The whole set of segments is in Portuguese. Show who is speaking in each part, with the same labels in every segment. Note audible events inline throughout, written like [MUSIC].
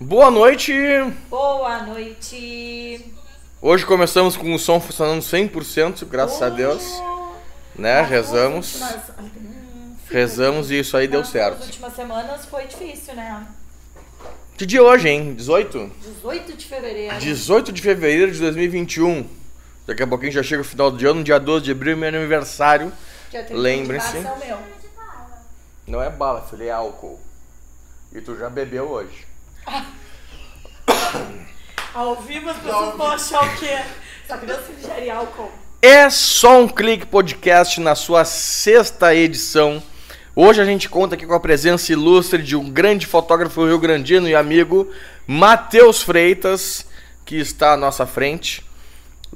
Speaker 1: Boa noite!
Speaker 2: Boa noite!
Speaker 1: Hoje começamos com o som funcionando 100%, graças a Deus. Né? Rezamos.
Speaker 2: Mas, hum,
Speaker 1: Rezamos e isso aí deu certo.
Speaker 2: últimas semanas foi difícil, né?
Speaker 1: Que dia hoje, hein? 18?
Speaker 2: 18 de fevereiro.
Speaker 1: 18 de fevereiro de 2021. Daqui a pouquinho já chega o final do ano, dia 12 de abril, meu aniversário.
Speaker 2: Dia 31 de
Speaker 1: lembre-se.
Speaker 2: março é.
Speaker 1: Não é bala, filho, é álcool. E tu já bebeu hoje. [COUGHS]
Speaker 2: Ao vivo as pessoas vão achar o quê? Essa criança ingere álcool.
Speaker 1: É só um clique podcast na sua sexta edição. Hoje a gente conta aqui com a presença ilustre de um grande fotógrafo rio-grandino e amigo, Matheus Freitas, que está à nossa frente.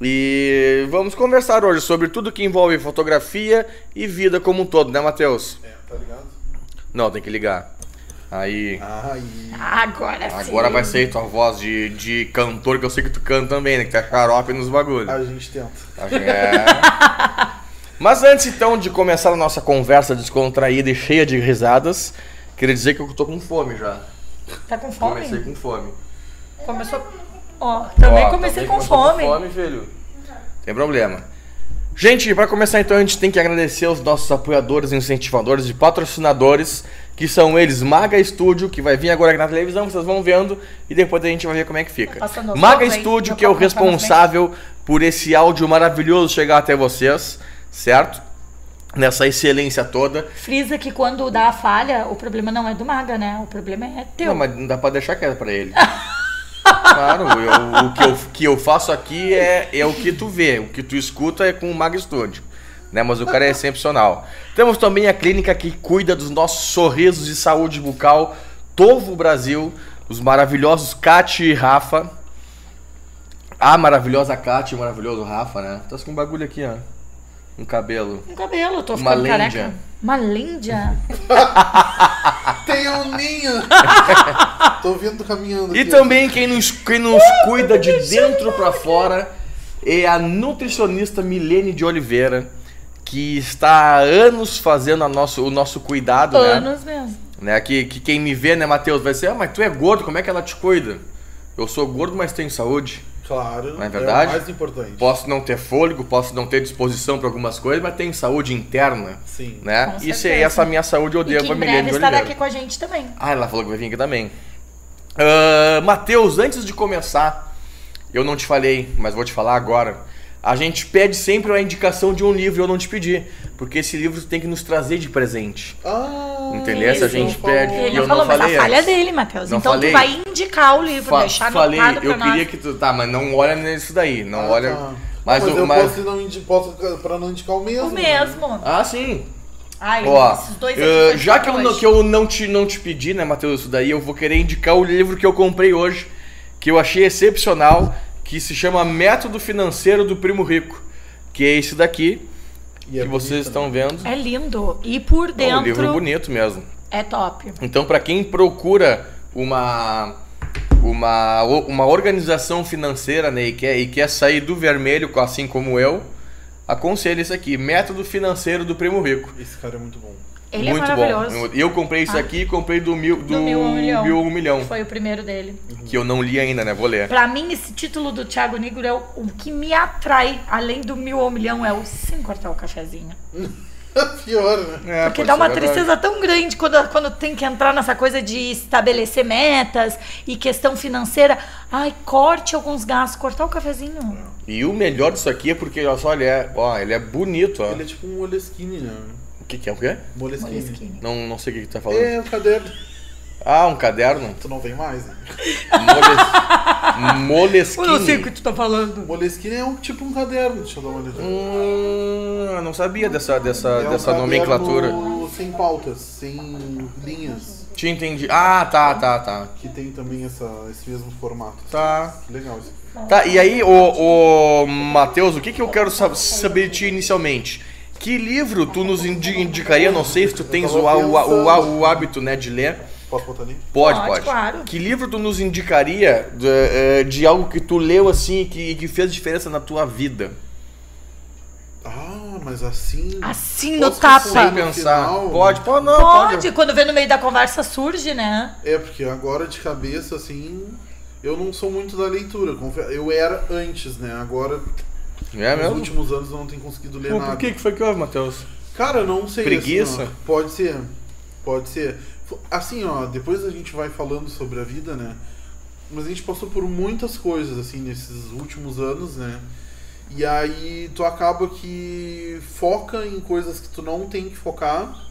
Speaker 1: E vamos conversar hoje sobre tudo que envolve fotografia e vida como um todo, né, Matheus?
Speaker 3: É, tá ligado?
Speaker 1: Não, tem que ligar. Aí.
Speaker 3: Ai.
Speaker 2: Agora sim.
Speaker 1: Agora vai sair tua voz de, de cantor, que eu sei que tu canta também, né? Que tá xarope nos bagulhos.
Speaker 3: A gente tenta.
Speaker 1: É. [LAUGHS] Mas antes então de começar a nossa conversa descontraída e cheia de risadas, queria dizer que eu tô com fome já.
Speaker 2: Tá com fome?
Speaker 1: Comecei com fome.
Speaker 2: Começou. Ó, também
Speaker 1: Ó,
Speaker 2: comecei
Speaker 1: também
Speaker 2: com fome.
Speaker 1: Com fome, filho. Tem problema. Gente, para começar então, a gente tem que agradecer os nossos apoiadores, incentivadores e patrocinadores, que são eles Maga Studio, que vai vir agora aqui na televisão, vocês vão vendo, e depois a gente vai ver como é que fica. Maga
Speaker 2: aí,
Speaker 1: Studio, que é o
Speaker 2: tá
Speaker 1: responsável por esse áudio maravilhoso chegar até vocês, certo? Nessa excelência toda.
Speaker 2: Frisa que quando dá a falha, o problema não é do Maga, né? O problema é teu.
Speaker 1: Não, mas não dá pra deixar quieto pra ele. [LAUGHS] Claro, eu- o que eu, que eu faço aqui é, é o que tu vê, o que tu escuta é com o Mag Studio. Né? Mas o cara é excepcional. Temos também a clínica que cuida dos nossos sorrisos e saúde bucal, Tovo Brasil, os maravilhosos Kati e Rafa. A maravilhosa Kati e o maravilhoso Rafa, né? Tá com um bagulho aqui, ó. Um cabelo.
Speaker 2: Um cabelo, eu tô
Speaker 1: Uma
Speaker 2: ficando
Speaker 1: lêndia.
Speaker 2: careca. Uma lêndia? [LAUGHS]
Speaker 3: Tem um ninho! [LAUGHS] Tô vindo caminhando
Speaker 1: E
Speaker 3: aqui.
Speaker 1: também quem nos, quem nos cuida de dentro pra fora é a nutricionista Milene de Oliveira, que está há anos fazendo a nosso, o nosso cuidado, né?
Speaker 2: Anos mesmo.
Speaker 1: né? Que, que quem me vê, né, Matheus, vai ser, ah, mas tu é gordo, como é que ela te cuida? Eu sou gordo, mas tenho saúde.
Speaker 3: Claro,
Speaker 1: Não é verdade?
Speaker 3: o mais importante.
Speaker 1: Posso não ter fôlego, posso não ter disposição para algumas coisas, mas tenho saúde interna,
Speaker 3: Sim.
Speaker 1: né?
Speaker 2: Com
Speaker 1: Isso é
Speaker 2: certeza.
Speaker 1: essa minha saúde eu
Speaker 2: E
Speaker 1: devo
Speaker 2: que
Speaker 1: a Milene
Speaker 2: estará aqui com a gente também.
Speaker 1: Ah, ela falou que vai vir aqui também. Ah, Matheus, antes de começar, eu não te falei, mas vou te falar agora. A gente pede sempre a indicação de um livro, eu não te pedi. Porque esse livro tem que nos trazer de presente.
Speaker 3: Ah,
Speaker 1: Entendeu? Essa
Speaker 3: isso
Speaker 1: gente pede.
Speaker 2: Ele
Speaker 1: E eu
Speaker 2: falou,
Speaker 1: não falei
Speaker 2: mas a falha é
Speaker 1: antes.
Speaker 2: dele, Matheus.
Speaker 1: Não
Speaker 2: Então
Speaker 1: falei.
Speaker 2: tu vai indicar o livro,
Speaker 1: Fa-
Speaker 2: deixar
Speaker 1: falei,
Speaker 2: anotado pra
Speaker 1: eu
Speaker 2: nós.
Speaker 1: queria que tu. Tá, mas não olha nisso daí. Não
Speaker 3: Ah,
Speaker 1: olha.
Speaker 3: tá.
Speaker 1: Mas, o.
Speaker 3: eu
Speaker 1: mas-
Speaker 3: posso não, indi- posso pra não indicar o mesmo.
Speaker 2: O mesmo.
Speaker 1: Ah, sim.
Speaker 2: Ai,
Speaker 1: Ó,
Speaker 2: esses dois foi
Speaker 1: já que eu, não, que eu não te, não te pedi, né, Matheus, isso daí, eu vou querer indicar o livro que eu comprei hoje, que eu achei excepcional, que se chama Método Financeiro do Primo Rico, que é esse daqui,
Speaker 3: E é
Speaker 1: que vocês
Speaker 3: bonito,
Speaker 1: estão vendo.
Speaker 2: É lindo. E por
Speaker 1: É um livro
Speaker 2: dentro
Speaker 1: bonito mesmo.
Speaker 2: é top.
Speaker 1: Então, para quem procura uma uma, uma organização financeira né, e, quer, e quer sair do vermelho, assim como eu, aconselho esse aqui, Método Financeiro do Primo Rico.
Speaker 3: Esse cara é muito bom.
Speaker 2: Ele
Speaker 1: Muito
Speaker 2: é maravilhoso.
Speaker 1: bom. Eu comprei isso
Speaker 2: Ah.
Speaker 1: aqui e comprei do mil, do,
Speaker 2: Do Mil a Um Milhão.
Speaker 1: Mil a Um Milhão,
Speaker 2: Foi o primeiro dele.
Speaker 1: que eu não li ainda, né? Vou ler.
Speaker 2: Pra mim, esse título do Thiago Nigro é o, o que me atrai, além do mil ao milhão, é o sem cortar o cafezinho. [LAUGHS]
Speaker 3: Pior, né?
Speaker 1: É,
Speaker 2: Porque dá uma
Speaker 1: verdade.
Speaker 2: tristeza tão grande quando, quando tem que entrar nessa coisa de estabelecer metas e questão financeira. Ai, corte alguns gastos, cortar o cafezinho.
Speaker 1: E o melhor disso aqui é porque, olha só, ele é, ó, ele é bonito, ó.
Speaker 3: Ele é tipo um Moleskine, né?
Speaker 1: O que, que é o quê?
Speaker 3: Moleskine.
Speaker 2: Moleskine.
Speaker 1: Não, não sei o que, que tu tá falando.
Speaker 3: É, o caderno.
Speaker 1: Ah, um caderno?
Speaker 3: Tu não vem mais, né?
Speaker 1: Moles... Moleskine.
Speaker 2: tu tá falando.
Speaker 3: Moleskine é um, tipo um caderno. Deixa eu dar uma olhada.
Speaker 1: Hum, eu não sabia dessa, dessa,
Speaker 3: É um
Speaker 1: dessa
Speaker 3: caderno
Speaker 1: nomenclatura.
Speaker 3: Sem pautas, sem linhas.
Speaker 1: Te entendi. Ah, tá, tá, tá.
Speaker 3: Que tem também essa, esse mesmo formato.
Speaker 1: Tá.
Speaker 3: Que legal isso.
Speaker 1: Tá, e aí, ô, ô Matheus, o que, que eu quero sab- saber de ti inicialmente? Que livro tu nos indi- indicaria? Não sei se tu tens o, o, o, o hábito né, de ler.
Speaker 3: Posso botar ali?
Speaker 1: Pode,
Speaker 2: Pode,
Speaker 1: pode.
Speaker 2: claro.
Speaker 1: Que livro tu nos indicaria de, eh, de algo que tu leu assim e que, que fez diferença na tua vida?
Speaker 3: Ah, mas assim.
Speaker 2: Assim no tapa.
Speaker 1: Sem pensar.
Speaker 3: final-
Speaker 1: Pode, pode, não,
Speaker 2: Pode,
Speaker 1: pode.
Speaker 2: quando vê no meio da conversa surge, né?
Speaker 3: É, porque agora de cabeça, assim. Eu não sou muito da leitura. Eu era antes, né? Agora,
Speaker 1: É
Speaker 3: nos
Speaker 1: mesmo?
Speaker 3: últimos anos, eu não tenho conseguido ler
Speaker 1: Pô,
Speaker 3: nada.
Speaker 1: por que, que foi que houve, Matheus?
Speaker 3: Cara, eu não sei.
Speaker 1: Preguiça?
Speaker 3: assim, ó. pode ser. Pode ser. Assim, ó, depois a gente vai falando sobre a vida, né? Mas a gente passou por muitas coisas, assim, nesses últimos anos, né? E aí tu acaba que foca em coisas que tu não tem que focar,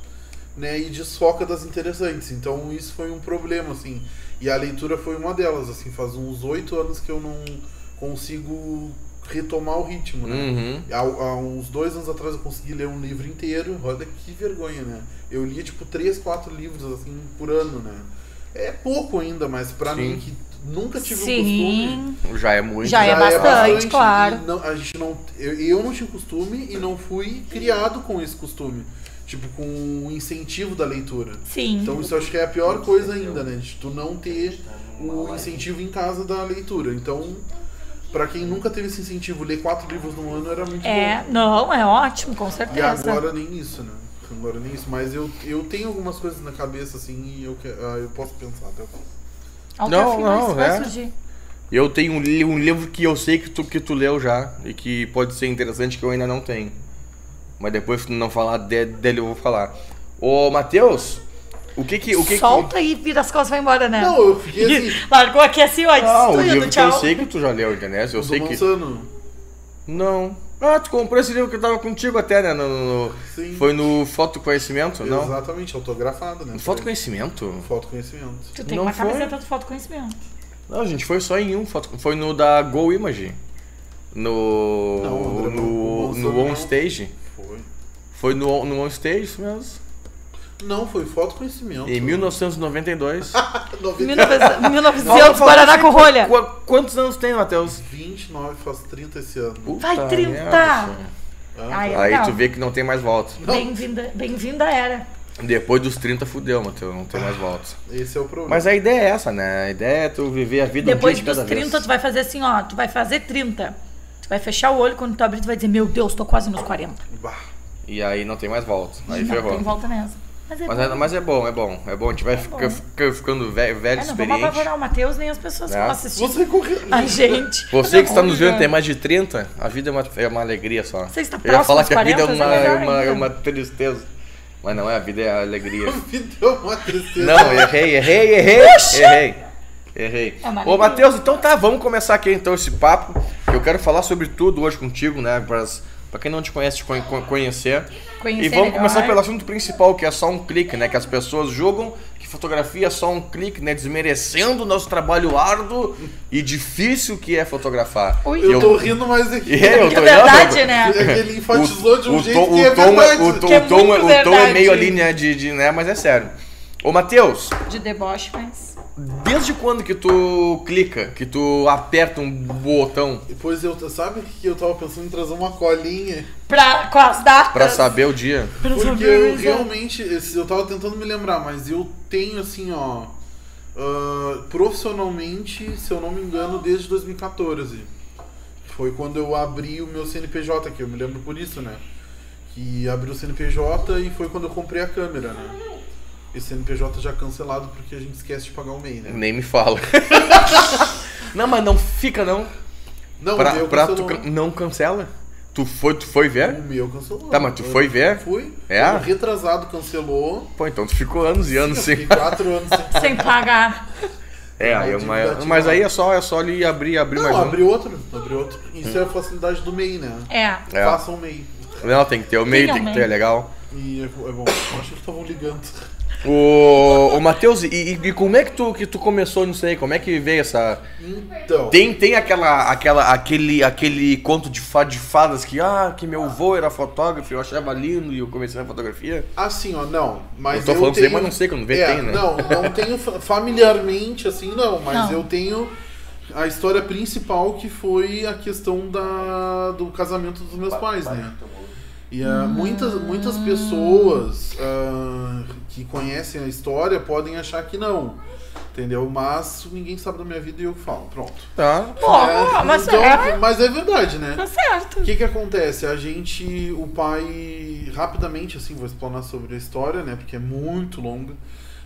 Speaker 3: né? E desfoca das interessantes. Então isso foi um problema, assim. E a leitura foi uma delas, assim. Faz uns oito anos que eu não consigo retomar o ritmo, né?
Speaker 1: Uhum.
Speaker 3: Há, há uns dois anos atrás eu consegui ler um livro inteiro. Olha que vergonha, né? Eu lia tipo três, quatro livros assim por ano, né? É pouco ainda, mas pra
Speaker 1: Sim.
Speaker 3: mim que nunca tive o costume.
Speaker 2: Sim.
Speaker 1: Já é muito.
Speaker 2: Já é bastante, claro.
Speaker 3: e não- a gente não, eu, eu não tinha costume e não fui criado com esse costume. Tipo, com o incentivo da leitura.
Speaker 2: Sim.
Speaker 3: Então isso eu acho que é a pior coisa ainda, né? De tu não ter o incentivo em casa da leitura. Então, pra quem nunca teve esse incentivo, ler quatro livros no ano era muito
Speaker 2: É,
Speaker 3: bom.
Speaker 2: não, é ótimo, com
Speaker 3: E
Speaker 2: certeza.
Speaker 3: agora nem isso, né? Agora nem isso. Mas eu, eu tenho algumas coisas na cabeça, assim, e eu, que, ah, eu posso pensar até o
Speaker 1: Não, não,
Speaker 2: vai
Speaker 1: é.
Speaker 2: surgir.
Speaker 1: Eu tenho um, li- um livro que eu sei que tu, que tu leu já e que pode ser interessante que eu ainda não tenho. Mas depois tu não falar de- dele eu vou falar. Ô, Matheus, o que que... O que
Speaker 2: Solta e vira as costas e vai embora, né?
Speaker 3: Não, eu fiquei assim.
Speaker 2: Largou aqui assim, ó.
Speaker 1: que... O
Speaker 2: destruindo,
Speaker 1: livro que
Speaker 2: tchau.
Speaker 1: eu sei que tu já leu, entendeu? Eu
Speaker 3: do
Speaker 1: sei que... Não. Ah, tu comprou esse livro que tava contigo até, né? No, no- no-
Speaker 3: Sim.
Speaker 1: Foi no Foto Conhecimento, não?
Speaker 3: Exatamente, autografado, né?
Speaker 1: No Foto Conhecimento?
Speaker 3: Foto conhecimento.
Speaker 2: Tu tem
Speaker 1: Não
Speaker 2: uma
Speaker 1: foi?
Speaker 2: camiseta do foto conhecimento.
Speaker 1: Não, gente, foi só em um foto. Foi no da Go Image. No.
Speaker 3: Não, André,
Speaker 1: no,
Speaker 3: não,
Speaker 1: no
Speaker 3: não.
Speaker 1: On Stage.
Speaker 3: Foi.
Speaker 1: Foi no, no On Stage isso mesmo.
Speaker 3: Não, foi foto conhecimento.
Speaker 1: Em 1992.
Speaker 3: 90,
Speaker 2: 1900, 1900
Speaker 1: Fala- fala
Speaker 2: Guaraná
Speaker 1: assim,
Speaker 2: com rolha.
Speaker 1: qu- Quantos anos tem, Matheus?
Speaker 3: 29, faz 30 esse ano.
Speaker 2: Vai,
Speaker 1: Puta
Speaker 2: 30.
Speaker 1: merda, cara.
Speaker 3: Ah,
Speaker 2: Ai, é
Speaker 1: Aí
Speaker 2: legal.
Speaker 1: tu vê que não tem mais volta.
Speaker 2: Bem-vinda, bem-vinda era.
Speaker 1: Depois dos 30 fudeu, Matheus. Não tem mais volta.
Speaker 3: Esse é o problema.
Speaker 1: Mas a ideia é essa, né? A ideia é tu viver a vida
Speaker 2: Depois
Speaker 1: um dia de
Speaker 2: dos
Speaker 1: cada
Speaker 2: 30,
Speaker 1: vez.
Speaker 2: tu vai fazer assim, ó. Tu vai fazer 30. Tu vai fechar o olho, quando tu abrir, tu vai dizer, meu Deus, tô quase nos 40.
Speaker 3: Bah.
Speaker 1: E aí não tem mais volta. Aí
Speaker 2: não,
Speaker 1: ferrou.
Speaker 2: tem volta nessa. Mas é
Speaker 1: Mas
Speaker 2: bom.
Speaker 1: é, mas é bom, é bom. É bom. A gente vai ficar, ficar- ficando velho, velho
Speaker 2: É, não vamos
Speaker 1: experiente.
Speaker 2: apavorar o Matheus nem as pessoas que
Speaker 1: É.
Speaker 2: estão assistindo.
Speaker 3: Você correu. [LAUGHS]
Speaker 2: A gente.
Speaker 1: Você que está nos vendo tem mais de 30, a vida é uma, é uma alegria só.
Speaker 2: Você está
Speaker 1: Eu ia
Speaker 2: próximo
Speaker 1: falar que a vida é
Speaker 2: 40,
Speaker 1: uma,
Speaker 2: é
Speaker 1: é uma, é uma tristeza. Mas não é, a vida é a alegria.
Speaker 3: Me deu uma tristeza.
Speaker 1: Não, errei, errei, errei, errei. Errei.
Speaker 2: É
Speaker 1: Ô. Matheus, então tá, vamos começar aqui então esse papo. Eu quero falar sobre tudo hoje contigo, né? Pras, pra quem não te conhece, te con- conhecer.
Speaker 2: Conhecer
Speaker 1: e vamos
Speaker 2: melhor.
Speaker 1: começar pelo assunto principal, que é só um clique, né? Que as pessoas julgam que fotografia é só um clique, né? Desmerecendo o nosso trabalho árduo e difícil que é fotografar.
Speaker 2: Ui.
Speaker 3: Eu tô rindo mais aqui. [LAUGHS]
Speaker 1: É, eu
Speaker 2: Que
Speaker 1: tô-
Speaker 2: verdade, né?
Speaker 3: É que ele enfatizou de um
Speaker 1: o
Speaker 3: jeito
Speaker 1: tom,
Speaker 3: que é
Speaker 1: o tom é,
Speaker 3: verdade.
Speaker 1: o tom,
Speaker 2: Que é
Speaker 1: o tom, é- o tom é meio ali, né, de, de, né, mas é sério. Ô, Matheus,
Speaker 2: De deboche, mas.
Speaker 1: Desde quando que tu clica, que tu aperta um botão
Speaker 3: Depois eu, sabe que eu tava pensando em trazer uma colinha?
Speaker 2: Pra, com as datas.
Speaker 1: pra saber o dia?
Speaker 2: Pra
Speaker 3: Porque
Speaker 2: saber
Speaker 3: eu realmente, eu tava tentando me lembrar, mas eu tenho assim, ó, ah, profissionalmente, se eu não me engano, desde 2014. Foi quando eu abri o meu CNPJ, que eu me lembro por isso, né? Que abri o CNPJ e foi quando eu comprei a câmera, né? Esse CNPJ já cancelado porque a gente esquece de pagar o MEI, né?
Speaker 1: Nem me fala. [LAUGHS] não, mas não fica não.
Speaker 3: Não,
Speaker 1: Pra,
Speaker 3: o meu
Speaker 1: pra tu
Speaker 3: cancelou.
Speaker 1: can- não cancela? Tu foi, tu foi ver?
Speaker 3: O meu cancelou.
Speaker 1: Tá, mas tu
Speaker 3: Eu
Speaker 1: foi ver?
Speaker 3: Fui.
Speaker 1: É?
Speaker 3: Retrasado cancelou.
Speaker 1: Pô, então tu ficou anos e anos sem.
Speaker 3: fiquei quatro anos sem
Speaker 2: Sem pagar.
Speaker 1: É, aí é uma-
Speaker 3: dívida
Speaker 1: mas aí é só, é só ali abrir, abrir mais
Speaker 3: Não,
Speaker 1: um.
Speaker 3: abri outro. Abri outro. Isso é a facilidade do MEI, né?
Speaker 2: É.
Speaker 1: É.
Speaker 3: Faça um MEI.
Speaker 1: Não, tem que ter o meio,
Speaker 2: Tem
Speaker 1: tem
Speaker 2: o
Speaker 1: que ter, é legal.
Speaker 3: E é, é bom. Eu acho que estavam ligando.
Speaker 1: O, o Matheus, e, e- como é que tu, que tu começou nisso aí? Como é que veio essa.
Speaker 3: Então.
Speaker 1: Tem, tem aquela, aquela, aquele, aquele conto de, fa, de fadas que, ah, que meu avô era fotógrafo, eu achava lindo e eu comecei na fotografia.
Speaker 3: Assim, ó, não. Mas
Speaker 1: Eu tô falando isso aí, mas não sei, quando vê,
Speaker 3: é,
Speaker 1: tem, né?
Speaker 3: Não, não tenho fa- familiarmente, assim, não. Mas
Speaker 2: Não.
Speaker 3: eu tenho a história principal que foi a questão da, do casamento dos meus pais, né? E ah, muitas, muitas pessoas ah, que conhecem a história podem achar que não. Entendeu? Mas ninguém sabe da minha vida e eu que falo. Pronto.
Speaker 1: Tá.
Speaker 2: Pô,
Speaker 3: É,
Speaker 2: mas
Speaker 3: então,
Speaker 2: é,
Speaker 3: mas é verdade, né?
Speaker 2: tá certo.
Speaker 3: O que que acontece? A gente, o pai, rapidamente, assim, vou explanar sobre a história, né? Porque é muito longa.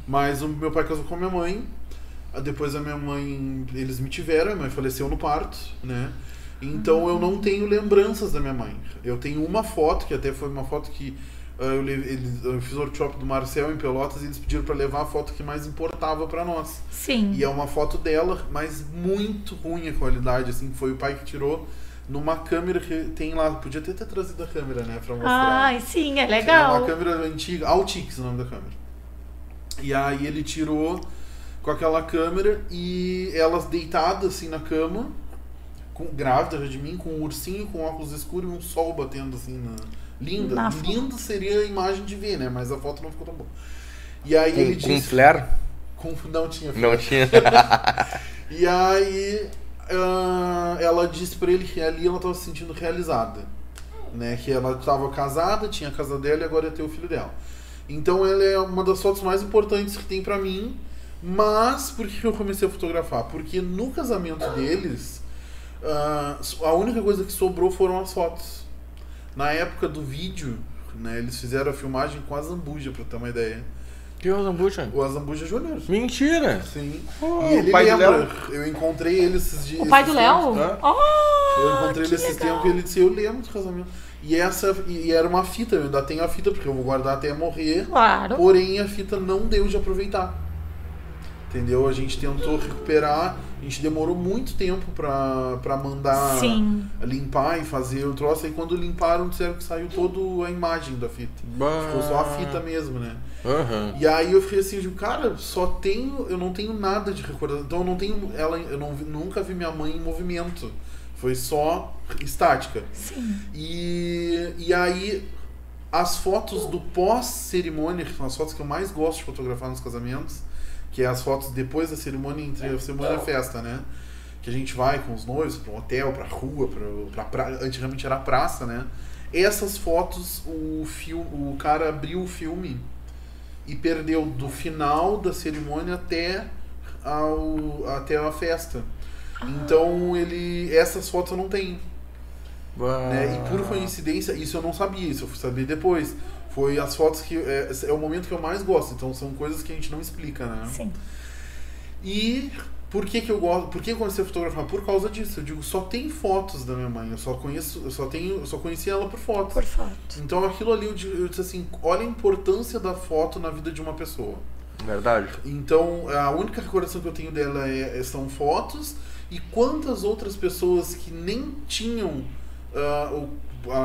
Speaker 3: Mas o meu pai casou com a minha mãe. Depois a minha mãe, eles me tiveram, a minha mãe faleceu no parto, né? Então eu não tenho lembranças da minha mãe. Eu tenho uma foto, que até foi uma foto que ah, eu, eles, eu fiz o workshop do Marcel em Pelotas e eles pediram para levar a foto que mais importava para nós.
Speaker 2: Sim.
Speaker 3: E é uma foto dela, mas muito ruim a qualidade, assim, foi o pai que tirou numa câmera que tem lá. Podia ter, ter trazido a câmera, né, pra mostrar.
Speaker 2: Ai, sim, é
Speaker 3: É
Speaker 2: legal.
Speaker 3: uma câmera antiga, Altix o nome da câmera. E aí ele tirou com aquela câmera e elas deitadas assim na cama, com, grávida de mim, com um ursinho com óculos escuros e um sol batendo assim na. Linda.
Speaker 2: Na foto.
Speaker 3: Linda seria a imagem de ver, né? Mas a foto não ficou tão boa. E aí ele
Speaker 1: Com, com
Speaker 3: disse.
Speaker 1: flare?
Speaker 3: Com, não tinha
Speaker 1: Não tinha. [LAUGHS]
Speaker 3: e aí ah, ela disse pra ele que ali ela tava se sentindo realizada. Né? Que ela estava casada, tinha a casa dela e agora ia ter o filho dela. Então ela é uma das fotos mais importantes que tem pra mim. Mas por que eu comecei a fotografar? Porque no casamento deles, ah, a única coisa que sobrou foram as fotos. Na época do vídeo, né, eles fizeram a filmagem com a Zambuja, pra ter uma ideia.
Speaker 1: Que o Zambucha?
Speaker 3: O Azambuja Júnior.
Speaker 1: Mentira!
Speaker 3: Sim.
Speaker 1: Oh,
Speaker 3: e ele
Speaker 1: o pai do
Speaker 3: lembra.
Speaker 1: Léo.
Speaker 3: Eu encontrei ele esses dias.
Speaker 2: O pai do Léo? Oh,
Speaker 3: Eu encontrei ele esses tempos e ele disse, eu lembro do casamento. E essa e e era uma fita, eu ainda tenho a fita, porque eu vou guardar até morrer.
Speaker 2: Claro.
Speaker 3: Porém, a fita não deu de aproveitar. Entendeu? A gente tentou recuperar, a gente demorou muito tempo pra, pra mandar
Speaker 2: Sim.
Speaker 3: limpar e fazer o troço. Aí quando limparam, disseram que saiu toda a imagem da fita. Ficou só a fita mesmo, né?
Speaker 1: Aham.
Speaker 3: E aí eu fiquei assim, eu digo, cara, só tenho, eu não tenho nada de recordação. Então eu não tenho ela, eu não nunca vi minha mãe em movimento. Foi só estática.
Speaker 2: Sim.
Speaker 3: E, e aí as fotos do pós-cerimônia, que são as fotos que eu mais gosto de fotografar nos casamentos, que é as fotos depois da cerimônia, entre a cerimônia e a festa, né? Que a gente vai com os noivos para um hotel, pra rua, pra, pra, pra antigamente era praça, né? Essas fotos, o, filme, o cara abriu o filme e perdeu do final da cerimônia até, ao, até a festa. Então ele. Essas fotos eu não tenho. Né? E por coincidência, isso eu não sabia, isso eu fui saber depois. Foi as fotos que. É, é o momento que eu mais gosto, então são coisas que a gente não explica, né?
Speaker 2: Sim.
Speaker 3: E por que, que eu gosto. Por que eu comecei a fotografar? Por causa disso. Eu digo, só tem fotos da minha mãe. Eu só conheço. Eu só tenho. Eu só conheci ela por fotos.
Speaker 2: Por foto.
Speaker 3: Então aquilo ali eu, eu disse assim, olha a importância da foto na vida de uma pessoa.
Speaker 1: Verdade.
Speaker 3: Então, a única recordação que eu tenho dela é, é- são fotos e quantas outras pessoas que nem tinham ah,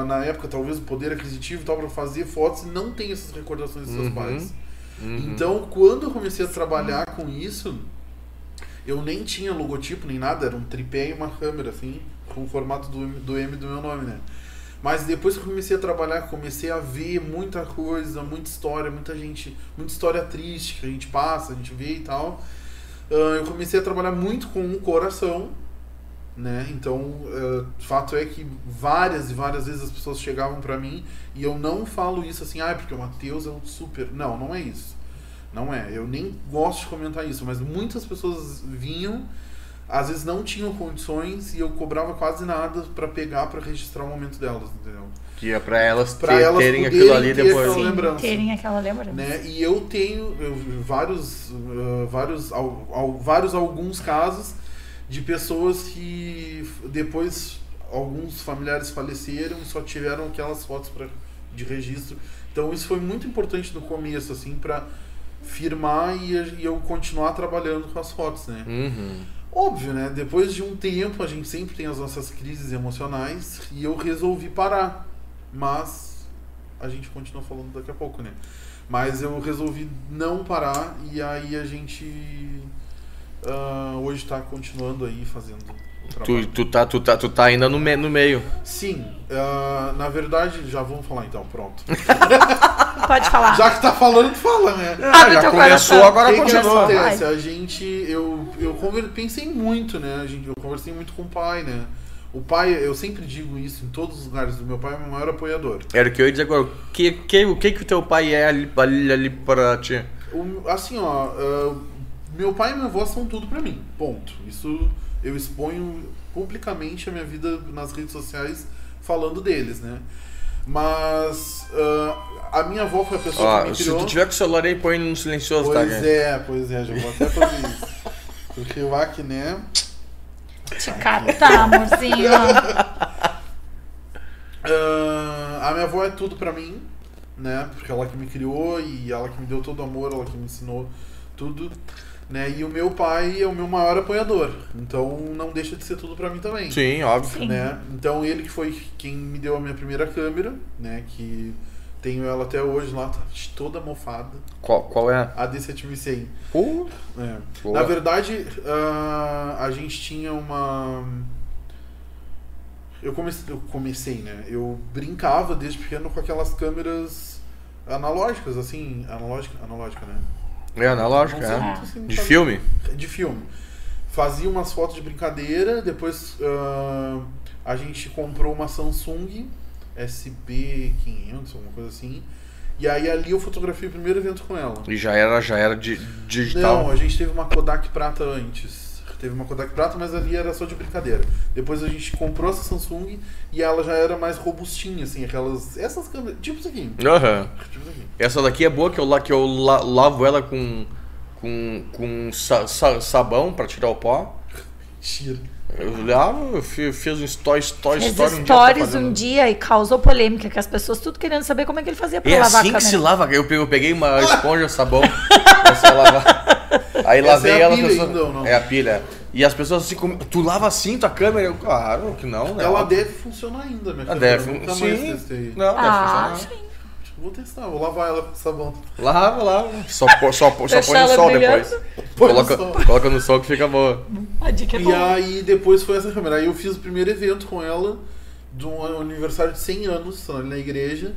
Speaker 3: na época talvez o poder aquisitivo tal para fazer fotos e não tem essas recordações dos seus
Speaker 1: Uhum.
Speaker 3: pais.
Speaker 1: Uhum.
Speaker 3: Então, quando eu comecei a trabalhar com isso, eu nem tinha logotipo nem nada, era um tripé e uma câmera assim, com o formato do, do M do meu nome, né? Mas depois que eu comecei a trabalhar, comecei a ver muita coisa, muita história, muita gente, muita história triste que a gente passa, a gente vê e tal. ah, eu comecei a trabalhar muito com o coração, né? Então, o fato é que várias e várias vezes as pessoas chegavam pra mim e eu não falo isso assim, ah, porque o Matheus é um super. Não, não é isso. Não é. Eu nem gosto de comentar isso, mas muitas pessoas vinham, às vezes não tinham condições e eu cobrava quase nada pra pegar pra registrar o momento delas, entendeu?
Speaker 1: Que é pra elas,
Speaker 3: Pra
Speaker 1: ter-
Speaker 3: elas
Speaker 1: terem aquilo ali
Speaker 3: ter
Speaker 1: depois.
Speaker 3: aquela
Speaker 2: Sim,
Speaker 3: lembrança.
Speaker 2: terem aquela lembrança.
Speaker 3: Né? E eu tenho eu, vários, uh, vários, al, al- vários alguns casos de pessoas que depois alguns familiares faleceram e só tiveram aquelas fotos pra, de registro. Então isso foi muito importante no começo, assim, para firmar e, e eu continuar trabalhando com as fotos, né?
Speaker 1: Uhum.
Speaker 3: Óbvio, né? Depois de um tempo, a gente sempre tem as nossas crises emocionais e eu resolvi parar. Mas a gente continua falando daqui a pouco, né? Mas eu resolvi não parar e aí a gente ah, hoje tá continuando aí fazendo o trabalho.
Speaker 1: Tu, tu, tá, tu, tá, tu tá ainda no, me, no meio.
Speaker 3: Sim, ah, na verdade, já vamos falar então, pronto. [LAUGHS]
Speaker 2: Pode falar.
Speaker 3: Já que tá falando, fala, né?
Speaker 2: Abre
Speaker 1: já começou, agora
Speaker 3: O que, que
Speaker 1: continua.
Speaker 3: acontece? A gente, eu, eu conver- pensei muito, né? A gente, eu conversei muito com o pai, né? O pai, eu sempre digo isso em todos os lugares do meu pai, é o meu maior apoiador.
Speaker 1: Era o que eu ia dizer agora. O que, que, o que, que o teu pai é ali, ali, ali pra ti?
Speaker 3: O- assim, ó, ah, meu pai e minha avó são tudo pra mim. Ponto. Isso eu exponho publicamente a minha vida nas redes sociais falando deles, né? Mas ah, a minha avó foi a pessoa que
Speaker 1: Ó,
Speaker 3: me
Speaker 1: se
Speaker 3: criou.
Speaker 1: tu tiver com o celular aí, põe no silencioso, tá?
Speaker 3: Pois é, pois é, já vou até fazer isso. [LAUGHS] Porque o Ac, né?
Speaker 2: Te catar, amorzinho. [LAUGHS]
Speaker 3: Ah, a minha avó é tudo pra mim, né? Porque ela que me criou e ela que me deu todo o amor, ela que me ensinou tudo, né? E o meu pai é o meu maior apoiador, então não deixa de ser tudo pra mim também.
Speaker 1: Sim, óbvio.
Speaker 2: Sim.
Speaker 3: Né? Então ele que foi quem me deu a minha primeira câmera, né? Que tenho ela até hoje lá, tá toda mofada.
Speaker 1: Qual, qual é?
Speaker 3: A D7100.
Speaker 1: Pô,
Speaker 3: É. Na verdade, ah, a gente tinha uma. Eu comecei, eu comecei, né? Eu brincava desde pequeno com aquelas câmeras analógicas, assim, analógica, analógica, né?
Speaker 1: É analógico, é.
Speaker 3: muito assim,
Speaker 1: De filme?
Speaker 3: De filme. Fazia umas fotos de brincadeira, depois ah, a gente comprou uma Samsung SB500, alguma coisa assim. E aí ali eu fotografei o primeiro evento com ela.
Speaker 1: E já era, já era de, digital.
Speaker 3: Não, a gente teve uma Kodak prata antes. Teve uma Kodak prata, mas ali era só de brincadeira. Depois a gente comprou essa Samsung e ela já era mais robustinha, assim, aquelas. Essas câmeras. Tipo isso aqui.
Speaker 1: Aham.
Speaker 3: Tipo isso aqui.
Speaker 1: Essa daqui é boa que eu, la- que eu la- lavo ela com, com, com sa- sa- sabão pra tirar o pó.
Speaker 3: Tira.
Speaker 1: Eu lavo, eu fi- fiz um story, story,
Speaker 2: Fez
Speaker 1: story um dia
Speaker 2: stories
Speaker 1: fazendo.
Speaker 2: um dia e causou polêmica, que as pessoas tudo querendo saber como é que ele fazia pra
Speaker 1: É
Speaker 2: lavar
Speaker 1: assim
Speaker 2: a
Speaker 1: que
Speaker 2: câmera.
Speaker 1: se lava. Eu pe- eu peguei uma [LAUGHS] esponja, sabão, comecei a lavar. Aí lavei
Speaker 3: é a
Speaker 1: ela.
Speaker 3: pilha
Speaker 1: pessoa-
Speaker 3: ainda, ou não?
Speaker 1: É a pilha. E as pessoas assim, como, tu lava assim tua câmera? Eu, claro que não, né?
Speaker 3: Ela deve funcionar ainda, minha
Speaker 1: Ela
Speaker 3: câmera.
Speaker 1: deve,
Speaker 3: Nunca
Speaker 1: sim.
Speaker 3: testei.
Speaker 1: Não, deve
Speaker 2: Ah,
Speaker 1: funcionar.
Speaker 2: sim.
Speaker 3: Vou testar, vou lavar ela com sabão.
Speaker 1: Lava, lava. Só, pô- só, pô- só põe no sol
Speaker 2: brilhando.
Speaker 1: depois.
Speaker 3: Põe no
Speaker 1: Coloca,
Speaker 3: sol.
Speaker 1: coloca no sol que fica boa.
Speaker 2: A dica é
Speaker 3: E
Speaker 2: boa.
Speaker 3: aí depois foi essa câmera. Aí eu fiz o primeiro evento com ela, de um aniversário de 100 anos, na igreja.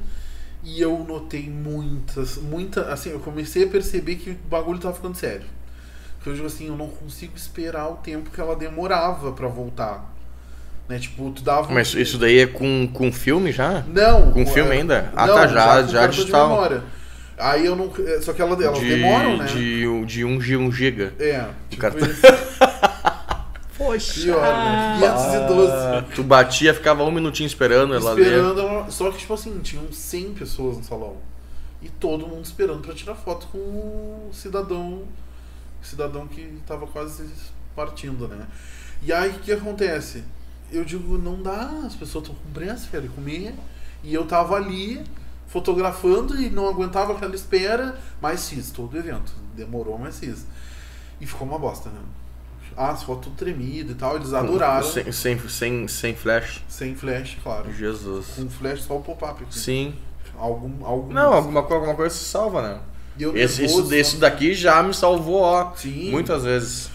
Speaker 3: E eu notei muitas, muita, assim, eu comecei a perceber que o bagulho tava ficando sério. Que eu digo assim, eu não consigo esperar o tempo que ela demorava pra voltar. Né, tipo, tu dava um-
Speaker 1: Mas isso daí é com, com filme já?
Speaker 3: Não.
Speaker 1: Com
Speaker 3: é-
Speaker 1: filme ainda? Ah, tá, já- já
Speaker 3: de
Speaker 1: digital.
Speaker 3: memória. Aí eu não, é, só que ela, elas
Speaker 1: de,
Speaker 3: demoram, né?
Speaker 1: de, de 1 G, 1 giga.
Speaker 3: É, tipo
Speaker 1: cartão. [LAUGHS]
Speaker 2: Poxa.
Speaker 3: Pior, né? 512.
Speaker 1: Ah, tu batia, ficava um minutinho esperando ela ler.
Speaker 3: esperando ela, só que tipo assim, tinham 100 pessoas no salão. E todo mundo esperando pra tirar foto com o cidadão, cidadão que tava quase partindo, né? E aí o que acontece? Eu digo, não dá, as pessoas estão com pressa, querem comer. E eu tava ali fotografando e não aguentava aquela espera, mas fiz todo o evento. Demorou, mas fiz. E ficou uma bosta, né? Ah, as fotos tudo tremidas e tal, eles adoraram.
Speaker 1: Sem, sem, sem, sem flash.
Speaker 3: Sem flash, claro.
Speaker 1: Jesus.
Speaker 3: Com flash só o pop-up.
Speaker 1: Sim.
Speaker 3: Algum, algum.
Speaker 1: Não, alguma, coisa- alguma coisa se salva, né?
Speaker 3: E eu
Speaker 1: Esse,
Speaker 3: nervoso,
Speaker 1: isso,
Speaker 3: né?
Speaker 1: daqui já me salvou, ó.
Speaker 3: Sim.
Speaker 1: Muitas vezes.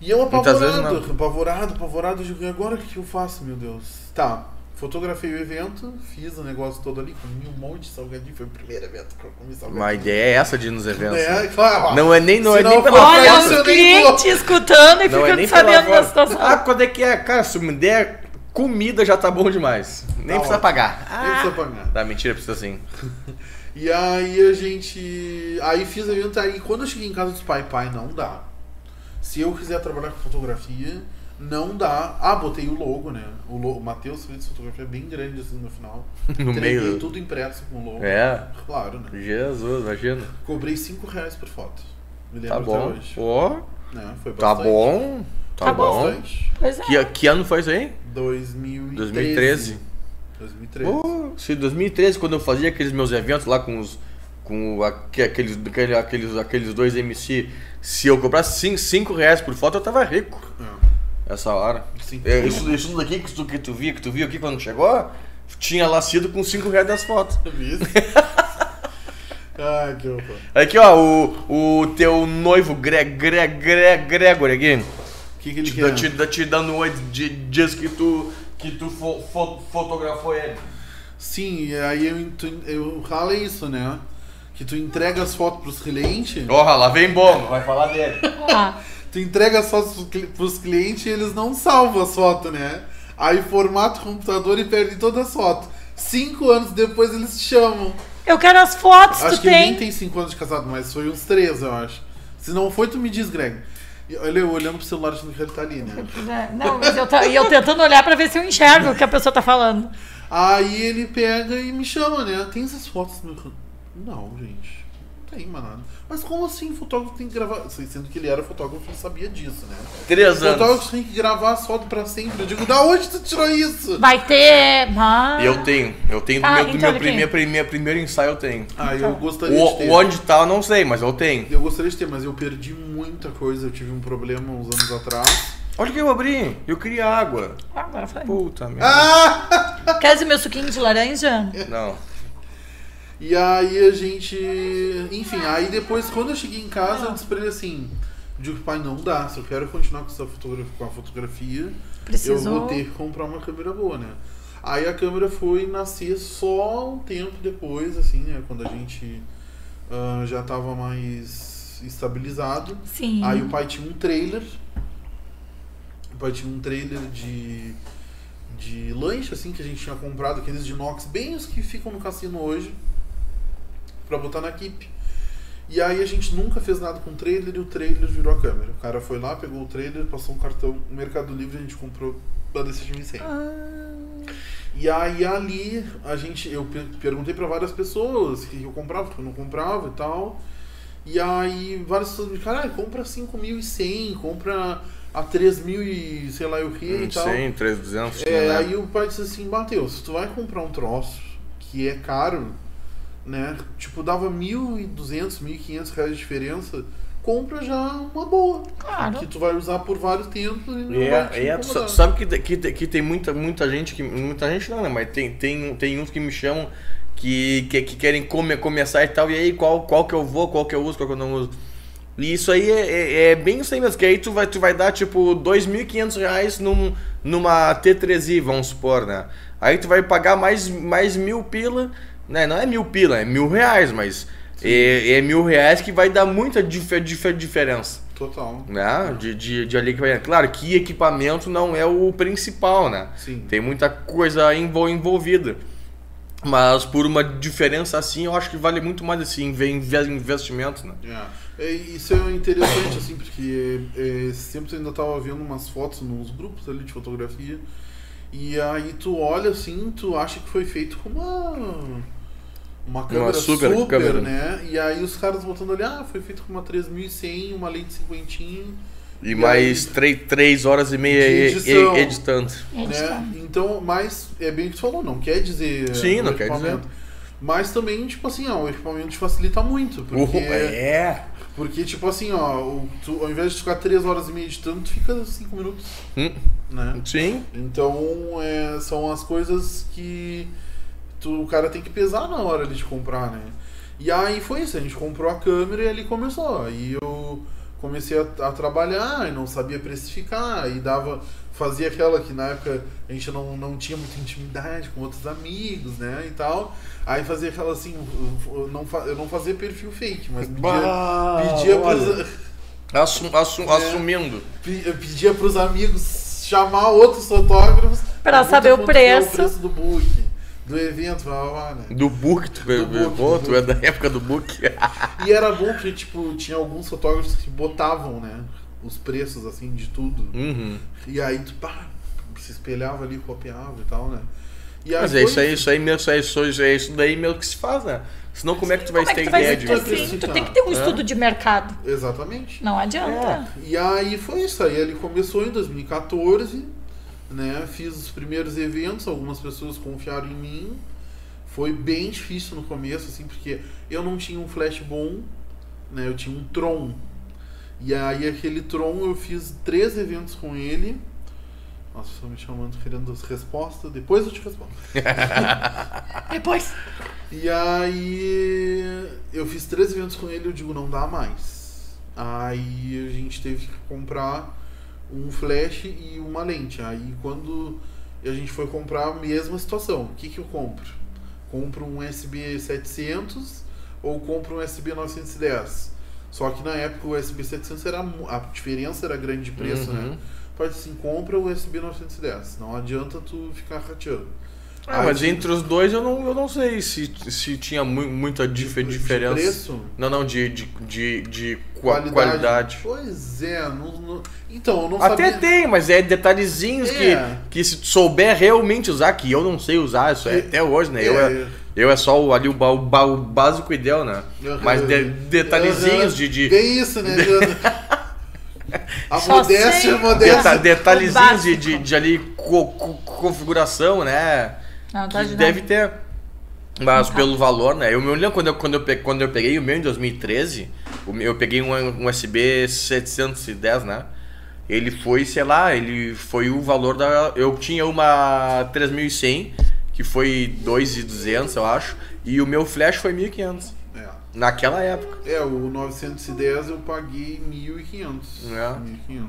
Speaker 3: E eu apavorado, apavorado, apavorado. Digo, e agora o que eu faço, meu Deus? Tá, fotografei o evento, fiz o negócio todo ali, comi um monte de salgadinho. Foi o primeiro evento que eu comi salgadinho.
Speaker 1: Uma ideia é essa de ir nos eventos.
Speaker 3: É,
Speaker 1: né?
Speaker 3: claro.
Speaker 1: Não é nem, não é nem
Speaker 3: não
Speaker 1: pela
Speaker 2: Olha
Speaker 3: Nossa,
Speaker 2: os clientes escutando e
Speaker 1: Não é
Speaker 2: ficando
Speaker 1: pela
Speaker 2: sabendo da situação.
Speaker 1: Ah, quando é que é? Cara, se me der comida já tá bom demais. Nem
Speaker 3: Tá
Speaker 1: precisa
Speaker 3: ótimo.
Speaker 1: pagar.
Speaker 3: Nem precisa pagar.
Speaker 1: Tá, mentira, precisa sim. [LAUGHS]
Speaker 3: E aí a gente. Aí fiz o evento, aí quando eu cheguei em casa disse, pai, pai, não dá. Se eu quiser trabalhar com fotografia, não dá. Ah, botei o logo, né? O, logo, o Matheus fez fotografia bem grande assim no final. [LAUGHS]
Speaker 1: No meio.
Speaker 3: tudo impresso com o logo.
Speaker 1: É.
Speaker 3: Claro, né?
Speaker 1: Jesus, imagina.
Speaker 3: Cobrei 5 reais por foto. Me lembro
Speaker 1: Tá bom.
Speaker 3: até hoje.
Speaker 1: Pô,
Speaker 3: Né? Foi
Speaker 1: tá
Speaker 3: bastante.
Speaker 1: bom. Tá,
Speaker 2: Tá
Speaker 1: bom.
Speaker 3: Bastante.
Speaker 2: Pois é.
Speaker 1: Que, que ano foi isso aí?
Speaker 3: 2013.
Speaker 1: 2013.
Speaker 3: 2013.
Speaker 1: Pô, se 2013, quando eu fazia aqueles meus eventos lá com os. Com aque- aqueles, aquele- aqueles, aqueles dois MC, se eu cobrasse 5 reais por foto, eu tava rico.
Speaker 3: É.
Speaker 1: Essa hora.
Speaker 3: Sim.
Speaker 1: É, isso, isso daqui que tu, que tu via, que tu viu aqui quando chegou, tinha lá sido com 5 reais das fotos.
Speaker 3: Isso. [LAUGHS] Ai, que horror.
Speaker 1: Aqui, ó, o, o teu noivo Gre, Gre, Gre, Gregory aqui.
Speaker 3: O que, que ele
Speaker 1: Te,
Speaker 3: quer?
Speaker 1: te, te, te dando oi, di- diz que tu, que tu fo, fo- fotografou ele.
Speaker 3: Sim, e aí eu, tu, eu falo isso, né? Que tu entrega as fotos pros clientes,
Speaker 1: Porra, lá vem bom, vai falar dele. [LAUGHS]
Speaker 3: Tu entrega as fotos pros cli- pros clientes e eles não salvam as fotos, né? Aí formata o computador e perde todas as fotos. Cinco anos depois eles te chamam.
Speaker 2: eu quero as fotos,
Speaker 3: Acho
Speaker 2: tu
Speaker 3: que ele nem
Speaker 2: tem.
Speaker 3: tem cinco anos de casado, mas foi uns três, eu acho. Se não foi, tu me diz, Greg. Olha, eu olhando pro celular achando que ele tá ali, né?
Speaker 2: É, Não, mas eu, tô, e eu tentando olhar pra ver se eu enxergo o que a pessoa tá falando.
Speaker 3: Aí ele pega e me chama, né? Tem essas fotos no meu. Não, gente. Não tem nada. Mas como assim fotógrafo tem que gravar? Sendo que ele era fotógrafo, ele sabia disso, né?
Speaker 1: Três anos.
Speaker 3: Fotógrafo tem que gravar as fotos pra sempre. Eu digo, da onde tu tirou isso?
Speaker 2: Vai ter. Ah,
Speaker 1: Eu tenho. Eu tenho do
Speaker 2: Ah,
Speaker 1: meu, do
Speaker 2: então
Speaker 1: meu primeiro, primeiro, primeiro ensaio, eu tenho.
Speaker 3: Ah,
Speaker 2: Então.
Speaker 3: eu gostaria de
Speaker 1: O,
Speaker 3: ter.
Speaker 1: o onde tá, eu não sei, mas eu tenho.
Speaker 3: Eu gostaria de ter, mas eu perdi muita coisa. Eu tive um problema uns anos atrás.
Speaker 1: Olha o que eu abri. Eu queria água.
Speaker 2: agora foi.
Speaker 1: Puta merda.
Speaker 3: Ah!
Speaker 2: Quer dizer meu suquinho de laranja?
Speaker 1: Não.
Speaker 3: E aí a gente. Enfim, aí depois, quando eu cheguei em casa, eu disse pra ele assim: digo, pai, não dá. Se eu quero continuar com, essa fotografia, com a fotografia, eu
Speaker 2: Precisou.
Speaker 3: vou ter que comprar uma câmera boa, né? Aí a câmera foi nascer só um tempo depois, assim, né? Quando a gente ah, já tava mais estabilizado.
Speaker 2: Sim.
Speaker 3: Aí o pai tinha um trailer. O pai tinha um trailer de, de lanche, assim, que a gente tinha comprado, aqueles de inox, bem os que ficam no cassino hoje, pra botar na equipe. E aí a gente nunca fez nada com o trailer e o trailer virou a câmera. O cara foi lá, pegou o trailer, passou um cartão no Mercado Livre e a gente comprou a DC1100.
Speaker 2: Ah,
Speaker 3: E aí ali a gente, eu pe- perguntei pra várias pessoas que eu comprava, que eu não comprava e tal. E aí várias pessoas me disseram, ah, compra 5.100, compra a 3.000 e sei lá o que e tal.
Speaker 1: 100, 300.
Speaker 3: É,
Speaker 1: né?
Speaker 3: aí o pai disse assim, Matheus, se tu vai comprar um troço que é caro, né? Tipo, dava 1.200, 1.500 reais de diferença, compra já uma boa.
Speaker 2: Claro.
Speaker 3: Que tu vai usar por vários tempos e não
Speaker 1: E
Speaker 3: vai te
Speaker 1: é, é, tu sabe que, que, que tem muita, muita gente que. Muita gente não, né? Mas tem, tem, tem uns que me chamam que, que, que querem come, começar e tal. E aí, qual, qual que eu vou, qual que eu uso, qual que eu não uso. E isso aí é, é, é bem isso aí mesmo, que aí tu vai, tu vai dar tipo 2.500 reais num, numa T3i, vamos supor, né? Aí tu vai pagar mais, mais mil pila, né? Não é mil pila, é mil reais, mas é, é mil reais que vai dar muita dif dif diferença
Speaker 3: Total.
Speaker 1: né? De, de, de ali que vai. Claro que equipamento não é o principal, né?
Speaker 3: Sim.
Speaker 1: Tem muita coisa envol- envolvida. Mas por uma diferença assim, eu acho que vale muito mais inve- investimento, né?
Speaker 3: É. É, isso é interessante, assim, porque é, sempre eu ainda tava vendo umas fotos nos grupos ali de fotografia. E aí tu olha assim, tu acha que foi feito com uma. Uma câmera
Speaker 1: super
Speaker 3: super,
Speaker 1: câmera.
Speaker 3: né? E aí os caras botando ali, ah, foi feito com uma 3100, uma lente cinquentinha.
Speaker 1: E,
Speaker 3: E
Speaker 1: mais
Speaker 3: aí-
Speaker 1: três, três horas e meia
Speaker 3: De
Speaker 1: e-
Speaker 3: edição.
Speaker 1: e- editando.
Speaker 3: né? Então, mas é bem o que tu falou, não quer dizer
Speaker 1: Sim, não quer
Speaker 3: equipamento. Mas também, tipo assim, ó, o equipamento te facilita muito. Porque,
Speaker 1: é.
Speaker 3: porque tipo assim, ó, o- tu, ao invés de ficar 3 horas e meia editando, tu fica 5 minutos,
Speaker 1: Hum,
Speaker 3: né?
Speaker 1: sim.
Speaker 3: Então, é, são as coisas que tu, o cara tem que pesar na hora de comprar, né? E aí foi isso, a gente comprou a câmera e ali começou. Aí eu comecei a, a trabalhar e não sabia precificar, e dava, fazia aquela que na época a gente não, não tinha muita intimidade com outros amigos, né, e tal. Aí fazia aquela assim, eu, não, eu não fazia perfil fake, mas pedia,
Speaker 1: Bah,
Speaker 3: pedia, pros,
Speaker 1: Assum, [LAUGHS] assum,
Speaker 3: É.
Speaker 1: Assumindo.
Speaker 3: pedia pros amigos chamar outros fotógrafos
Speaker 2: Pra
Speaker 3: pergunta
Speaker 2: saber o preço.
Speaker 3: o preço do book, do evento, blá, blá, blá, né?
Speaker 1: Do book, tu,
Speaker 3: Do book,
Speaker 1: pô,
Speaker 3: do
Speaker 1: é da época do book.
Speaker 3: E era bom que, tipo, tinha alguns fotógrafos que botavam, né? Os preços, assim, de tudo.
Speaker 1: Uhum.
Speaker 3: E aí, tu, pá, se espelhava ali, copiava e tal, né? E aí
Speaker 1: Mas é isso aí, isso aí mesmo, isso, aí, isso, isso, é isso daí mesmo que se faz, né? Senão como é que tu vai
Speaker 2: Como é
Speaker 1: ter
Speaker 2: vai
Speaker 1: ideia de.
Speaker 2: assim? Tu tem que ter um
Speaker 1: É.
Speaker 2: estudo de mercado.
Speaker 3: Exatamente.
Speaker 2: Não adianta.
Speaker 3: E aí foi isso. Aí ele começou em 2014, né? Fiz os primeiros eventos, algumas pessoas confiaram em mim. Foi bem difícil no começo, assim, porque eu não tinha um flash bom, né? Eu tinha um Tron. E aí aquele Tron eu fiz três eventos com ele. Nossa, estão me chamando querendo as respostas. Depois eu te respondo. [LAUGHS]
Speaker 2: Depois.
Speaker 3: E aí eu fiz três eventos com ele, eu digo, não dá mais. Aí a gente teve que comprar um flash e uma lente. Aí quando a gente foi comprar a mesma situação, o que, que eu compro? Compro um SB 700 ou compro um SB 910? Só que na época o SB 700 era a diferença era grande de preço,
Speaker 1: Uhum.
Speaker 3: né? Faz assim, compra o SB 910. Não adianta tu ficar rateando.
Speaker 1: Ah,
Speaker 3: Aí
Speaker 1: mas entre os dois eu não, eu não sei se, se tinha mu- muita dif-
Speaker 3: de
Speaker 1: diferença.
Speaker 3: preço?
Speaker 1: Não, não, de, de, de, de qua- qualidade.
Speaker 3: Pois é, não, não- então, eu não
Speaker 1: Até
Speaker 3: sabia.
Speaker 1: tem, mas é detalhezinhos
Speaker 3: É.
Speaker 1: que, que se souber realmente usar, que eu não sei usar, isso é,
Speaker 3: É.
Speaker 1: até hoje, né? Eu,
Speaker 3: É.
Speaker 1: é, eu é só o, ali o, ba- o ba- o básico deu, né? Mas de- detalhezinhos de. de
Speaker 3: Bem isso, né? [LAUGHS] A
Speaker 2: Só
Speaker 3: modéstia,
Speaker 2: sei.
Speaker 3: a modéstia.
Speaker 1: deta- detalhezinhos de, de, de ali co- co- configuração, né?
Speaker 2: Não, tá
Speaker 1: que
Speaker 2: de
Speaker 1: deve ter. Mas
Speaker 2: Tá.
Speaker 1: pelo valor, né? Eu me lembro quando eu, quando, eu, pe- quando eu peguei o meu em 2013, o meu- eu peguei um, um USB 710, né? Ele foi, sei lá, ele foi o valor da. Eu tinha uma 3100, que foi 2,200, eu acho, e o meu flash foi 1500. Naquela época.
Speaker 3: É, o 910 eu paguei 1.500.
Speaker 1: É.
Speaker 3: 1.500.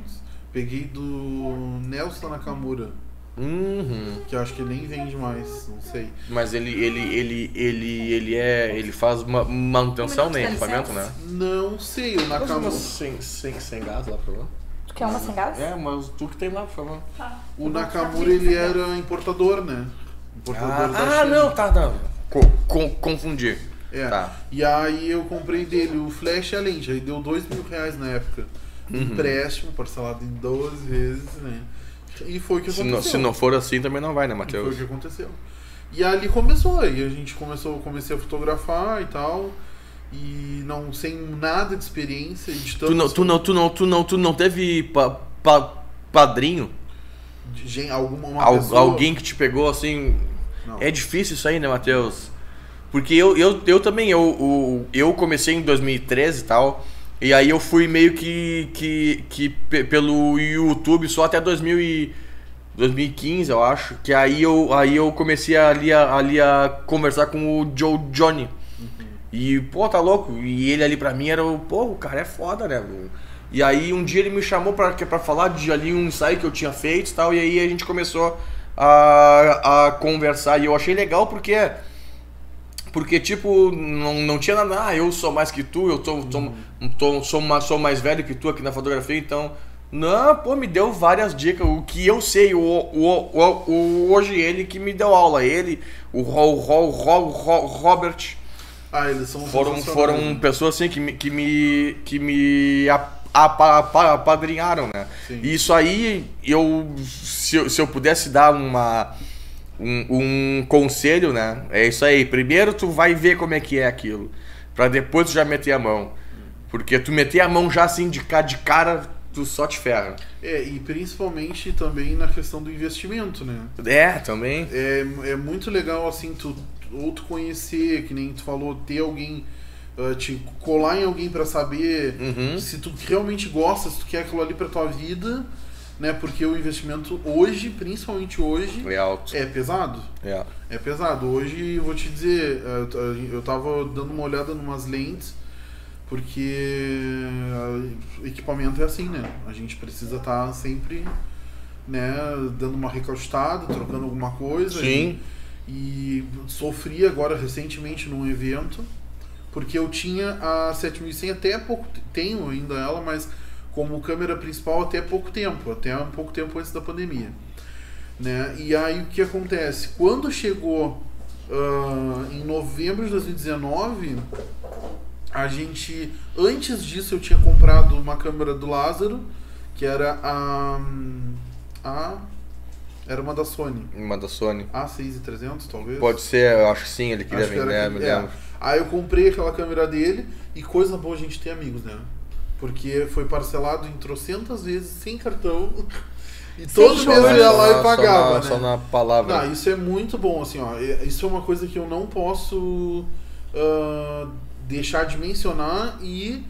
Speaker 3: Peguei do Nelson Nakamura,
Speaker 1: Uhum.
Speaker 3: que eu acho que nem vende mais, não sei.
Speaker 1: Mas ele, ele, ele, ele, ele é. Ele faz uma manutenção no
Speaker 2: dá
Speaker 1: equipamento, né?
Speaker 3: Não sei, o Nakamura.
Speaker 1: sem, sem, sem gás lá, por favor.
Speaker 2: Tu quer uma sem gás?
Speaker 1: É, mas tu que tem lá, por favor.
Speaker 2: Tá.
Speaker 3: O Nakamura ele era importador, né? Importador da
Speaker 1: Ah, ah, não, tá, não. Co- con- confundi.
Speaker 3: É.
Speaker 1: Tá.
Speaker 3: E aí eu comprei dele o flash e a lente. Aí deu dois mil reais na época.
Speaker 1: Uhum.
Speaker 3: Empréstimo, parcelado em 12 vezes, né? E foi o que
Speaker 1: Se
Speaker 3: aconteceu.
Speaker 1: não, se não for assim, também não vai, né,
Speaker 3: E foi o
Speaker 1: Matheus?
Speaker 3: que aconteceu. E ali começou, aí a gente começou, comecei a fotografar e tal. E não sem nada de experiência, editando.
Speaker 1: Tu não, tu não, tu não, tu não, tu não teve pa, pa- padrinho?
Speaker 3: de alguma uma
Speaker 1: Al-
Speaker 3: pessoa-
Speaker 1: alguém que te pegou assim.
Speaker 3: Não.
Speaker 1: É difícil isso aí, né, Matheus? Porque eu, eu, eu também, eu, o- eu comecei em 2013 e tal. E aí eu fui meio que, que, que pe- pelo YouTube só até 2000 e 2015, eu acho. Que aí eu, aí eu comecei ali a, ali a conversar com o Joe Johnny. E, pô, tá louco? E ele ali pra mim era o, pô, o cara é foda, né? E aí um dia ele me chamou pra, que- pra falar de ali um ensaio que eu tinha feito e tal, e aí a gente começou a, a conversar. E eu achei legal porque. Porque, tipo, não, não tinha nada, ah, eu sou mais que tu, eu tô, tô, tô- sou, mais, sou mais velho que tu aqui na fotografia, então. Não, pô, me deu várias dicas. O que eu sei, o, o, o, o- hoje ele que me deu aula, ele, o, Ro, Ro, Ro, Ro- Robert.
Speaker 3: Ah, eles são
Speaker 1: Foram, foram
Speaker 3: né?
Speaker 1: pessoas assim que me, que me, que me apadrinharam, né?
Speaker 3: Sim.
Speaker 1: E isso aí, eu se, eu, se eu pudesse dar uma, um, um conselho, né? É isso aí. Primeiro tu vai ver como é que é aquilo, Pra depois tu já meter a mão. Porque tu meter a mão já assim de, ca- de cara, tu só te ferra.
Speaker 3: É, e principalmente também na questão do investimento, né?
Speaker 1: É, também.
Speaker 3: É, é muito legal, assim, tu, ou tu conhecer, que nem tu falou, ter alguém, ah, te colar em alguém pra saber
Speaker 1: Uhum.
Speaker 3: se tu realmente gosta, se tu quer aquilo ali pra tua vida, né? Porque o investimento hoje, principalmente hoje,
Speaker 1: É alto.
Speaker 3: é pesado.
Speaker 1: É.
Speaker 3: É pesado. Hoje, vou te dizer, eu t- eu tava dando uma olhada numas lentes, porque ah, equipamento é assim, né? A gente precisa estar sempre, né, dando uma recaustada, trocando alguma coisa.
Speaker 1: Sim.
Speaker 3: E, e sofri agora recentemente num evento, porque eu tinha a 7100 até pouco, te- tenho ainda ela, mas como câmera principal até pouco tempo, até um pouco tempo antes da pandemia né? E aí o que acontece? Quando chegou ah, em novembro de 2019, a gente, antes disso eu tinha comprado uma câmera do Lázaro, que era a, a era uma da Sony,
Speaker 1: Uma da Sony.
Speaker 3: A6300 talvez.
Speaker 1: Pode ser, eu acho que sim, ele queria
Speaker 3: Acho que era
Speaker 1: vender,
Speaker 3: aquele-
Speaker 1: me
Speaker 3: é.
Speaker 1: lembro.
Speaker 3: Aí eu comprei aquela câmera dele e coisa boa a gente ter amigos, né? Porque foi parcelado em trocentas vezes sem cartão. [LAUGHS] E todo
Speaker 2: Sem
Speaker 3: mês eu ia lá e pagava,
Speaker 1: só na,
Speaker 3: né?
Speaker 1: Só na palavra.
Speaker 3: Não, isso é muito bom, assim, ó. Isso é uma coisa que eu não posso ah, deixar de mencionar e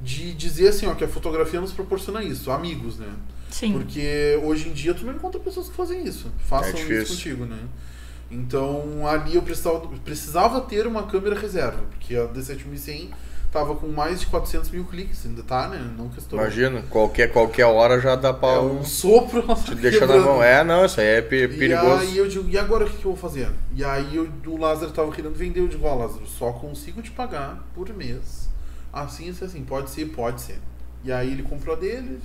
Speaker 3: de dizer assim, ó, que a fotografia nos proporciona isso, amigos, né?
Speaker 2: Sim.
Speaker 3: Porque hoje em dia tu não encontra pessoas que fazem isso. Façam
Speaker 1: É
Speaker 3: isso contigo, né? Então ali eu precisava, precisava ter uma câmera reserva, porque a D7100 tava com mais de 400 mil cliques, ainda tá, né? Não questão.
Speaker 1: Imagina, qualquer, qualquer hora já dá pra
Speaker 3: É
Speaker 1: um
Speaker 3: um sopro. [LAUGHS]
Speaker 1: te deixar na mão. É, não, isso aí é pe-
Speaker 3: E
Speaker 1: perigoso.
Speaker 3: aí eu digo, e agora o que, que eu vou fazer? E aí eu, o Lázaro tava querendo vender, eu digo, ó Lázaro, só consigo te pagar por mês. Assim, assim, assim, pode ser, pode ser. E aí ele comprou a dele,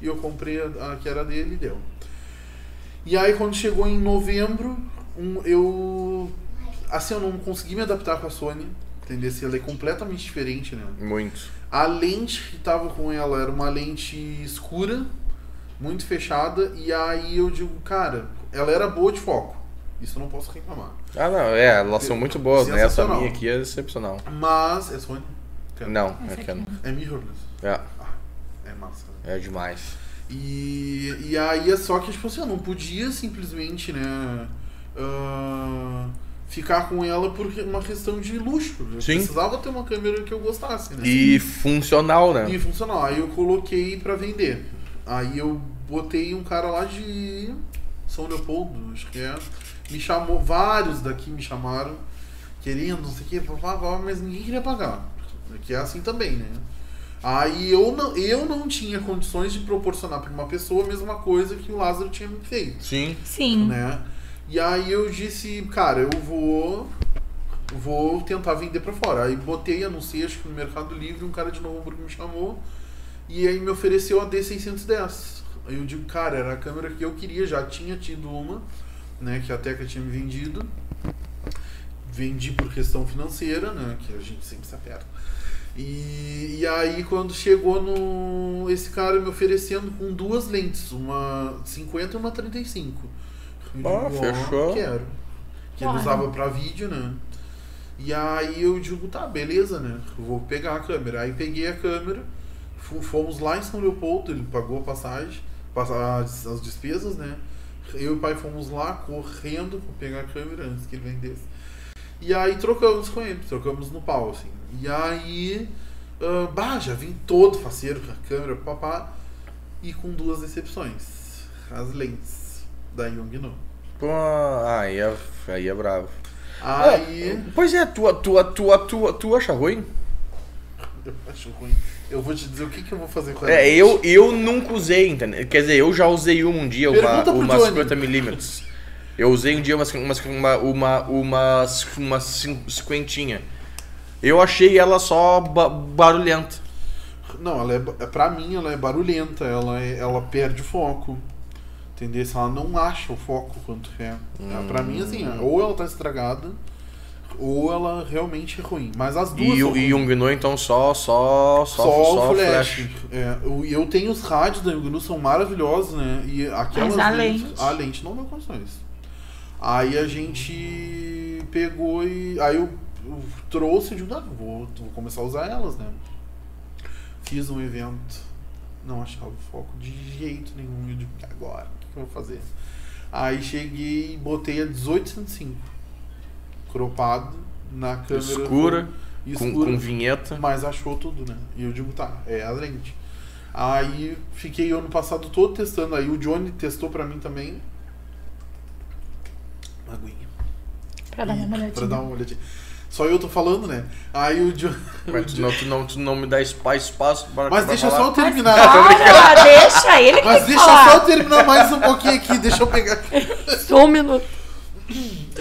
Speaker 3: e eu comprei a, a que era dele e deu. E aí quando chegou em novembro, um, eu. Assim, eu não consegui me adaptar com a Sony. Entendeu? Assim, ela é completamente diferente, né?
Speaker 1: Muito.
Speaker 3: A lente que tava com ela era uma lente escura, muito fechada, e aí eu digo, cara, ela era boa de foco. Isso eu não posso reclamar.
Speaker 1: Ah, não, é, elas são muito boas, né? Essa minha aqui é excepcional.
Speaker 3: Mas. É Sony? Canon.
Speaker 1: Não, é Canon.
Speaker 3: É mirrorless.
Speaker 1: É,
Speaker 3: Ah, é massa. né?
Speaker 1: é demais.
Speaker 3: E, e aí é só que, tipo assim, eu não podia simplesmente, né, ah, ficar com ela por uma questão de luxo. Eu
Speaker 1: Sim.
Speaker 3: precisava ter uma câmera que eu gostasse, né?
Speaker 1: E funcional, né?
Speaker 3: E funcional. Aí eu coloquei pra vender. Aí eu botei um cara lá de São Leopoldo, acho que é. Me chamou, vários daqui me chamaram, querendo, não sei o que, mas ninguém queria pagar. Que é assim também, né? Aí eu não, eu não tinha condições de proporcionar pra uma pessoa a mesma coisa que o Lázaro tinha me feito,
Speaker 1: Sim.
Speaker 2: Sim.
Speaker 3: né? E aí eu disse, cara, eu vou vou tentar vender pra fora. Aí botei, anunciei, acho que no Mercado Livre, um cara de Novo me chamou e aí me ofereceu a D610. Aí eu digo, cara, era a câmera que eu queria, já tinha tido uma, né, que a Teca tinha me vendido. Vendi por questão financeira, né, que a gente sempre se aperta. E, e aí quando chegou no esse cara me oferecendo com duas lentes, uma 50 e uma 35. Eu
Speaker 1: Ah,
Speaker 3: digo,
Speaker 1: fechou.
Speaker 3: Quero. Que ele usava pra vídeo, né? E aí eu digo, tá, beleza, né? Vou pegar a câmera. Aí peguei a câmera, fomos lá em São Leopoldo, ele pagou a passagem, passa- as, as despesas, né? Eu e o pai fomos lá correndo pra pegar a câmera antes que ele vendesse. E aí trocamos com ele, trocamos no pau, assim. E aí, ah, bah, já vim todo faceiro com a câmera, papá, e com duas exceções. As lentes da Yongnuo.
Speaker 1: Pô, aí é, aí é bravo.
Speaker 3: Aí,
Speaker 1: É, pois é, tu, tu, tu, tu, tu acha ruim?
Speaker 3: eu acho ruim. Eu vou te dizer o que, que eu vou fazer com ela.
Speaker 1: É, eu, eu nunca usei, entendeu? Quer dizer, eu já usei uma um dia, uma,
Speaker 3: Pergunta pro
Speaker 1: uma
Speaker 3: Johnny.
Speaker 1: 50mm. Eu usei um dia umas, umas, uma, uma, uma, uma cin- cinquentinha. Eu achei ela só ba- barulhenta.
Speaker 3: Não, ela é, ba- pra mim ela é barulhenta, ela, é- ela perde o foco. Entendeu? Ela não acha o foco quanto é.
Speaker 1: Hum.
Speaker 3: Pra mim, assim, ou ela tá estragada, ou ela realmente é ruim. Mas as duas.
Speaker 1: E,
Speaker 3: são
Speaker 1: o- e
Speaker 3: ruins.
Speaker 1: um Gnu, então, só, só, só,
Speaker 3: Só,
Speaker 1: só
Speaker 3: o flash. É, eu, eu tenho os rádios da Yongnuo, são maravilhosos, né? E aquelas
Speaker 2: Mas a
Speaker 3: lentes-
Speaker 2: lente?
Speaker 3: A lente não deu condições. Aí a gente pegou e. Aí eu, eu trouxe e digo, ah, vou, vou começar a usar elas, né? Fiz um evento, não achava o foco de jeito nenhum. Eu digo, "E agora, o que que eu vou fazer? Aí cheguei e botei a 1805. Cropado na câmera.
Speaker 1: Escura, Com,
Speaker 3: escura
Speaker 1: com vinheta.
Speaker 3: mas achou tudo, né? E eu digo, tá, é a lente. Aí fiquei o ano passado todo testando. Aí o Johnny testou pra mim também. Uma aguinha.
Speaker 2: Pra dar uma olhadinha.
Speaker 3: Pra dar uma olhadinha. Só eu tô falando, né? Aí o Johnny. [LAUGHS]
Speaker 1: Mas tu não, tu, não, tu não me dá espa- espaço para
Speaker 3: Mas
Speaker 1: pra
Speaker 3: deixa
Speaker 1: falar.
Speaker 3: só eu terminar.
Speaker 2: Para, deixa ele que
Speaker 3: Mas
Speaker 2: que
Speaker 3: deixa
Speaker 2: falar.
Speaker 3: só eu terminar mais um pouquinho aqui, deixa eu pegar. [LAUGHS]
Speaker 2: Só um minuto.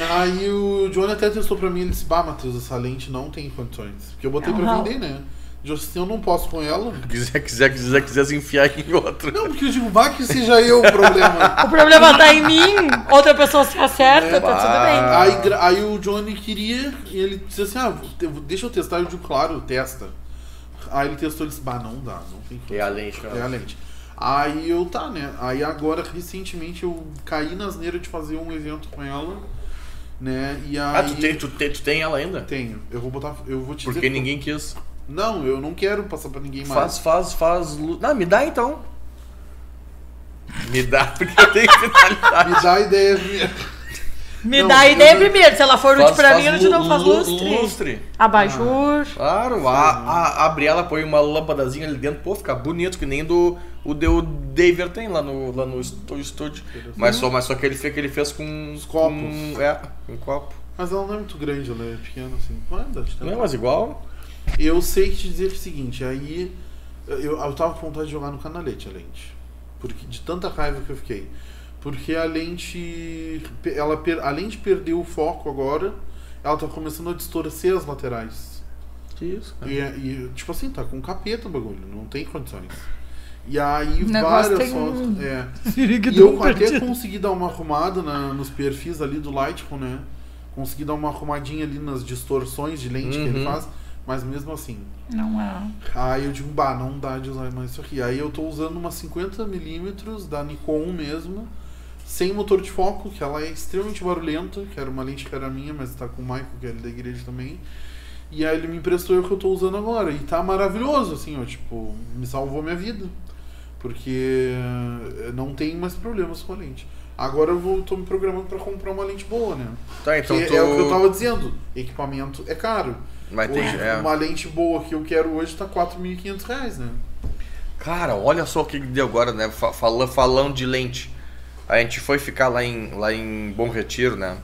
Speaker 3: Aí o Johnny até testou pra mim, ele disse, bah, Matheus, essa lente não tem condições. Porque eu botei pra
Speaker 2: Aham.
Speaker 3: vender, né? Eu disse, eu não posso com ela. [LAUGHS]
Speaker 1: Quiser, quiser, quiser, quiser se enfiar em outro.
Speaker 3: Não, porque eu digo, vá que seja eu o problema. [LAUGHS]
Speaker 2: O problema tá em mim, outra pessoa se acerta,
Speaker 3: É,
Speaker 2: tá tudo bem.
Speaker 1: Ah.
Speaker 3: Aí, gra- aí o Johnny queria, e ele disse assim, ah, deixa eu testar. Eu digo, claro, testa. Aí ele testou e disse, bah, não dá, não tem como.
Speaker 1: É a lente,
Speaker 3: É a lente. Aí eu, tá, né? Aí agora, recentemente, eu caí na asneira de fazer um evento com ela, né? E aí...
Speaker 1: Ah, tu tem, tu, tem, tu tem ela ainda?
Speaker 3: Tenho. Eu vou botar, eu vou te
Speaker 1: Porque
Speaker 3: dizer...
Speaker 1: ninguém quis.
Speaker 3: Não, eu não quero passar pra ninguém mais.
Speaker 1: Faz, faz, faz. lu- Não, me dá então. Me dá, porque eu tenho finalidade. [LAUGHS]
Speaker 3: Me dá a ideia primeiro.
Speaker 2: Me
Speaker 3: Não,
Speaker 2: dá a ideia primeiro. Se ela for útil
Speaker 1: Faz,
Speaker 2: pra mim, eu te
Speaker 1: lu-
Speaker 2: não faz
Speaker 1: lu-
Speaker 2: lustre.
Speaker 1: lustre.
Speaker 2: Abajur.
Speaker 1: Claro, a, a, abre ela, põe uma lâmpadazinha ali dentro, pô, fica bonito, que nem do o, de, o David tem lá no, lá no estu- estúdio. Mas só, mas só que ele fez que ele fez com
Speaker 3: Os copos.
Speaker 1: Com, é, com copo.
Speaker 3: Mas ela não é muito grande, ela é pequena assim. Manda, deixa eu
Speaker 1: Não,
Speaker 3: tentar.
Speaker 1: mas igual.
Speaker 3: Eu sei te dizer o seguinte, aí eu, eu tava com vontade de jogar no canalete a lente. Porque de tanta raiva que eu fiquei. Porque a lente. Ela, além de perder o foco agora, ela tá começando a distorcer as laterais.
Speaker 1: Que isso, cara.
Speaker 3: E, e, tipo assim, tá com capeta o bagulho, não tem condições. E aí várias
Speaker 2: tem
Speaker 3: fotos.
Speaker 2: um-
Speaker 3: É. [LAUGHS] E eu até consegui dar uma arrumada na- nos perfis ali do Lightcon, né? Consegui dar uma arrumadinha ali nas distorções de lente que ele
Speaker 1: Uhum.
Speaker 3: faz, mas mesmo assim.
Speaker 2: Não é.
Speaker 3: Aí eu digo, bah, não dá de usar mais isso aqui. Aí eu tô usando uma 50mm da Nikon mesmo, sem motor de foco, que ela é extremamente barulhenta, que era uma lente que era minha, mas tá com o Michael, que é ele da igreja também. E aí ele me emprestou o que eu tô usando agora. E tá maravilhoso, assim, ó, tipo, me salvou minha vida. Porque eh, não tem mais problemas com a lente. Agora eu vou, tô me programando pra comprar uma lente boa, né?
Speaker 1: Tá, então tu.
Speaker 3: É o que eu tava dizendo. Equipamento é caro.
Speaker 1: Mas tem.
Speaker 3: Hoje,
Speaker 1: é.
Speaker 3: Uma lente boa que eu quero hoje tá 4.500 reais, né?
Speaker 1: Cara, olha só o que deu agora, né? Fa- fala- falando de lente. A gente foi ficar lá em, lá em Bom Retiro, né?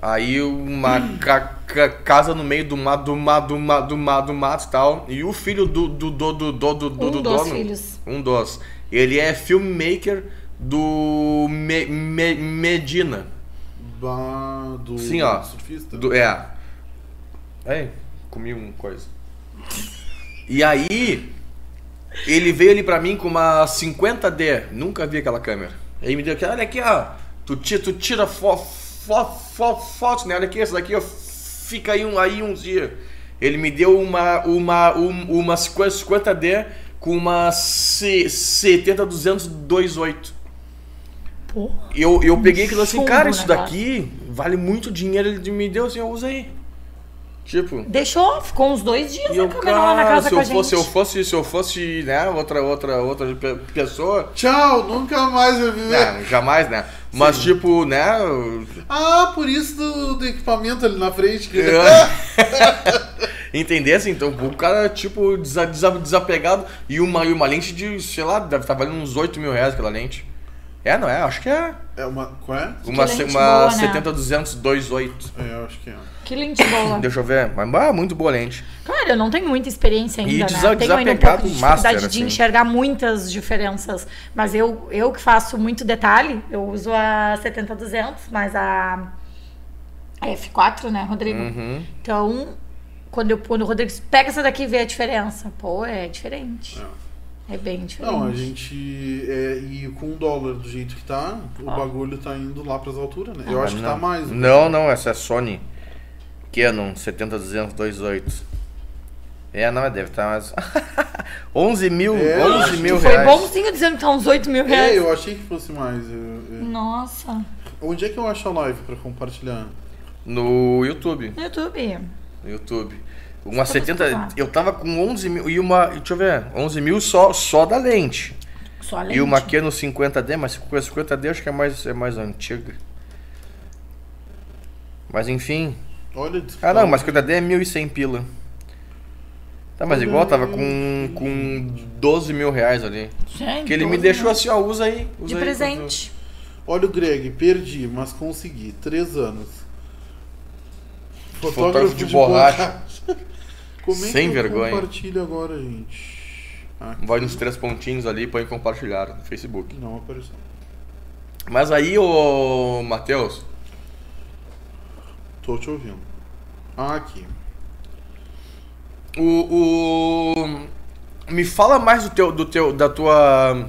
Speaker 1: Aí uma ca- ca- casa no meio do mato, do mato, do mato, do mato, do mato e tal. E o filho do, do, do, do, do, do, do
Speaker 2: Um
Speaker 1: do
Speaker 2: dos
Speaker 1: dono.
Speaker 2: filhos.
Speaker 1: Um dos. Ele é filmmaker do Me- Me- Medina.
Speaker 3: Ba- do
Speaker 1: Sim, ó.
Speaker 3: surfista.
Speaker 1: Do, é. Aí, comi uma coisa. E aí, ele veio ali pra mim com uma 50D. Nunca vi aquela câmera. Aí me deu aqui, olha aqui, ó. Tu tira, tu tira fo, fo, fo, fotos, né? Olha aqui, essa daqui, ó. Fica aí, um, aí uns dias. Ele me deu uma, uma, um, uma 50D com uma C- 70-200-28.
Speaker 2: Pô.
Speaker 1: Eu, eu peguei aquilo assim, cara,
Speaker 2: o
Speaker 1: isso daqui vale muito dinheiro. Ele me deu assim, eu usei. Tipo.
Speaker 2: Deixou, ficou uns dois dias
Speaker 1: E eu,
Speaker 2: na câmera lá na casa
Speaker 1: se
Speaker 2: com a
Speaker 1: eu fosse, se eu
Speaker 2: gente.
Speaker 1: fosse, se eu fosse, né, outra, outra, outra pe- pessoa,
Speaker 3: Tchau, nunca mais vai viver.
Speaker 1: né, jamais, né? Mas tipo, né, eu-
Speaker 3: Ah, por isso do, do equipamento ali na frente. [LAUGHS] Que...
Speaker 1: entendesse, então, o cara, tipo, desa- desa- desapegado e uma, e uma lente de, sei lá, deve estar valendo uns 8 mil reais aquela lente. É, não é? Acho que é.
Speaker 3: É uma. Qual é?
Speaker 1: Uma,
Speaker 2: lente
Speaker 1: uma
Speaker 2: boa, né?
Speaker 1: 70-200-28.
Speaker 3: É, eu acho que é.
Speaker 2: Que lente boa. [LAUGHS]
Speaker 1: Deixa eu ver. Mas, ah, muito boa lente.
Speaker 2: Cara, eu não tenho muita experiência ainda,
Speaker 1: E
Speaker 2: né?
Speaker 1: desa-
Speaker 2: Tenho ainda um
Speaker 1: desapegado
Speaker 2: pouco de
Speaker 1: master,
Speaker 2: dificuldade de
Speaker 1: assim.
Speaker 2: enxergar muitas diferenças. Mas eu, eu que faço muito detalhe, eu uso a 70-200, mas a a F4, né, Rodrigo?
Speaker 1: Uhum.
Speaker 2: Então, quando, eu, quando o Rodrigo pega essa daqui e vê a diferença. Pô, é diferente. É, bem diferente.
Speaker 3: Não, a gente. É, e com o dólar do jeito que tá, o
Speaker 2: Ah.
Speaker 3: bagulho tá indo lá pras alturas, né? Eu acho que
Speaker 1: não.
Speaker 3: tá mais.
Speaker 1: Não, não, essa é Sony Canon 70-200-28. É, não, deve estar mais. [LAUGHS] 11 mil,
Speaker 3: É,
Speaker 1: 11 mil
Speaker 2: Foi
Speaker 1: reais.
Speaker 2: bonzinho dizendo que tá uns 8 mil reais.
Speaker 3: É, eu achei que fosse mais. eu- eu-
Speaker 2: Nossa.
Speaker 3: Onde é que eu acho a live pra compartilhar?
Speaker 1: No YouTube.
Speaker 2: No YouTube.
Speaker 1: No YouTube. Uma
Speaker 2: Só pra
Speaker 1: 70.
Speaker 2: escutar.
Speaker 1: Eu tava com 11 mil. E uma. Deixa eu ver. 11 mil só, só da lente.
Speaker 2: Só a
Speaker 1: E uma
Speaker 2: lente.
Speaker 1: Canon 50D, mas com a 50D acho que é mais, é mais antiga. Mas enfim.
Speaker 3: Olha,
Speaker 1: Ah não, mas 50D é 1.100 pila. Tá, mas igual tava com, com 12 mil reais ali.
Speaker 2: Gente,
Speaker 1: Que ele me
Speaker 2: 12
Speaker 1: deixou
Speaker 2: mil.
Speaker 1: assim, ó, usa aí. Usa
Speaker 2: De
Speaker 1: aí,
Speaker 2: presente.
Speaker 3: Olha o Greg, perdi, mas consegui. Três anos.
Speaker 1: Fotógrafo de borracha.
Speaker 3: Como é
Speaker 1: Sem vergonha.
Speaker 3: compartilho agora, gente? Aqui.
Speaker 1: Vai nos três pontinhos ali e põe compartilhar no Facebook.
Speaker 3: Não apareceu.
Speaker 1: Mas aí, ô Matheus,
Speaker 3: Tô te ouvindo. Ah, aqui.
Speaker 1: o, o. Me fala mais do teu. do teu. da tua.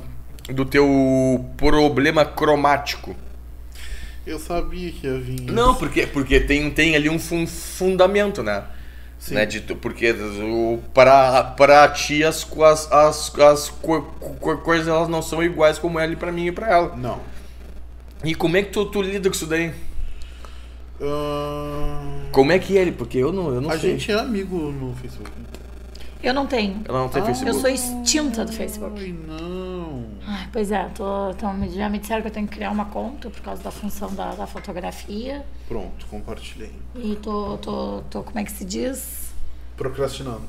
Speaker 1: do teu problema cromático.
Speaker 3: Eu sabia que ia vir.
Speaker 1: Não, porque, porque tem, tem ali um fun- fundamento, né?
Speaker 3: Sim.
Speaker 1: Né, de, porque pra ti as, as, as, as co- co- coisas elas não são iguais como é ali pra mim e pra ela.
Speaker 3: Não.
Speaker 1: E como é que tu, tu lida com isso daí?
Speaker 3: Ah,
Speaker 1: Como é que é ele? Porque eu não, eu não
Speaker 3: a
Speaker 1: sei.
Speaker 3: gente é amigo no Facebook.
Speaker 2: Eu não tenho.
Speaker 1: Ela não tem
Speaker 3: Ah,
Speaker 1: Facebook.
Speaker 2: Eu sou extinta do Facebook.
Speaker 3: Ai, não.
Speaker 2: Ai, pois é, tô, então, me- já me disseram que eu tenho que criar uma conta por causa da função da, da fotografia.
Speaker 3: Pronto, compartilhei.
Speaker 2: E tô, tô, tô, como é que se diz?
Speaker 3: Procrastinando.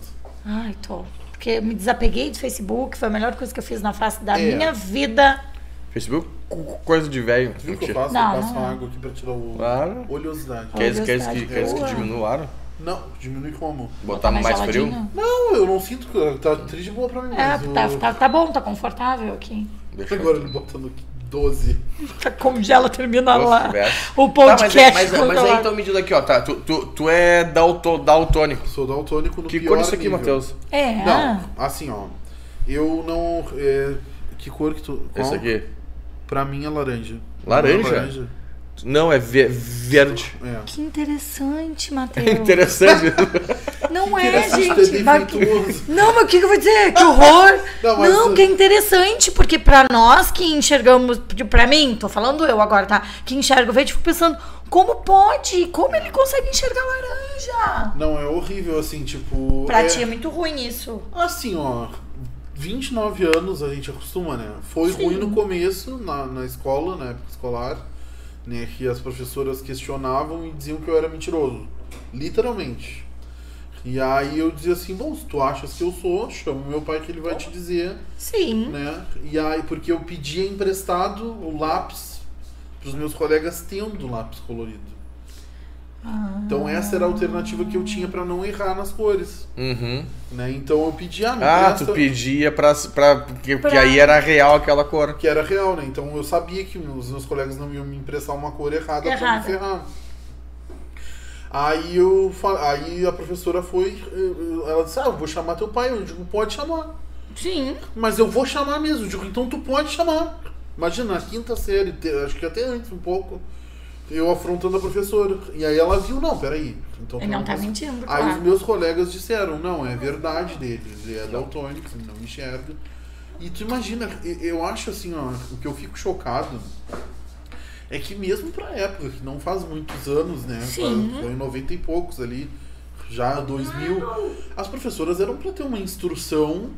Speaker 2: Ai, tô. Porque eu me desapeguei do Facebook, foi a melhor coisa que eu fiz na face da
Speaker 3: É.
Speaker 2: minha vida.
Speaker 1: Facebook, co- coisa de velho.
Speaker 3: Viu que eu faço?
Speaker 2: Não,
Speaker 3: eu passo
Speaker 2: não.
Speaker 3: água aqui pra tirar o
Speaker 1: Claro.
Speaker 3: oleosidade.
Speaker 1: Queres, queres,
Speaker 2: Oleosidade
Speaker 1: que, diminua o ar?
Speaker 3: Não, diminui como?
Speaker 1: Botar mais, frio?
Speaker 2: geladinho.
Speaker 3: Não, eu não sinto que tá triste de boa pra mim.
Speaker 2: É,
Speaker 3: mas
Speaker 2: tá,
Speaker 3: o-
Speaker 2: tá, tá bom, tá confortável aqui.
Speaker 1: Deixa
Speaker 3: Agora ele botando aqui 12. [LAUGHS]
Speaker 2: Tá Congela, termina
Speaker 1: Nossa,
Speaker 2: lá. O
Speaker 1: Tá,
Speaker 2: podcast.
Speaker 1: mas, mas, mas aí
Speaker 2: congelado.
Speaker 1: então me diz aqui, ó, tá, tu, tu, tu é dalto, daltônico.
Speaker 3: Sou daltônico no
Speaker 1: Que
Speaker 3: pior
Speaker 1: cor é isso aqui,
Speaker 3: nível.
Speaker 1: Matheus?
Speaker 2: É.
Speaker 3: Não, assim, ó. Eu não. é, que cor que tu.
Speaker 1: Esse
Speaker 3: qual?
Speaker 1: aqui.
Speaker 3: Pra mim é laranja.
Speaker 1: Laranja? Não, é ve- verde.
Speaker 3: É.
Speaker 2: Que interessante, Matheus. [LAUGHS]
Speaker 1: Interessante.
Speaker 2: Não é,
Speaker 3: Interessante, tu é
Speaker 2: gente. Mas que-
Speaker 3: defeituoso.
Speaker 2: Não, mas o que, que eu vou dizer? Que horror!
Speaker 3: Não, [LAUGHS]
Speaker 2: Não,
Speaker 3: mas-
Speaker 2: que é interessante, porque pra nós que enxergamos, pra mim, tô falando eu agora, tá? Que enxergo verde, fico pensando, como pode? Como ele consegue enxergar laranja?
Speaker 3: Não, é horrível, assim, tipo.
Speaker 2: Pra
Speaker 3: é,
Speaker 2: ti é muito ruim isso.
Speaker 3: Assim, ó. 29 anos a gente acostuma, né? Foi
Speaker 2: Sim.
Speaker 3: ruim no começo, na, na escola, na época escolar, né? Que as professoras questionavam e diziam que eu era mentiroso. Literalmente. E aí eu dizia assim, bom, se tu achas que eu sou, chama o meu pai que ele vai te dizer,
Speaker 2: Sim.
Speaker 3: né? E aí, porque eu pedia emprestado o lápis pros meus colegas tendo lápis colorido.
Speaker 2: Ah.
Speaker 3: Então essa era a alternativa que eu tinha pra não errar nas cores,
Speaker 1: Uhum.
Speaker 3: né? Então eu pedia, ah, me
Speaker 1: Ah, tu pedia pra. pra porque,
Speaker 2: Pra-
Speaker 1: aí era real aquela cor.
Speaker 3: que era real, né? Então eu sabia que os meus colegas não iam me emprestar uma cor errada, pra
Speaker 2: Errada.
Speaker 3: me ferrar. Aí eu aí a professora foi, ela disse: "Ah, eu vou chamar teu pai". Eu digo: "Pode chamar".
Speaker 2: Sim.
Speaker 3: Mas eu vou chamar mesmo. Eu digo: "Então tu pode chamar". Imagina, na quinta série, acho que até antes um pouco, eu afrontando a professora. E aí ela viu: "Não, peraí". Então
Speaker 2: Ele não tá
Speaker 3: pode-
Speaker 2: mentindo,
Speaker 3: Aí
Speaker 2: claro.
Speaker 3: os meus colegas disseram, não, é verdade dele, ele é daltônico, ele não enxerga. E tu imagina, eu acho assim, ó, o que eu fico chocado é que mesmo pra época, que não faz muitos anos, né?
Speaker 2: Sim.
Speaker 3: Foi em 90 e poucos ali, já 2000, as professoras eram pra ter uma instrução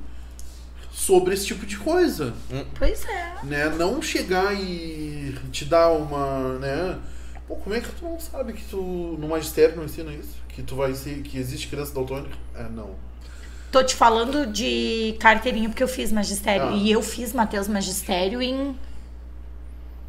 Speaker 3: sobre esse tipo de coisa,
Speaker 2: Pois é.
Speaker 3: né? Não chegar e te dar uma, né? Pô, como é que tu não sabe que tu no magistério não ensina isso? Que tu vai ser que existe criança daltônica? É, não.
Speaker 2: Tô te falando de carteirinha porque eu fiz magistério.
Speaker 3: Ah.
Speaker 2: E eu fiz Matheus Magistério em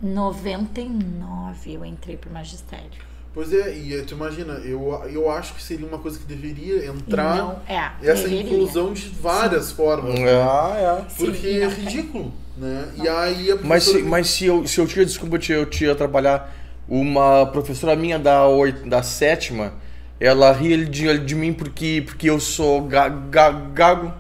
Speaker 2: 99 eu entrei pro magistério.
Speaker 3: Pois é, e tu imagina, eu, eu acho que seria uma coisa que deveria entrar
Speaker 2: não, é,
Speaker 3: essa
Speaker 2: deveria.
Speaker 3: inclusão de várias formas.
Speaker 1: Ah, é.
Speaker 2: Sim,
Speaker 3: Porque
Speaker 2: e
Speaker 3: é
Speaker 2: não tem.
Speaker 3: ridículo, né? E aí a
Speaker 1: Mas, se, mas se, eu, se eu tinha, desculpa, eu tinha trabalhar, uma professora minha da, oit, da sétima, ela ria de, de mim porque, porque eu sou ga, ga- gago.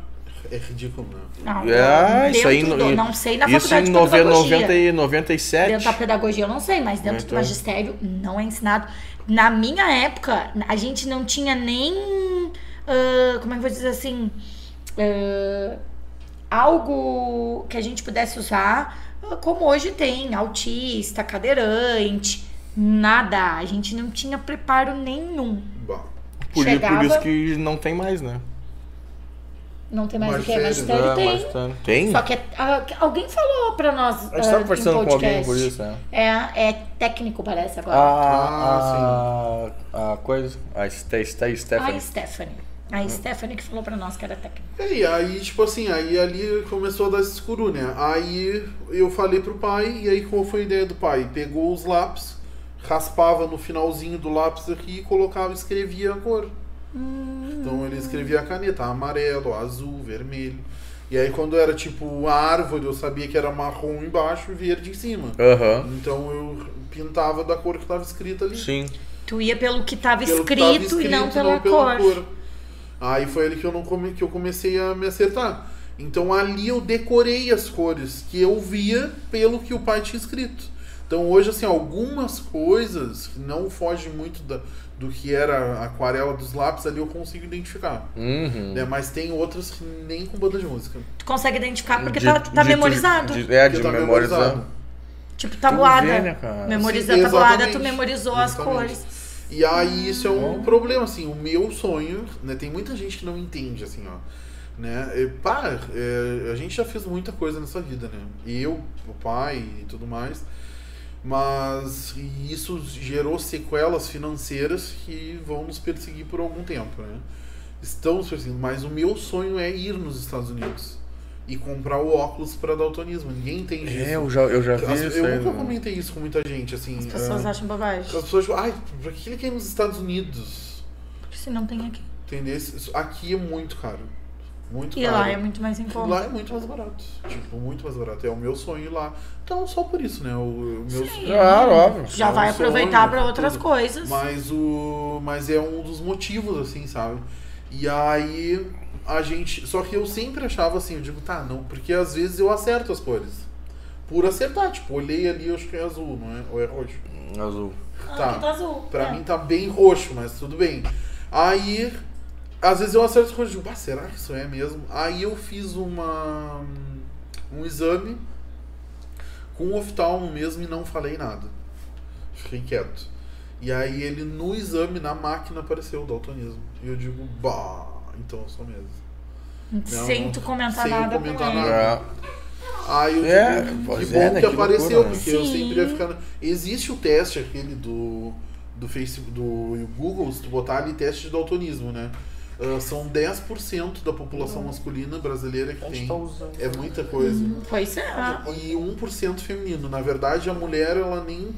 Speaker 3: É ridículo, né?
Speaker 2: Não,
Speaker 1: É, isso aí.
Speaker 2: do- não sei na
Speaker 1: Isso
Speaker 2: faculdade
Speaker 1: em
Speaker 2: de pedagogia.
Speaker 1: 90 e 97.
Speaker 2: Dentro da pedagogia eu não sei, mas dentro do
Speaker 1: Então.
Speaker 2: magistério não é ensinado. Na minha época, a gente não tinha nem. ah, como é que eu vou dizer assim? ah, algo que a gente pudesse usar, como hoje tem, autista, cadeirante, nada. A gente não tinha preparo nenhum.
Speaker 3: Bah.
Speaker 1: Por,
Speaker 2: chegava-
Speaker 1: por isso que não tem mais, né?
Speaker 2: Não tem mais o que?
Speaker 3: Magistério,
Speaker 2: Magistério
Speaker 1: É,
Speaker 2: tem.
Speaker 1: tá- Tem?
Speaker 2: Só que é- ah, alguém falou pra nós.
Speaker 1: A gente tava
Speaker 2: ah, em
Speaker 1: conversando com alguém por isso, né?
Speaker 2: É, é técnico, parece agora.
Speaker 1: A, a, a coisa. A Ste, Ste,
Speaker 2: A
Speaker 1: Stephanie.
Speaker 2: Stephanie.
Speaker 1: Hum.
Speaker 2: A Stephanie que falou pra nós que era técnico.
Speaker 3: E aí, tipo assim, aí ali começou a dar esse escuro, né? Aí eu falei pro pai, e aí qual foi a ideia do pai? Pegou os lápis, raspava no finalzinho do lápis aqui e colocava, escrevia a cor. Então ele escrevia a caneta, amarelo, azul, vermelho. E aí quando era tipo a árvore, eu sabia que era marrom embaixo e verde em cima.
Speaker 1: Aham.
Speaker 3: Então eu pintava da cor que estava escrita ali.
Speaker 1: Sim.
Speaker 2: Tu ia pelo que tava
Speaker 3: Pelo que
Speaker 2: escrito,
Speaker 3: tava
Speaker 2: e não
Speaker 3: escrito,
Speaker 2: pela cor.
Speaker 3: Aí foi ali que eu, não come, que eu comecei a me acertar. Então ali eu decorei as cores que eu via pelo que o pai tinha escrito. Então hoje, assim, algumas coisas que não fogem muito da, do que era a aquarela dos lápis ali eu consigo identificar.
Speaker 1: Uhum.
Speaker 3: Né? Mas tem outras que nem com banda de música.
Speaker 2: Tu consegue identificar porque
Speaker 1: De-
Speaker 2: tá, tá
Speaker 1: de-
Speaker 2: memorizado.
Speaker 1: de- é, de
Speaker 3: tá
Speaker 1: memorizar.
Speaker 3: memorizado.
Speaker 2: Tipo, tabuada.
Speaker 1: vê, né, cara?
Speaker 2: Memoriza
Speaker 3: Sim,
Speaker 2: a tabuada, tu
Speaker 3: exatamente.
Speaker 2: memorizou as
Speaker 3: Exatamente.
Speaker 2: cores.
Speaker 3: E aí isso é um
Speaker 1: Bom.
Speaker 3: problema, assim, o meu sonho, né? Tem muita gente que não entende, assim, ó. Né? E, pá, é, a gente já fez muita coisa nessa vida, né? Eu, o pai e tudo mais. Mas isso gerou sequelas financeiras que vão nos perseguir por algum tempo, né? Estamos perseguindo, mas o meu sonho é ir nos Estados Unidos e comprar o óculos para daltonismo. Ninguém entende isso.
Speaker 1: É, eu já, eu já vi
Speaker 3: As-
Speaker 1: isso
Speaker 3: eu
Speaker 1: aí.
Speaker 3: nunca
Speaker 1: né?
Speaker 3: comentei isso com muita gente, assim.
Speaker 2: As pessoas
Speaker 3: ah,
Speaker 2: acham bobagem.
Speaker 3: as pessoas ai, pra que ele quer ir nos Estados Unidos?
Speaker 2: Porque se não tem aqui.
Speaker 3: Entendeu? Isso- Aqui é muito caro. Muito
Speaker 2: E
Speaker 3: caro.
Speaker 2: lá é muito mais em conta.
Speaker 3: Lá é muito mais barato. Tipo, muito mais barato. É o meu sonho ir lá. Então, só por isso, né? O, o meu
Speaker 2: Sim.
Speaker 1: Claro, óbvio.
Speaker 2: Já
Speaker 3: É um
Speaker 2: vai
Speaker 3: sonho,
Speaker 2: aproveitar pra outras
Speaker 3: tudo.
Speaker 2: coisas.
Speaker 3: Mas o. Mas é um dos motivos, assim, sabe? E aí, a gente. Só que eu sempre achava assim, eu digo, tá, não, porque às vezes eu acerto as cores. Por acertar, tipo, olhei ali, eu acho que é azul, não é? Ou é roxo?
Speaker 1: Azul.
Speaker 2: Ah,
Speaker 3: Tá.
Speaker 2: tá azul.
Speaker 3: Pra
Speaker 2: É.
Speaker 3: mim tá bem roxo, mas tudo bem. Aí, às vezes eu acerto as coisas, digo, ah, será que isso é mesmo? Aí eu fiz uma um exame com o oftalmo mesmo e não falei nada. Fiquei quieto. E aí ele no exame, na máquina, apareceu o daltonismo. E eu digo, bah, então eu sou mesmo. Não,
Speaker 2: Sem tu comentar
Speaker 3: sem
Speaker 2: nada
Speaker 3: comentar
Speaker 2: com
Speaker 3: nada.
Speaker 1: É.
Speaker 3: Aí eu
Speaker 1: É,
Speaker 3: digo, que
Speaker 1: é,
Speaker 3: bom
Speaker 1: né?
Speaker 3: que
Speaker 1: Que
Speaker 3: apareceu,
Speaker 1: loucura, né?
Speaker 3: porque eu
Speaker 2: Sim.
Speaker 3: sempre ia ficar. Existe o teste aquele do, do Facebook, do Google, se tu botar ali teste de daltonismo, né? Ah, são 10% da população masculina brasileira que tem. É muita coisa.
Speaker 2: Pois é.
Speaker 3: E 1% feminino. Na verdade, a mulher, ela nem.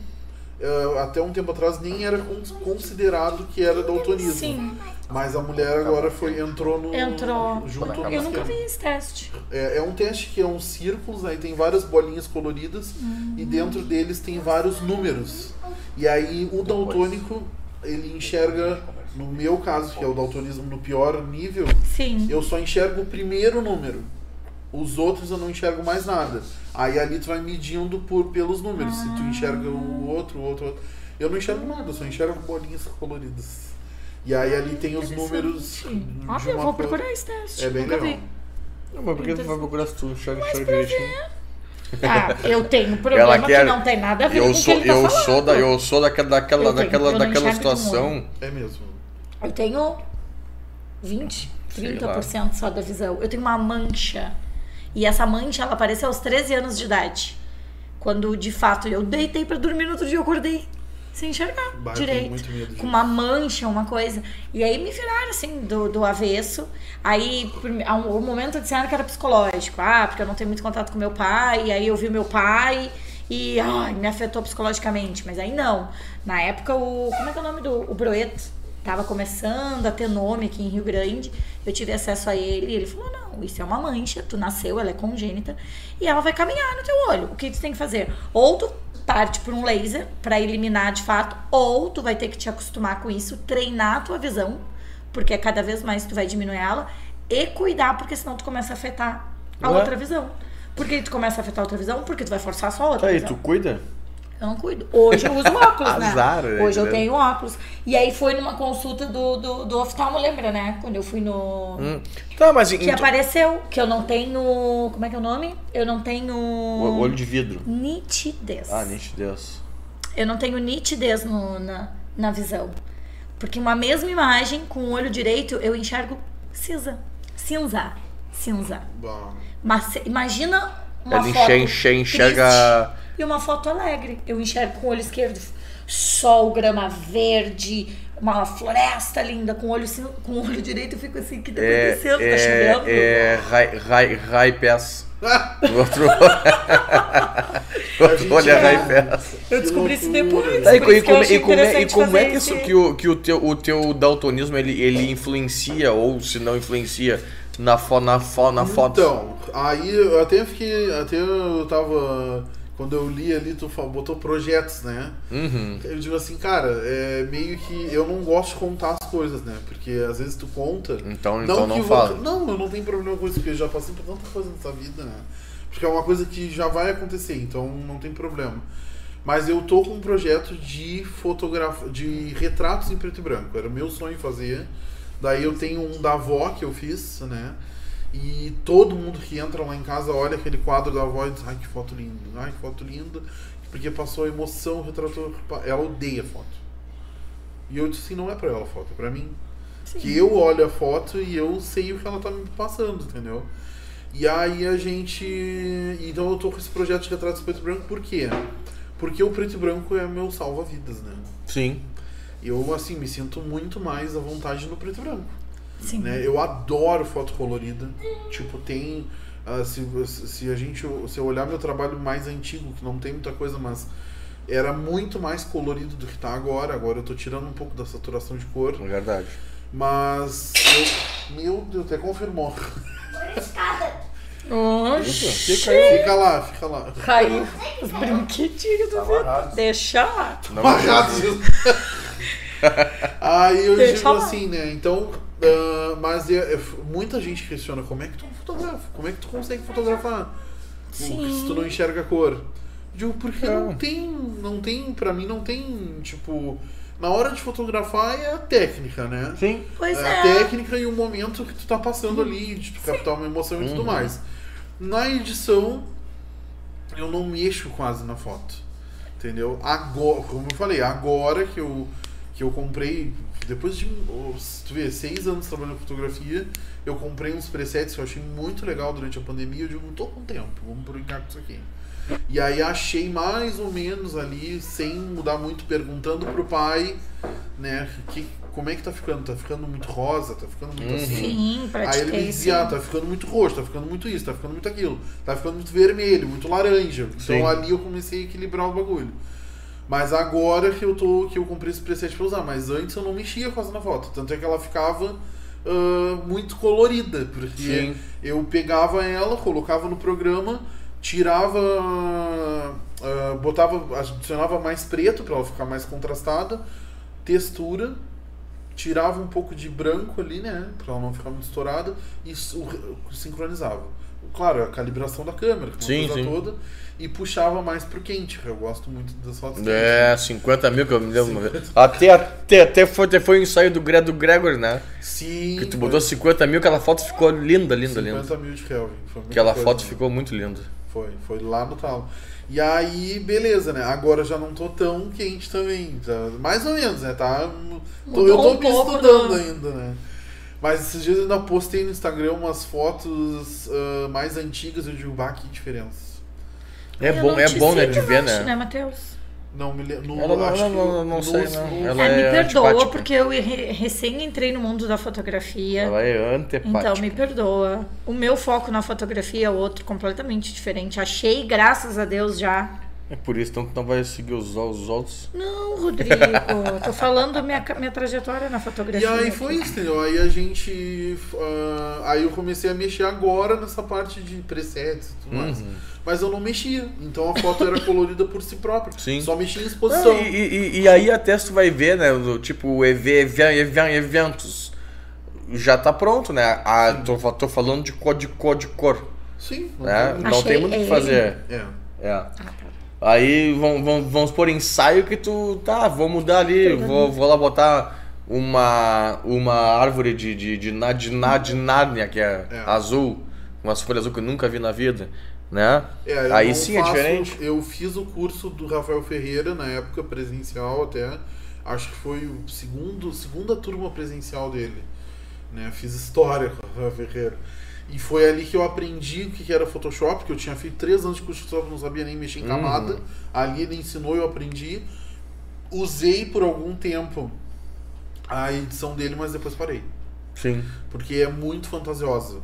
Speaker 3: ah, até um tempo atrás nem era con- considerado que era daltonismo.
Speaker 2: Sim,
Speaker 3: Mas a mulher agora foi, entrou no.
Speaker 2: Entrou.
Speaker 3: Junto
Speaker 2: eu nunca vi esse teste.
Speaker 3: É, é um teste que é uns círculos, aí tem várias bolinhas coloridas e dentro deles tem vários números. E aí o daltônico, ele enxerga, no meu caso, que é o daltonismo no pior nível,
Speaker 2: Sim.
Speaker 3: eu só enxergo o primeiro número. Os outros eu não enxergo mais nada. Aí ali tu vai medindo por, pelos números. Se tu enxerga o outro, o outro, o outro. Eu não enxergo nada, eu só enxergo bolinhas coloridas. E aí ali tem os números. de
Speaker 2: Ó,
Speaker 3: uma
Speaker 2: eu vou
Speaker 3: cor.
Speaker 2: procurar esse teste.
Speaker 3: É bem
Speaker 2: nunca
Speaker 3: legal.
Speaker 2: vi.
Speaker 1: Não, mas por que tu vai procurar se tu enxerga enxerga direitinho?
Speaker 2: Ah, eu tenho um problema que
Speaker 1: quer-
Speaker 2: não tem nada a ver com
Speaker 1: Eu
Speaker 2: o que
Speaker 1: sou,
Speaker 2: ele tá
Speaker 1: eu
Speaker 2: falando.
Speaker 1: sou da, eu sou daquela, daquela,
Speaker 2: Eu
Speaker 1: daquela,
Speaker 2: eu
Speaker 1: daquela situação.
Speaker 3: É mesmo.
Speaker 2: Eu tenho 20,
Speaker 1: Sei
Speaker 2: 30% só da visão. Eu tenho uma mancha. E essa mancha, ela apareceu aos 13 anos de idade. Quando, de fato, eu deitei pra dormir no outro dia, eu acordei sem enxergar
Speaker 3: Bah,
Speaker 2: direito. Com uma mancha, uma coisa. E aí me viraram, assim, do, do avesso. Aí, há um, um momento disseram que era psicológico. Ah, porque eu não tenho muito contato com meu pai. E aí eu vi meu pai e ai, me afetou psicologicamente. Mas aí não. Na época, o. Como é que é o nome do. O Broeto tava começando a ter nome aqui em Rio Grande. Eu tive acesso a ele e ele falou: não, isso é uma mancha, tu nasceu, ela é congênita e ela vai caminhar no teu olho. O que tu tem que fazer? Ou tu parte por um laser pra eliminar de fato, ou tu vai ter que te acostumar com isso, treinar a tua visão, porque cada vez mais tu vai diminuir ela, e cuidar, porque senão tu começa a afetar a
Speaker 1: Ué?
Speaker 2: outra visão. Por que tu começa a afetar a outra visão? Porque tu vai forçar só a outra
Speaker 1: aí,
Speaker 2: visão.
Speaker 1: tu cuida?
Speaker 2: Eu não cuido. Hoje eu uso [LAUGHS] óculos, né?
Speaker 1: Azar, né,
Speaker 2: Hoje eu tenho óculos. E aí foi numa consulta do, do, do oftalmo, lembra, né? Quando eu fui no.
Speaker 1: Hum. Tá, mas
Speaker 2: Que
Speaker 1: então,
Speaker 2: apareceu que eu não tenho. Como é que é o nome? Eu não tenho.
Speaker 1: o- olho de vidro.
Speaker 2: Nitidez.
Speaker 1: Ah, nitidez.
Speaker 2: Eu não tenho nitidez no, na, na visão. Porque uma mesma imagem com o olho direito eu enxergo cinza. Cinza. Cinza.
Speaker 3: Bah.
Speaker 2: Mas imagina uma
Speaker 1: Ela
Speaker 2: foto
Speaker 1: enxerga-
Speaker 2: triste e uma foto alegre. Eu enxergo com o olho esquerdo sol, grama verde, uma floresta linda. Com o olho, com o olho direito eu fico assim, que tá
Speaker 1: É,
Speaker 2: acontecendo? tá
Speaker 1: é,
Speaker 2: chovendo?
Speaker 1: é rai pés. [LAUGHS] O outro, [LAUGHS] o outro olho é pés.
Speaker 2: Eu descobri isso depois.
Speaker 1: Tá, e,
Speaker 2: isso
Speaker 1: e como, e é, e como é que, isso, que, o, que o, teu, o teu daltonismo ele, ele influencia ou se não influencia na, fo, na, fo, na foto?
Speaker 3: Então, aí eu até fiquei. Até eu tava. Quando eu li ali, tu fa- botou projetos, né?
Speaker 1: Uhum.
Speaker 3: Eu digo assim, cara, é meio que. Eu não gosto de contar as coisas, né? Porque às vezes tu conta.
Speaker 1: Então, então não
Speaker 3: que
Speaker 1: fala.
Speaker 3: vou- Não, eu não tenho problema com isso, porque eu já passei por tanta coisa nessa vida, né? Porque é uma coisa que já vai acontecer, então não tem problema. Mas eu tô com um projeto de fotografia, de retratos em preto e branco. Era meu sonho fazer. Daí eu tenho um da avó que eu fiz, né? E todo mundo que entra lá em casa olha aquele quadro da avó e diz, ai que foto linda, ai que foto linda, porque passou a emoção, retratou. Ela odeia foto. E eu disse assim, não é pra ela a foto, é pra mim. Que eu olho a foto e eu sei o que ela tá me passando, entendeu? E aí a gente. Então eu tô com esse projeto de retratos preto e branco, por quê? Porque o preto e branco é meu salva-vidas, né?
Speaker 1: Sim.
Speaker 3: Eu, assim, me sinto muito mais à vontade no preto e branco.
Speaker 2: Sim.
Speaker 3: Né? Eu adoro foto colorida. Tipo, tem. ah, se, se a gente. Se eu olhar meu trabalho mais antigo, que não tem muita coisa, mas era muito mais colorido do que tá agora. Agora eu tô tirando um pouco da saturação de cor.
Speaker 1: É verdade.
Speaker 3: Mas eu. Meu Deus, até confirmou.
Speaker 2: Oxi.
Speaker 1: Fica aí.
Speaker 3: Fica lá, fica lá.
Speaker 2: Caiu os brinquedinhos do Vitor. Deixa lá.
Speaker 3: Amarrados. [LAUGHS] Aí eu
Speaker 2: Deixa
Speaker 3: digo
Speaker 2: lá.
Speaker 3: assim, né? Então, Ah, mas é- é- muita gente questiona como é que tu fotografa, como é que tu consegue fotografar o-
Speaker 2: Sim.
Speaker 3: se tu não enxerga a cor. Digo, porque não,
Speaker 1: Não.
Speaker 3: tem, não tem, pra mim não tem, tipo, na hora de fotografar é a técnica, né?
Speaker 1: Sim.
Speaker 2: Pois
Speaker 3: a
Speaker 2: é.
Speaker 3: técnica e o momento que tu tá passando ali, de tu captar uma emoção e tudo
Speaker 1: Uhum.
Speaker 3: mais. Na edição, eu não mexo quase na foto. Entendeu? Agora, como eu falei, agora que eu, que eu comprei, depois de, tu vê, seis anos trabalhando com fotografia, eu comprei uns presets que eu achei muito legal durante a pandemia. Eu digo, não tô com tempo, vamos brincar com isso aqui. E aí achei mais ou menos ali, sem mudar muito, perguntando pro pai, né, que, como é que tá ficando? Tá ficando muito rosa? Tá ficando muito
Speaker 1: Uhum.
Speaker 3: assim?
Speaker 2: Sim,
Speaker 3: Aí ele me
Speaker 2: sim.
Speaker 3: dizia, ah, tá ficando muito roxo, tá ficando muito isso, tá ficando muito aquilo, tá ficando muito vermelho, muito laranja.
Speaker 1: Sim.
Speaker 3: Então ali eu comecei a equilibrar o bagulho. Mas agora que eu tô, que eu comprei esse preset pra usar, mas antes eu não mexia quase na foto. Tanto é que ela ficava ah, muito colorida, porque
Speaker 1: Sim.
Speaker 3: eu pegava ela, colocava no programa, tirava, ah, botava, adicionava mais preto pra ela ficar mais contrastada, textura, tirava um pouco de branco ali, né, pra ela não ficar muito estourada e sincronizava. Claro, a calibração da câmera,
Speaker 1: Sim,
Speaker 3: coisa
Speaker 1: sim.
Speaker 3: toda, e puxava mais pro quente. Eu gosto muito das fotos quentes.
Speaker 1: É, 50 mil que eu me lembro uma vez. Até, até, até, foi, até foi o ensaio do, Gre- do Gregor, né?
Speaker 3: Sim.
Speaker 1: Que tu botou 50 mil, aquela foto ficou linda, linda,
Speaker 3: 50
Speaker 1: linda.
Speaker 3: mil de Kelvin. Foi
Speaker 1: Aquela
Speaker 3: coisa,
Speaker 1: foto
Speaker 3: né?
Speaker 1: ficou muito linda.
Speaker 3: Foi, foi lá no talo. E aí, beleza, né? Agora já não tô tão quente também. mais ou menos, né? Tá, tô- eu tô
Speaker 2: um
Speaker 3: me
Speaker 2: pouco,
Speaker 3: estudando
Speaker 2: né?
Speaker 3: ainda, né? Mas esses dias eu ainda postei no Instagram umas fotos ah, mais antigas e eu digo, bah, que diferença.
Speaker 1: É
Speaker 2: Eu
Speaker 1: bom,
Speaker 2: não
Speaker 1: é bom, né, de ver,
Speaker 2: mais,
Speaker 1: né?
Speaker 2: Matheus?
Speaker 3: Não me lembro.
Speaker 1: Ela não- ela não- não sei, não. Ela
Speaker 2: É, me
Speaker 1: é
Speaker 2: perdoa,
Speaker 1: antipática.
Speaker 2: porque eu re- recém entrei no mundo da fotografia.
Speaker 1: Ela é antepática.
Speaker 2: Então, me perdoa. O meu foco na fotografia é outro, completamente diferente. Achei, graças a Deus, já.
Speaker 1: É por isso, então tu não vai seguir os, os outros.
Speaker 2: Não, Rodrigo. [LAUGHS] tô falando minha, minha trajetória na
Speaker 3: E
Speaker 2: fotografia.
Speaker 3: aí foi isso, entendeu? Aí a gente. ah, aí eu comecei a mexer agora nessa parte de presets e tudo mais.
Speaker 1: Uhum.
Speaker 3: Mas eu não mexia. Então a foto era colorida por si própria.
Speaker 1: Sim.
Speaker 3: Só mexia em exposição.
Speaker 1: Não, e, e- e aí até tu vai ver, né? do tipo, EV, EV, EV, eventos. Já tá pronto, né? Ah, tô, tô falando de cor, de cor, de cor.
Speaker 3: Sim. não
Speaker 1: Né?
Speaker 3: tem-
Speaker 1: Não
Speaker 2: Achei
Speaker 1: tem muito o que fazer.
Speaker 3: É.
Speaker 1: É.
Speaker 2: Ah, tá.
Speaker 1: Aí vão, vão, vamos por ensaio que tu. Tá, vou mudar ali. Vou, vou lá botar uma, uma árvore de, de, de, de, de Nárnia, que é,
Speaker 3: É.
Speaker 1: azul. Umas folhas azul que eu nunca vi na vida. Né?
Speaker 3: É,
Speaker 1: Aí sim é
Speaker 3: faço-
Speaker 1: diferente.
Speaker 3: Eu fiz o curso do Rafael Ferreira na época presencial até. Acho que foi o segundo, segunda turma presencial dele. Né? Fiz história com o Rafael Ferreira. E foi ali que eu aprendi o que que era Photoshop, que eu tinha feito três anos de curso de Photoshop, não sabia nem mexer em
Speaker 1: Uhum.
Speaker 3: camada. Ali ele ensinou, eu aprendi. Usei por algum tempo a edição dele, mas depois parei.
Speaker 1: Sim.
Speaker 3: Porque é muito fantasiosa.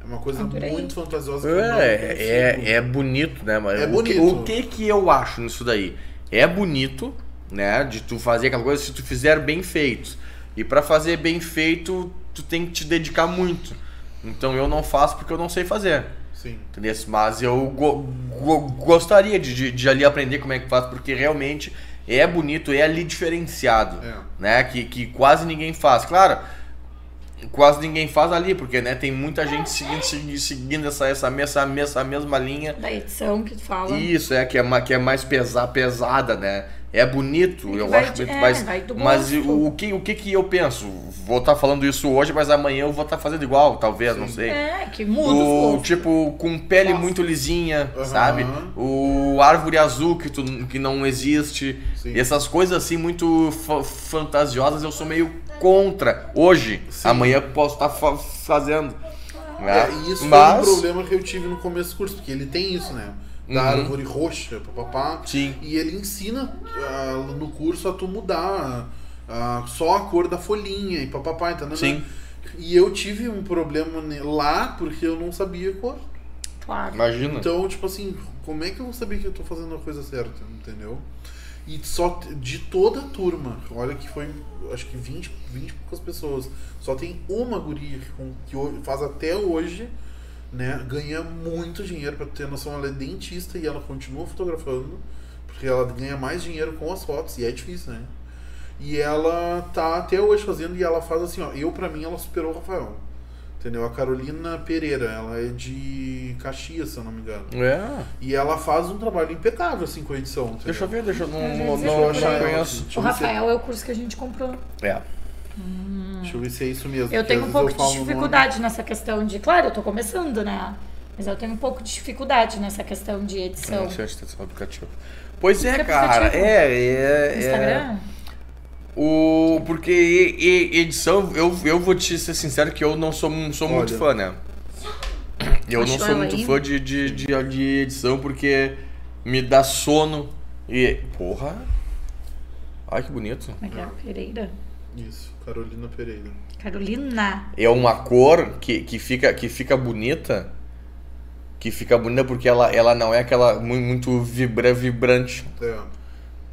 Speaker 3: É uma coisa
Speaker 2: Adorei.
Speaker 3: muito fantasiosa. que eu não
Speaker 1: É, é, é bonito, né? Mas
Speaker 3: É
Speaker 1: o, que,
Speaker 3: bonito.
Speaker 1: o que que eu acho nisso daí? É bonito, né? De tu fazer aquela coisa se tu fizer bem feito. E pra fazer bem feito, tu tem que te dedicar muito. Então eu não faço porque eu não sei fazer.
Speaker 3: Sim.
Speaker 1: Entendeu? Mas eu go- go- gostaria de, de, de ali aprender como é que faz, porque realmente é bonito, é ali diferenciado.
Speaker 3: É.
Speaker 1: Né? Que, que quase ninguém faz. Claro, quase ninguém faz ali, porque né, tem muita gente seguindo, segui- seguindo essa, essa, essa, essa mesma linha.
Speaker 2: Da edição que tu fala.
Speaker 1: Isso, é, que é, que é mais pesa, pesada, né? É bonito, eu
Speaker 2: vai
Speaker 1: acho bonito,
Speaker 2: é,
Speaker 1: mas, mas o, o que, o que que eu penso? Vou estar falando isso hoje, mas amanhã eu vou estar fazendo igual, talvez, não sei.
Speaker 2: É, que muda
Speaker 1: O,
Speaker 2: o
Speaker 1: tipo, com pele
Speaker 2: Nossa.
Speaker 1: muito lisinha,
Speaker 3: Aham.
Speaker 1: sabe? O árvore azul que, tu, que não existe.
Speaker 3: Sim.
Speaker 1: Essas coisas assim muito fa- fantasiosas eu sou meio contra. Hoje,
Speaker 3: Sim.
Speaker 1: amanhã posso estar fa- fazendo. né?
Speaker 3: É, e isso
Speaker 1: Mas,
Speaker 3: foi um problema que eu tive no começo do curso, porque ele tem isso, né? Da
Speaker 1: Uhum.
Speaker 3: árvore roxa, papapá.
Speaker 1: Sim.
Speaker 3: E ele ensina ah, no curso a tu mudar ah, só a cor da folhinha e papapá, entendeu?
Speaker 1: Sim.
Speaker 3: E eu tive um problema lá porque eu não sabia a cor.
Speaker 2: Claro.
Speaker 1: Imagina.
Speaker 3: Então, tipo assim, como é que eu vou saber que eu tô fazendo a coisa certa, entendeu? E só de toda a turma, olha que foi, acho que 20, 20 e poucas pessoas, só tem uma guria que, com- que faz até hoje, né, ganha muito dinheiro, pra tu ter noção, ela é dentista e ela continua fotografando, porque ela ganha mais dinheiro com as fotos, e é difícil, né? E ela tá até hoje fazendo e ela faz assim, ó. Eu, pra mim, ela superou o Rafael. Entendeu? A Carolina Pereira, ela é de Caxias, se eu não me engano.
Speaker 1: É.
Speaker 3: E ela faz um trabalho impecável, assim, com a edição. Entendeu?
Speaker 1: Deixa eu ver, deixa eu. Não,
Speaker 2: Eu já
Speaker 1: não, não, não
Speaker 2: já-
Speaker 1: conheço.
Speaker 2: O Rafael é o curso que a gente comprou.
Speaker 1: É.
Speaker 3: Deixa eu ver se é isso mesmo.
Speaker 2: Eu tenho um pouco de dificuldade nessa questão de. Claro, eu tô começando, né? Mas eu tenho um pouco de dificuldade nessa questão de edição.
Speaker 1: Não tem esse aplicativo. Pois é, cara. É, é. é.
Speaker 2: Instagram?
Speaker 1: O, porque e- e- edição, eu, eu vou te ser sincero que eu não sou, não sou muito fã, né? Eu não
Speaker 2: Achou
Speaker 1: sou
Speaker 2: ela
Speaker 1: muito
Speaker 2: aí?
Speaker 1: fã de, de, de, de edição porque me dá sono e. Porra! Ai que bonito.
Speaker 2: É é? Pereira?
Speaker 3: Isso, Carolina Pereira.
Speaker 2: Carolina.
Speaker 1: É uma cor que, que, fica, que fica bonita. Que fica bonita porque ela, ela não é aquela mu- muito vibra, vibrante.
Speaker 3: É.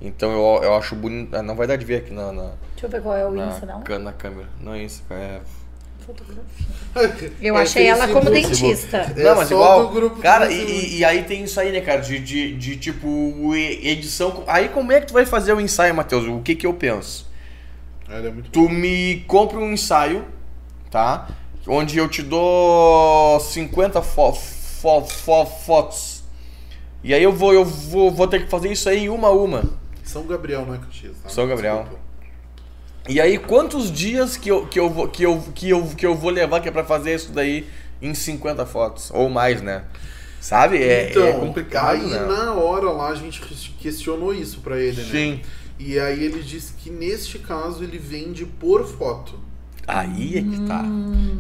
Speaker 1: Então eu, eu acho bonito. ah, Não vai dar de ver aqui na, na,
Speaker 2: Deixa eu ver qual é o
Speaker 1: na,
Speaker 2: Insta, não?
Speaker 1: na câmera. Não é isso, é.
Speaker 2: Fotografia. [LAUGHS] Eu
Speaker 3: É
Speaker 2: achei ela como dentista.
Speaker 3: É
Speaker 1: não, mas igual. cara, e, e- aí tem isso aí, né, cara? De, de, de, tipo, edição. Aí como é que tu vai fazer o ensaio, Matheus? O que que eu penso?
Speaker 3: Ela é muito
Speaker 1: Tu me compra um ensaio, tá? Onde eu te dou 50 fo fo fo fotos. E aí eu vou, eu vou, vou ter que fazer isso aí uma a uma.
Speaker 3: São Gabriel, não é Caxias. tá?
Speaker 1: São Gabriel.
Speaker 3: Desculpa.
Speaker 1: E aí quantos dias que eu, que eu, vou, que eu, que eu, que eu vou levar que é pra fazer isso daí em 50 fotos? Ou mais, né? Sabe? É,
Speaker 3: então,
Speaker 1: é complicado,
Speaker 3: aí
Speaker 1: né?
Speaker 3: na hora lá a gente questionou isso pra ele, né?
Speaker 1: Sim.
Speaker 3: E aí ele disse que neste caso ele vende por foto.
Speaker 1: Aí é que tá.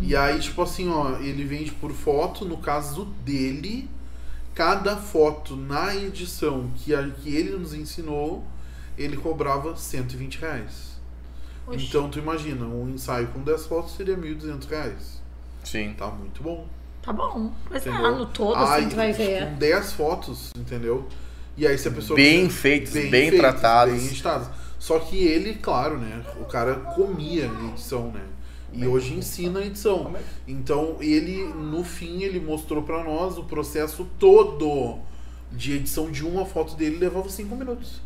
Speaker 3: E aí, tipo assim, ó, ele vende por foto, no caso dele, cada foto na edição que, a- que ele nos ensinou, ele cobrava 120 reais.
Speaker 2: Oxi.
Speaker 3: Então tu imagina, um ensaio com 10 fotos seria 1.200 reais.
Speaker 1: Sim.
Speaker 3: Tá muito bom.
Speaker 2: Tá bom. Mas
Speaker 3: Entendeu?
Speaker 2: ah, no todo, assim,
Speaker 3: Aí,
Speaker 2: tu vai ver.
Speaker 3: Com 10 fotos, entendeu? E aí se a pessoa.
Speaker 1: Bem feitos, bem tratados.
Speaker 3: Bem editados. Só que ele, claro, né? O cara comia a edição, né? E hoje ensina a edição. Então ele, no fim, ele mostrou pra nós o processo todo de edição de uma foto dele levava 5 minutos.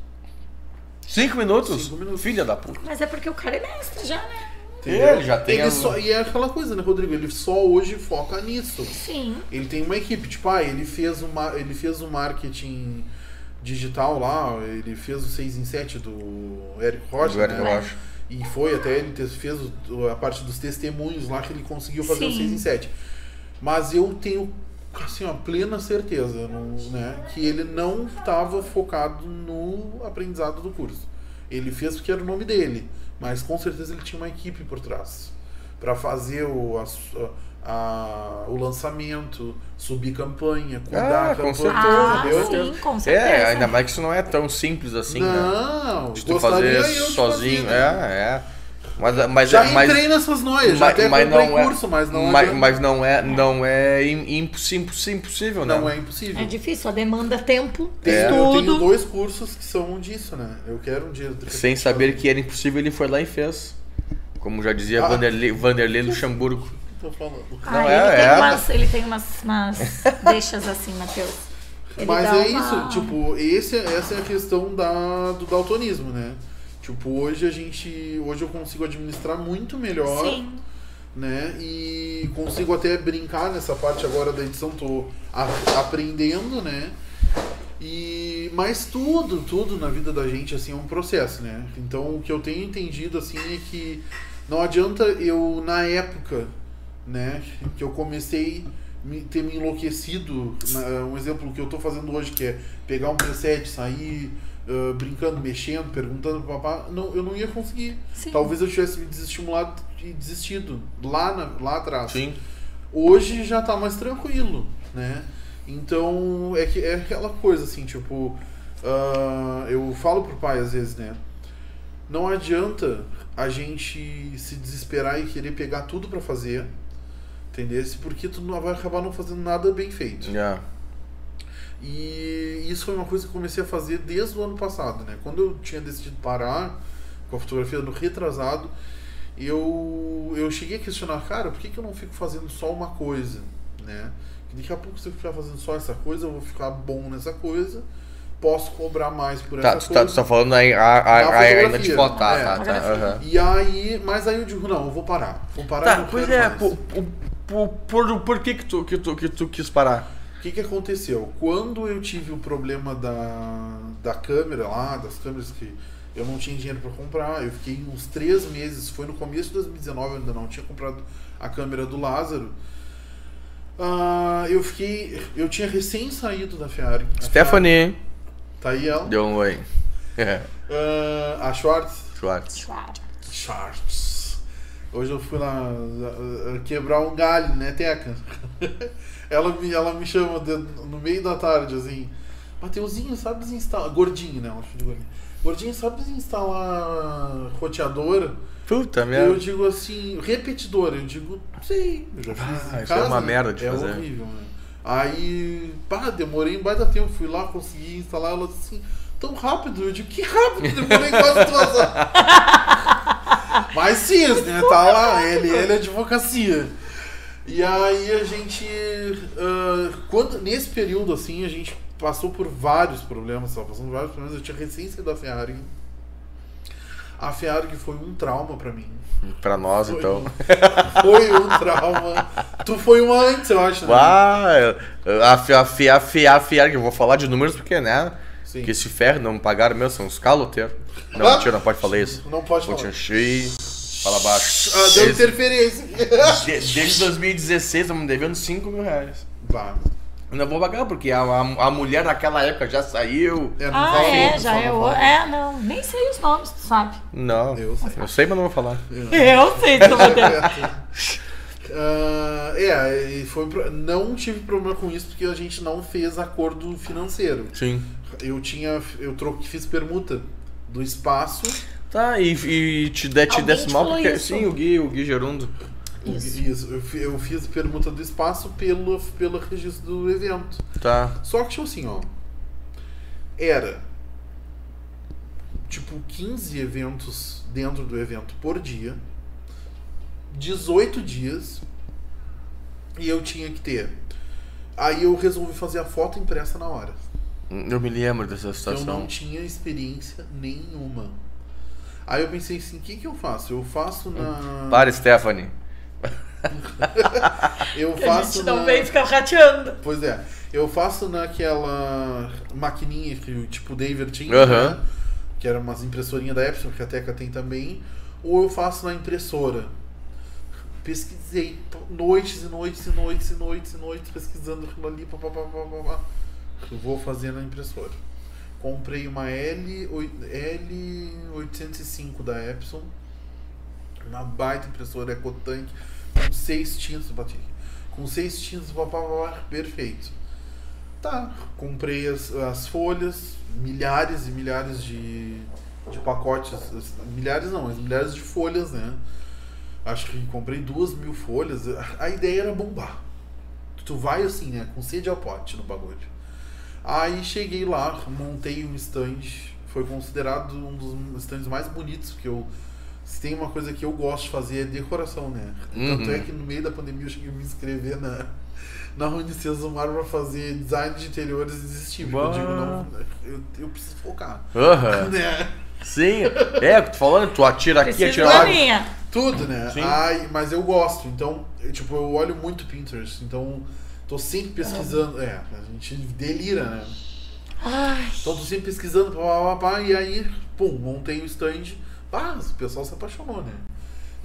Speaker 1: Cinco minutos?
Speaker 3: Cinco minutos.
Speaker 1: Filha da puta.
Speaker 2: Mas é porque o cara é mestre já, né?
Speaker 3: Entendeu?
Speaker 1: Ele já tem
Speaker 3: Ele
Speaker 1: a-
Speaker 3: só, e é aquela coisa, né, Rodrigo? Ele só hoje foca nisso.
Speaker 2: Sim.
Speaker 3: Ele tem uma equipe, tipo, ah, ele fez uma, ele fez o marketing digital lá, ele fez o 6 em 7 do Eric Rocha,
Speaker 1: Do Eric
Speaker 3: né?
Speaker 1: Rocha.
Speaker 3: E foi até ele te- fez o- a parte dos testemunhos lá que ele conseguiu fazer o
Speaker 2: Sim.
Speaker 3: 6 em 7. Mas eu tenho assim, ó, plena certeza, no- né, que ele não estava focado no aprendizado do curso. Ele fez porque era o nome dele, mas com certeza ele tinha uma equipe por trás para fazer o, a su- a- o lançamento, subir campanha, cuidar
Speaker 1: Ah,
Speaker 3: a
Speaker 1: com
Speaker 3: campanha,
Speaker 2: Ah,
Speaker 3: entendeu?
Speaker 2: sim, com certeza.
Speaker 1: É, ainda mais que isso não é tão simples assim, né?
Speaker 3: Não,
Speaker 1: De tu fazer sozinho.
Speaker 3: fazer, né?
Speaker 1: É, é. Mas, mas,
Speaker 3: Já
Speaker 1: mas,
Speaker 3: entrei nessas noias, já
Speaker 1: mas,
Speaker 3: até
Speaker 1: mas é,
Speaker 3: curso, mas não
Speaker 1: mas,
Speaker 3: adianta.
Speaker 1: mas não é, não é im- impossi- impossi- impossível, né?
Speaker 3: não é impossível.
Speaker 2: É difícil, a demanda tempo,
Speaker 3: Tem-
Speaker 1: É.
Speaker 3: Eu tenho dois cursos que são disso, né? Eu quero um dia.
Speaker 1: Sem saber que era impossível, ele foi lá e fez. Como já dizia
Speaker 3: Ah.
Speaker 1: Vanderlei, Vanderlei Luxemburgo.
Speaker 3: Tô falando.
Speaker 2: Ah,
Speaker 1: Não,
Speaker 2: ele,
Speaker 1: é-
Speaker 2: tem
Speaker 1: é.
Speaker 2: umas, ele tem umas, umas [LAUGHS] deixas assim, Matheus. Ele
Speaker 3: Mas é
Speaker 2: uma-
Speaker 3: isso, tipo, esse, essa é a questão da, do daltonismo, né? Tipo, hoje a gente. Hoje eu consigo administrar muito melhor.
Speaker 2: Sim.
Speaker 3: né? E consigo até brincar nessa parte agora da edição, tô a- aprendendo, né? E mas tudo, tudo na vida da gente assim é um processo, né? Então o que eu tenho entendido assim é que não adianta eu na época, né, que eu comecei me, ter me enlouquecido, na- um exemplo que eu tô fazendo hoje que é pegar um preset, sair ah, brincando, mexendo, perguntando pro papá, não, eu não ia conseguir.
Speaker 2: Sim.
Speaker 3: Talvez eu tivesse me desestimulado e desistido lá, na- lá atrás.
Speaker 1: Sim.
Speaker 3: Hoje já tá mais tranquilo, né? Então é que é aquela coisa assim, tipo, ah, eu falo pro pai às vezes, né? Não adianta a gente se desesperar e querer pegar tudo pra fazer, entendeu? Porque tu não vai acabar não fazendo nada bem feito.
Speaker 1: Já.
Speaker 3: E isso foi uma coisa que eu comecei a fazer desde o ano passado, né? Quando eu tinha decidido parar com a fotografia no retrasado, eu, eu cheguei a questionar, cara, por que, que eu não fico fazendo só uma coisa, né? Que daqui a pouco se eu ficar fazendo só essa coisa, eu vou ficar bom nessa coisa, posso cobrar mais por
Speaker 1: Tá,
Speaker 3: essa
Speaker 1: tu tá,
Speaker 3: coisa.
Speaker 1: tu tá falando aí a, a, ainda de foto, tá,
Speaker 3: é.
Speaker 1: tá, tá,
Speaker 2: Fotografia.
Speaker 1: aham.
Speaker 3: E aí, mas aí eu digo, não, eu vou parar. Vou parar
Speaker 1: Tá,
Speaker 3: não
Speaker 1: pois é,
Speaker 3: mais.
Speaker 1: Por, por, por, por que que tu, que, tu, que tu quis parar?
Speaker 3: O que, que aconteceu? Quando eu tive o problema da, da câmera lá, das câmeras que eu não tinha dinheiro para comprar, eu fiquei uns três meses, foi no começo de 2019, eu ainda não tinha comprado a câmera do Lázaro. Ah, eu fiquei. Eu tinha recém saído da Ferrari. A
Speaker 1: Stephanie,
Speaker 3: Ferrari- Tá aí ela.
Speaker 1: deu um oi. [LAUGHS] É,
Speaker 3: Ah, a Schwartz.
Speaker 1: Schwartz.
Speaker 2: Claro.
Speaker 3: Schwartz. Hoje eu fui lá ah, ah, quebrar um galho, né, Teca? [LAUGHS] ela, me, ela me chama de- no meio da tarde, assim. Mateuzinho, sabe desinstalar. Gordinho, né? Gordinho. Gordinho, sabe desinstalar roteador?
Speaker 1: Puta
Speaker 3: Eu
Speaker 1: merda.
Speaker 3: digo assim, repetidor. Eu digo, sei, eu já fiz.
Speaker 1: Ah, isso é
Speaker 3: casa,
Speaker 1: uma merda de
Speaker 3: é
Speaker 1: fazer.
Speaker 3: horrível, né? Aí, pá, demorei um baita tempo. Fui lá, consegui instalar ela assim, tão rápido. Eu digo, que rápido, demorei quase duas horas. [LAUGHS] Mas sim, né? Tá lá, ele, ele é advocacia. E aí a gente. ah, quando, nesse período, assim, a gente passou por vários problemas, tava passando por vários problemas. Eu tinha recém saído da Ferrari. A Ferrari que foi um trauma pra mim.
Speaker 1: Pra nós,
Speaker 3: Foi
Speaker 1: então.
Speaker 3: um- Foi um trauma. Tu foi uma antes, eu acho, né?
Speaker 1: Ah, a, a, a, a Fiar, que eu vou falar de números porque, né?
Speaker 3: Sim.
Speaker 1: Que esse ferro não me pagaram mesmo, são os caloteiros. Não, mentira, não pode falar isso.
Speaker 3: Não pode falar.
Speaker 1: encher, fala baixo.
Speaker 3: Ah, deu
Speaker 1: Desde,
Speaker 3: interferência.
Speaker 1: de- desde 2016 estamos devendo 5 mil reais.
Speaker 3: Bah,
Speaker 1: Não vou pagar, porque a, a, a mulher daquela época já saiu.
Speaker 3: é, não
Speaker 2: Ah,
Speaker 3: fala
Speaker 2: é,
Speaker 3: não
Speaker 2: já é. o-. É, não. Nem sei os nomes, tu sabe.
Speaker 1: Não,
Speaker 3: Eu sei.
Speaker 1: eu sei, mas não vou falar.
Speaker 2: Eu sei, tu [LAUGHS]
Speaker 3: Ah, é, e foi pro- não tive problema com isso porque a gente não fez acordo financeiro.
Speaker 1: Sim.
Speaker 3: Eu tinha, eu troquei, fiz permuta do espaço.
Speaker 1: Tá, e, e te, de, te desse mal porque.
Speaker 2: isso?
Speaker 1: Sim, o Gui, o Gui Gerundo.
Speaker 2: Isso.
Speaker 3: eu, fi- eu fiz permuta do espaço pelo, pelo registro do evento.
Speaker 1: Tá.
Speaker 3: Só que, tipo assim, ó. Era. Tipo, 15 eventos dentro do evento por dia. 18 dias. E eu tinha que ter. Aí eu resolvi fazer a foto impressa na hora.
Speaker 1: Eu me lembro dessa
Speaker 3: Eu
Speaker 1: situação.
Speaker 3: não tinha experiência nenhuma. Aí eu pensei assim, o que, que eu faço? Eu faço na.
Speaker 1: Para, Stephanie. [LAUGHS]
Speaker 3: Eu
Speaker 2: Que a
Speaker 3: faço
Speaker 2: gente não
Speaker 3: na...
Speaker 2: vem ficar rateando.
Speaker 3: Pois é. Eu faço naquela maquininha que o tipo David tinha,
Speaker 1: Aham.
Speaker 3: né? que era umas impressorinhas da Epson, que a Teca tem também, ou eu faço na impressora. Pesquisei noites e noites e noites e noites e noites pesquisando aquilo ali, pá, pá, pá, pá, pá, pá. Eu vou fazer na impressora. Comprei uma L, oi- L805 da Epson, uma baita impressora EcoTank, com seis tintas, bati aqui, com seis tintas, pá, pá, pá, pá, perfeito. Tá, comprei as, as folhas, milhares e milhares de, de pacotes, milhares não, mas milhares de folhas, né? Acho que comprei duas mil folhas. A ideia era bombar. Tu vai assim, né? Com sede ao pote no bagulho. Aí cheguei lá, montei um stand. Foi considerado um dos stands mais bonitos, porque eu. Se tem uma coisa que eu gosto de fazer é decoração, né? Tanto
Speaker 1: Uhum.
Speaker 3: é que no meio da pandemia eu cheguei a me inscrever na, na Unicesumar pra fazer design de interiores e desistir. Porque eu digo, não, eu, eu preciso focar.
Speaker 1: Aham. [LAUGHS]
Speaker 3: Né?
Speaker 1: Sim. É, tu falando, tu atira aqui,
Speaker 2: Preciso
Speaker 1: atira lá.
Speaker 2: minha.
Speaker 3: Tudo, né?
Speaker 1: Sim.
Speaker 3: Ai, mas eu gosto, então, eu, tipo, eu olho muito Pinterest, então tô sempre pesquisando. É, a gente delira, né?
Speaker 2: Ai,
Speaker 3: Então tô sempre pesquisando, pá, pá, pá, pá, e aí, pum, montei o stand. Ah, o pessoal se apaixonou, né?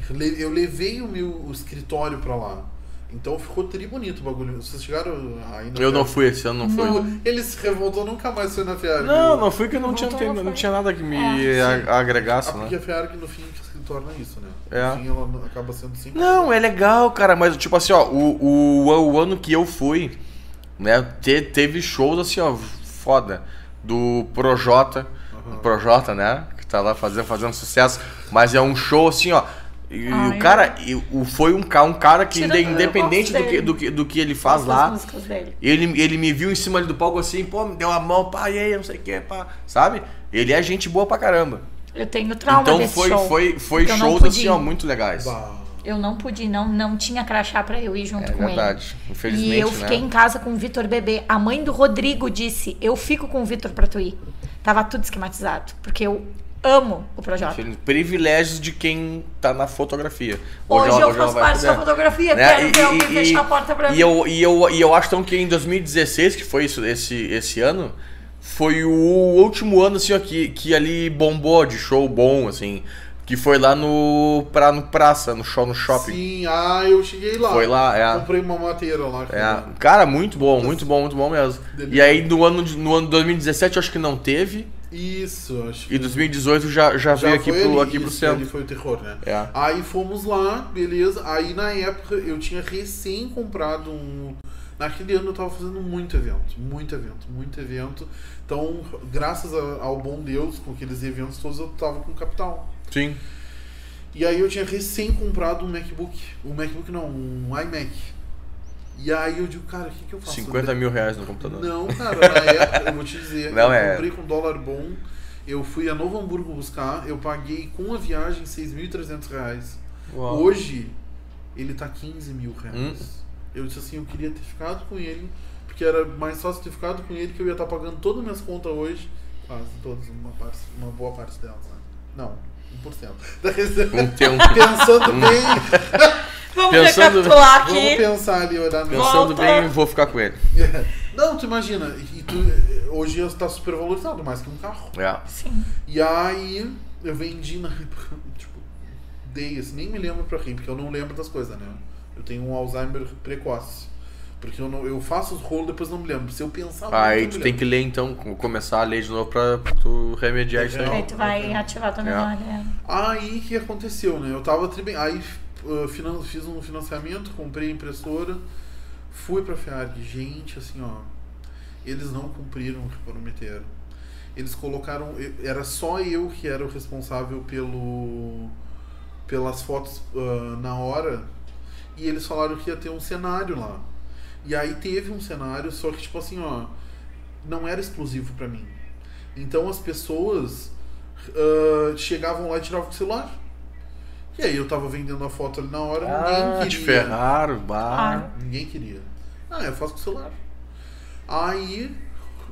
Speaker 3: Eu le- Eu levei o meu escritório pra lá. Então ficou tri bonito o bagulho. Vocês chegaram aí na
Speaker 1: Eu não fui esse ano, não fui.
Speaker 3: Ele se revoltou, nunca mais foi na Fiat.
Speaker 1: Não, não fui que eu não
Speaker 2: Não
Speaker 1: tinha, não, tinha nada que me
Speaker 2: É,
Speaker 1: a- agregasse,
Speaker 3: Ah, porque
Speaker 1: né?
Speaker 3: a Fiat no fim torna isso, né?
Speaker 1: É.
Speaker 3: Fim ela não- acaba sendo sempre.
Speaker 1: Não, é legal, cara, mas tipo assim, ó, o, o, o ano que eu fui, né, te- teve shows assim, ó, foda. Do Projota, o Projota, né, que tá lá fazendo, fazendo sucesso, mas é um show assim, ó. E
Speaker 2: Ah,
Speaker 1: o cara, e o, foi um, um cara que, independente do que, do, que, do que ele faz lá, ele, ele me viu em cima ali do palco assim, pô, me deu a mão, pá, e aí, não sei o que, pá, sabe? Ele é gente boa pra caramba.
Speaker 2: Eu tenho trauma
Speaker 1: então
Speaker 2: desse
Speaker 1: foi,
Speaker 2: show.
Speaker 1: foi, foi
Speaker 2: não
Speaker 1: shows
Speaker 2: pude
Speaker 1: assim, ó, muito legais.
Speaker 2: Eu não pude, não, não tinha crachá pra eu ir junto
Speaker 1: É
Speaker 2: com
Speaker 1: verdade.
Speaker 2: ele.
Speaker 1: Infelizmente,
Speaker 2: E eu fiquei
Speaker 1: né?
Speaker 2: em casa com o Vitor bebê. A mãe do Rodrigo disse: Eu fico com o Vitor pra tu ir. Tava tudo esquematizado. Porque eu amo o Projota.
Speaker 1: Privilégios de quem tá na fotografia.
Speaker 2: Hoje,
Speaker 1: ela-
Speaker 2: eu faço parte da fotografia.
Speaker 1: Né?
Speaker 2: Quero ver alguém fechar a porta pra
Speaker 1: e
Speaker 2: mim.
Speaker 1: Eu, e, eu, e eu acho então que em 2016, que foi isso, esse, esse ano, foi o último ano assim, ó, que, que ali bombou de show bom, assim. Que foi lá no, pra, no Praça, no show no shopping.
Speaker 3: Sim, ah, eu cheguei lá.
Speaker 1: Foi lá, é.
Speaker 3: Comprei uma mateira lá.
Speaker 1: É, cara, muito bom, muito bom, muito bom mesmo.
Speaker 3: Delícia.
Speaker 1: E aí no ano, de- no ano 2017 eu acho que não teve.
Speaker 3: Isso, acho que
Speaker 1: E 2018 já, já, veio aqui pro,
Speaker 3: ali,
Speaker 1: aqui pro centro.
Speaker 3: Ali foi o terror, né?
Speaker 1: É.
Speaker 3: Aí fomos lá, beleza. Aí na época eu tinha recém comprado um. Naquele ano eu tava fazendo muito evento, muito evento, muito evento. Então, graças a- ao bom Deus, com aqueles eventos todos, eu tava com capital.
Speaker 1: Sim.
Speaker 3: E aí eu tinha recém comprado um MacBook. Um MacBook não, um iMac. E aí eu digo, cara, o que, que eu faço?
Speaker 1: 50 mil reais no computador.
Speaker 3: Não, cara, na [LAUGHS] época, eu vou te dizer,
Speaker 1: Não,
Speaker 3: eu
Speaker 1: é-
Speaker 3: comprei com dólar bom, eu fui a Novo Hamburgo buscar, eu paguei com a viagem 6.300 reais.
Speaker 1: Uau.
Speaker 3: Hoje, ele tá 15 mil reais.
Speaker 1: Hum.
Speaker 3: Eu disse assim, eu queria ter ficado com ele, porque era mais fácil ter ficado com ele, que eu ia estar pagando todas as minhas contas hoje, quase todas, uma, parte, uma boa parte delas, né? Não, 1%. Da receita.
Speaker 1: Um [LAUGHS] tempo.
Speaker 3: Pensando bem,
Speaker 2: Vamos
Speaker 1: Pensando-
Speaker 2: recapitular
Speaker 3: vamos
Speaker 2: aqui.
Speaker 3: pensar ali, olhar no...
Speaker 1: Pensando
Speaker 2: Volta.
Speaker 1: bem, vou ficar com ele.
Speaker 3: Não, tu imagina, e tu, hoje está super valorizado, mais que um carro.
Speaker 1: É.
Speaker 2: Sim.
Speaker 3: E aí eu vendi na época, [LAUGHS] tipo, dei assim, nem me lembro pra quem, porque eu não lembro das coisas, né? Eu tenho um Alzheimer precoce. Porque eu, não, eu faço os rolos depois não me lembro. Se eu pensar muito,
Speaker 1: Aí tu tem que ler então, co- começar a ler de novo pra tu remediar isso aí.
Speaker 3: Não.
Speaker 2: Aí tu vai ativar tua
Speaker 1: É.
Speaker 2: memória.
Speaker 3: Aí o que aconteceu, né? Eu tava tri. Aí uh, finan- fiz um financiamento, comprei a impressora, fui pra FEARG. Gente, assim, ó. Eles não cumpriram o que prometeram. Eles colocaram. Era só eu que era o responsável pelo pelas fotos uh, na hora. E eles falaram que ia ter um cenário lá. E aí teve um cenário, só que tipo assim, ó, não era exclusivo pra mim. Então as pessoas ah, chegavam lá e tiravam com o celular. E aí eu tava vendendo a foto ali na hora,
Speaker 1: Ah,
Speaker 3: ninguém
Speaker 1: te
Speaker 3: queria.
Speaker 1: ferraram, bah.
Speaker 3: Ninguém queria. Ah, eu faço com o celular. Aí,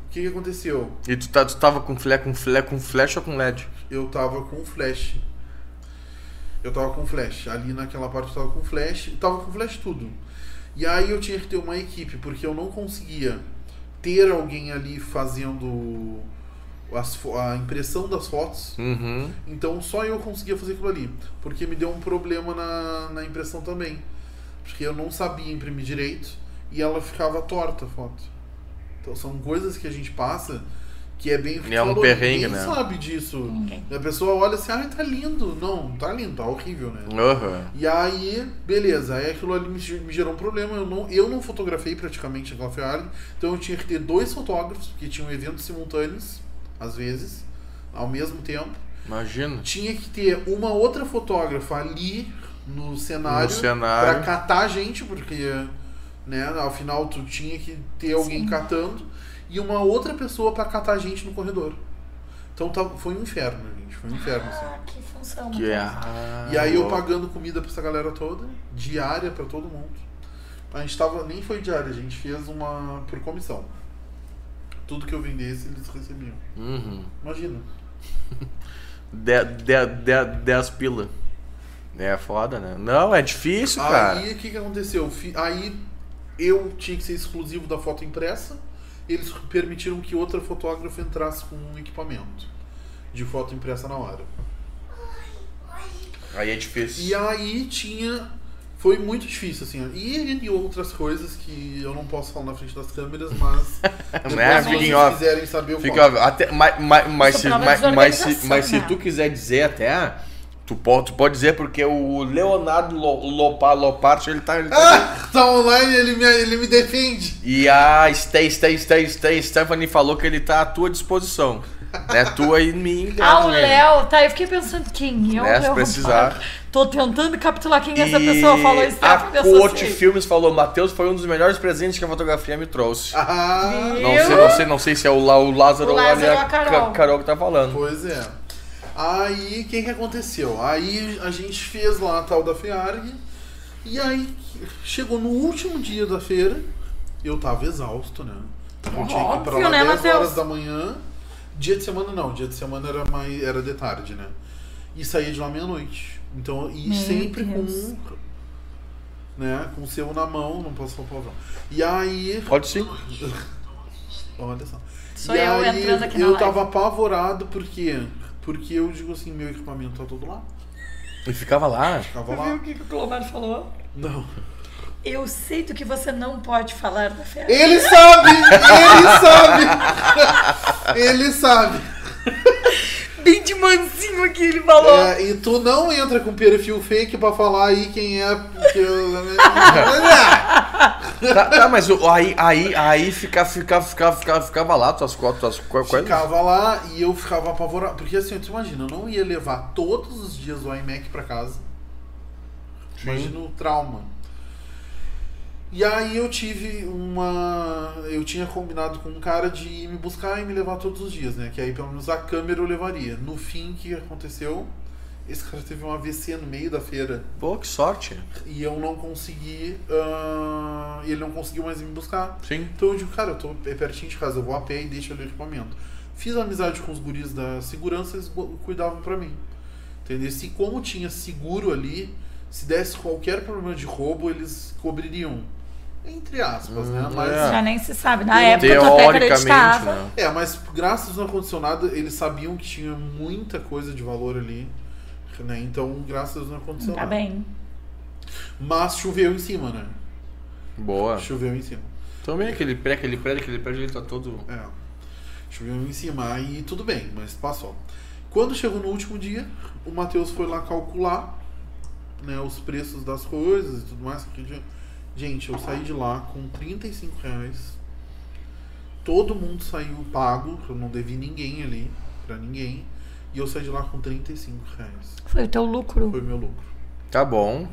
Speaker 3: o que, que aconteceu?
Speaker 1: E tu, tá, tu tava com flash, com flash, com flash ou com LED?
Speaker 3: Eu tava com flash. Eu tava com flash. Ali naquela parte eu tava com flash. Tava com flash tudo. E aí eu tinha que ter uma equipe, porque eu não conseguia ter alguém ali fazendo as a impressão das fotos.
Speaker 1: Uhum.
Speaker 3: Então só eu conseguia fazer aquilo ali. Porque me deu um problema na, na impressão também. Porque eu não sabia imprimir direito e ela ficava torta a foto. Então são coisas que a gente passa que é bem.
Speaker 1: E é um perrengue,
Speaker 3: ninguém
Speaker 1: né?
Speaker 3: sabe disso.
Speaker 2: Ninguém.
Speaker 3: A pessoa olha assim, ah, tá lindo. Não, não tá lindo, tá horrível, né?
Speaker 1: Aham.
Speaker 3: E aí, beleza, aí aquilo ali me ge- me gerou um problema. Eu não, eu não fotografei praticamente aquela Ferrari, então eu tinha que ter dois fotógrafos, porque tinham eventos simultâneos, às vezes, ao mesmo tempo.
Speaker 1: Imagina.
Speaker 3: Tinha que ter uma outra fotógrafa ali no cenário,
Speaker 1: No cenário.
Speaker 3: pra catar a gente, porque né, ao final tu tinha que ter alguém
Speaker 2: Sim.
Speaker 3: catando, e uma outra pessoa pra catar a gente no corredor. Então tá, foi um inferno, gente. Foi um inferno, assim.
Speaker 2: Ah, que função.
Speaker 1: Que é.
Speaker 2: Matheus.
Speaker 1: Ah,
Speaker 3: E aí eu
Speaker 1: louco.
Speaker 3: pagando comida pra essa galera toda, diária pra todo mundo. A gente tava, nem foi diária, a gente fez uma por comissão. Tudo que eu vendesse, eles recebiam.
Speaker 1: Uhum.
Speaker 3: Imagina. [LAUGHS]
Speaker 1: De, de, de, 10 pila. É foda, né? Não, é difícil, cara.
Speaker 3: Aí o que, que aconteceu? Aí eu tinha que ser exclusivo da foto impressa. Eles permitiram que outra fotógrafa entrasse com um equipamento de foto impressa na hora.
Speaker 1: Aí é difícil.
Speaker 3: E aí tinha. Foi muito difícil, assim. E, e outras coisas que eu não posso falar na frente das câmeras, mas. [LAUGHS]
Speaker 1: Né,
Speaker 3: se vocês
Speaker 1: off.
Speaker 3: quiserem saber, eu
Speaker 1: Fica, até, mas, mas, mas, se, mas, mas, se, mas se
Speaker 2: né?
Speaker 1: tu quiser dizer até, tu pode, tu pode dizer porque o Leonardo Lo- Lopa, Loparte, ele tá... Ele tá
Speaker 3: Ah, tá online, ele me, ele me defende.
Speaker 1: E a Stay, Stay, Stay, Stay, Stephanie falou que ele tá à tua disposição. Né? Tua e minha.
Speaker 2: Ah, o? Léo, tá. Eu fiquei pensando quem é o
Speaker 1: Né, se
Speaker 2: Léo.
Speaker 1: precisar.
Speaker 2: Tô tentando capturar quem essa pessoa falou.
Speaker 1: a
Speaker 2: Stephanie
Speaker 1: Coach
Speaker 2: Associates.
Speaker 1: Filmes falou, Matheus foi um dos melhores presentes que a fotografia me trouxe.
Speaker 3: Ah?
Speaker 1: Não sei, não sei, não sei se é o, o Lázaro
Speaker 2: O
Speaker 1: ou
Speaker 2: Lázaro
Speaker 1: a
Speaker 2: ou a Carol.
Speaker 1: Ca- Carol que tá falando.
Speaker 3: pois é. Aí, o que que aconteceu? Aí a gente fez lá a tal da FEARG. E aí, chegou no último dia da feira, eu tava exausto, né? Eu tinha que ir pra lá
Speaker 2: né,
Speaker 3: 10
Speaker 2: Matheus?
Speaker 3: horas da manhã. Dia de semana não, dia de semana era mais era de tarde, né? E saía de lá meia-noite. Então, e
Speaker 2: Meu
Speaker 3: sempre
Speaker 2: Deus.
Speaker 3: com né, com o selo na mão, não posso falar palavrão. E aí,
Speaker 1: Pode sim. [LAUGHS]
Speaker 3: olha só.
Speaker 2: Sou
Speaker 3: e
Speaker 2: eu
Speaker 3: aí,
Speaker 2: entrando aqui na
Speaker 3: eu
Speaker 2: live.
Speaker 3: tava apavorado porque porque eu digo assim, meu equipamento tá todo lá.
Speaker 1: E ficava lá.
Speaker 3: Ficava
Speaker 2: Tu viu
Speaker 3: lá.
Speaker 2: o que, que o Clomar falou?
Speaker 3: Não.
Speaker 2: Eu sei do que você não pode falar da fé.
Speaker 3: Ele sabe! Ele sabe! [LAUGHS] Ele sabe!
Speaker 2: Bem de mansinho aqui ele falou.
Speaker 3: É, e tu não entra com perfil fake pra falar aí quem é. Que eu... [LAUGHS]
Speaker 1: Tá, tá, mas aí, aí, aí fica, fica, fica, fica, ficava lá tuas cotas, tuas co- coisas.
Speaker 3: Ficava lá e eu ficava apavorado. Porque assim, tu imagina, eu não ia levar todos os dias o iMac pra casa. Imagina o trauma. E aí eu tive uma. Eu tinha combinado com um cara de ir me buscar e me levar todos os dias, né? Que aí pelo menos a câmera eu levaria. No fim, o que aconteceu? Esse cara teve um AVC no meio da feira
Speaker 1: Pô, que sorte.
Speaker 3: e eu não consegui. ah, ele não conseguiu mais me buscar.
Speaker 1: Sim.
Speaker 3: Então eu digo, cara, eu tô é pertinho de casa, eu vou a pé e deixo ali o equipamento. Fiz amizade com os guris da segurança, eles cuidavam pra mim. Entendeu? Se como tinha seguro ali, se desse qualquer problema de roubo, eles cobririam. Entre aspas, né?
Speaker 1: Hum,
Speaker 3: Mas,
Speaker 1: é.
Speaker 2: Já nem se sabe. Na época até
Speaker 1: Teoricamente,
Speaker 2: acreditava.
Speaker 1: né?
Speaker 3: é, mas graças ao ar-condicionado, eles sabiam que tinha muita coisa de valor ali. Né? Então, graças ao ar-condicionado.
Speaker 2: Tá bem.
Speaker 3: Mas choveu em cima, né?
Speaker 1: Boa.
Speaker 3: Choveu em cima.
Speaker 1: Também aquele prédio, aquele prédio, aquele prédio, ele tá todo.
Speaker 3: É. Choveu em cima, aí tudo bem, mas passou. Quando chegou no último dia, o Matheus foi lá calcular né, os preços das coisas e tudo mais. que tinha- Gente, eu saí de lá com 35 reais. Todo mundo saiu pago, eu não devi ninguém ali, pra ninguém. E eu saí de lá com 35 reais.
Speaker 2: Foi o teu lucro.
Speaker 3: Foi o meu lucro.
Speaker 1: Tá bom.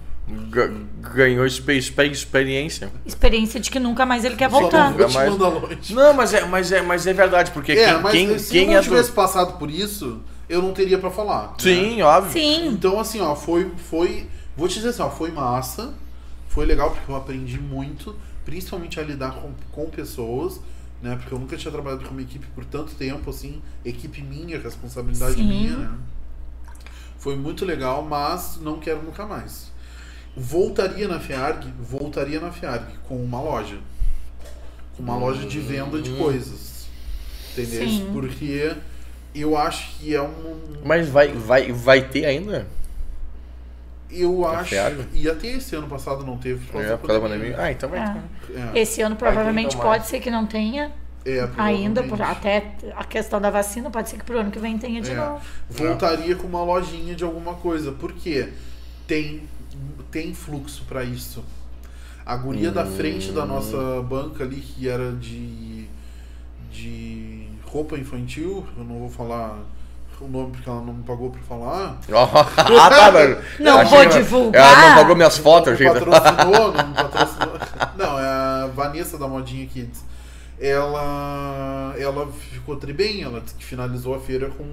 Speaker 1: Ga- ganhou expe- expe- experiência.
Speaker 2: Experiência de que nunca mais ele quer
Speaker 3: Só
Speaker 2: voltar.
Speaker 3: não
Speaker 1: Mas-
Speaker 3: mandar longe.
Speaker 1: Não, mas é, mas é, mas é verdade, porque
Speaker 3: É,
Speaker 1: quem,
Speaker 3: mas
Speaker 1: quem,
Speaker 3: se
Speaker 1: quem
Speaker 3: eu não
Speaker 1: é do...
Speaker 3: tivesse passado por isso, eu não teria pra falar. né?
Speaker 1: Sim, óbvio.
Speaker 2: Sim.
Speaker 3: Então, assim, ó, foi, foi. Vou te dizer assim, ó, foi massa. Foi legal porque eu aprendi muito, principalmente a lidar com, com pessoas, né? Porque eu nunca tinha trabalhado com uma equipe por tanto tempo, assim, equipe minha, responsabilidade
Speaker 2: Sim.
Speaker 3: minha, né? Foi muito legal, mas não quero nunca mais. Voltaria na FEARG? Voltaria na FEARG com uma loja. Com uma loja de venda de coisas. Entendeu?
Speaker 2: Sim.
Speaker 3: Porque eu acho que é um,
Speaker 1: Mas vai, vai, vai ter ainda?
Speaker 3: Eu
Speaker 1: Na
Speaker 3: acho. Ia ter esse ano passado, não teve. por causa
Speaker 1: É, por causa da pandemia. Ah, então vai
Speaker 2: É.
Speaker 3: É,
Speaker 2: Esse ano provavelmente
Speaker 1: tomar.
Speaker 2: pode ser que não tenha
Speaker 3: é,
Speaker 2: ainda, por,
Speaker 3: provavelmente.
Speaker 2: até a questão da vacina, pode ser que pro ano que vem tenha de
Speaker 3: É.
Speaker 2: novo.
Speaker 3: Voltaria com uma lojinha de alguma coisa. Por quê? Tem, tem fluxo pra isso. A guria da frente da nossa banca ali, que era de, de roupa infantil, eu não vou falar o nome porque ela não me pagou pra falar. [LAUGHS]
Speaker 1: ah, tá, velho.
Speaker 2: Não
Speaker 1: Achei
Speaker 2: vou
Speaker 1: que ela-
Speaker 2: divulgar.
Speaker 1: Ela não pagou minhas fotos, achei que-
Speaker 3: patrocinou, [LAUGHS] não patrocinou. Não, é a Vanessa da Modinha Kids. Ela, ela ficou tri bem, ela disse que finalizou a feira com.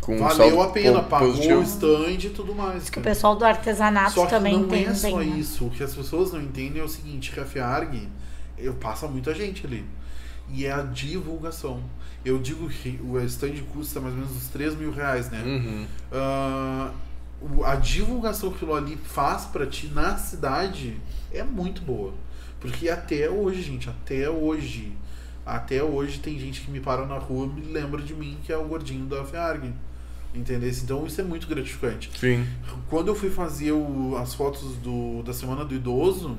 Speaker 1: Com
Speaker 3: valeu
Speaker 1: saldo
Speaker 3: a pena,
Speaker 1: po-
Speaker 3: pagou
Speaker 1: positivo.
Speaker 3: o stand e tudo mais.
Speaker 2: Que o
Speaker 3: cara.
Speaker 2: pessoal do artesanato
Speaker 3: Só que
Speaker 2: também
Speaker 3: não
Speaker 2: tem
Speaker 3: é só
Speaker 2: né?
Speaker 3: isso. O que as pessoas não entendem é o seguinte, que a FEARG, eu passa muita gente ali. E é a divulgação. Eu digo que o stand custa mais ou menos uns 3 mil reais, né?
Speaker 1: Uhum.
Speaker 3: O- a divulgação que aquilo ali faz pra ti na cidade é muito boa. Porque até hoje, gente, até hoje, até hoje tem gente que me para na rua e me lembra de mim, que é o gordinho da FEARG. Entendeu? Então isso é muito gratificante.
Speaker 1: Sim.
Speaker 3: Quando eu fui fazer o- as fotos do, da Semana do Idoso,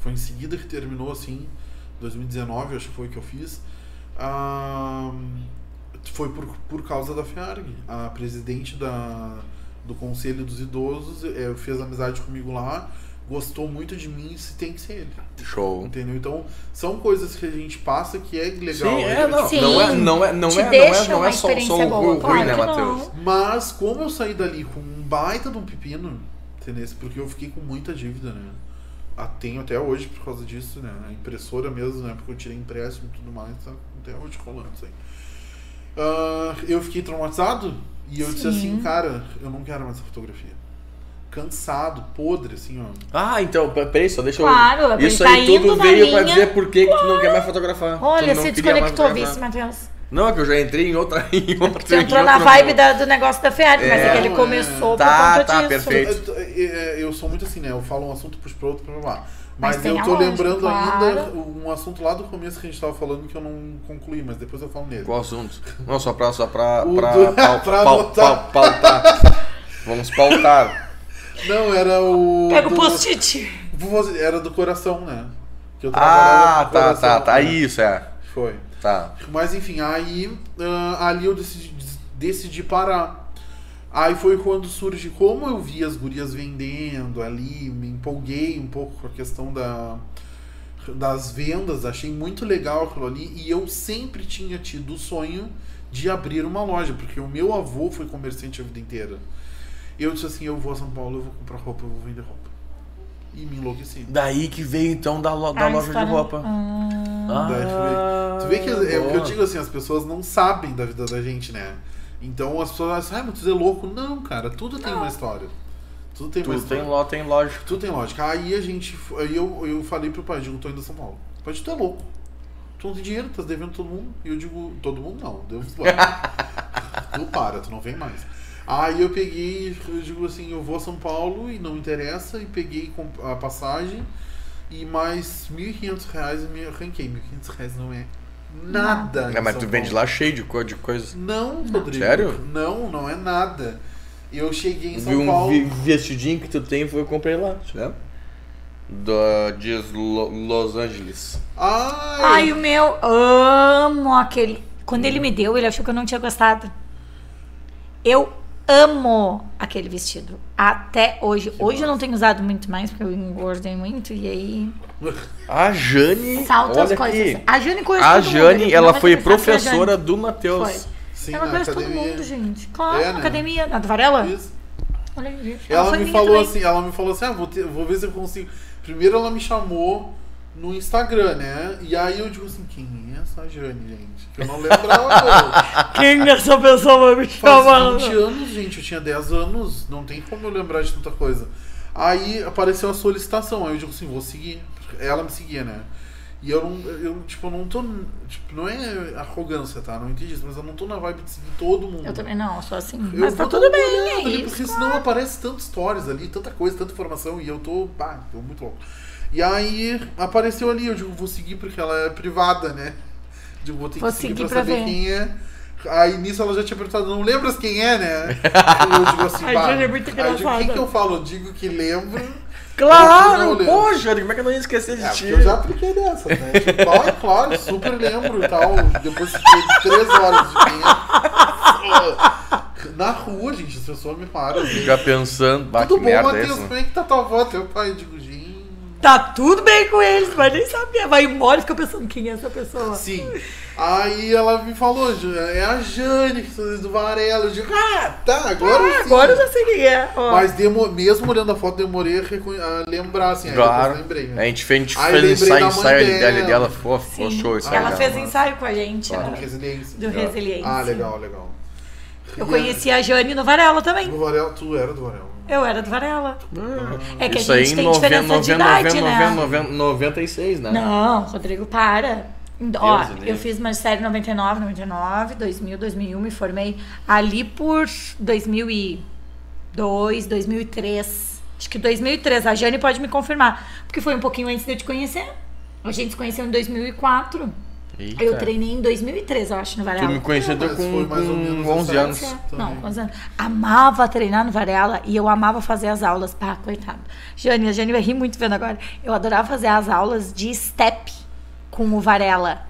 Speaker 3: foi em seguida que terminou, assim, 2019, acho que foi que eu fiz. ah, foi por, por causa da FEARG. A presidente da, do Conselho dos Idosos eh, fez amizade comigo lá, gostou muito de mim e se tem que ser ele.
Speaker 1: Show.
Speaker 3: Entendeu? Então, são coisas que a gente passa que é legal.
Speaker 1: Sim, é, não.
Speaker 2: Sim.
Speaker 1: Não é, não é, não
Speaker 2: Te
Speaker 1: é, não é, não é só, só o
Speaker 2: boa,
Speaker 1: ruim,
Speaker 2: claro
Speaker 1: né, Matheus?
Speaker 3: Mas como eu saí dali com um baita de um pepino, entendeu? Porque eu fiquei com muita dívida, né? Ah, Tenho até hoje por causa disso, né? A impressora mesmo, né? Porque eu tirei empréstimo e tudo mais, tá até hoje rolando isso aí. Ah, eu fiquei traumatizado e eu disse
Speaker 2: Sim.
Speaker 3: assim, cara, eu não quero mais essa fotografia. Cansado, podre, assim, ó.
Speaker 1: Ah, então, pe- peraí, só deixa
Speaker 2: Claro,
Speaker 1: eu.
Speaker 2: ele
Speaker 1: Isso
Speaker 2: tá
Speaker 1: aí tudo veio pra
Speaker 2: linha.
Speaker 1: dizer por que, que tu não quer mais fotografar.
Speaker 2: Olha, se desconectou, vice, Matheus.
Speaker 1: Não, é que eu já entrei em outra. [LAUGHS] Em outra
Speaker 2: Você entrou
Speaker 1: em
Speaker 2: na vibe da- do negócio da Ferrari, mas
Speaker 1: É.
Speaker 2: é que ele
Speaker 3: é.
Speaker 2: começou
Speaker 1: Tá,
Speaker 2: por conta
Speaker 1: tá,
Speaker 2: disso.
Speaker 1: perfeito.
Speaker 3: Eu, eu- eu sou muito assim, né? Eu falo um assunto, puxo pro outro, pra lá.
Speaker 2: Mas
Speaker 3: Mas, eu tô lembrando
Speaker 2: claro.
Speaker 3: ainda um assunto lá do começo que a gente tava falando que eu não concluí, mas depois eu falo nele.
Speaker 1: Qual assunto? Não, só pra. Só pra, pra,
Speaker 3: do- [LAUGHS]
Speaker 1: pau-
Speaker 3: pra
Speaker 1: pau- pau- pautar. Vamos pautar.
Speaker 3: Não, era o.
Speaker 2: Pega o
Speaker 3: do-
Speaker 2: post-it.
Speaker 3: Era do coração, né? Que eu
Speaker 1: Ah,
Speaker 3: com
Speaker 1: tá,
Speaker 3: coração,
Speaker 1: tá, tá.
Speaker 3: né?
Speaker 1: Isso, é.
Speaker 3: Foi.
Speaker 1: Tá.
Speaker 3: Mas enfim, aí ah, ali eu decidi, decidi parar. Aí foi quando surge, como eu vi as gurias vendendo ali, me empolguei um pouco com a questão da, das vendas, achei muito legal aquilo ali. E eu sempre tinha tido o sonho de abrir uma loja, porque o meu avô foi comerciante a vida inteira. Eu disse assim, eu vou a São Paulo, eu vou comprar roupa, eu vou vender roupa. E me enlouqueci.
Speaker 1: Daí que veio então da, lo- da
Speaker 2: A
Speaker 1: loja de roupa.
Speaker 2: Ah,
Speaker 3: Daí tu vê- que é, o que eu digo assim, as pessoas não sabem da vida da gente, né? Então as pessoas acham, ah, mas tu é louco. Não, cara, tudo tem uma história. Tudo tem uma
Speaker 1: Tudo tem,
Speaker 3: história.
Speaker 1: lo- tem lógico.
Speaker 3: Tudo tem lógica. Aí a gente. Aí eu, eu falei pro pai, digo, tô indo a São Paulo. Pai, tu é louco. Tu não tem dinheiro, tá devendo todo mundo. E eu digo, todo mundo não, Deus [LAUGHS] Tu para, tu não vem mais. Aí eu peguei, eu digo assim, eu vou a São Paulo e não interessa, e peguei a passagem e mais 1.500 reais e me arranquei. 1.500 reais não é nada.
Speaker 1: É, mas
Speaker 3: São
Speaker 1: tu vende lá cheio de, co- de coisas.
Speaker 3: Não, Rodrigo.
Speaker 1: Sério?
Speaker 3: Não, não é nada. Eu cheguei em São
Speaker 1: Vi um
Speaker 3: Paulo.
Speaker 1: vi- vestidinho que tu tem foi eu comprei lá, lembra? Do, de Lo- Los Angeles.
Speaker 3: Ai,
Speaker 2: Ai, o meu, amo aquele. Quando ele me deu, ele achou que eu não tinha gostado. Eu amo aquele vestido. Até hoje. hoje eu não tenho usado muito mais, porque eu engordei muito. E aí.
Speaker 1: A Jane.
Speaker 2: Salta as
Speaker 1: olha
Speaker 2: coisas.
Speaker 1: aqui.
Speaker 2: A Jane conhece
Speaker 1: A
Speaker 2: todo mundo,
Speaker 1: Jane,
Speaker 2: ele
Speaker 1: ela foi
Speaker 2: a
Speaker 1: professora
Speaker 2: Jane.
Speaker 1: do Matheus.
Speaker 2: Foi.
Speaker 3: Sim,
Speaker 2: ela conhece todo mundo, gente. Claro,
Speaker 3: É,
Speaker 2: na
Speaker 3: né?
Speaker 2: academia. Na do Varela?
Speaker 3: Isso.
Speaker 2: Olha aí.
Speaker 3: Ela,
Speaker 2: foi
Speaker 3: me falou
Speaker 2: também.
Speaker 3: assim, ela me falou assim, ah, vou, ter- vou ver se eu consigo. Primeiro ela me chamou no Instagram, né? E aí eu digo assim, quem é essa Jane, gente? Que eu não lembrava. [LAUGHS]
Speaker 2: Quem essa pessoa vai me
Speaker 3: Faz 20 anos, gente, eu tinha 10 anos, não tem como eu lembrar de tanta coisa. Aí apareceu a solicitação, aí eu digo assim, vou seguir. Ela me seguia, né? E eu não, eu, tipo, não tô. Tipo, não é arrogância, tá? Não entendi isso, mas eu não tô na vibe de seguir todo mundo.
Speaker 2: Eu também não, sou assim.
Speaker 3: Eu
Speaker 2: Mas tá tudo bem, é
Speaker 3: ali,
Speaker 2: isso.
Speaker 3: Porque senão aparece tantos stories ali, tanta coisa, tanta informação, e eu tô. Pá, tô muito louco. E aí apareceu ali, eu digo, vou seguir porque ela é privada, né? Digo, vou ter
Speaker 2: Vou
Speaker 3: que seguir
Speaker 2: seguir
Speaker 3: pra,
Speaker 2: pra
Speaker 3: saber
Speaker 2: ver.
Speaker 3: quem é. Aí nisso ela já tinha perguntado, não lembras quem é, né? [LAUGHS] Eu digo assim,
Speaker 2: Ai,
Speaker 3: pá.
Speaker 2: Jane, é muito
Speaker 3: aí eu digo, o que, eu falo? Eu digo que lembro. [LAUGHS]
Speaker 1: Claro! Jane, como é que eu não ia esquecer de
Speaker 3: É,
Speaker 1: ti?
Speaker 3: eu já apliquei dessa, né? Tipo, ah, claro, super lembro e tal. Depois de três horas de quem Na rua, gente, as pessoas me param.
Speaker 1: Fica pensando, bah,
Speaker 3: Tudo bom,
Speaker 1: é
Speaker 3: Matheus?
Speaker 1: essa?
Speaker 3: Como é que tá tua avó, teu pai? Eu digo, gente.
Speaker 2: Tá tudo bem com eles, mas nem sabia. Vai embora e fica pensando quem é essa pessoa.
Speaker 3: Sim. Aí ela me falou, "Ju, é a Jane, do Varela. Eu digo, ah, tá, agora
Speaker 2: Ah,
Speaker 3: sim.
Speaker 2: agora eu já sei quem é. Ó.
Speaker 3: Mas demo- mesmo olhando a foto, demorei a, lembrar, assim. Aí
Speaker 1: Claro.
Speaker 3: lembrei. né?
Speaker 1: A gente fez, a gente fez ensaio, ensaio
Speaker 3: dela.
Speaker 1: dela, dela ficou, ficou
Speaker 2: Sim,
Speaker 1: show. isso
Speaker 2: ela fez ensaio com a gente.
Speaker 3: Ah,
Speaker 2: né?
Speaker 3: do Resiliência.
Speaker 2: Do Resiliência.
Speaker 3: Ah, legal, legal.
Speaker 2: Eu
Speaker 3: E
Speaker 2: conheci a Jane no Varela também.
Speaker 3: Do Varela, tu era do Varela.
Speaker 2: Eu era do Varela. É que
Speaker 1: Isso
Speaker 2: a gente
Speaker 1: em
Speaker 2: tem
Speaker 1: 90,
Speaker 2: diferença de
Speaker 1: 90,
Speaker 2: idade,
Speaker 1: 90,
Speaker 2: né?
Speaker 1: 90, 96, né?
Speaker 2: Não, Rodrigo, para. Ó,
Speaker 1: Deus
Speaker 2: eu fiz magistério em 99, 99, 2000, 2001, me formei ali por 2002, 2003. Acho que 2003, a Jane pode me confirmar, porque foi um pouquinho antes de eu te conhecer. A gente se conheceu em 2004.
Speaker 1: Eita.
Speaker 2: Eu treinei em 2003, eu acho, no Varela.
Speaker 1: Tu me conheceu
Speaker 3: Mas
Speaker 1: com,
Speaker 3: mais ou menos
Speaker 1: 11
Speaker 3: essa
Speaker 1: anos.
Speaker 3: época.
Speaker 2: Não,
Speaker 3: Também.
Speaker 2: com 11 anos. Amava treinar no Varela e eu amava fazer as aulas. Pá, coitado. Jane, a Jane vai rir muito vendo agora. Eu adorava fazer as aulas de step com o Varela.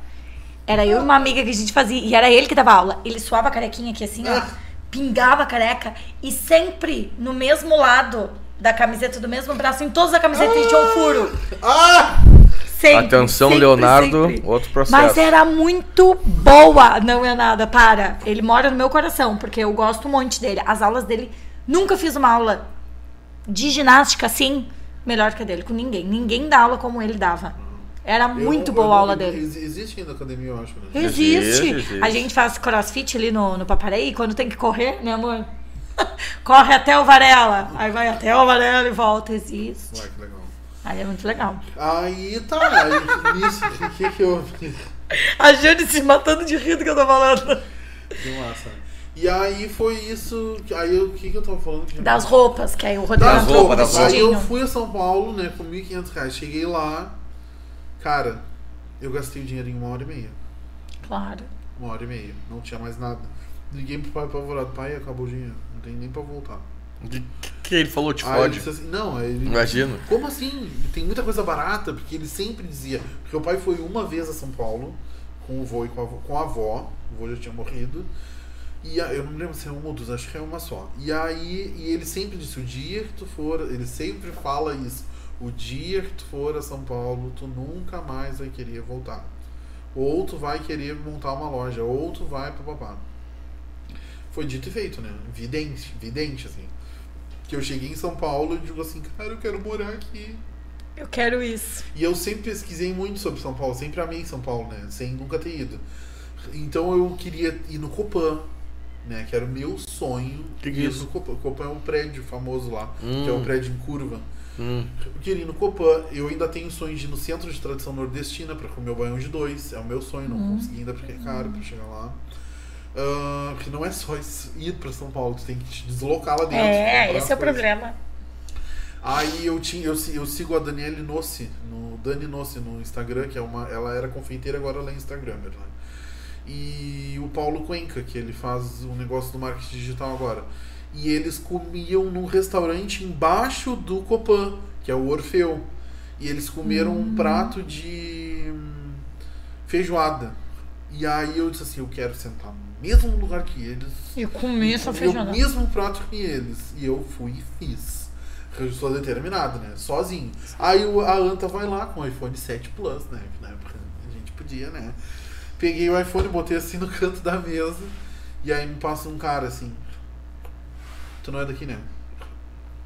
Speaker 2: Era eu e uma amiga que a gente fazia. E era ele que dava aula. Ele suava a carequinha aqui assim, ó. Pingava a careca. E sempre no mesmo lado da camiseta, do mesmo braço, em todas as camisetas tinha um furo.
Speaker 3: Ah!
Speaker 2: Sempre,
Speaker 1: Atenção,
Speaker 2: sempre,
Speaker 1: Leonardo,
Speaker 2: sempre.
Speaker 1: outro processo.
Speaker 2: Mas era muito boa. Não é nada, para. Ele mora no meu coração, porque eu gosto um monte dele. As aulas dele, nunca fiz uma aula de ginástica assim, melhor que a dele, com ninguém. Ninguém dá aula como ele dava. Era
Speaker 3: Eu
Speaker 2: muito boa
Speaker 3: eu
Speaker 2: a aula dele.
Speaker 3: ex- Existe ainda academia, eu acho, né?
Speaker 2: Existe.
Speaker 1: Existe, existe.
Speaker 2: A gente faz crossfit ali no, no Paparei e quando tem que correr, né, amor? [LAUGHS] Corre até o Varela. Aí vai até o Varela e volta. Existe.
Speaker 3: Ué, que legal.
Speaker 2: Aí é muito legal.
Speaker 3: Aí tá, aí nisso, o que, que eu.
Speaker 2: A Jane se matando de rir do que eu tô falando.
Speaker 3: Que massa. E aí foi isso. Aí o que, que eu tava falando?
Speaker 2: Das roupas, que aí o Rodrigo
Speaker 3: Das
Speaker 1: roupas, das
Speaker 3: Aí eu fui a São Paulo, né, com 1.500 reais. Cheguei lá, cara, eu gastei o dinheiro em uma hora e meia.
Speaker 2: Claro.
Speaker 3: Uma hora e meia. Não tinha mais nada. Liguei pro pai apavorado. Pai, acabou o dinheiro. Não tem nem pra voltar.
Speaker 1: O que, que ele falou? Te
Speaker 3: ele
Speaker 1: fode.
Speaker 3: disse assim, não, ele...
Speaker 1: Imagino.
Speaker 3: Como assim? Tem muita coisa barata, porque ele sempre dizia. Porque o pai foi uma vez a São Paulo, com o vô e com a avó. Com a avó. O vô já tinha morrido. E a- eu não me lembro se é uma ou duas, acho que é uma só. E aí, e ele sempre disse, o dia que tu for, ele sempre fala isso. O dia que tu for a São Paulo, tu nunca mais vai querer voltar. Ou tu vai querer montar uma loja, ou tu vai papapá. Foi dito e feito, né? Vidente, vidente, assim. Que eu cheguei em São Paulo e digo assim, cara, eu quero morar aqui.
Speaker 2: Eu quero isso.
Speaker 3: E eu sempre pesquisei muito sobre São Paulo, sempre amei São Paulo, né? Sem nunca ter ido. Então eu queria ir no Copan, né? Que era o meu sonho.
Speaker 1: Que que é
Speaker 3: ir
Speaker 1: isso?
Speaker 3: no Copan. O Copan é um prédio famoso lá,
Speaker 1: Hum.
Speaker 3: que é um prédio em curva.
Speaker 1: Hum.
Speaker 3: Eu queria ir no Copan. Eu ainda tenho sonho de ir no centro de tradição nordestina para comer o banhão de dois. É o meu sonho, não
Speaker 2: Hum.
Speaker 3: consegui ainda porque é caro para chegar lá. Ah, porque não é só ir para São Paulo, tu tem que te deslocar lá dentro.
Speaker 2: É, esse é o problema.
Speaker 3: Aí eu tinha, eu, eu sigo a Daniele Nossi, no Dani Nossi no Instagram, que é uma, ela era confeiteira, agora ela é Instagramer, né? E o Paulo Cuenca, que ele faz o negócio do marketing digital agora. E eles comiam num restaurante embaixo do Copan, que é o Orfeu. E eles comeram um prato de hum, feijoada. E aí eu disse assim, eu quero sentar mesmo lugar que eles.
Speaker 2: E comer essa
Speaker 3: comer o mesmo prato que eles. E eu fui e fiz. Eu sou determinado, né? Sozinho. Aí o- a Anta vai lá com o iPhone 7 Plus, né? Que na época a gente podia, né? Peguei o iPhone, botei assim no [LAUGHS] canto da mesa. E aí me passa um cara assim. Tu não é daqui, né?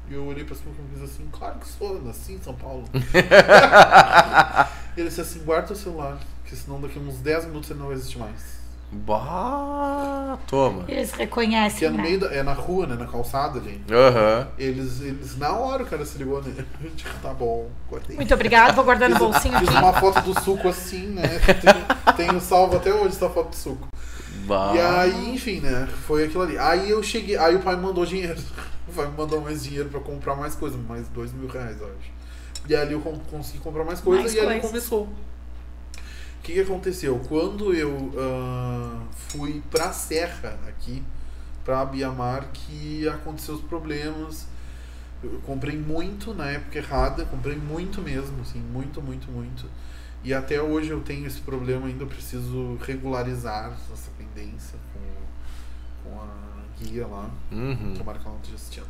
Speaker 3: E eu olhei pra cima e fiz assim, claro que sou, nasci em São Paulo. [LAUGHS] ele disse assim, guarda o celular, porque senão daqui a uns 10 minutos ele não vai existir mais.
Speaker 1: Bah, toma.
Speaker 2: Eles
Speaker 3: Que é
Speaker 2: reconhecem,
Speaker 3: no
Speaker 2: né?
Speaker 3: meio da, é na rua, né? Na calçada, gente.
Speaker 1: Aham.
Speaker 3: Eles, eles, na hora o cara se ligou, né? [LAUGHS] Tipo, tá bom, guardei.
Speaker 2: Muito obrigada, vou guardar no
Speaker 3: Fiz-
Speaker 2: bolsinho
Speaker 3: Fiz
Speaker 2: aqui.
Speaker 3: uma foto do suco assim, né? Tenho, tenho salvo até hoje essa foto do suco.
Speaker 1: Bah.
Speaker 3: E aí, enfim, né? Foi aquilo ali. Aí eu cheguei, aí o pai me mandou dinheiro. [LAUGHS] O pai me mandou mais dinheiro pra comprar mais coisa, mais dois mil reais, eu acho. E ali eu consegui comprar mais coisa
Speaker 2: Mais
Speaker 3: e ali
Speaker 2: coisas.
Speaker 3: começou. O que, que aconteceu? Quando eu ah, fui pra Serra aqui, pra Biamar, que aconteceu os problemas. Eu comprei muito na época errada, comprei muito mesmo, assim, muito, muito, muito. E até hoje eu tenho esse problema ainda, eu preciso regularizar essa pendência com, com a guia lá.
Speaker 1: Uhum.
Speaker 3: Tomara que ela não esteja assistindo.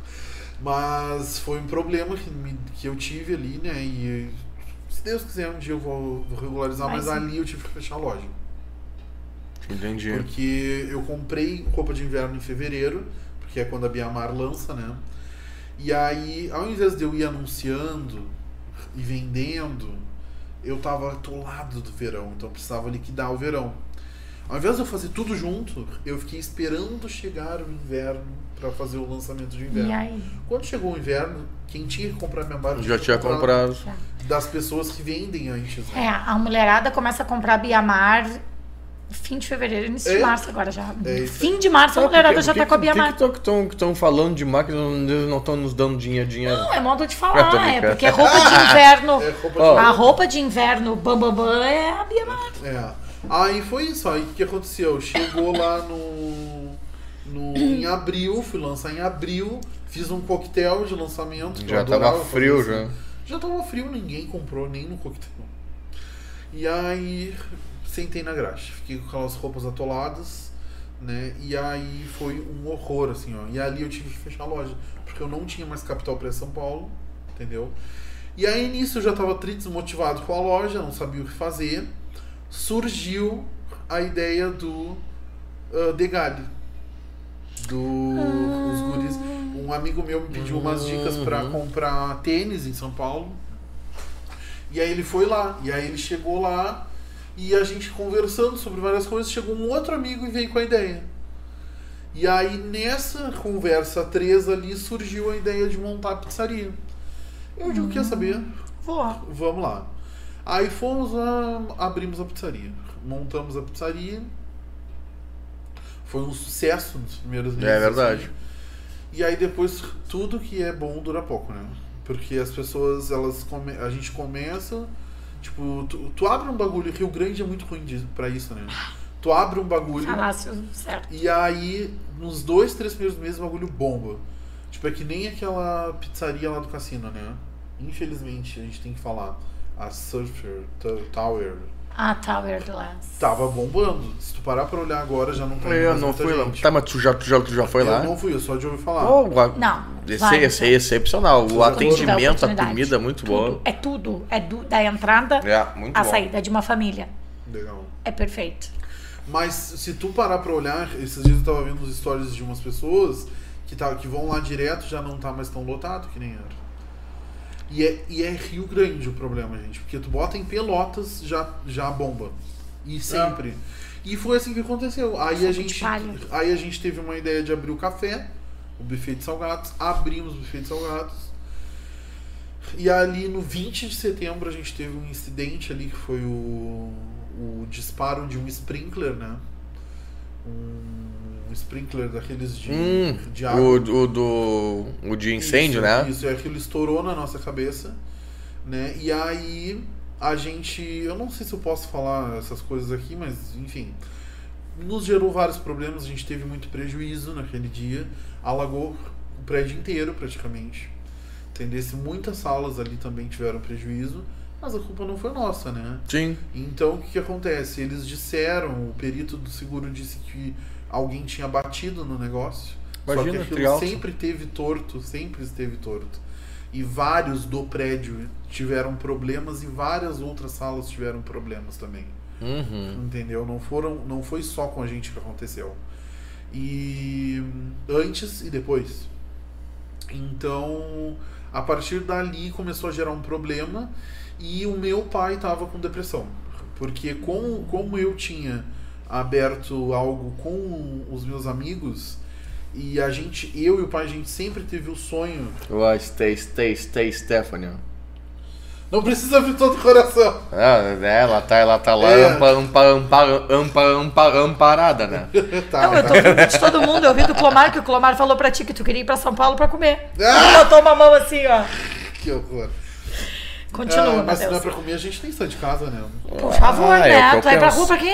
Speaker 3: Mas foi um problema que, me- que eu tive ali, né? E se Deus quiser, um dia eu vou, vou regularizar,
Speaker 2: Vai
Speaker 3: mas
Speaker 2: sim.
Speaker 3: ali eu tive que fechar a loja.
Speaker 1: Entendi.
Speaker 3: Porque eu comprei roupa de inverno em fevereiro, porque é quando a Biamar lança, né? E aí, ao invés de eu ir anunciando e vendendo, eu tava atolado do verão, então eu precisava liquidar o verão. Ao invés de eu fazer tudo junto, eu fiquei esperando chegar o inverno para fazer o lançamento de inverno.
Speaker 2: E aí?
Speaker 3: Quando chegou o inverno, quem tinha que comprar minha barra
Speaker 1: Já tinha comprado.
Speaker 3: Das pessoas que vendem antes. né?
Speaker 2: É, a mulherada começa a comprar Biamar fim de fevereiro, início de
Speaker 3: É.
Speaker 2: março agora já.
Speaker 3: É
Speaker 2: fim de março a mulherada já
Speaker 1: que-
Speaker 2: tá com a
Speaker 1: por que
Speaker 2: Biamar.
Speaker 1: estão falando de e eles não estão nos dando dinheiro? dinheiro?
Speaker 2: Não, é modo de falar, é
Speaker 1: brincando.
Speaker 2: porque roupa de [LAUGHS] inverno.
Speaker 3: É roupa de.
Speaker 2: A roupa de inverno bambambam bam, bam, é a Biamar.
Speaker 3: É. Aí foi isso, aí o que aconteceu? Chegou lá no, no. Em abril, fui lançar em abril, fiz um coquetel de lançamento.
Speaker 1: Já tava frio
Speaker 3: isso.
Speaker 1: já.
Speaker 3: Já tava frio, ninguém comprou nem no coquetel. E aí sentei na graxa, fiquei com aquelas roupas atoladas, né? E aí foi um horror, assim, ó. E ali eu tive que fechar a loja, porque eu não tinha mais capital para São Paulo, entendeu? E aí nisso eu já tava tri desmotivado com a loja, não sabia o que fazer. Surgiu a ideia do uh, Degali. Do os guris. Um amigo meu me pediu umas dicas para comprar tênis em São Paulo. E aí ele foi lá. E aí ele chegou lá e a gente conversando sobre várias coisas, chegou um outro amigo e veio com a ideia. E aí nessa conversa três ali surgiu a ideia de montar a pizzaria. Eu digo, quer saber?
Speaker 2: Vou.
Speaker 3: Vamos lá. Aí fomos lá, abrimos a pizzaria. Montamos a pizzaria. Foi um sucesso nos primeiros meses.
Speaker 1: É verdade.
Speaker 3: assim. E aí depois tudo que é bom dura pouco, né? Porque as pessoas, elas come... a gente começa, tipo, tu, tu abre um bagulho, Rio Grande é muito ruim de, pra isso, né? Tu abre um bagulho
Speaker 2: Falasse certo.
Speaker 3: e aí nos dois, três primeiros meses o bagulho bomba. Tipo, é que nem aquela pizzaria lá do cassino, né? Infelizmente, a gente tem que falar. A Surfer Tower
Speaker 2: Ah, Tower Glass.
Speaker 3: tava bombando. Se tu parar pra olhar agora, já não tem
Speaker 1: Eu
Speaker 3: mais
Speaker 1: não fui lá. Tá, mas tu já, tu já, tu já foi
Speaker 3: eu
Speaker 1: lá?
Speaker 3: não fui, eu só de ouvir falar.
Speaker 1: Oh, a-
Speaker 2: Não,
Speaker 1: Esse,
Speaker 2: vai,
Speaker 1: esse é excepcional. O atendimento, a comida é muito
Speaker 2: Tudo.
Speaker 1: boa.
Speaker 2: É tudo. É do- da entrada
Speaker 1: É, muito
Speaker 2: à
Speaker 1: bom.
Speaker 2: saída de uma família.
Speaker 3: Legal.
Speaker 2: É perfeito.
Speaker 3: Mas se tu parar pra olhar, esses dias eu tava vendo os stories de umas pessoas que, tá, que vão lá direto já não tá mais tão lotado que nem era. E é, e é Rio Grande o problema, gente. Porque tu bota em Pelotas, já, já bomba. E sempre. E foi assim que aconteceu. Aí a, gente, aí a gente teve uma ideia de abrir o café, o buffet de salgados. Abrimos o buffet de salgados. E ali no 20 de setembro a gente teve um incidente ali que foi o, o disparo de um sprinkler, né? Um sprinkler daqueles de,
Speaker 1: Hum,
Speaker 3: de água.
Speaker 1: o, o do. O de incêndio,
Speaker 3: isso,
Speaker 1: né?
Speaker 3: Isso, é aquilo estourou na nossa cabeça, né? E aí a gente, eu não sei se eu posso falar essas coisas aqui, mas enfim, nos gerou vários problemas, a gente teve muito prejuízo naquele dia, alagou o prédio inteiro praticamente. Entendesse? Muitas salas ali também tiveram prejuízo, mas a culpa não foi nossa, né?
Speaker 1: Sim.
Speaker 3: Então o que, que acontece? Eles disseram, o perito do seguro disse que alguém tinha batido no negócio. só
Speaker 1: Imagina,
Speaker 3: que aquilo sempre teve torto, sempre esteve torto. E vários do prédio tiveram problemas e várias outras salas tiveram problemas também.
Speaker 1: Uhum.
Speaker 3: Entendeu? Não foram, não foi só com a gente que aconteceu. E antes e depois. Então, a partir dali começou a gerar um problema e o meu pai estava com depressão. Porque com, como eu tinha aberto algo com os meus amigos e a gente, eu e o pai, a gente sempre teve o sonho.
Speaker 1: Vai, stay, stay, stay, Stephanie.
Speaker 3: Não precisa abrir todo o coração.
Speaker 1: Ah, é, ela tá, ela tá lá
Speaker 3: É.
Speaker 1: ampa, ampa, ampa, ampa, ampa, amparada, né? [LAUGHS]
Speaker 3: tá,
Speaker 2: Não, eu tô ouvindo de todo mundo. Eu ouvi do Clomar que o Clomar falou pra ti que tu queria ir pra São Paulo pra comer.
Speaker 3: Ah!
Speaker 2: Ele botou uma mão assim, ó.
Speaker 3: que horror.
Speaker 2: Continua,
Speaker 3: Ah, mas se não é pra comer, a gente tem que sair de casa, né?
Speaker 2: Por favor,
Speaker 1: Ah, é
Speaker 2: né?
Speaker 1: eu
Speaker 2: Tu vai pra rua pra quê?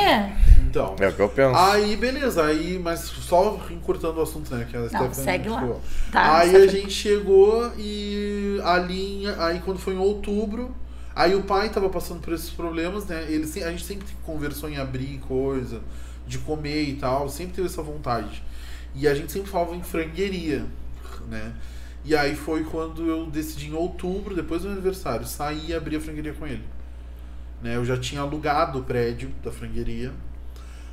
Speaker 3: Então.
Speaker 1: É o que eu penso.
Speaker 3: Aí, beleza, aí, mas só encurtando o assunto, né? Que a
Speaker 2: Não,
Speaker 3: Stephanie
Speaker 2: segue lá. Tá,
Speaker 3: aí a gente chegou e ali, em- aí quando foi em outubro, aí o pai tava passando por esses problemas, né? Ele, a gente sempre conversou em abrir coisa, de comer e tal, sempre teve essa vontade. E a gente sempre falava em frangueria, né? E aí foi quando eu decidi em outubro, depois do aniversário, sair e abrir a frangueria com ele. Né? Eu já tinha alugado o prédio da frangueria.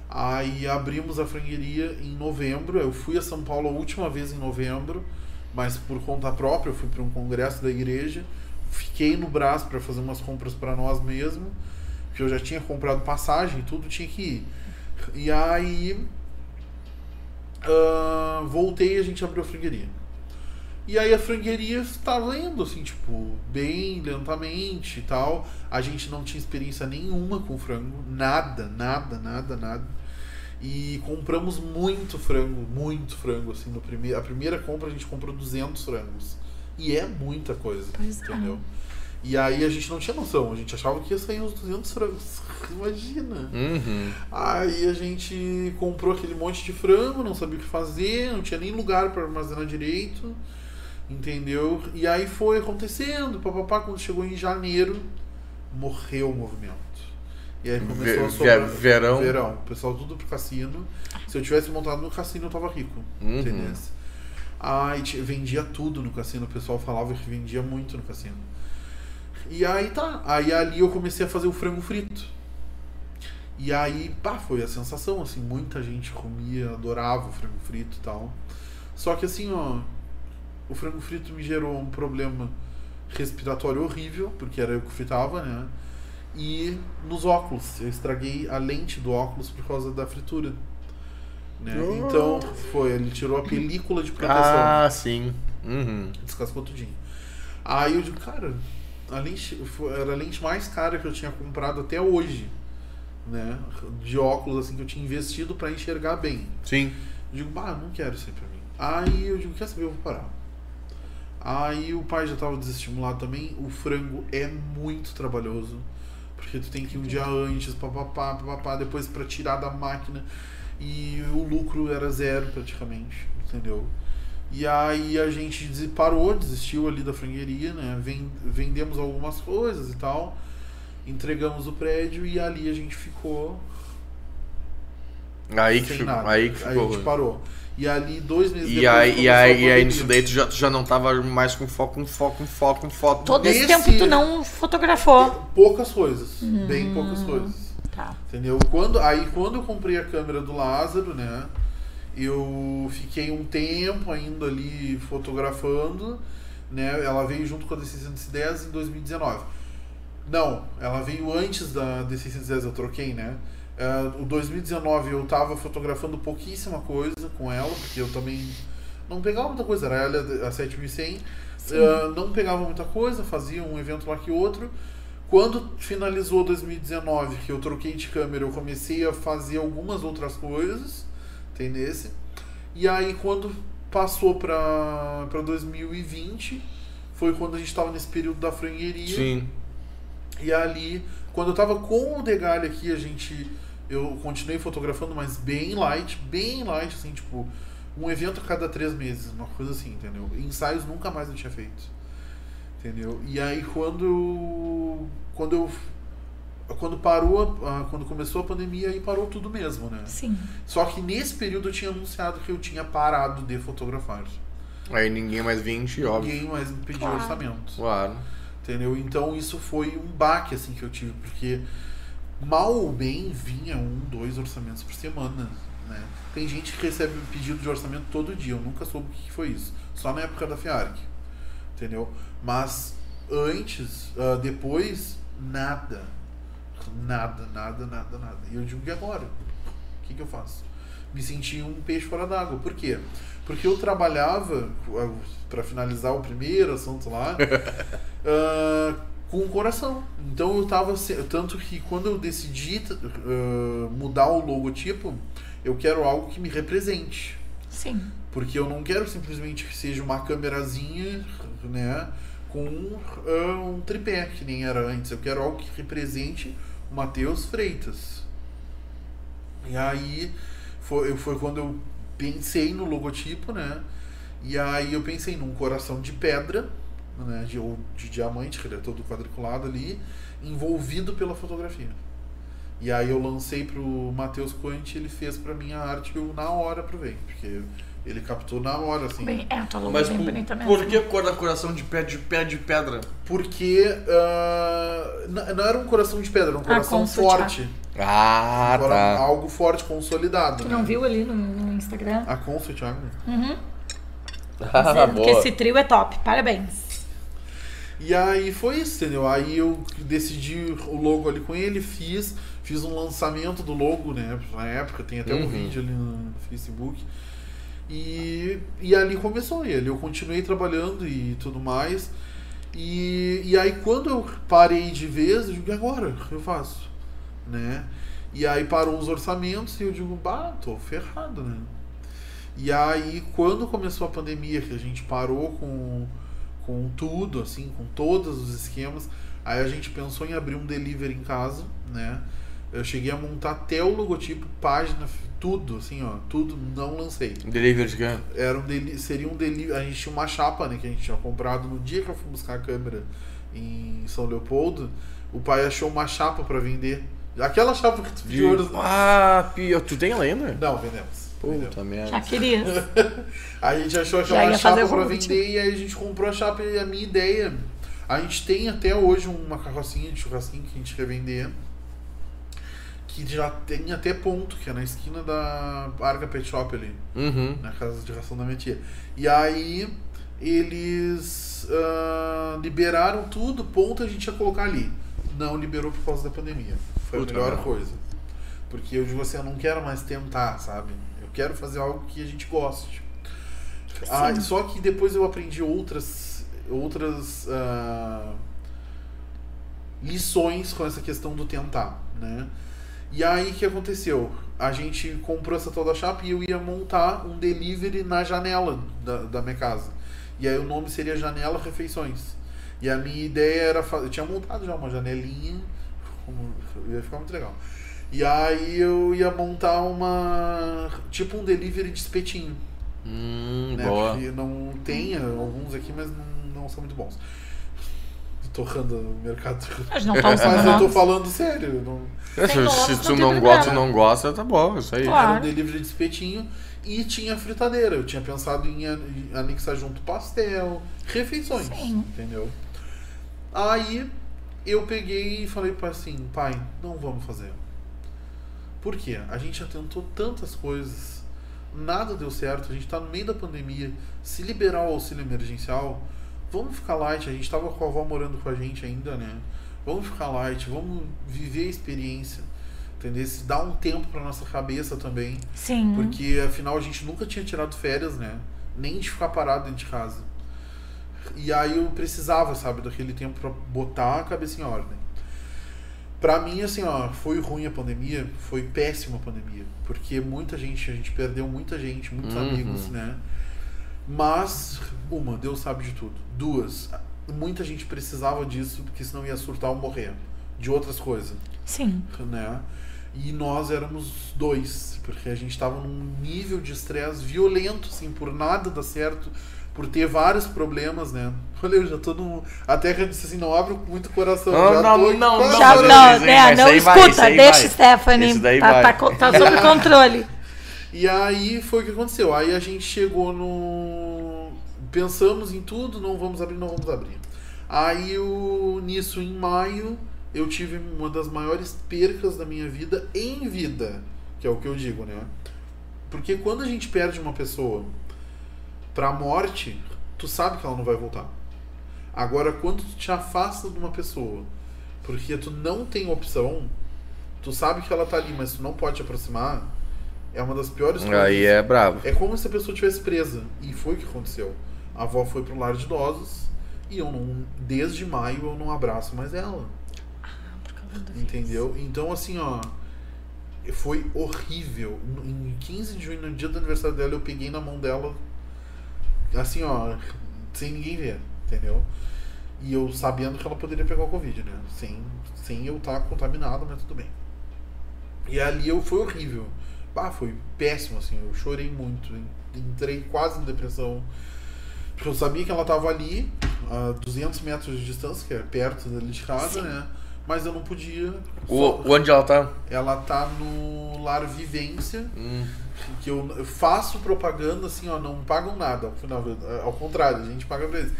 Speaker 3: Aí abrimos a frangueria em novembro. Eu fui a São Paulo a última vez em novembro, mas por conta própria, eu fui para um congresso da igreja. Fiquei no Brás para fazer umas compras para nós mesmos, porque eu já tinha comprado passagem tudo, tinha que ir. E aí ah, voltei e a gente abriu a frangueria. E aí a frangueria estava indo, assim, tipo, bem lentamente e tal. A gente não tinha experiência nenhuma com frango. Nada, nada, nada, nada. E compramos muito frango, muito frango, assim, no primeiro... A primeira compra a gente comprou 200 frangos. E é muita coisa,
Speaker 2: Pois é.
Speaker 3: entendeu? E aí a gente não tinha noção, a gente achava que ia sair uns 200 frangos. [LAUGHS] Imagina!
Speaker 1: Uhum.
Speaker 3: Aí a gente comprou aquele monte de frango, não sabia o que fazer, não tinha nem lugar para armazenar direito, entendeu? E aí foi acontecendo, papapá, quando chegou em janeiro, morreu o movimento. E aí começou a sobrar...
Speaker 1: ve- verão.
Speaker 3: Verão. O pessoal tudo pro cassino. Se eu tivesse montado no cassino, eu tava rico.
Speaker 1: Uhum.
Speaker 3: Entendeu? Aí vendia tudo no cassino, o pessoal falava que vendia muito no cassino. E aí tá. Aí ali eu comecei a fazer o frango frito. E aí, pá, foi a sensação, assim, muita gente comia, adorava o frango frito e tal. Só que assim, ó, o frango frito me gerou um problema respiratório horrível, porque era eu que fritava, né? E nos óculos. Eu estraguei a lente do óculos por causa da fritura. Né?
Speaker 1: Oh.
Speaker 3: Então, foi, ele tirou a película de proteção.
Speaker 1: Ah, sim. Uhum.
Speaker 3: Descascou tudinho. Aí eu digo, cara, a lente foi- era a lente mais cara que eu tinha comprado até hoje. Né? De óculos assim que eu tinha investido pra enxergar bem.
Speaker 1: Sim.
Speaker 3: Eu digo, bah, não quero isso aí pra mim. Aí eu digo, quer saber, eu vou parar. Aí o pai já tava desestimulado também. O frango é muito trabalhoso. Porque tu tem que ir um dia antes, papapá, papapá, depois pra tirar da máquina. E o lucro era zero praticamente, entendeu? E aí a gente parou, desistiu ali da frangueria, né? Ven- vendemos algumas coisas e tal. Entregamos o prédio e ali a gente ficou
Speaker 1: Aí que, ficou, aí que
Speaker 3: a
Speaker 1: ficou.
Speaker 3: gente parou. E ali, dois meses
Speaker 1: E
Speaker 3: depois,
Speaker 1: aí, e
Speaker 3: a
Speaker 1: aí, e aí nisso daí tu já, tu já não tava mais com foco, com foco, com foco, com foco.
Speaker 2: Todo esse tempo tu não fotografou.
Speaker 3: Poucas coisas. Bem
Speaker 2: Hum.
Speaker 3: poucas coisas.
Speaker 2: Tá.
Speaker 3: Entendeu? Quando, aí quando eu comprei a câmera do Lázaro, né? Eu fiquei um tempo ainda ali fotografando, né? Ela veio junto com a D610 em 2019. Não, ela veio antes da D610, eu troquei, né? Eh, o 2019 eu tava fotografando pouquíssima coisa com ela, porque eu também não pegava muita coisa, era ela a 7100. Eh, não pegava muita coisa, fazia um evento lá que outro. Quando finalizou 2019, que eu troquei de câmera, eu comecei a fazer algumas outras coisas, tem nesse. E aí quando passou pra, pra 2020, foi quando a gente tava nesse período da frangueria.
Speaker 1: Sim.
Speaker 3: E ali, quando eu tava com o Degalho aqui, a gente. Eu continuei fotografando, mas bem light, bem light, assim, tipo, um evento a cada três meses, uma coisa assim, entendeu? Ensaios nunca mais eu tinha feito. Entendeu? E aí quando eu. Quando eu. Quando parou, a- quando começou a pandemia, aí parou tudo mesmo, né?
Speaker 2: Sim.
Speaker 3: Só que nesse período eu tinha anunciado que eu tinha parado de fotografar.
Speaker 1: Aí ninguém mais vinte, óbvio.
Speaker 3: Ninguém mais me pediu
Speaker 2: Claro.
Speaker 3: orçamento.
Speaker 1: Claro.
Speaker 3: Entendeu? Então isso foi um baque assim que eu tive, porque mal ou bem vinha um, dois orçamentos por semana. Né? Tem gente que recebe pedido de orçamento todo dia, eu nunca soube o que foi isso. Só na época da FIARC. Entendeu? Mas antes, ah, depois, nada. Nada, nada, nada, nada. E eu digo, e agora? O que, que eu faço? Me senti um peixe fora d'água. Por quê? Porque eu trabalhava, para finalizar o primeiro assunto lá, [LAUGHS] ah, com o coração. Então eu tava. Tanto que quando eu decidi ah, mudar o logotipo, eu quero algo que me represente.
Speaker 2: Sim.
Speaker 3: Porque eu não quero simplesmente que seja uma câmerazinha, né? Com um tripé, que nem era antes. Eu quero algo que represente o Matheus Freitas. E aí foi, foi quando eu pensei no logotipo, né? E aí eu pensei num coração de pedra, né? De, ou de diamante, que ele é todo quadriculado ali, envolvido pela fotografia. E aí eu lancei pro Matheus Coente, ele fez pra mim a arte e eu na hora aprovei, porque ele captou na hora, assim.
Speaker 2: Bem, é, tua logo
Speaker 1: Mas
Speaker 2: bem
Speaker 1: por,
Speaker 2: bonita mesmo.
Speaker 1: por que cor da coração de pé de pé de pedra?
Speaker 3: Porque ah, n- não era um coração de pedra, era um coração
Speaker 2: como se
Speaker 3: forte.
Speaker 1: Ah,
Speaker 3: Agora,
Speaker 1: tá.
Speaker 3: Algo forte, consolidado.
Speaker 2: Tu
Speaker 3: né?
Speaker 2: não viu ali no, no Instagram?
Speaker 3: A Consul, Thiago.
Speaker 2: Uhum. [LAUGHS]
Speaker 1: Ah,
Speaker 2: que
Speaker 1: boa.
Speaker 2: esse trio é top. Parabéns.
Speaker 3: E aí foi isso, entendeu? Aí eu decidi o logo ali com ele, fiz, fiz um lançamento do logo, né? Na época, tem até um
Speaker 1: Uhum.
Speaker 3: vídeo ali no, Facebook. E, e ali começou, e ali eu continuei trabalhando e tudo mais. E, e aí quando eu parei de vez, eu digo, e agora? Eu faço? Né? E aí parou os orçamentos e eu digo, bah, tô ferrado, né? E aí quando começou a pandemia, que a gente parou com, com tudo, assim, com todos os esquemas, aí a gente pensou em abrir um delivery em casa, né? Eu cheguei a montar até o logotipo, página, tudo, assim, ó, tudo, não lancei.
Speaker 1: Delivery de quê?
Speaker 3: Era um deli seria um delivery. A gente tinha uma chapa, né, que a gente tinha comprado no dia que eu fui buscar a câmera em São Leopoldo. O pai achou uma chapa pra vender. Aquela chapa que tu
Speaker 1: De...
Speaker 3: pediu hoje.
Speaker 1: Ah, pio. Tu tem ela ainda?
Speaker 3: Não, vendemos.
Speaker 1: Puta merda.
Speaker 2: Já queria. [LAUGHS]
Speaker 3: Aí a gente achou aquela
Speaker 2: ia
Speaker 3: chapa pra vender e aí a gente comprou a chapa e a minha ideia. A gente tem até hoje uma carrocinha de churrasquinho que a gente quer vender. Que já tem até ponto, que é na esquina da Arga Pet Shop ali.
Speaker 1: Uhum.
Speaker 3: na casa de ração da minha tia. E aí eles ah, liberaram tudo, ponto a gente ia colocar ali. Não liberou por causa da pandemia. Foi
Speaker 1: Puta
Speaker 3: a melhor
Speaker 1: merda.
Speaker 3: coisa. Porque eu digo assim, eu não quero mais tentar, sabe? Quero fazer algo que a gente goste. Ah,
Speaker 2: Sim.
Speaker 3: só que depois eu aprendi outras outras ah, lições com essa questão do tentar, né? E aí o que aconteceu? A gente comprou essa tal da chapa e eu ia montar um delivery na janela da, da minha casa. E aí o nome seria Janela Refeições. E a minha ideia era fazer. Eu tinha montado já uma janelinha. Ia ficar muito legal. E aí eu ia montar uma. Tipo um delivery de espetinho
Speaker 1: Hum,
Speaker 3: né?
Speaker 1: boa.
Speaker 3: Porque não tem alguns aqui, mas não, não são muito bons. Torrando o mercado.
Speaker 2: Nós não estamos
Speaker 3: Mas eu tô
Speaker 2: falando.
Speaker 3: sério. Não...
Speaker 1: É, se, se tu
Speaker 2: não
Speaker 1: gosta, tu não gosta, tá bom, isso aí.
Speaker 2: Claro.
Speaker 3: Era um delivery de espetinho e tinha fritadeira. Eu tinha pensado em anexar junto pastel, refeições.
Speaker 2: Sim.
Speaker 3: Entendeu? Aí eu peguei e falei para assim, pai, não vamos fazer. Por quê? A gente já tentou tantas coisas, nada deu certo, a gente tá no meio da pandemia. Se liberar o auxílio emergencial, vamos ficar light. A gente tava com a avó morando com a gente ainda, né? Vamos ficar light, vamos viver a experiência. Entendeu? Se dá um tempo pra nossa cabeça também.
Speaker 2: Sim.
Speaker 3: Porque afinal a gente nunca tinha tirado férias, né? Nem de ficar parado dentro de casa. E aí eu precisava, sabe, daquele tempo pra botar a cabeça em ordem. Pra mim, assim, ó, foi ruim a pandemia, foi péssima a pandemia. Porque muita gente, a gente perdeu muita gente, muitos
Speaker 1: Uhum.
Speaker 3: amigos, né? Mas, uma, Deus sabe de tudo. Duas, muita gente precisava disso, porque senão ia surtar ou morrer. De outras coisas
Speaker 2: Sim.
Speaker 3: né? E nós éramos dois, porque a gente tava num nível de estresse violento, assim, por nada dar certo, por ter vários problemas, né? [LAUGHS] Olha, eu já tô no. A Terra disse assim: não abre muito o coração.
Speaker 1: Não,
Speaker 3: já
Speaker 1: não,
Speaker 3: tô
Speaker 1: não, não,
Speaker 2: Já,
Speaker 1: mas
Speaker 2: não,
Speaker 1: aí-
Speaker 2: né, não
Speaker 1: aí vai,
Speaker 2: escuta,
Speaker 1: aí
Speaker 2: deixa,
Speaker 1: vai.
Speaker 2: Stephanie. Tá,
Speaker 1: vai.
Speaker 2: tá tá [LAUGHS] sob controle.
Speaker 3: E aí foi o que aconteceu. Aí a gente chegou no. Pensamos em tudo, não vamos abrir, não vamos abrir. Aí o... nisso, em maio, eu tive uma das maiores percas da minha vida em vida. Que é o que eu digo, né? Porque quando a gente perde uma pessoa pra morte, tu sabe que ela não vai voltar. Agora, quando tu te afasta de uma pessoa porque tu não tem opção, tu sabe que ela tá ali, mas tu não pode te aproximar, é uma das piores coisas.
Speaker 1: Aí é brabo.
Speaker 3: É como se a pessoa tivesse presa. E foi o que aconteceu. A avó foi pro lar de idosos e eu não. Desde maio eu não abraço mais ela. Entendeu? Então assim, ó. Foi horrível. Em 15 de junho, no dia do aniversário dela, eu peguei na mão dela. Assim, ó. Sem ninguém ver. Entendeu? E eu sabendo que ela poderia pegar o Covid, né? Sem, sem eu estar contaminado, mas tudo bem. E ali eu foi horrível. Ah, foi péssimo, assim. Eu chorei muito. Entrei quase em depressão. Porque eu sabia que ela tava ali, a 200 metros de distância, que é perto dali de casa,
Speaker 2: Sim.
Speaker 3: né? Mas eu não podia.
Speaker 1: O,
Speaker 3: só-
Speaker 1: onde ela tá?
Speaker 3: Ela tá no Lar Vivência,
Speaker 1: Hum,
Speaker 3: que eu eu faço propaganda assim, ó, não pagam nada. Ao, final, ao contrário, a gente paga pra eles.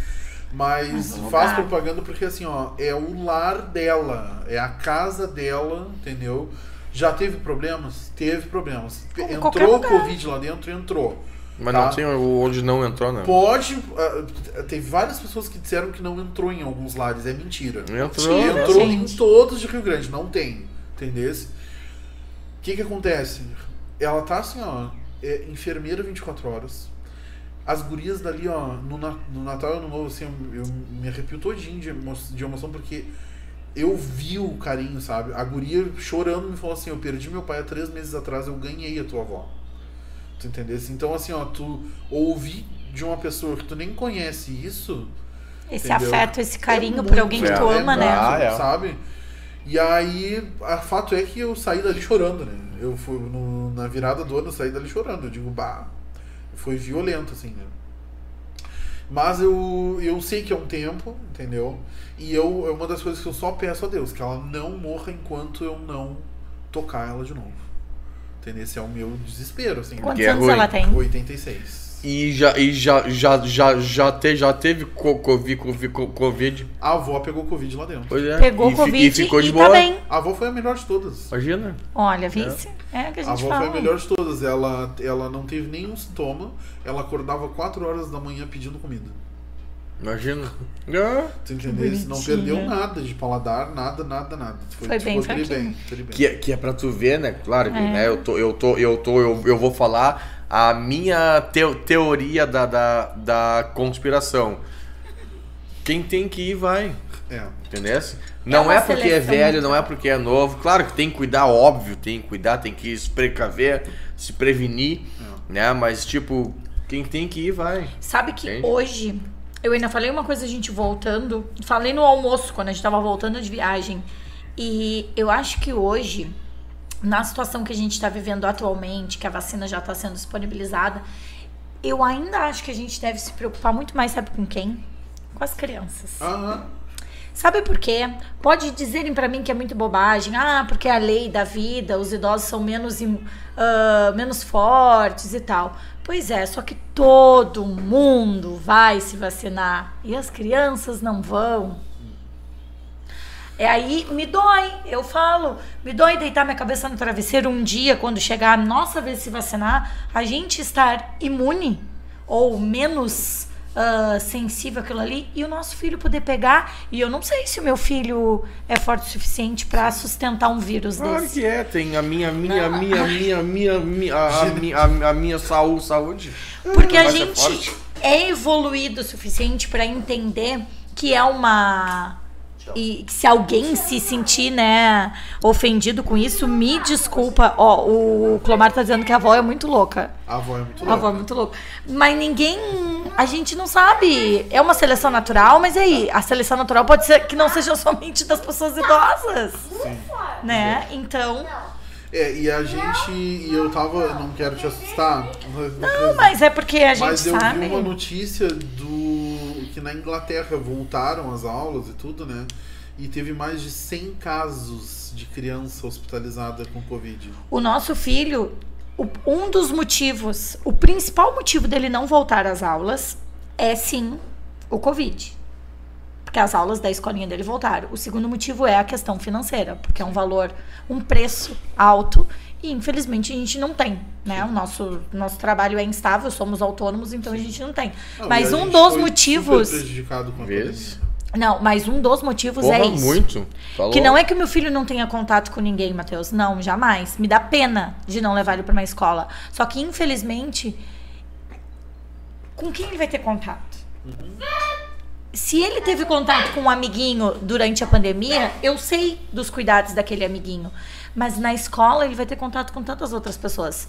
Speaker 3: Mas faço
Speaker 2: lugar.
Speaker 3: propaganda porque assim, ó, é o lar dela, é a casa dela, entendeu? Já teve problemas? Teve problemas.
Speaker 2: Como
Speaker 3: Entrou o. Covid lá dentro? Entrou.
Speaker 1: mas
Speaker 3: Tá.
Speaker 1: não tem onde não entrou, né?
Speaker 3: Pode. ah, teve várias pessoas que disseram que não entrou em alguns lares. É mentira.
Speaker 1: Entrou.
Speaker 2: Sim,
Speaker 3: Entrou em todos de Rio Grande, não tem. Entendeu? O que que acontece? Ela tá assim, ó, é enfermeira 24 horas. As gurias dali, ó, no, na- no Natal e Ano Novo, assim, eu, eu me arrepio todinho de, emo de emoção, porque eu vi o carinho, sabe? A guria chorando me falou assim, eu perdi meu pai há três meses atrás, eu ganhei a tua avó. Tu entendesse? Então, assim, ó, tu ouvir de uma pessoa que tu nem conhece isso,
Speaker 2: Esse
Speaker 3: Entendeu?
Speaker 2: afeto, esse carinho
Speaker 3: é
Speaker 2: por alguém que tu ama, né?
Speaker 1: Ah, é.
Speaker 3: Sabe? E aí, a fato é que eu saí dali chorando, né? Eu fui no- na virada do ano, eu saí dali chorando. Eu digo, bah, foi violento, assim, né? Mas eu, eu sei que é um tempo, entendeu? E eu, é uma das coisas que eu só peço a Deus, que ela não morra enquanto eu não tocar ela de novo. Entendeu? Esse é o meu desespero, assim.
Speaker 2: Quantos
Speaker 1: é
Speaker 2: anos ela tem?
Speaker 3: 86.
Speaker 1: E já, e já, já, já, já, te, já teve co- Covid, Covid, co- Covid.
Speaker 3: A avó pegou Covid lá dentro.
Speaker 1: Pois é.
Speaker 2: Pegou
Speaker 1: e,
Speaker 2: Covid
Speaker 1: e ficou de
Speaker 2: e
Speaker 1: boa.
Speaker 2: tá bem.
Speaker 3: A avó foi a melhor de todas.
Speaker 1: Imagina.
Speaker 2: Olha, vice. É, o que a
Speaker 3: A
Speaker 2: gente
Speaker 3: avó
Speaker 2: fala.
Speaker 3: foi a melhor de todas. Ela, ela não teve nenhum sintoma. Ela acordava 4 horas da manhã pedindo comida.
Speaker 1: Imagina. É.
Speaker 3: Tu entendeu? Não perdeu nada de paladar, nada, nada, nada.
Speaker 2: Foi bem
Speaker 3: tri
Speaker 2: fraquinho.
Speaker 3: bem, tri bem.
Speaker 1: Que, é- que é pra tu ver, né? Claro que
Speaker 2: É.
Speaker 1: né, eu, tô, eu, tô, eu, tô, eu, eu vou falar a minha teo- teoria da, da, da conspiração. Quem tem que ir, vai.
Speaker 3: É.
Speaker 1: Entendeu? Não
Speaker 2: uma
Speaker 1: é, porque é velho, não é porque é novo. Claro que tem que cuidar, óbvio, tem que cuidar, tem que se precaver, se prevenir, né? Mas, tipo, quem tem que ir, vai.
Speaker 2: Sabe que
Speaker 1: Entende?
Speaker 2: hoje, eu ainda falei uma coisa, a gente voltando. Falei no almoço, quando a gente tava voltando de viagem. E eu acho que hoje, na situação que a gente tá vivendo atualmente, que a vacina já tá sendo disponibilizada, eu ainda acho que a gente deve se preocupar muito mais, sabe com quem? Com as crianças.
Speaker 3: Aham.
Speaker 2: Sabe por quê? Pode dizerem pra mim que é muito bobagem. Ah, porque é a lei da vida, os idosos são menos, ah, menos fortes e tal. Pois é, só que todo mundo vai se vacinar e as crianças não vão. É aí, me dói, eu falo, me dói deitar minha cabeça no travesseiro um dia, quando chegar a nossa vez de se vacinar, a gente estar imune ou menos ah, sensível àquilo ali e o nosso filho poder pegar. E eu não sei se o meu filho é forte o suficiente para sustentar um vírus
Speaker 1: Claro
Speaker 2: desse.
Speaker 1: que é, tem a minha, minha, minha, minha, minha, minha, a, a, minha- a, a minha saúde, saúde.
Speaker 2: Porque a
Speaker 1: Vai ser
Speaker 2: gente é evoluído o suficiente para entender que é uma. E se alguém se sentir, né, ofendido com isso, me desculpa. Ó, o Clomar tá dizendo que a avó é muito louca.
Speaker 3: A avó é muito
Speaker 2: A avó é
Speaker 3: louca.
Speaker 2: muito louca. Mas ninguém. A gente não sabe. É uma seleção natural, mas e aí? A seleção natural pode ser que não seja [LAUGHS] somente das pessoas idosas. Né? Então.
Speaker 3: É, e a gente. E eu tava. Não quero te assustar. Mas,
Speaker 2: Não, mas é porque a gente
Speaker 3: mas eu
Speaker 2: sabe.
Speaker 3: vi uma notícia do. Que na Inglaterra voltaram as aulas e tudo, né? E teve mais de 100 casos de criança hospitalizada com Covid.
Speaker 2: O nosso filho, um dos motivos, o principal motivo dele não voltar às aulas é sim o Covid. Porque as aulas da escolinha dele voltaram. O segundo motivo é a questão financeira, porque é um valor, um preço alto e infelizmente a gente não tem, né? O nosso, nosso trabalho é instável, somos autônomos, então a gente não tem.
Speaker 3: Não,
Speaker 2: mas um dos motivos,
Speaker 3: prejudicado com a pandemia.
Speaker 2: não, mas um dos motivos
Speaker 1: Porra,
Speaker 2: é isso.
Speaker 1: muito. Falou.
Speaker 2: Que não é que o meu filho não tenha contato com ninguém, Matheus. Não, jamais. Me dá pena de não levar ele para uma escola. Só que, infelizmente, com quem ele vai ter contato? Se ele teve contato com um amiguinho durante a pandemia, eu sei dos cuidados daquele amiguinho. Mas na escola ele vai ter contato com tantas outras pessoas.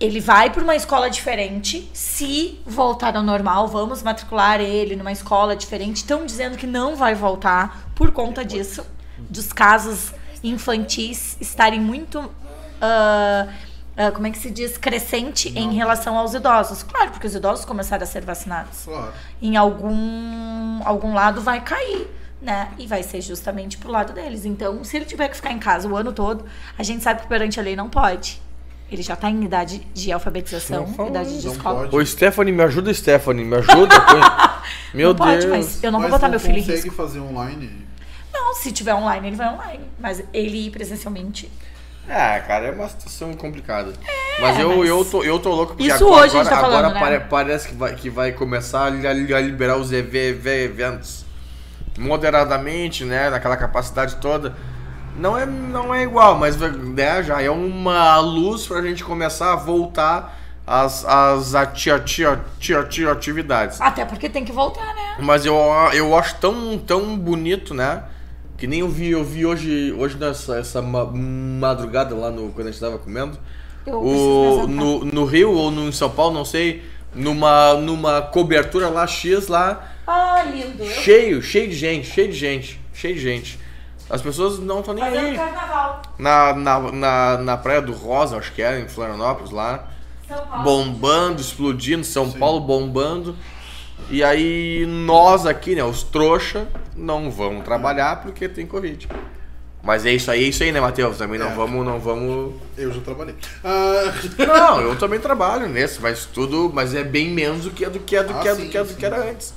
Speaker 2: Ele vai para uma escola diferente. Se voltar ao normal, vamos matricular ele numa escola diferente. Estão dizendo que não vai voltar por conta disso, dos casos infantis estarem muito. ah, ah, como é que se diz? Crescente em relação aos idosos. Claro, porque os idosos começaram a ser vacinados.
Speaker 3: Claro.
Speaker 2: Em algum, algum lado vai cair. Né? E vai ser justamente pro lado deles. Então, se ele tiver que ficar em casa o ano todo, a gente sabe que perante a lei não pode. Ele já tá em idade de alfabetização,
Speaker 1: Não
Speaker 2: idade de
Speaker 3: não
Speaker 2: escola.
Speaker 3: pode.
Speaker 1: Ô, Stephanie, me ajuda, Stephanie, me ajuda. [LAUGHS] Meu
Speaker 2: não pode,
Speaker 1: Deus.
Speaker 2: mas eu não
Speaker 3: Mas
Speaker 2: vou botar meu filho em
Speaker 3: consegue
Speaker 2: risco.
Speaker 3: fazer online?
Speaker 2: Não, se tiver online, ele vai online. Mas ele ir presencialmente.
Speaker 1: Ah, cara, é uma situação complicada. mas, eu,
Speaker 2: É, mas-
Speaker 1: eu, tô, eu tô louco porque
Speaker 2: Isso
Speaker 1: agora,
Speaker 2: hoje a gente tá
Speaker 1: agora,
Speaker 2: falando,
Speaker 1: agora
Speaker 2: né?
Speaker 1: pare- parece que vai, que vai começar a, li- a liberar os EV, EV eventos moderadamente, né? Naquela capacidade toda. Não é, não é igual, mas né, já é uma luz pra gente começar a voltar às, às ati- ati- ati- ati- atividades.
Speaker 2: Até porque tem que voltar, né?
Speaker 1: Mas eu, eu acho tão, tão bonito, né? Que nem eu vi, eu vi hoje, hoje nessa essa ma- madrugada lá no, quando a gente tava comendo. O, no, no Rio ou no, em São Paulo, não sei. Numa, numa cobertura lá, X lá,
Speaker 2: Ah, lindo.
Speaker 1: Cheio, cheio de gente, cheio de gente, cheio de gente. As pessoas não estão nem
Speaker 2: fazendo
Speaker 1: aí.
Speaker 2: carnaval.
Speaker 1: Na, na, na, na Praia do Rosa, acho que era, em Florianópolis lá.
Speaker 2: São Paulo.
Speaker 1: bombando, explodindo, São Paulo bombando. E aí nós aqui, né, os trouxa, não vamos trabalhar porque tem Covid. Mas é isso aí, é isso aí, né, Matheus? Também não
Speaker 3: É.
Speaker 1: vamos, não vamos.
Speaker 3: Eu já trabalhei. Ah,
Speaker 1: Não, eu também trabalho nesse, mas tudo, mas é bem menos do que do que do
Speaker 3: Ah,
Speaker 1: que do
Speaker 3: sim,
Speaker 1: que, do
Speaker 3: sim.
Speaker 1: que era antes.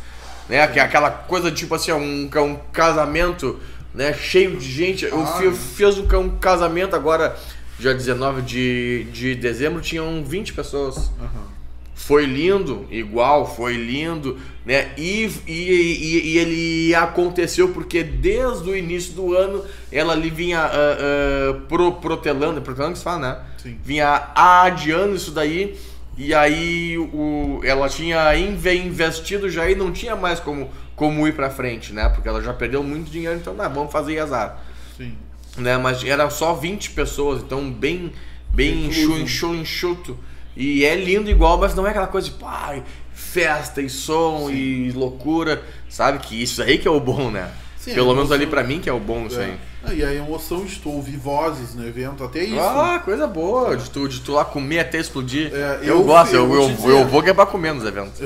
Speaker 1: Né? Que é aquela coisa tipo assim, um, um casamento, né, cheio de gente. Eu
Speaker 3: Ah,
Speaker 1: fi-
Speaker 3: é.
Speaker 1: fiz um, ca- um casamento agora, dia 19 de, de dezembro, tinham 20 pessoas.
Speaker 3: aham.
Speaker 1: Foi lindo, igual, foi lindo, né? E, e, e, e ele aconteceu porque desde o início do ano ela ali vinha ah, ah, pro, protelando, é protelando que se fala, né?
Speaker 3: Sim.
Speaker 1: Vinha adiando isso daí e aí o, ela tinha inve- investido já e não tinha mais como, como ir pra frente, né? Porque ela já perdeu muito dinheiro, então, não, vamos fazer azar
Speaker 3: Sim.
Speaker 1: né? Mas eram só 20 pessoas, então bem, bem enxu,
Speaker 3: Incluso.
Speaker 1: enxu, enxuto. E é lindo igual, mas não é aquela coisa de pai, festa e som e loucura, sabe? Que isso aí que é o bom, né?
Speaker 3: Sim,
Speaker 1: Pelo menos ali pra mim que é o bom isso aí.
Speaker 3: É. Ah, e a emoção de tu ouvir vozes no evento, até isso.
Speaker 1: Ah, coisa boa, de tu, de tu lá comer até explodir.
Speaker 3: É,
Speaker 1: eu,
Speaker 3: eu-
Speaker 1: gosto,
Speaker 3: eu
Speaker 1: eu,
Speaker 3: vou
Speaker 1: eu, eu, vou que é pra comer nos eventos. [LAUGHS]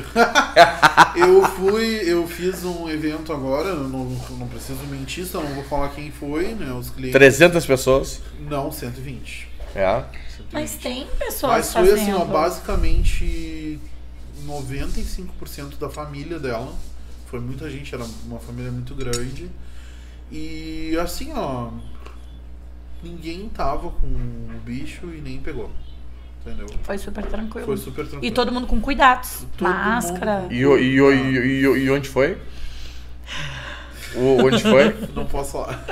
Speaker 3: Eu fui, eu fiz um evento agora, não, não preciso mentir, só não vou falar quem foi, né? Os clientes.
Speaker 1: 300 pessoas.
Speaker 3: Não, 120.
Speaker 1: É.
Speaker 3: 120.
Speaker 2: Mas tem pessoas
Speaker 3: Mas foi
Speaker 2: fazendo.
Speaker 3: assim, ó, basicamente 95% da família dela. Foi muita gente, era uma família muito grande. E assim, ó, ninguém tava com o bicho e nem pegou. Entendeu?
Speaker 2: Foi super tranquilo.
Speaker 3: Foi super tranquilo.
Speaker 2: E todo mundo com cuidados.
Speaker 3: Todo
Speaker 2: Máscara.
Speaker 3: mundo-
Speaker 1: E, e, e, e, e onde foi? O, onde foi? [LAUGHS]
Speaker 3: Não posso falar.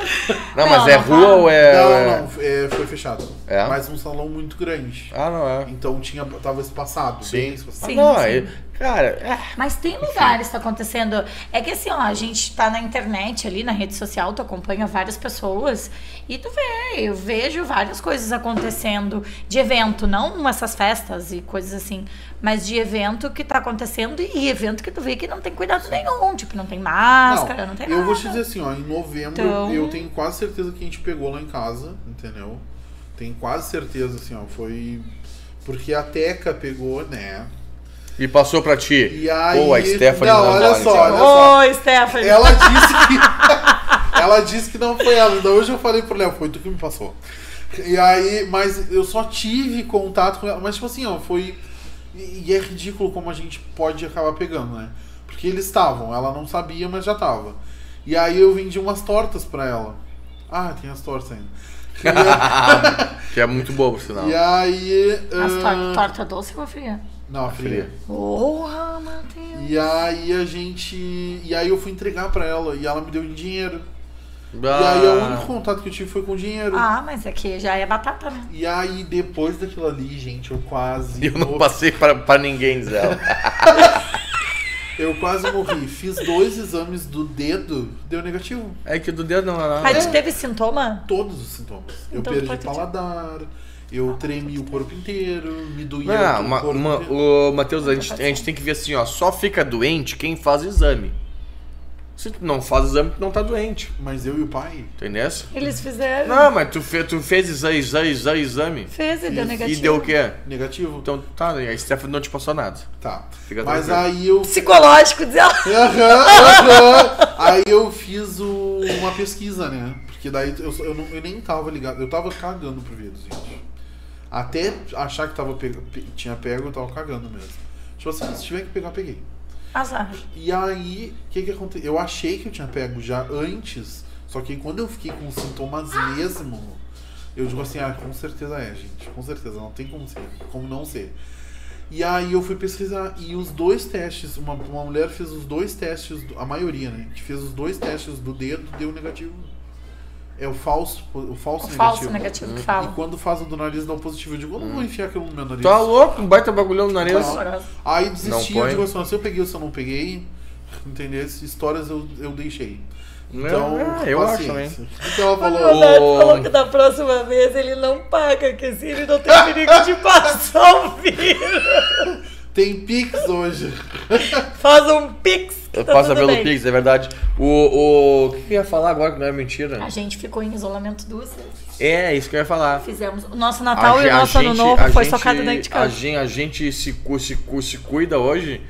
Speaker 1: Não,
Speaker 2: Não,
Speaker 1: mas é
Speaker 2: não
Speaker 1: rua
Speaker 2: fala.
Speaker 1: ou é.
Speaker 3: não,
Speaker 1: é-
Speaker 3: não, é, foi fechado.
Speaker 1: É?
Speaker 3: Mas um salão muito grande.
Speaker 1: Ah, não é.
Speaker 3: Então tinha, tava espaçado,
Speaker 1: Sim.
Speaker 3: bem espaçado.
Speaker 2: Sim,
Speaker 1: não,
Speaker 2: sim.
Speaker 1: é- cara, é.
Speaker 2: Mas tem lugares que tá acontecendo. É que assim, ó, a gente tá na internet ali, na rede social, tu acompanha várias pessoas e tu vê, eu vejo várias coisas acontecendo de evento, não essas festas e coisas assim, mas de evento que tá acontecendo e evento que tu vê que não tem cuidado nenhum, tipo, não tem máscara, não, tem
Speaker 3: eu
Speaker 2: nada.
Speaker 3: vou te dizer assim, ó, em novembro
Speaker 2: Então-
Speaker 3: eu tenho quase certeza que a gente pegou lá em casa, entendeu? Tenho quase certeza, assim, ó, foi. Porque a Teca pegou, né?
Speaker 1: E passou pra ti.
Speaker 3: E aí.
Speaker 1: Pô, a Stephanie
Speaker 3: não,
Speaker 1: não
Speaker 3: olha só,
Speaker 1: então.
Speaker 3: olha só.
Speaker 2: Oi, Stephanie.
Speaker 3: Ela disse que. [LAUGHS] ela disse que não foi ela. Ainda hoje eu falei pro Léo, foi tu que me passou. E aí, mas eu só tive contato com ela. Mas, tipo assim, ó, foi. E e é ridículo como a gente pode acabar pegando, né? Porque eles estavam, ela não sabia, mas já tava. E aí eu vendi umas tortas pra ela. Ah, tem as tortas ainda. [LAUGHS] E aí- [LAUGHS]
Speaker 1: que é muito boa, por sinal.
Speaker 3: E aí.
Speaker 2: As tor torta doce ou fria?
Speaker 3: Não, fria.
Speaker 1: Fria.
Speaker 2: Porra, Matheus.
Speaker 3: E aí a gente. E aí eu fui entregar pra ela e ela me deu em dinheiro. E
Speaker 1: Ah,
Speaker 3: aí o único contato que eu tive foi com dinheiro.
Speaker 2: Ah, mas aqui já é batata, né?
Speaker 3: E aí depois daquilo ali, gente, eu quase.
Speaker 1: Eu não passei pra, pra ninguém, ela. [LAUGHS]
Speaker 3: Eu quase morri. Fiz dois exames do dedo, deu negativo.
Speaker 1: É que do dedo não é nada.
Speaker 2: Mas teve sintoma?
Speaker 3: Todos os sintomas. Eu
Speaker 2: Então,
Speaker 3: perdi
Speaker 2: pode te-
Speaker 3: paladar, eu tremi o corpo inteiro, me doía
Speaker 1: Não,
Speaker 3: o corpo
Speaker 1: uma,
Speaker 3: inteiro.
Speaker 1: o Matheus, a gente, a gente tem que ver assim, ó. Só fica doente quem faz exame. Se tu não faz exame, tu não tá doente.
Speaker 3: Mas eu e o pai.
Speaker 1: Entendeu?
Speaker 2: Eles fizeram.
Speaker 1: Não, mas tu, fe, tu fez exame, exame, exame, exame.
Speaker 2: Fez e deu negativo.
Speaker 1: E deu o quê?
Speaker 3: Negativo?
Speaker 1: Então tá, a Stephanie não te passou nada.
Speaker 3: Tá.
Speaker 1: Fica
Speaker 3: Mas
Speaker 1: tranquilo.
Speaker 3: aí eu.
Speaker 2: Psicológico, diz ela.
Speaker 3: Aham, aham. Aí eu fiz o- uma pesquisa, né? Porque daí eu, eu, não- eu nem tava ligado. Eu tava cagando pro vírus, gente. Até achar que tava pego, pe- tinha pego, eu tava cagando mesmo. Tipo assim, se tiver que pegar, peguei.
Speaker 2: Azar.
Speaker 3: E aí, o que que aconteceu? Eu achei que eu tinha pego já antes, só que quando eu fiquei com sintomas mesmo, eu digo assim, ah, com certeza é, gente. Com certeza, não tem como ser, como não ser. E aí eu fui pesquisar e os dois testes, uma, uma mulher fez os dois testes, a maioria, né? Que fez os dois testes do dedo, deu negativo. É o falso, o falso
Speaker 2: O
Speaker 3: negativo.
Speaker 2: falso negativo que
Speaker 3: E
Speaker 2: fala.
Speaker 3: quando faz o do nariz dá o positivo, eu digo, eu não vou enfiar aquilo no meu nariz.
Speaker 1: Tá louco? Um baita bagulhão no nariz.
Speaker 3: Não. Aí desisti,
Speaker 1: Não
Speaker 3: eu digo assim, se eu peguei ou se eu não peguei, entendeu? Essas histórias eu, eu deixei.
Speaker 1: Não,
Speaker 3: Então,
Speaker 1: é, eu acho
Speaker 3: paciência.
Speaker 1: também.
Speaker 3: Então ela
Speaker 2: O
Speaker 3: falou,
Speaker 2: Leonardo
Speaker 1: Ô.
Speaker 2: falou que da próxima vez ele não paga, que assim ele não tem perigo de passar o vírus. [LAUGHS]
Speaker 3: tem Pix hoje.
Speaker 2: Faz um pix. Que tá
Speaker 1: Passa pelo
Speaker 2: bem.
Speaker 1: Pix, é verdade. O, o, o que eu ia falar agora que não é mentira?
Speaker 2: A gente ficou em isolamento duas vezes.
Speaker 1: É, isso que eu ia falar.
Speaker 2: Fizemos. O nosso Natal
Speaker 1: A
Speaker 2: e o
Speaker 1: a
Speaker 2: nosso ano
Speaker 1: gente-
Speaker 2: novo
Speaker 1: a
Speaker 2: foi
Speaker 1: gente-
Speaker 2: socado dentro de
Speaker 1: A
Speaker 2: casa.
Speaker 1: gente, a gente se, se, se cuida hoje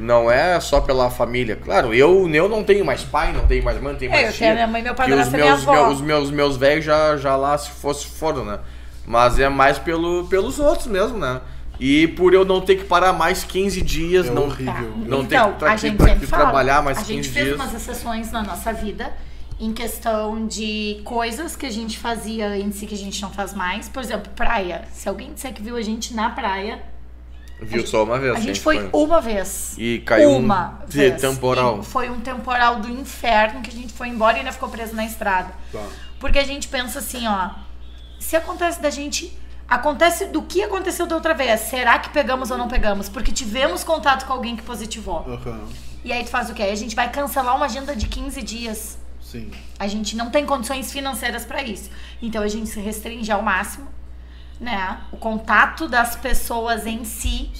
Speaker 1: Não é só pela família. Claro, eu, eu não tenho mais pai, não tenho mais mãe, não tenho
Speaker 2: É,
Speaker 1: mais
Speaker 2: eu
Speaker 1: tia.
Speaker 2: tenho minha mãe, meu
Speaker 1: que
Speaker 2: padrasto e minha
Speaker 1: meus,
Speaker 2: avó.
Speaker 1: meus, os meus, meus velhos já, já lá se fosse foram, né? Mas é mais pelo, pelos outros mesmo, né? E por eu não ter que parar mais 15 dias,
Speaker 3: É
Speaker 1: não,
Speaker 3: horrível.
Speaker 1: não ter
Speaker 2: então,
Speaker 1: que,
Speaker 2: a gente sempre fala,
Speaker 1: trabalhar mais
Speaker 2: a
Speaker 1: 15
Speaker 2: gente fez
Speaker 1: dias.
Speaker 2: umas exceções na nossa vida em questão de coisas que a gente fazia antes e que a gente não faz mais. Por exemplo, praia. Se alguém disser que viu a gente na praia,
Speaker 1: Viu só uma vez.
Speaker 2: a
Speaker 1: que
Speaker 2: gente foi uma vez.
Speaker 1: E caiu
Speaker 2: uma
Speaker 1: um
Speaker 2: vez.
Speaker 1: temporal.
Speaker 2: E foi um temporal do inferno que a gente foi embora e ainda ficou preso na estrada.
Speaker 3: Tá.
Speaker 2: Porque a gente pensa assim, ó. Se acontece da gente. Acontece do que aconteceu da outra vez. Será que pegamos ou não pegamos? Porque tivemos contato com alguém que positivou.
Speaker 3: Aham.
Speaker 2: E aí tu faz o quê? A gente vai cancelar uma agenda de 15 dias.
Speaker 3: Sim.
Speaker 2: A gente não tem condições financeiras para isso. Então a gente se restringe ao máximo, né? O contato das pessoas em si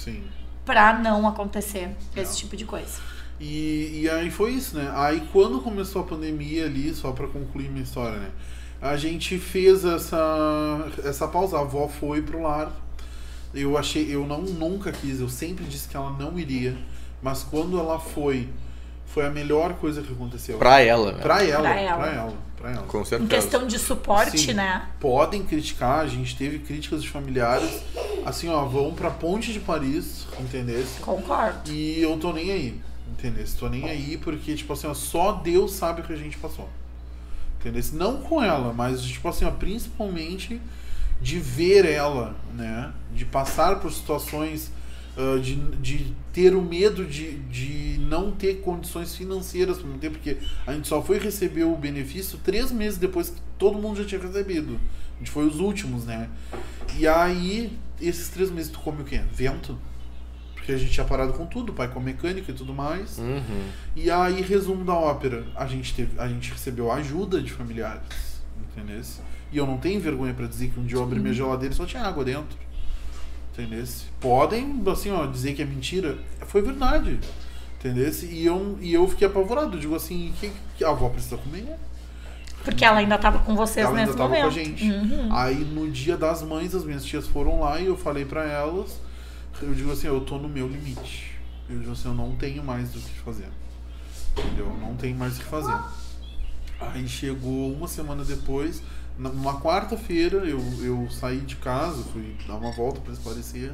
Speaker 2: pra não acontecer esse tipo de coisa.
Speaker 3: E, e aí foi isso, né? Aí quando começou a pandemia ali, só pra concluir minha história, né? A gente fez essa, essa pausa. A avó foi pro lar. Eu achei, eu não nunca quis, eu sempre disse que ela não iria. Mas quando ela foi, foi a melhor coisa que aconteceu.
Speaker 1: Pra ela, né?
Speaker 3: Pra ela,
Speaker 2: Pra ela.
Speaker 3: pra ela, pra ela.
Speaker 1: Com
Speaker 2: Em
Speaker 1: certeza.
Speaker 2: questão de suporte,
Speaker 3: Sim.
Speaker 2: né?
Speaker 3: Podem criticar, a gente teve críticas de familiares. Assim, ó, vão pra Ponte de Paris, entendesse?
Speaker 2: Concordo.
Speaker 3: E eu tô nem aí, entendeu? Tô nem aí porque, tipo assim, ó, só Deus sabe o que a gente passou. Entendeu? Não com ela, mas, tipo assim, ó, principalmente de ver ela, né? De passar por situações, ah, de, de ter o medo de, de não ter condições financeiras para manter, porque a gente só foi receber o benefício três meses depois que todo mundo já tinha recebido. A gente foi os últimos, né? E aí, esses três meses tu come o quê? Vento? Porque a gente tinha parado com tudo, pai com mecânica e tudo mais.
Speaker 1: Uhum.
Speaker 3: E aí, resumo da ópera, a gente, teve, a gente recebeu ajuda de familiares, entendeu? E eu não tenho vergonha pra dizer que um dia eu abri minha geladeira e só tinha água dentro. Entendeu? Podem, assim, ó, dizer que é mentira. Foi verdade. Entendeu? E eu, e eu fiquei apavorado. Eu digo assim, que, que a avó precisa comer?
Speaker 2: Porque ela ainda tava com vocês
Speaker 3: Ela ainda
Speaker 2: nesse
Speaker 3: tava
Speaker 2: momento.
Speaker 3: com a gente.
Speaker 2: Uhum.
Speaker 3: Aí no dia das mães, as minhas tias foram lá e eu falei pra elas, eu digo assim, eu tô no meu limite. Eu digo assim, eu não tenho mais o que fazer. Entendeu? Eu não tenho mais o que fazer. Aí chegou uma semana depois, numa quarta-feira, eu, eu saí de casa, fui dar uma volta pra esclarecer.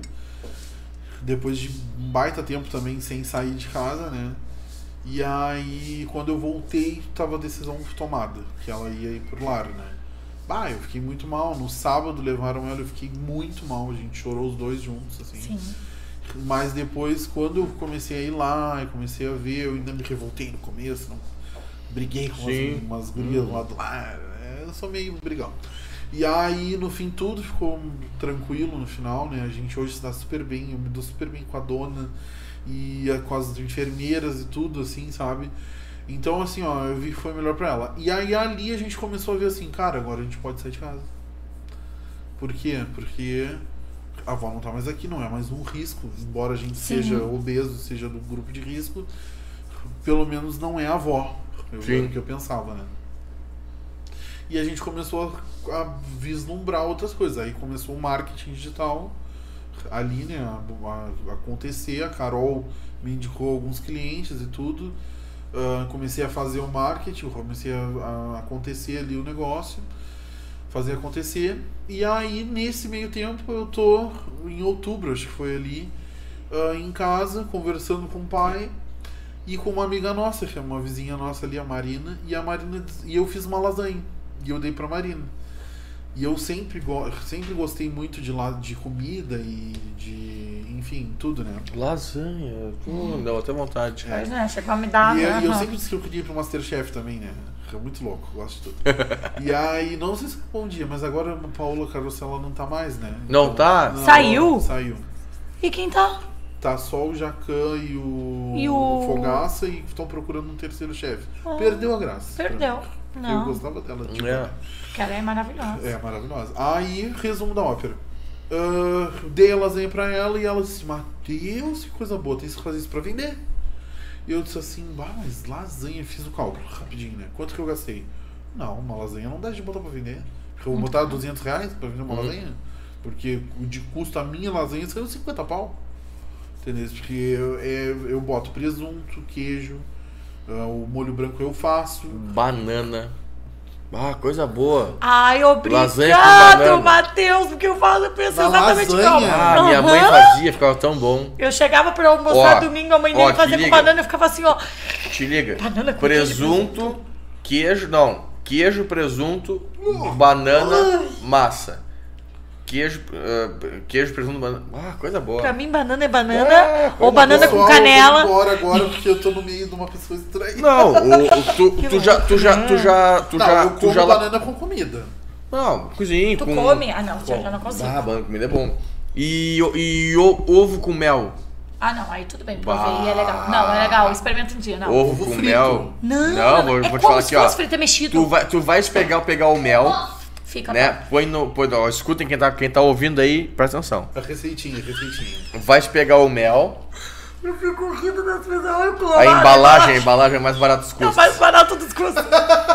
Speaker 3: Depois de um baita tempo também sem sair de casa, né? E aí, quando eu voltei, tava a decisão tomada, que ela ia ir pro lar, né? Bah, eu fiquei muito mal. No sábado levaram ela, eu fiquei muito mal. A gente chorou os dois juntos, assim.
Speaker 2: Sim.
Speaker 3: Mas depois, quando eu comecei a ir lá, eu comecei a ver, eu ainda me revoltei no começo, não, briguei com
Speaker 1: Sim.
Speaker 3: umas, umas gurias lá do é, Eu sou meio brigão. E aí, no fim, tudo ficou tranquilo no final, né? A gente hoje se dá super bem, eu me dou super bem com a dona e eh, com as enfermeiras e tudo, assim, sabe? Então, assim, ó, eu vi que foi melhor pra ela. E aí, ali a gente começou a ver assim, cara, agora a gente pode sair de casa. Por quê? Porque a avó não tá mais aqui, não é mais um risco. Embora a gente
Speaker 2: Sim.
Speaker 3: seja obeso, seja do grupo de risco, pelo menos não é a avó. Eu,
Speaker 1: Sim.
Speaker 3: o que eu pensava, né? E a gente começou a, a vislumbrar outras coisas. Aí começou o marketing digital ali, né, a, a acontecer. A Carol me indicou alguns clientes e tudo. Ah, comecei a fazer o marketing, comecei a, a acontecer ali o negócio, fazer acontecer. E aí, nesse meio tempo, eu tô em outubro, acho que foi ali, ah, em casa, conversando com o pai e com uma amiga nossa, que é uma vizinha nossa ali, a Marina. E a Marina e eu fiz uma lasanha e eu dei pra Marina. E eu sempre, go sempre gostei muito de, la de comida e de, enfim, tudo, né?
Speaker 1: Lasanha. Hum, deu até vontade.
Speaker 3: É.
Speaker 2: Mas, né, chegou a me dar.
Speaker 3: E,
Speaker 2: né?
Speaker 3: e eu sempre disse que eu queria ir pro Masterchef também, né? É muito louco, gosto de tudo. [LAUGHS] e aí, não sei se respondia, mas agora a Paula Carosella não tá mais, né?
Speaker 1: Não tá?
Speaker 2: Saiu?
Speaker 3: Saiu.
Speaker 2: E quem tá?
Speaker 3: Tá só o Jacan e o,
Speaker 2: E o-
Speaker 3: Fogaça e estão procurando um terceiro chefe.
Speaker 2: Ah,
Speaker 3: Perdeu a graça.
Speaker 2: Perdeu.
Speaker 3: Eu
Speaker 2: Não.
Speaker 3: gostava dela. Tipo,
Speaker 1: É.
Speaker 2: Porque ela é maravilhosa.
Speaker 3: É, maravilhosa. Aí, resumo da ópera. Ah, dei a lasanha pra ela e ela disse, Matheus, que coisa boa, tem que fazer isso pra vender. E eu disse assim, bah, mas lasanha, fiz o cálculo rapidinho, né? Quanto que eu gastei? Não, uma lasanha não dá de botar pra vender. Porque eu vou botar 200 reais pra vender uma
Speaker 1: Uhum.
Speaker 3: lasanha. Porque o de custo a minha lasanha saiu 50 pau. Entendeu? Porque eu, é, eu boto presunto, queijo, o molho branco eu faço.
Speaker 1: Banana. Ah, coisa boa.
Speaker 2: Ai, obrigado. Matheus, porque eu falo, penso
Speaker 3: Da
Speaker 2: exatamente igual.
Speaker 1: Ah, minha mãe fazia, ficava tão bom.
Speaker 2: Eu chegava pra almoçar
Speaker 1: Ó,
Speaker 2: domingo, a mãe dele fazia com banana, eu ficava assim, ó.
Speaker 1: Te liga.
Speaker 2: Banana com
Speaker 1: presunto, queijo, não. Queijo, presunto, banana, massa. Queijo, ah, queijo, presunto, banana. Ah, coisa boa.
Speaker 2: Pra mim, banana é banana,
Speaker 1: É,
Speaker 2: ou banana com
Speaker 3: eu vou
Speaker 2: canela.
Speaker 3: embora agora porque eu tô no meio de uma pessoa estranha.
Speaker 1: Não, o, o- [LAUGHS] tu, tu já, tu já, tu já, tu
Speaker 3: Não,
Speaker 1: já,
Speaker 3: eu
Speaker 1: tu
Speaker 3: como
Speaker 1: já
Speaker 3: banana com comida.
Speaker 1: Não, cozinha
Speaker 2: Tu
Speaker 1: com...
Speaker 2: come? Ah, não, já,
Speaker 1: com-
Speaker 2: já não consigo.
Speaker 1: Ah, banana com comida é bom. E, o- e o- ovo com mel.
Speaker 2: Ah, não, aí tudo bem,
Speaker 1: Bah.
Speaker 2: provei, é legal. Não, é legal, experimenta um dia, não.
Speaker 1: Ovo,
Speaker 3: Ovo
Speaker 1: com
Speaker 3: frito.
Speaker 1: mel.
Speaker 2: Não,
Speaker 1: não vou,
Speaker 2: é
Speaker 1: vou te falar
Speaker 2: se
Speaker 1: aqui, ó.
Speaker 2: frito, é mexido.
Speaker 1: Tu, vai, tu vais pegar, pegar o mel,
Speaker 2: Fica
Speaker 1: né?
Speaker 2: bom.
Speaker 1: Põe no. Põe, ó, escutem quem tá, quem tá ouvindo aí, presta atenção.
Speaker 3: A receitinha, a receitinha.
Speaker 1: Vais pegar o mel,
Speaker 2: Eu fico rindo das o
Speaker 1: a embalagem, a embalagem é mais barata dos
Speaker 2: É
Speaker 1: custos.
Speaker 2: mais barato dos custos.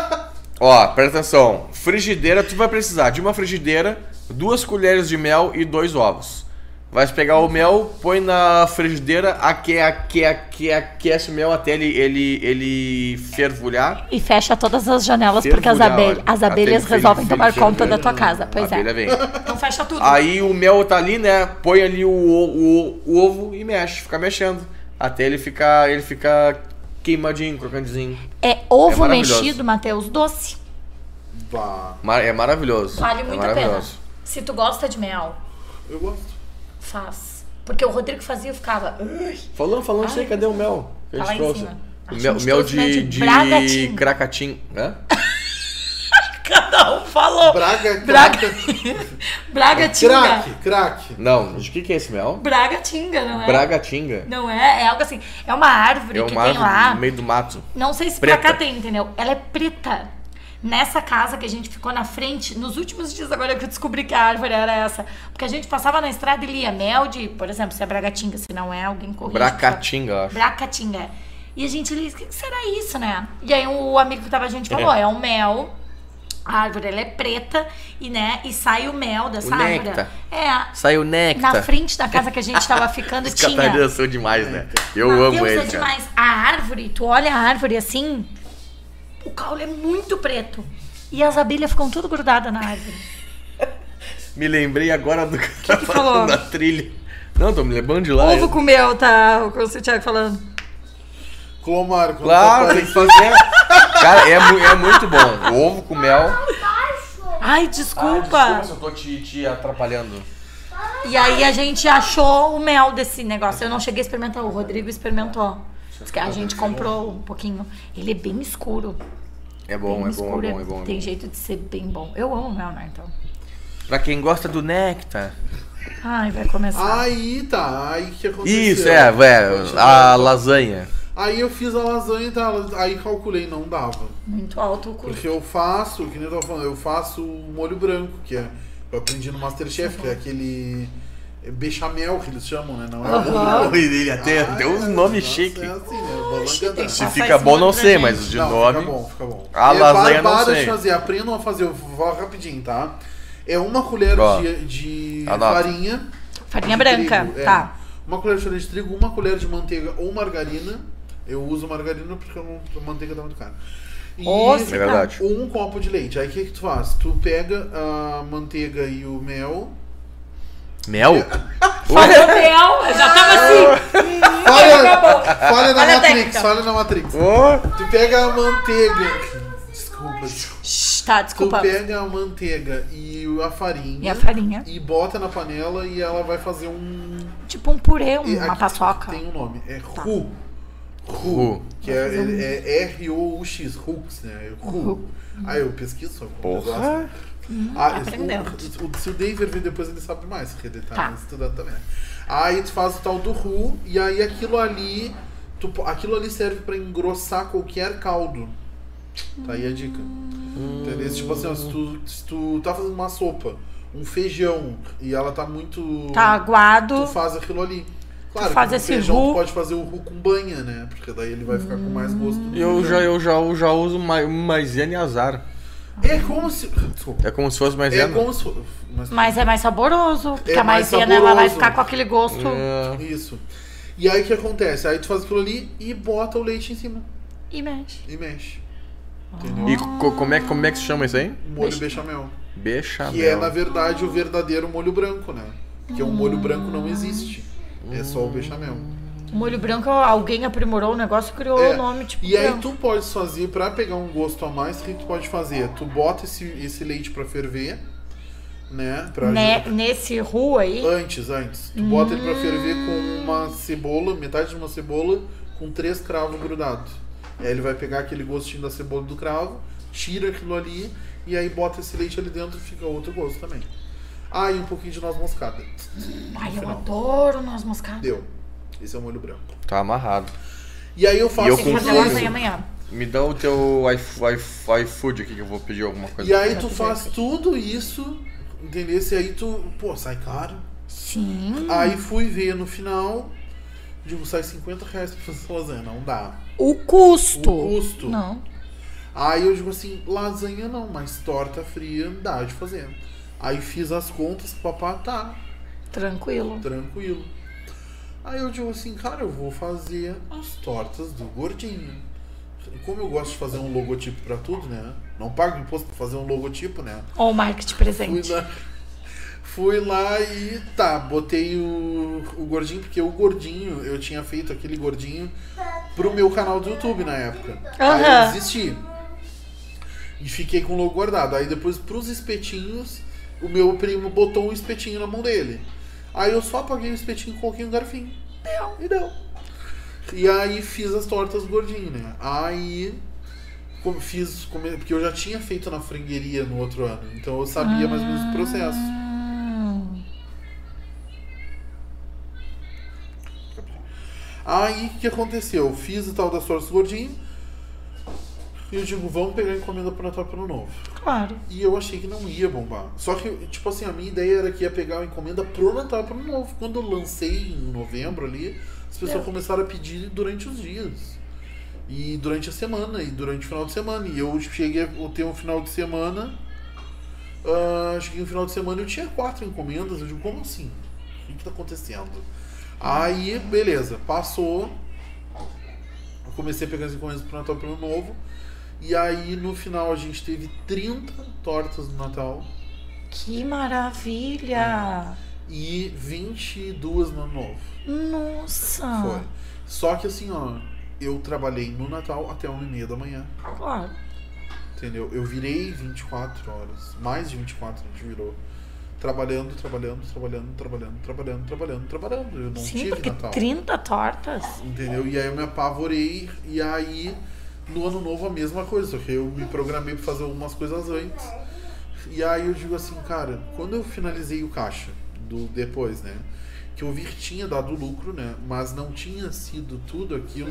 Speaker 2: [LAUGHS]
Speaker 1: Ó, presta atenção. Frigideira, tu vai precisar de uma frigideira, duas colheres de mel e dois ovos. Vais pegar o mel, põe na frigideira, aque, aque, aque, aquece o mel até ele, ele, ele fervulhar.
Speaker 2: E fecha todas as janelas, porque as,
Speaker 1: olha.
Speaker 2: as abelhas resolvem tomar conta da tua casa. Pois
Speaker 1: abelha
Speaker 2: é.
Speaker 1: vem.
Speaker 2: Então fecha tudo.
Speaker 1: Aí o mel tá ali, né? Põe ali o, o, o ovo e mexe, fica mexendo. Até ele ficar, ele ficar queimadinho, crocantezinho.
Speaker 2: É ovo
Speaker 1: É maravilhoso.
Speaker 2: mexido, Matheus, doce.
Speaker 3: Bah,
Speaker 1: Mar- É maravilhoso.
Speaker 2: Vale
Speaker 1: é
Speaker 2: muito a pena.
Speaker 1: maravilhoso.
Speaker 2: Se tu gosta de mel,
Speaker 3: eu gosto.
Speaker 2: Faz. Porque o Rodrigo fazia e ficava.
Speaker 1: Falando, falando
Speaker 2: Ai,
Speaker 1: cadê o mel? Que a
Speaker 2: Tá
Speaker 1: gente trouxe? O mel, mel de,
Speaker 2: de
Speaker 1: de cracatim. Hã? [LAUGHS]
Speaker 2: Cada um falou.
Speaker 3: Braga,
Speaker 2: Braga.
Speaker 3: craque,
Speaker 2: Braga [LAUGHS] Tinga.
Speaker 3: craque, craque.
Speaker 1: Não, de que que é esse mel?
Speaker 2: Braga Tinga, não é?
Speaker 1: Bragatinga.
Speaker 2: Não é, é algo assim. É uma árvore
Speaker 1: É
Speaker 2: que
Speaker 1: uma
Speaker 2: tem
Speaker 1: árvore
Speaker 2: lá.
Speaker 1: no meio do mato.
Speaker 2: Não sei se
Speaker 1: Preta.
Speaker 2: pra cá tem, entendeu? Ela é preta. Nessa casa que a gente ficou na frente, nos últimos dias agora que eu descobri que a árvore era essa. Porque a gente passava na estrada e lia mel de, por exemplo, se é bragatinga, se não é, alguém corrige.
Speaker 1: Bracatinga, eu acho.
Speaker 2: Bracatinga. E a gente lia, o que será isso, né? E aí o amigo que tava a gente falou, é um mel. A árvore ela é preta e né, e sai o mel dessa
Speaker 1: O
Speaker 2: árvore.
Speaker 1: néctar.
Speaker 2: É.
Speaker 1: Saiu néctar.
Speaker 2: Na frente da casa que a gente tava ficando [LAUGHS]
Speaker 1: Os
Speaker 2: tinha.
Speaker 1: catarinhos são demais, né? Eu
Speaker 2: Mateus,
Speaker 1: amo
Speaker 2: é
Speaker 1: eles, cara.
Speaker 2: demais. A árvore, tu olha a árvore assim, o caule é muito preto. E as abelhas ficam tudo grudadas na árvore. [LAUGHS]
Speaker 1: Me lembrei agora do que tá
Speaker 2: que
Speaker 1: falando
Speaker 2: falou?
Speaker 1: da trilha. Não, tô me lembrando de lá.
Speaker 2: Ovo com mel, tá? O que o Thiago falando.
Speaker 3: Clomar,
Speaker 1: Claro, tem que fazer. Cara, é, é muito bom. O ovo com mel.
Speaker 2: Ai,
Speaker 1: Ah,
Speaker 2: desculpa.
Speaker 1: se eu tô te, te atrapalhando.
Speaker 2: E aí a gente achou o mel desse negócio. Eu não cheguei a experimentar, o Rodrigo experimentou. Diz que a gente comprou um pouquinho. Ele é bem escuro.
Speaker 1: É bom,
Speaker 2: bem
Speaker 1: é bom, é bom, é bom. é
Speaker 2: Tem
Speaker 1: bom.
Speaker 2: jeito de ser bem bom. Eu amo mel, né? Então.
Speaker 1: Pra quem gosta do néctar.
Speaker 2: Ai, vai começar.
Speaker 3: Aí tá, aí que aconteceu.
Speaker 1: Isso, é, velho.
Speaker 3: Continua.
Speaker 1: A lasanha.
Speaker 3: Aí eu fiz a lasanha, tá, aí calculei, não dava.
Speaker 2: Muito alto o custo.
Speaker 3: Porque eu faço, que nem eu tava falando, eu faço o molho branco, que é. Eu aprendi no Masterchef, que é aquele. É bechamel que eles chamam, né? Não é
Speaker 2: Aham.
Speaker 1: Ele até tem uns nomes
Speaker 3: Nossa,
Speaker 1: chiques.
Speaker 3: É assim, né?
Speaker 2: Chique.
Speaker 1: Se
Speaker 2: Passa
Speaker 1: fica bom, não sei, mas de
Speaker 3: não,
Speaker 1: nome.
Speaker 3: Fica bom, fica bom.
Speaker 1: A
Speaker 3: é
Speaker 1: lasanha não sei.
Speaker 3: de fazer, aprendam a fazer, eu vou rapidinho, tá? É uma colher
Speaker 1: Ó,
Speaker 3: de, de farinha.
Speaker 2: Farinha
Speaker 3: de
Speaker 2: branca,
Speaker 3: trigo, é.
Speaker 2: tá.
Speaker 3: Uma colher de farinha de trigo, uma colher de manteiga ou margarina. Eu uso margarina porque eu não, a manteiga tá muito cara. E
Speaker 2: Ô,
Speaker 1: É verdade.
Speaker 3: um copo de leite. Aí o que, que tu faz? Tu pega a manteiga e o mel.
Speaker 1: Mel? [LAUGHS]
Speaker 2: Falha mel, eu já tava assim.
Speaker 3: Falha, falha na Matrix,
Speaker 2: técnica.
Speaker 3: falha na Matrix.
Speaker 1: Ô,
Speaker 3: Tu pega a manteiga. Desculpa, desculpa.
Speaker 2: Shhh, Tá,
Speaker 3: Tu
Speaker 2: desculpa.
Speaker 3: pega a manteiga e a farinha.
Speaker 2: E a farinha.
Speaker 3: E bota na panela e ela vai fazer um.
Speaker 2: Tipo um purê, uma
Speaker 3: aqui
Speaker 2: paçoca.
Speaker 3: Tem um nome. É
Speaker 2: Tá.
Speaker 3: Ru.
Speaker 1: Ru.
Speaker 3: Que é, é, é R-O-U-X. Rux, né? É Ru. Aí eu pesquiso
Speaker 1: Porra.
Speaker 3: Negócio. Ah, o, o, se o David vir depois ele sabe mais, porque ele tá,
Speaker 2: Tá.
Speaker 3: estudando também. né? Aí tu faz o tal do Ru, e aí aquilo ali. Tu, aquilo ali serve pra engrossar qualquer caldo. Tá aí a dica. Entendeu? Tipo assim, ó, se tu, se tu tá fazendo uma sopa, um feijão, e ela tá muito.
Speaker 2: Tá aguado.
Speaker 3: Tu faz aquilo ali. Claro,
Speaker 2: faz esse
Speaker 3: feijão
Speaker 2: roux.
Speaker 3: tu pode fazer o ru com banha, né? Porque daí ele vai ficar com mais gosto. do
Speaker 1: Eu já, eu já, eu já uso ma- maisena e azar.
Speaker 3: É como se. Desculpa.
Speaker 1: É como se fosse
Speaker 3: É
Speaker 1: maisena.
Speaker 3: como se. Mas,
Speaker 2: Mas é mais saboroso. Porque
Speaker 3: É
Speaker 2: a
Speaker 3: mais
Speaker 2: maisena ela vai ficar com aquele gosto.
Speaker 1: É.
Speaker 3: Isso. E aí o que acontece? Aí tu faz aquilo ali e bota o leite em cima
Speaker 2: E mexe.
Speaker 3: e mexe. Entendeu?
Speaker 1: E co- como, é, como é que se chama isso aí?
Speaker 3: Molho bechamel.
Speaker 1: Bechamel.
Speaker 3: Que é, na verdade, o verdadeiro molho branco, né? Porque o molho branco não existe. É só o bechamel.
Speaker 2: O molho branco, alguém aprimorou o negócio e criou
Speaker 3: É.
Speaker 2: o nome, tipo.
Speaker 3: E aí
Speaker 2: branco.
Speaker 3: tu pode fazer, pra pegar um gosto a mais, o que tu pode fazer? Tu bota esse, esse leite pra ferver, né? Pra
Speaker 2: Ne- nesse ru aí.
Speaker 3: Antes, antes. Tu bota ele pra ferver com uma cebola, metade de uma cebola, com três cravos grudados. Aí ele vai pegar aquele gostinho da cebola do cravo, tira aquilo ali e aí bota esse leite ali dentro e fica outro gosto também. Ah, e um pouquinho de noz moscada.
Speaker 2: Ai, eu adoro noz moscada.
Speaker 3: Deu. Esse é o molho branco.
Speaker 1: Tá amarrado.
Speaker 3: E aí eu faço
Speaker 1: E eu
Speaker 2: Tem que
Speaker 1: com
Speaker 2: fazer lasanha amanhã.
Speaker 1: Me dá o teu iF- iF- iFood aqui que eu vou pedir alguma coisa.
Speaker 3: E aí tu faz tudo isso, entendeu? E aí tu, pô, sai caro.
Speaker 2: Sim.
Speaker 3: Aí fui ver no final, digo, sai 50 reais pra fazer lasanha. Não dá.
Speaker 2: O custo.
Speaker 3: O custo.
Speaker 2: Não.
Speaker 3: Aí eu digo assim, lasanha não, mas torta fria dá de fazer. Aí fiz as contas, papá tá,
Speaker 2: Tranquilo.
Speaker 3: tranquilo. Aí eu digo assim, cara, eu vou fazer as tortas do gordinho. Como eu gosto de fazer um logotipo pra tudo, né? Não pago imposto pra fazer um logotipo, né?
Speaker 2: Ou marketing
Speaker 3: Fui
Speaker 2: presente.
Speaker 3: lá, fui lá e tá, botei o, o gordinho, porque o gordinho, eu tinha feito aquele gordinho pro meu canal do YouTube na época. Aí eu desisti. E fiquei com o logo guardado. Aí depois pros espetinhos, o meu primo botou um espetinho na mão dele. Aí eu só apaguei o espetinho e coloquei um garfinho. E deu. E aí fiz as tortas gordinho, né? Aí fiz, porque eu já tinha feito na frangueria no outro ano. Então eu sabia mais ou menos o processo.
Speaker 2: Hum.
Speaker 3: Aí o que aconteceu? Eu fiz o tal das tortas gordinho. E eu digo, vamos pegar a encomenda pro Natal pro Novo.
Speaker 2: Claro.
Speaker 3: E eu achei que não ia bombar. Só que, tipo assim, a minha ideia era que ia pegar a encomenda pro Natal pro Novo. Quando eu lancei em novembro ali, as pessoas
Speaker 2: É.
Speaker 3: começaram a pedir durante os dias. E durante a semana, e durante o final de semana. E eu cheguei a ter um final de semana. ah, cheguei no final de semana e eu tinha quatro encomendas. Eu digo, como assim? O que, que tá acontecendo? Aí, beleza, passou. Eu comecei a pegar as encomendas pro Natal pro Novo. E aí, no final, a gente teve 30 tortas no Natal
Speaker 2: Que maravilha.
Speaker 3: e 22 no Ano Novo.
Speaker 2: Nossa.
Speaker 3: Foi. Só que assim, ó, eu trabalhei no Natal até 1h30 da manhã.
Speaker 2: Claro.
Speaker 3: Entendeu? Eu virei 24 horas. Mais de 24 a gente virou. Trabalhando, trabalhando, trabalhando, trabalhando, trabalhando, trabalhando, trabalhando. Eu não
Speaker 2: Sim,
Speaker 3: tive
Speaker 2: porque
Speaker 3: Natal.
Speaker 2: 30 tortas.
Speaker 3: Entendeu? E aí eu me apavorei. E aí, no ano novo, a mesma coisa. Só que eu me programei pra fazer algumas coisas antes. E aí eu digo assim, cara, quando eu finalizei o caixa, do depois, né? Que eu vi que tinha dado lucro, né? Mas não tinha sido tudo aquilo.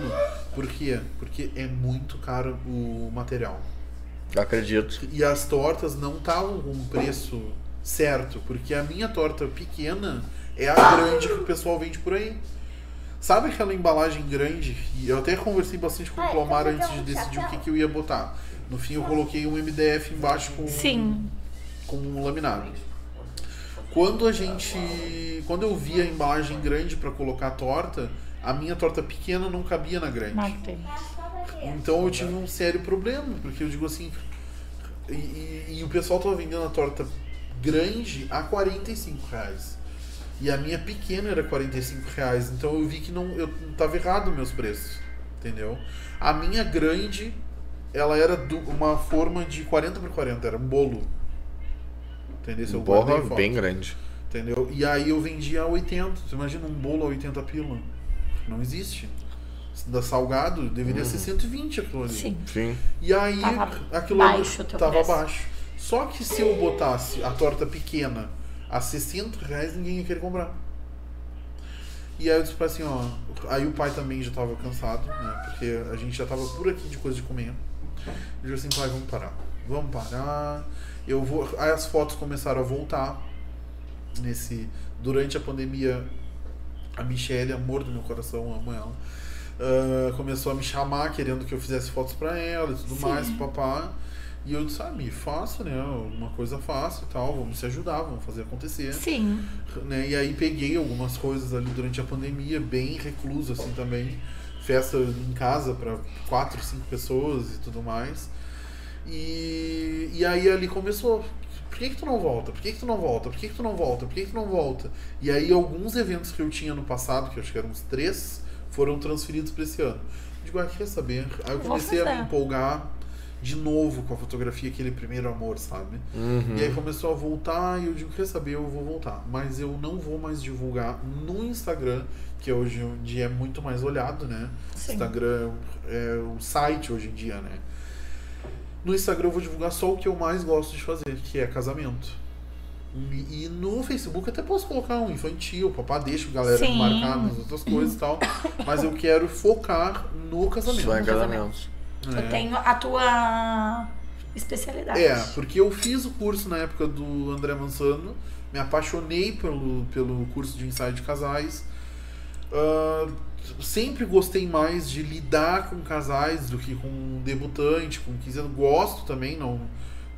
Speaker 3: Por quê? Porque é muito caro o material.
Speaker 1: Acredito.
Speaker 3: E as tortas não estavam com um preço certo, porque a minha torta pequena é a grande que o pessoal vende por aí. Sabe aquela embalagem grande? E eu até conversei bastante com o Clomar antes de decidir o que, que eu ia botar. No fim eu coloquei um MDF embaixo com,
Speaker 2: Sim.
Speaker 3: com um laminado. Quando a gente. Quando eu vi a embalagem grande para colocar a torta, a minha torta pequena não cabia na grande.
Speaker 2: Matei.
Speaker 3: Então eu tive um sério problema, porque eu digo assim. E, e- e o pessoal tava vendendo a torta grande a 45 reais. E a minha pequena era 45 reais. Então eu vi que não. Eu tava errado meus preços. Entendeu? A minha grande, ela era do- uma forma de 40 por 40, era um bolo. Entendeu? Eu
Speaker 1: Borra bem grande.
Speaker 3: Entendeu? E aí eu vendia a 80. Você imagina um bolo a 80 pila? Não existe. Da salgado deveria
Speaker 1: Uhum.
Speaker 3: ser 120 aquilo ali.
Speaker 2: Sim.
Speaker 1: Sim.
Speaker 3: E aí
Speaker 2: Tava
Speaker 3: aquilo
Speaker 2: baixo
Speaker 3: tava
Speaker 2: preço.
Speaker 3: baixo. Só que se eu botasse a torta pequena a 60 reais, ninguém ia querer comprar. E aí eu disse pra assim, ó. Aí o pai também já tava cansado, né? Porque a gente já tava por aqui de coisa de comer. Eu disse assim, pai, vamos parar. Vamos parar. Eu vou. Aí as fotos começaram a voltar. Nesse. Durante a pandemia, a Michelle, amor do meu coração, amo ela. ah, começou a me chamar querendo que eu fizesse fotos pra ela e tudo
Speaker 2: Sim.
Speaker 3: mais, papá. E eu disse, ah, me faço, né? Uma coisa fácil e tal, vamos se ajudar, vamos fazer acontecer.
Speaker 2: Sim.
Speaker 3: Né? E aí peguei algumas coisas ali durante a pandemia, bem recluso assim também. Festa em casa para quatro, cinco pessoas e tudo mais. E, e aí ali começou. Por que, que tu não volta? Por que, que tu não volta? Por que, que tu não volta? Por que, que tu não volta? E aí alguns eventos que eu tinha no passado, que eu acho que eram uns três, foram transferidos para esse ano. Eu digo, ah, quer saber? Aí eu comecei a me empolgar de novo com a fotografia, aquele primeiro amor, sabe?
Speaker 1: Uhum.
Speaker 3: E aí começou a voltar e eu digo, quer saber, eu vou voltar. Mas eu não vou mais divulgar no Instagram, que hoje em dia é muito mais olhado, né?
Speaker 2: Sim.
Speaker 3: Instagram é o site hoje em dia, né? No Instagram eu vou divulgar só o que eu mais gosto de fazer, que é casamento. E no Facebook até posso colocar um infantil, papá deixa a galera
Speaker 2: Sim.
Speaker 3: marcar nas outras coisas e tal. Mas eu quero focar no casamento.
Speaker 1: Só em
Speaker 2: no
Speaker 1: casamento.
Speaker 3: É.
Speaker 2: Eu tenho a tua especialidade.
Speaker 3: É, porque eu fiz o curso na época do André Mansano, me apaixonei pelo, pelo curso de ensaio de casais. Ah, sempre gostei mais de lidar com casais do que com um debutante, com 15 anos. Gosto também, não,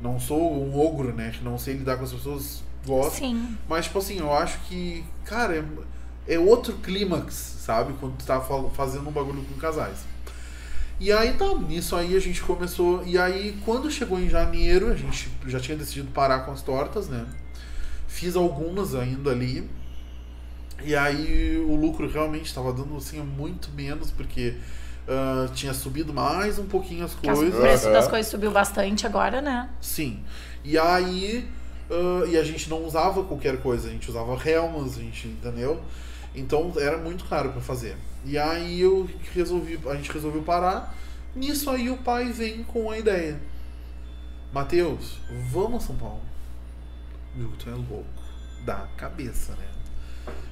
Speaker 3: não sou um ogro, né? Que não sei lidar com as pessoas, gosto.
Speaker 2: Sim.
Speaker 3: Mas, tipo assim, eu acho que, cara, é, é outro clímax, sabe? Quando tu tá fazendo um bagulho com casais. E aí tá, nisso aí a gente começou. E aí, quando chegou em janeiro, a gente já tinha decidido parar com as tortas, né? Fiz algumas ainda ali. E aí o lucro realmente estava dando assim muito menos, porque ah, tinha subido mais um pouquinho as
Speaker 2: Que as- o
Speaker 3: coisas.
Speaker 2: preço das coisas subiu bastante agora, né?
Speaker 3: Sim. E aí. ah, e a gente não usava qualquer coisa, a gente usava Helmas, a gente, entendeu? Então era muito caro pra fazer. E aí eu resolvi, a gente resolveu parar. Nisso aí o pai vem com a ideia. Mateus, vamos a São Paulo. Que tu é louco. Da cabeça, né?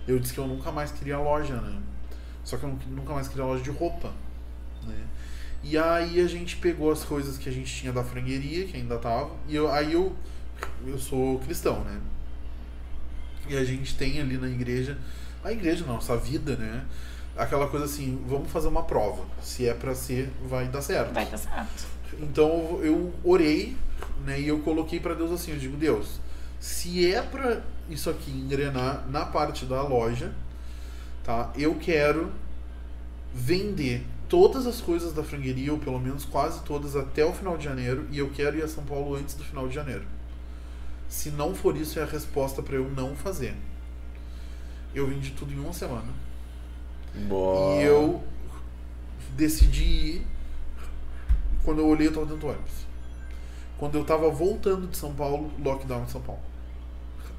Speaker 3: Eu disse que eu nunca mais queria loja, né? Só que eu nunca mais queria loja de roupa, né? E aí a gente pegou as coisas que a gente tinha da frangueria, que ainda tava, e eu, aí eu eu sou cristão, né? E a gente tem ali na igreja, a igreja nossa vida, né? Aquela coisa assim, vamos fazer uma prova. Se é pra ser, vai dar certo.
Speaker 2: Vai dar certo.
Speaker 3: Então eu orei, né, e eu coloquei pra Deus assim, eu digo, Deus, se é pra isso aqui engrenar na parte da loja, tá? Eu quero vender todas as coisas da frangueria, ou pelo menos quase todas até o final de janeiro, e eu quero ir a São Paulo antes do final de janeiro. Se não for isso, é a resposta pra eu não fazer. Eu vendi tudo em uma semana.
Speaker 1: Boa.
Speaker 3: E eu decidi ir. Quando eu olhei, eu tava dentro do ônibus. Quando eu tava voltando de São Paulo, lockdown em São Paulo.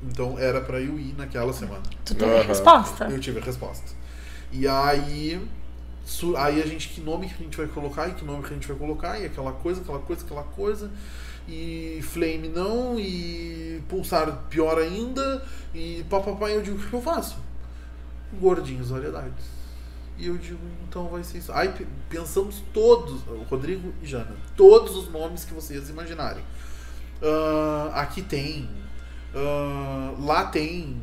Speaker 3: Então era pra eu ir naquela semana.
Speaker 2: Tu teve a
Speaker 1: Aham.
Speaker 2: resposta?
Speaker 3: Eu tive a resposta. E aí. Aí a gente, que nome que a gente vai colocar, e que nome que a gente vai colocar, e aquela coisa, aquela coisa, aquela coisa. E Flame não, e Pulsar pior ainda, e papapá, eu digo, o que eu faço? Gordinhos variedades. E eu digo, então vai ser isso. Aí pe- pensamos todos, o Rodrigo e Jana, todos os nomes que vocês imaginarem. Ah, aqui tem, ah, lá tem,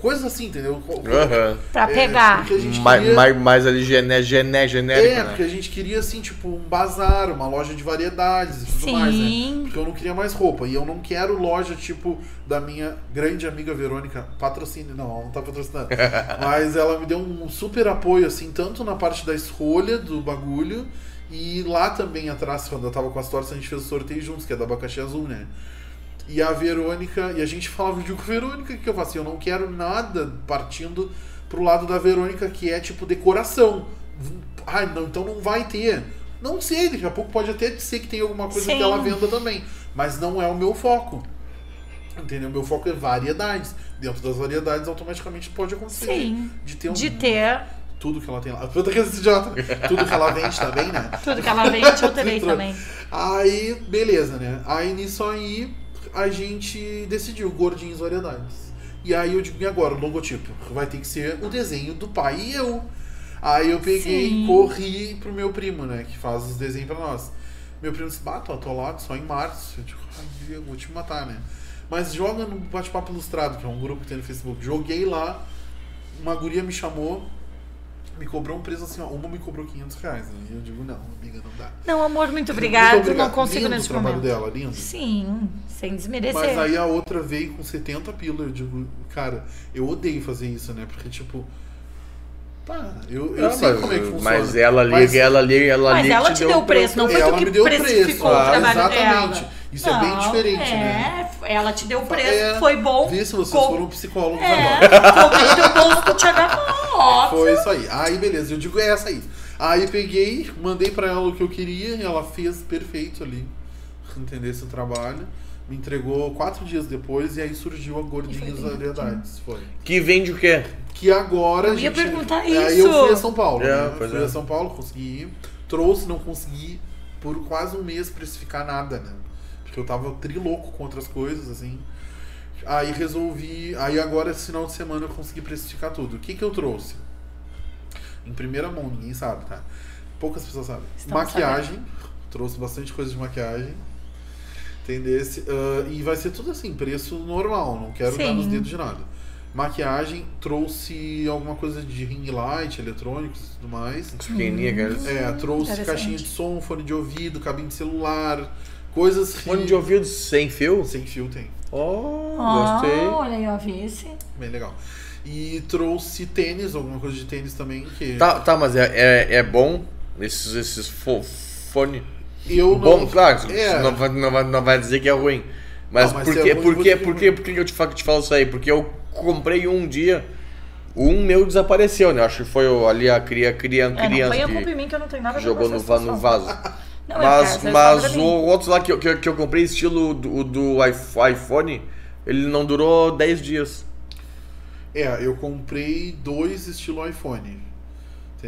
Speaker 3: coisas assim, entendeu?
Speaker 1: Aham.
Speaker 2: Pra
Speaker 3: É,
Speaker 2: pegar.
Speaker 3: gente
Speaker 1: Mais,
Speaker 3: queria-
Speaker 1: mais, mais ali gené, gené, genérico,
Speaker 3: é,
Speaker 1: né?
Speaker 3: porque a gente queria, assim, tipo, um bazar, uma loja de variedades e tudo
Speaker 2: Sim.
Speaker 3: mais, né? Porque eu não queria mais roupa. E eu não quero loja, tipo, da minha grande amiga Verônica. Patrocínio, não, ela não tá patrocinando. [LAUGHS] Mas ela me deu um super apoio, assim, tanto na parte da escolha do bagulho. E lá também atrás, quando eu tava com as tortas, a gente fez o sorteio juntos, que é da abacaxi azul, né? E a Verônica, e a gente falava, digo, Verônica, que eu faço? Eu não quero nada partindo pro lado da Verônica, que é tipo decoração. Ai, não, então não vai ter. Não sei, daqui a pouco pode até ser que tem alguma coisa
Speaker 2: Sim.
Speaker 3: que ela venda também. Mas não é o meu foco. Entendeu? Meu foco é variedades. Dentro das variedades, automaticamente pode acontecer.
Speaker 2: Sim.
Speaker 3: De ter um,
Speaker 2: De ter
Speaker 3: tudo que ela tem lá. Puta que idiota. Tudo que ela vende também, né?
Speaker 2: tudo que ela vende, eu [LAUGHS] terei
Speaker 3: Entrou.
Speaker 2: também.
Speaker 3: Aí, beleza, né? Aí nisso aí a gente decidiu gordinhos variedades. E aí eu digo, e agora, o logotipo? Vai ter que ser o desenho do pai e eu. Aí eu peguei
Speaker 2: Sim.
Speaker 3: e corri pro meu primo, né? Que faz os desenhos pra nós. Meu primo disse, bah, tô atolado só em março. Eu digo, ai, Diego, vou te matar, né? Mas joga no Bate-Papo Ilustrado, que é um grupo que tem no Facebook. Joguei lá, uma guria me chamou me cobrou um preço assim, ó. Uma me cobrou 500 reais. Né? E eu digo, não, amiga, não dá.
Speaker 2: Não, amor, muito obrigado.
Speaker 3: Muito
Speaker 2: Não consigo
Speaker 3: lindo
Speaker 2: nesse
Speaker 3: o trabalho
Speaker 2: momento.
Speaker 3: dela, lindo.
Speaker 2: Sim, sem desmerecer.
Speaker 3: Mas aí a outra veio com 70 pila. Eu digo, cara, eu odeio fazer isso, né? Porque, tipo. Tá, eu, eu
Speaker 1: Ah,
Speaker 3: sei
Speaker 1: mas,
Speaker 3: como é que funciona.
Speaker 1: mas ela liga,
Speaker 3: Mas
Speaker 1: ela liga, ela
Speaker 2: Mas
Speaker 1: liga.
Speaker 2: ela te deu o preço, não foi
Speaker 3: ela
Speaker 2: tu que
Speaker 3: me deu o preço.
Speaker 2: precificou o
Speaker 3: Ah,
Speaker 2: trabalho
Speaker 3: exatamente.
Speaker 2: dela.
Speaker 3: Isso é bem
Speaker 2: Não,
Speaker 3: diferente,
Speaker 2: é,
Speaker 3: né?
Speaker 2: Ela te deu o preço,
Speaker 3: É,
Speaker 2: foi bom.
Speaker 3: Vê se vocês
Speaker 2: com-
Speaker 3: foram psicólogos
Speaker 2: É,
Speaker 3: agora.
Speaker 2: o teu bolso do Thiago óbvio.
Speaker 3: Foi isso aí. Aí, beleza, eu digo é essa aí. Aí peguei, mandei pra ela o que eu queria, ela fez perfeito ali. Entender esse trabalho. Me entregou quatro dias depois e aí surgiu a Gordinhas Variedades. Foi.
Speaker 1: Que vende o quê?
Speaker 3: Que agora.
Speaker 2: Eu
Speaker 3: a
Speaker 2: ia
Speaker 3: gente-
Speaker 2: perguntar
Speaker 3: Aí
Speaker 2: isso.
Speaker 3: eu fui a São Paulo.
Speaker 1: É,
Speaker 3: né? Fui
Speaker 1: é.
Speaker 3: a São Paulo, consegui ir. Trouxe, não consegui por quase um mês precificar nada, né? Porque eu tava trilouco com outras coisas, assim. Aí resolvi. Aí agora, esse final de semana, eu consegui precificar tudo. O que que eu trouxe? Em primeira mão, ninguém sabe, tá? Poucas pessoas sabem.
Speaker 2: Estamos
Speaker 3: maquiagem. Trouxe bastante coisa de maquiagem. Entendesse? Ah, e vai ser tudo assim, preço normal. Não quero dar
Speaker 2: Sim.
Speaker 3: nos dedos de nada. Maquiagem, trouxe alguma coisa de ring light, eletrônicos e tudo mais.
Speaker 1: Pequenininha, cara.
Speaker 3: É, trouxe caixinha de som, fone de ouvido, cabine de celular, coisas que...
Speaker 1: Fone de ouvido sem fio?
Speaker 3: Sem fio tem.
Speaker 1: Oh,
Speaker 2: Ah,
Speaker 1: gostei.
Speaker 2: olha aí, ó, vi esse.
Speaker 3: Bem legal. E trouxe tênis, alguma coisa de tênis também, que
Speaker 1: Tá, tá, mas é, é, é bom esses, esses fo, fone.
Speaker 3: Eu
Speaker 1: bom,
Speaker 3: não...
Speaker 1: claro,
Speaker 3: É.
Speaker 1: não, vai, não, vai, não vai dizer que é ruim. Mas,
Speaker 3: Não, mas
Speaker 1: por,
Speaker 3: é
Speaker 1: por, que, por, que, por que eu te falo, te falo isso aí? Porque eu comprei um dia, um meu desapareceu, né? Acho que foi ali a cria, cria,
Speaker 2: É, não
Speaker 1: criança
Speaker 2: põe a
Speaker 1: que
Speaker 2: culpa em mim que eu não tenho nada a ver
Speaker 1: jogou
Speaker 2: com
Speaker 1: no, no vaso. [LAUGHS]
Speaker 2: Não, é
Speaker 1: mas
Speaker 2: essa
Speaker 1: mas o outro lá que, eu- que, eu- que eu comprei, estilo do, do iPhone- iPhone, ele não durou 10 dias.
Speaker 3: É, eu comprei dois estilo iPhone.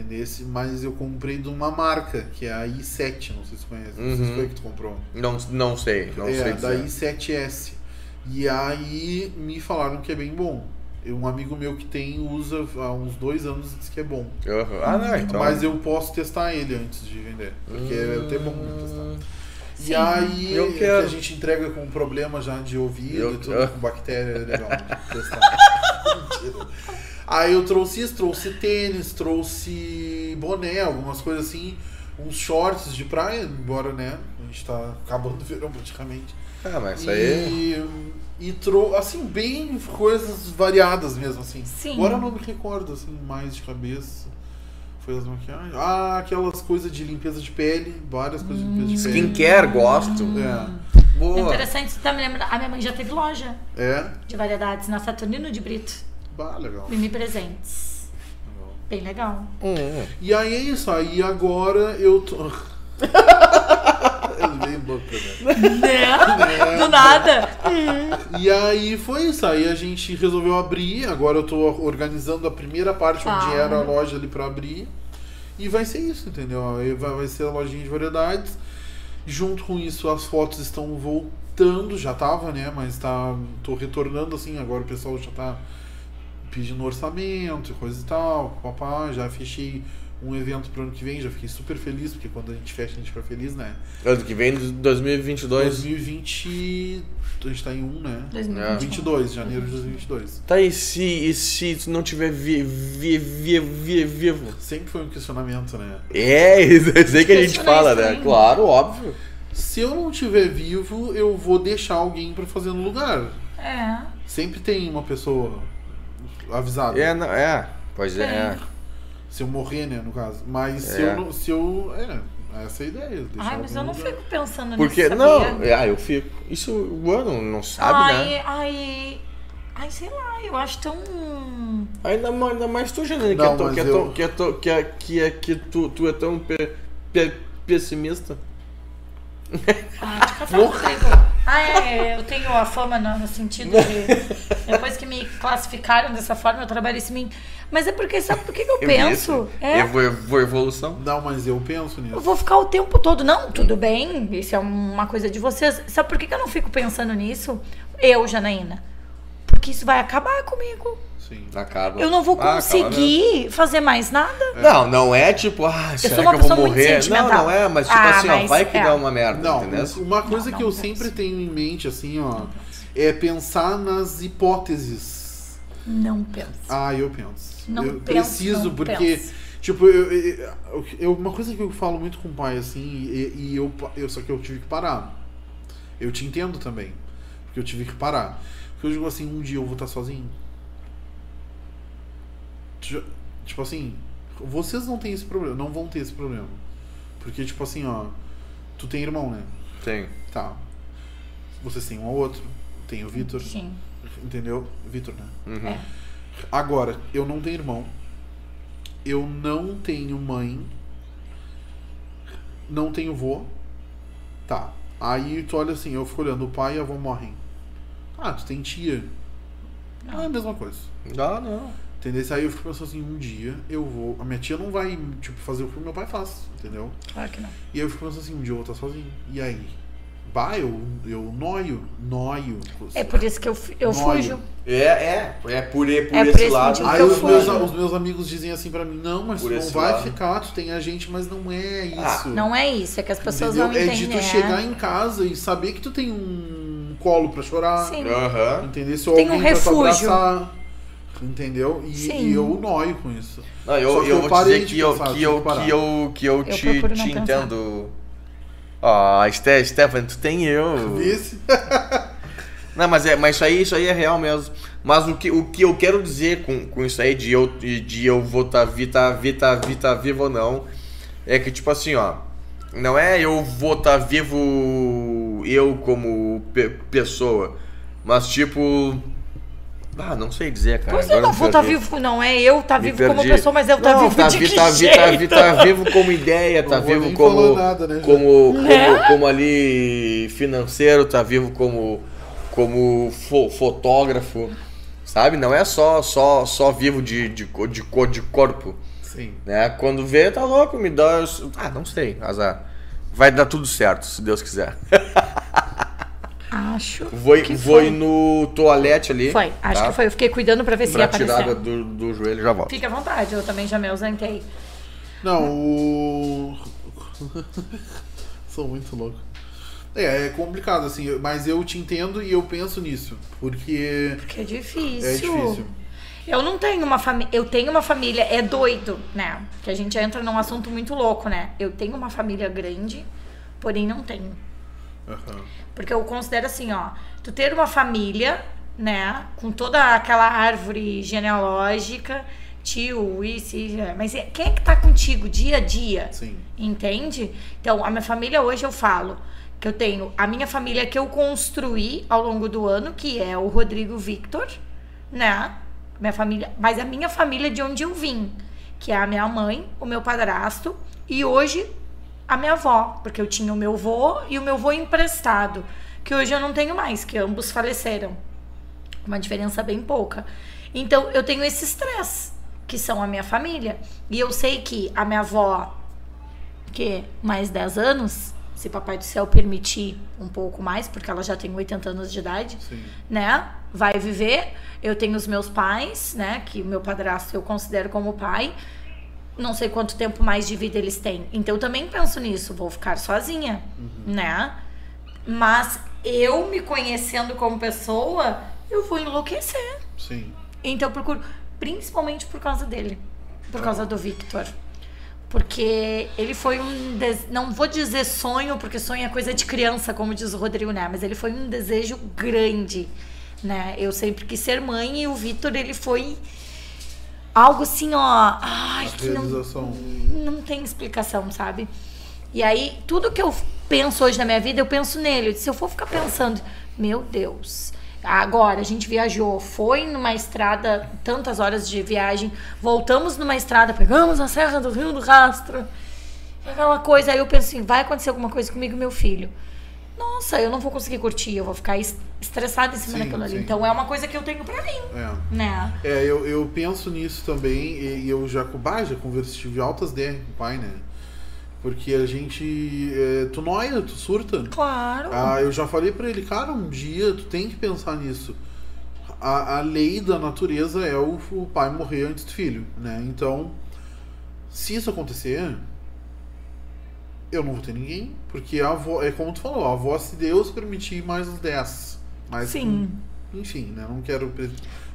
Speaker 3: Entendesse? Mas eu comprei de uma marca, que é a i7, não sei se você conhece. Não sei se
Speaker 1: Uhum.
Speaker 3: foi que tu comprou.
Speaker 1: Não, não sei, não
Speaker 3: é,
Speaker 1: sei
Speaker 3: da
Speaker 1: dizer.
Speaker 3: i7S. E aí me falaram que é bem bom. Um amigo meu que tem usa há uns dois anos e disse que é bom.
Speaker 1: Uhum. Ah, não, então...
Speaker 3: Mas eu posso testar ele antes de vender. Porque é até bom de testar. E
Speaker 2: Sim.
Speaker 3: aí
Speaker 1: Eu
Speaker 3: que
Speaker 1: quero.
Speaker 3: a gente entrega com problema já de ouvido
Speaker 1: Eu-
Speaker 3: e tudo,
Speaker 1: eu-
Speaker 3: com bactéria, é legal. [LAUGHS] Mentira. Aí eu trouxe isso, trouxe tênis, trouxe boné, algumas coisas assim, uns shorts de praia, embora, né? A gente tá acabando o verão praticamente.
Speaker 1: Ah, mas isso aí...
Speaker 3: E, e trou assim, bem coisas variadas mesmo, assim.
Speaker 2: Sim.
Speaker 3: Agora eu não me recordo, assim, mais de cabeça. Foi as maquiagens. Ah, aquelas coisas de limpeza de pele, várias coisas de limpeza de pele.
Speaker 1: Skincare, gosto.
Speaker 3: É.
Speaker 1: Boa.
Speaker 2: Interessante, você tá me lembrando. A minha mãe já teve loja
Speaker 3: É?
Speaker 2: de variedades na Saturnino de Brito.
Speaker 3: Bah, legal.
Speaker 2: Mimi Presentes. Bem legal.
Speaker 1: Hum, hum.
Speaker 3: E aí é isso, aí agora eu tô. [LAUGHS] Louco, né?
Speaker 2: Né? Do nada.
Speaker 3: E aí foi isso, aí a gente resolveu abrir, agora eu tô organizando a primeira parte onde
Speaker 2: Ah.
Speaker 3: era a loja ali pra abrir. E vai ser isso, entendeu? Vai ser a lojinha de variedades. Junto com isso, as fotos estão voltando, já tava, né? Mas tá. tô retornando assim, agora o pessoal já tá pedindo orçamento e coisa e tal, papá, já fechei um evento pro ano que vem, já fiquei super feliz, porque quando a gente fecha a gente fica feliz, né?
Speaker 1: Ano que vem, 2022.
Speaker 3: 2020, a gente tá em 1, né?
Speaker 2: 2021.
Speaker 3: 22, janeiro de 2022.
Speaker 1: Tá, e se, e se tu não tiver vi, vi, vi, vi- vivo?
Speaker 3: Sempre foi um questionamento, né?
Speaker 1: É, [LAUGHS] isso aí que a gente fala, né? Claro, óbvio.
Speaker 3: Se eu não estiver vivo, eu vou deixar alguém pra fazer no lugar.
Speaker 2: É.
Speaker 3: Sempre tem uma pessoa avisada.
Speaker 1: É, não, é. Pois é. é.
Speaker 3: Se eu morrer, né, no caso. Mas se
Speaker 1: É.
Speaker 3: eu não. Se eu. É, essa é a ideia. deixar
Speaker 2: Ai, mas eu não
Speaker 3: lugar.
Speaker 2: fico pensando
Speaker 1: Porque,
Speaker 2: nisso.
Speaker 1: não,
Speaker 2: sabia?
Speaker 1: ah, eu fico. Isso o ano não sabe,
Speaker 2: ai,
Speaker 1: né?
Speaker 2: ai. Ai, sei lá, eu acho tão.
Speaker 1: Ainda mais, ainda mais tu, Janine, que, é tão- que, é tão- que, é tão- que, é, que, é, que tu, tu é tão pe- pe- pessimista.
Speaker 2: Ah, comigo. Ah, é, eu tenho a fama no, no sentido de. [LAUGHS] Depois que me classificaram dessa forma, eu trabalhei em mim. Mas é porque, sabe por que, que eu,
Speaker 1: Eu
Speaker 2: penso?
Speaker 1: disse,
Speaker 2: É,
Speaker 1: evo- evo- evolução.
Speaker 3: Não, mas eu penso
Speaker 2: eu
Speaker 3: nisso.
Speaker 2: vou ficar o tempo todo. Não, tudo bem, isso é uma coisa de vocês. Sabe por que, que eu não fico pensando nisso? Eu, Janaína. Porque isso vai acabar comigo.
Speaker 3: Sim.
Speaker 1: Acaba.
Speaker 2: Eu não vou
Speaker 1: Ah,
Speaker 2: conseguir fazer mais nada.
Speaker 1: mesmo. Não, não é tipo, ah, será
Speaker 2: sou uma
Speaker 1: que eu vou morrer? Não, não é, mas tipo
Speaker 2: Ah,
Speaker 1: assim, ó,
Speaker 2: mas
Speaker 1: vai que
Speaker 2: é.
Speaker 1: dá uma merda,
Speaker 3: Não,
Speaker 1: entendeu?
Speaker 3: uma coisa
Speaker 2: Não,
Speaker 3: que eu
Speaker 2: não
Speaker 3: sempre
Speaker 2: penso.
Speaker 3: tenho em mente, assim, ó, é pensar nas hipóteses.
Speaker 2: Não penso.
Speaker 3: Ah, eu penso.
Speaker 2: Não
Speaker 3: eu
Speaker 2: penso,
Speaker 3: preciso,
Speaker 2: não
Speaker 3: porque
Speaker 2: penso.
Speaker 3: Tipo, eu, eu, eu- uma coisa que eu falo muito com o pai, assim, e, e eu, eu. Só que eu tive que parar. Eu te entendo também. Porque eu tive que parar. Porque eu digo assim, um dia eu vou estar sozinho. Ti- Tipo assim, vocês não têm esse problema, não vão ter esse problema. Porque, tipo assim, ó, tu tem irmão, né?
Speaker 1: Tem.
Speaker 3: Tá. Vocês têm um ao outro. Tem o Vitor.
Speaker 2: Sim.
Speaker 3: Entendeu? Vitor, né?
Speaker 1: Uhum.
Speaker 2: É.
Speaker 3: Agora, eu não tenho irmão. Eu não tenho mãe. Não tenho vô. Tá. Aí tu olha assim, eu fico olhando, o pai e a avó morrem. Ah, tu tem tia. Não é a mesma coisa.
Speaker 1: Não, não.
Speaker 3: Entendeu? Aí eu fico pensando assim, um dia eu vou. A minha tia não vai, tipo, fazer o que o meu pai faz, entendeu?
Speaker 2: Claro que não.
Speaker 3: E aí eu fico pensando assim, um dia eu vou estar sozinho. E aí? Bah, eu, eu noio, noio.
Speaker 2: É por isso que eu, eu fujo.
Speaker 1: É, é. É por, é por
Speaker 2: É por
Speaker 1: esse
Speaker 2: esse
Speaker 1: lado.
Speaker 3: Aí os meus, os meus amigos dizem assim pra mim, não, mas
Speaker 1: Por
Speaker 3: tu não vai
Speaker 1: lado.
Speaker 3: ficar, tu tem a gente, mas não é isso.
Speaker 1: Ah,
Speaker 2: Não é isso, é que as pessoas
Speaker 3: Entendeu?
Speaker 2: não
Speaker 3: é
Speaker 2: entendem.
Speaker 3: de tu
Speaker 2: né?
Speaker 3: chegar em casa e saber que tu tem um colo pra chorar.
Speaker 2: Sim.
Speaker 1: Aham.
Speaker 3: Entendeu? Se
Speaker 2: Tem um
Speaker 3: alguém pra te
Speaker 2: refúgio.
Speaker 3: abraçar. Entendeu? E, e eu noio com isso.
Speaker 1: Não,
Speaker 3: Só
Speaker 1: eu,
Speaker 3: que
Speaker 1: eu
Speaker 3: eu
Speaker 1: vou dizer que eu,
Speaker 3: pensar,
Speaker 1: eu,
Speaker 3: que parar.
Speaker 1: que eu, que eu, te, te entendo. Ó, Ste Stefan, tu tem eu. [LAUGHS] Não, mas, é, mas isso aí, isso aí é real mesmo. Mas o que, o que eu quero dizer com, com isso aí, de eu, de eu vou estar tá, vi, tá, vi, tá, vi, tá vivo ou não, é que, tipo assim, ó. Não é eu vou estar vivo eu como pe- pessoa, mas tipo. Ah, não sei dizer, cara.
Speaker 2: Pois eu
Speaker 1: agora
Speaker 2: não
Speaker 1: me
Speaker 2: vou estar
Speaker 1: perdi.
Speaker 2: vivo, não é eu tá
Speaker 1: Me
Speaker 2: vivo como
Speaker 1: perdi.
Speaker 2: pessoa, mas eu tá
Speaker 1: Não,
Speaker 2: vivo
Speaker 1: tá
Speaker 2: de
Speaker 1: vi-
Speaker 2: que
Speaker 1: tá, vi-
Speaker 2: jeito?
Speaker 1: tá, vi- tá vivo como ideia, tá
Speaker 3: Não
Speaker 1: vivo como,
Speaker 3: nada, né,
Speaker 1: como, como,
Speaker 2: Né?
Speaker 1: como ali financeiro, tá vivo como, como fo- fotógrafo, sabe? Não é só só só vivo de, de, de, de corpo,
Speaker 3: Sim.
Speaker 1: né? Quando vê, tá louco, me dá... Ah, não sei, azar. Vai dar tudo certo, se Deus quiser. [LAUGHS]
Speaker 2: Acho
Speaker 1: Vou,
Speaker 2: que foi.
Speaker 1: no toalete ali.
Speaker 2: Foi, acho
Speaker 1: tá?
Speaker 2: que foi. Eu fiquei cuidando pra ver se ia
Speaker 1: Pra tirar água
Speaker 2: aparecer.
Speaker 1: do, do joelho já volto.
Speaker 2: Fica à vontade, eu também já me ausentei.
Speaker 3: Não, o. [LAUGHS] Sou muito louco. É, é complicado, assim, mas eu te entendo e eu penso nisso. Porque
Speaker 2: Porque é difícil.
Speaker 3: é difícil.
Speaker 2: Eu não tenho uma família. Eu tenho uma família. É doido, né? Que a gente entra num assunto muito louco, né? Eu tenho uma família grande, porém não tenho. Porque eu considero assim, ó, tu ter uma família, né, com toda aquela árvore genealógica, tio, isso, isso, mas é- quem é que tá contigo dia a dia?
Speaker 3: Sim.
Speaker 2: Entende? Então, a minha família hoje eu falo que eu tenho a minha família que eu construí ao longo do ano, que é o Rodrigo Victor, né? Minha família, mas a minha família de onde eu vim, que é a minha mãe, o meu padrasto e hoje a minha avó, porque eu tinha o meu vô e o meu vô emprestado, que hoje eu não tenho mais, que ambos faleceram. Uma diferença bem pouca. Então, eu tenho esses três, que são a minha família. E eu sei que a minha avó, que mais 10 anos, se papai do céu permitir um pouco mais, porque ela já tem 80 anos de idade,
Speaker 3: Sim.
Speaker 2: né? Vai viver. Eu tenho os meus pais, né? Que o meu padrasto eu considero como pai. Não sei quanto tempo mais de vida eles têm. Então eu também penso nisso. Vou ficar sozinha, né? Mas eu me conhecendo como pessoa, eu vou enlouquecer.
Speaker 3: Sim.
Speaker 2: Então eu procuro, principalmente por causa dele, por causa do Victor. Porque ele foi um. des- Não vou dizer sonho, porque sonho é coisa de criança, como diz o Rodrigo, né? Mas ele foi um desejo grande, né? Eu sempre quis ser mãe e o Victor, ele foi algo assim, ó. Ai, que não, não tem explicação, sabe? E aí, tudo que eu penso hoje na minha vida, eu penso nele. Se eu for ficar pensando, meu Deus, agora a gente viajou, foi numa estrada, tantas horas de viagem, voltamos numa estrada, pegamos a Serra do Rio do Rastro, aquela coisa. Aí eu penso assim, vai acontecer alguma coisa comigo e meu filho. Nossa, eu não vou conseguir curtir, eu vou ficar es- estressada em cima
Speaker 3: Sim,
Speaker 2: daquilo ali.
Speaker 3: sim.
Speaker 2: Então é uma coisa que eu tenho pra mim,
Speaker 3: É.
Speaker 2: né?
Speaker 3: É, eu, eu penso nisso também e, eu já bah, já conversei, tive altas DR com o pai, né? Porque a gente. é, tu noia, tu surta.
Speaker 2: Claro.
Speaker 3: Ah, eu já falei pra ele, cara, um dia tu tem que pensar nisso. A, a lei da natureza é o, o pai morrer antes do filho, né? Então, se isso acontecer, eu não vou ter ninguém, porque a avó, é como tu falou, a avó, se Deus permitir mais uns 10. Mais
Speaker 2: Sim.
Speaker 3: Enfim, né? Não quero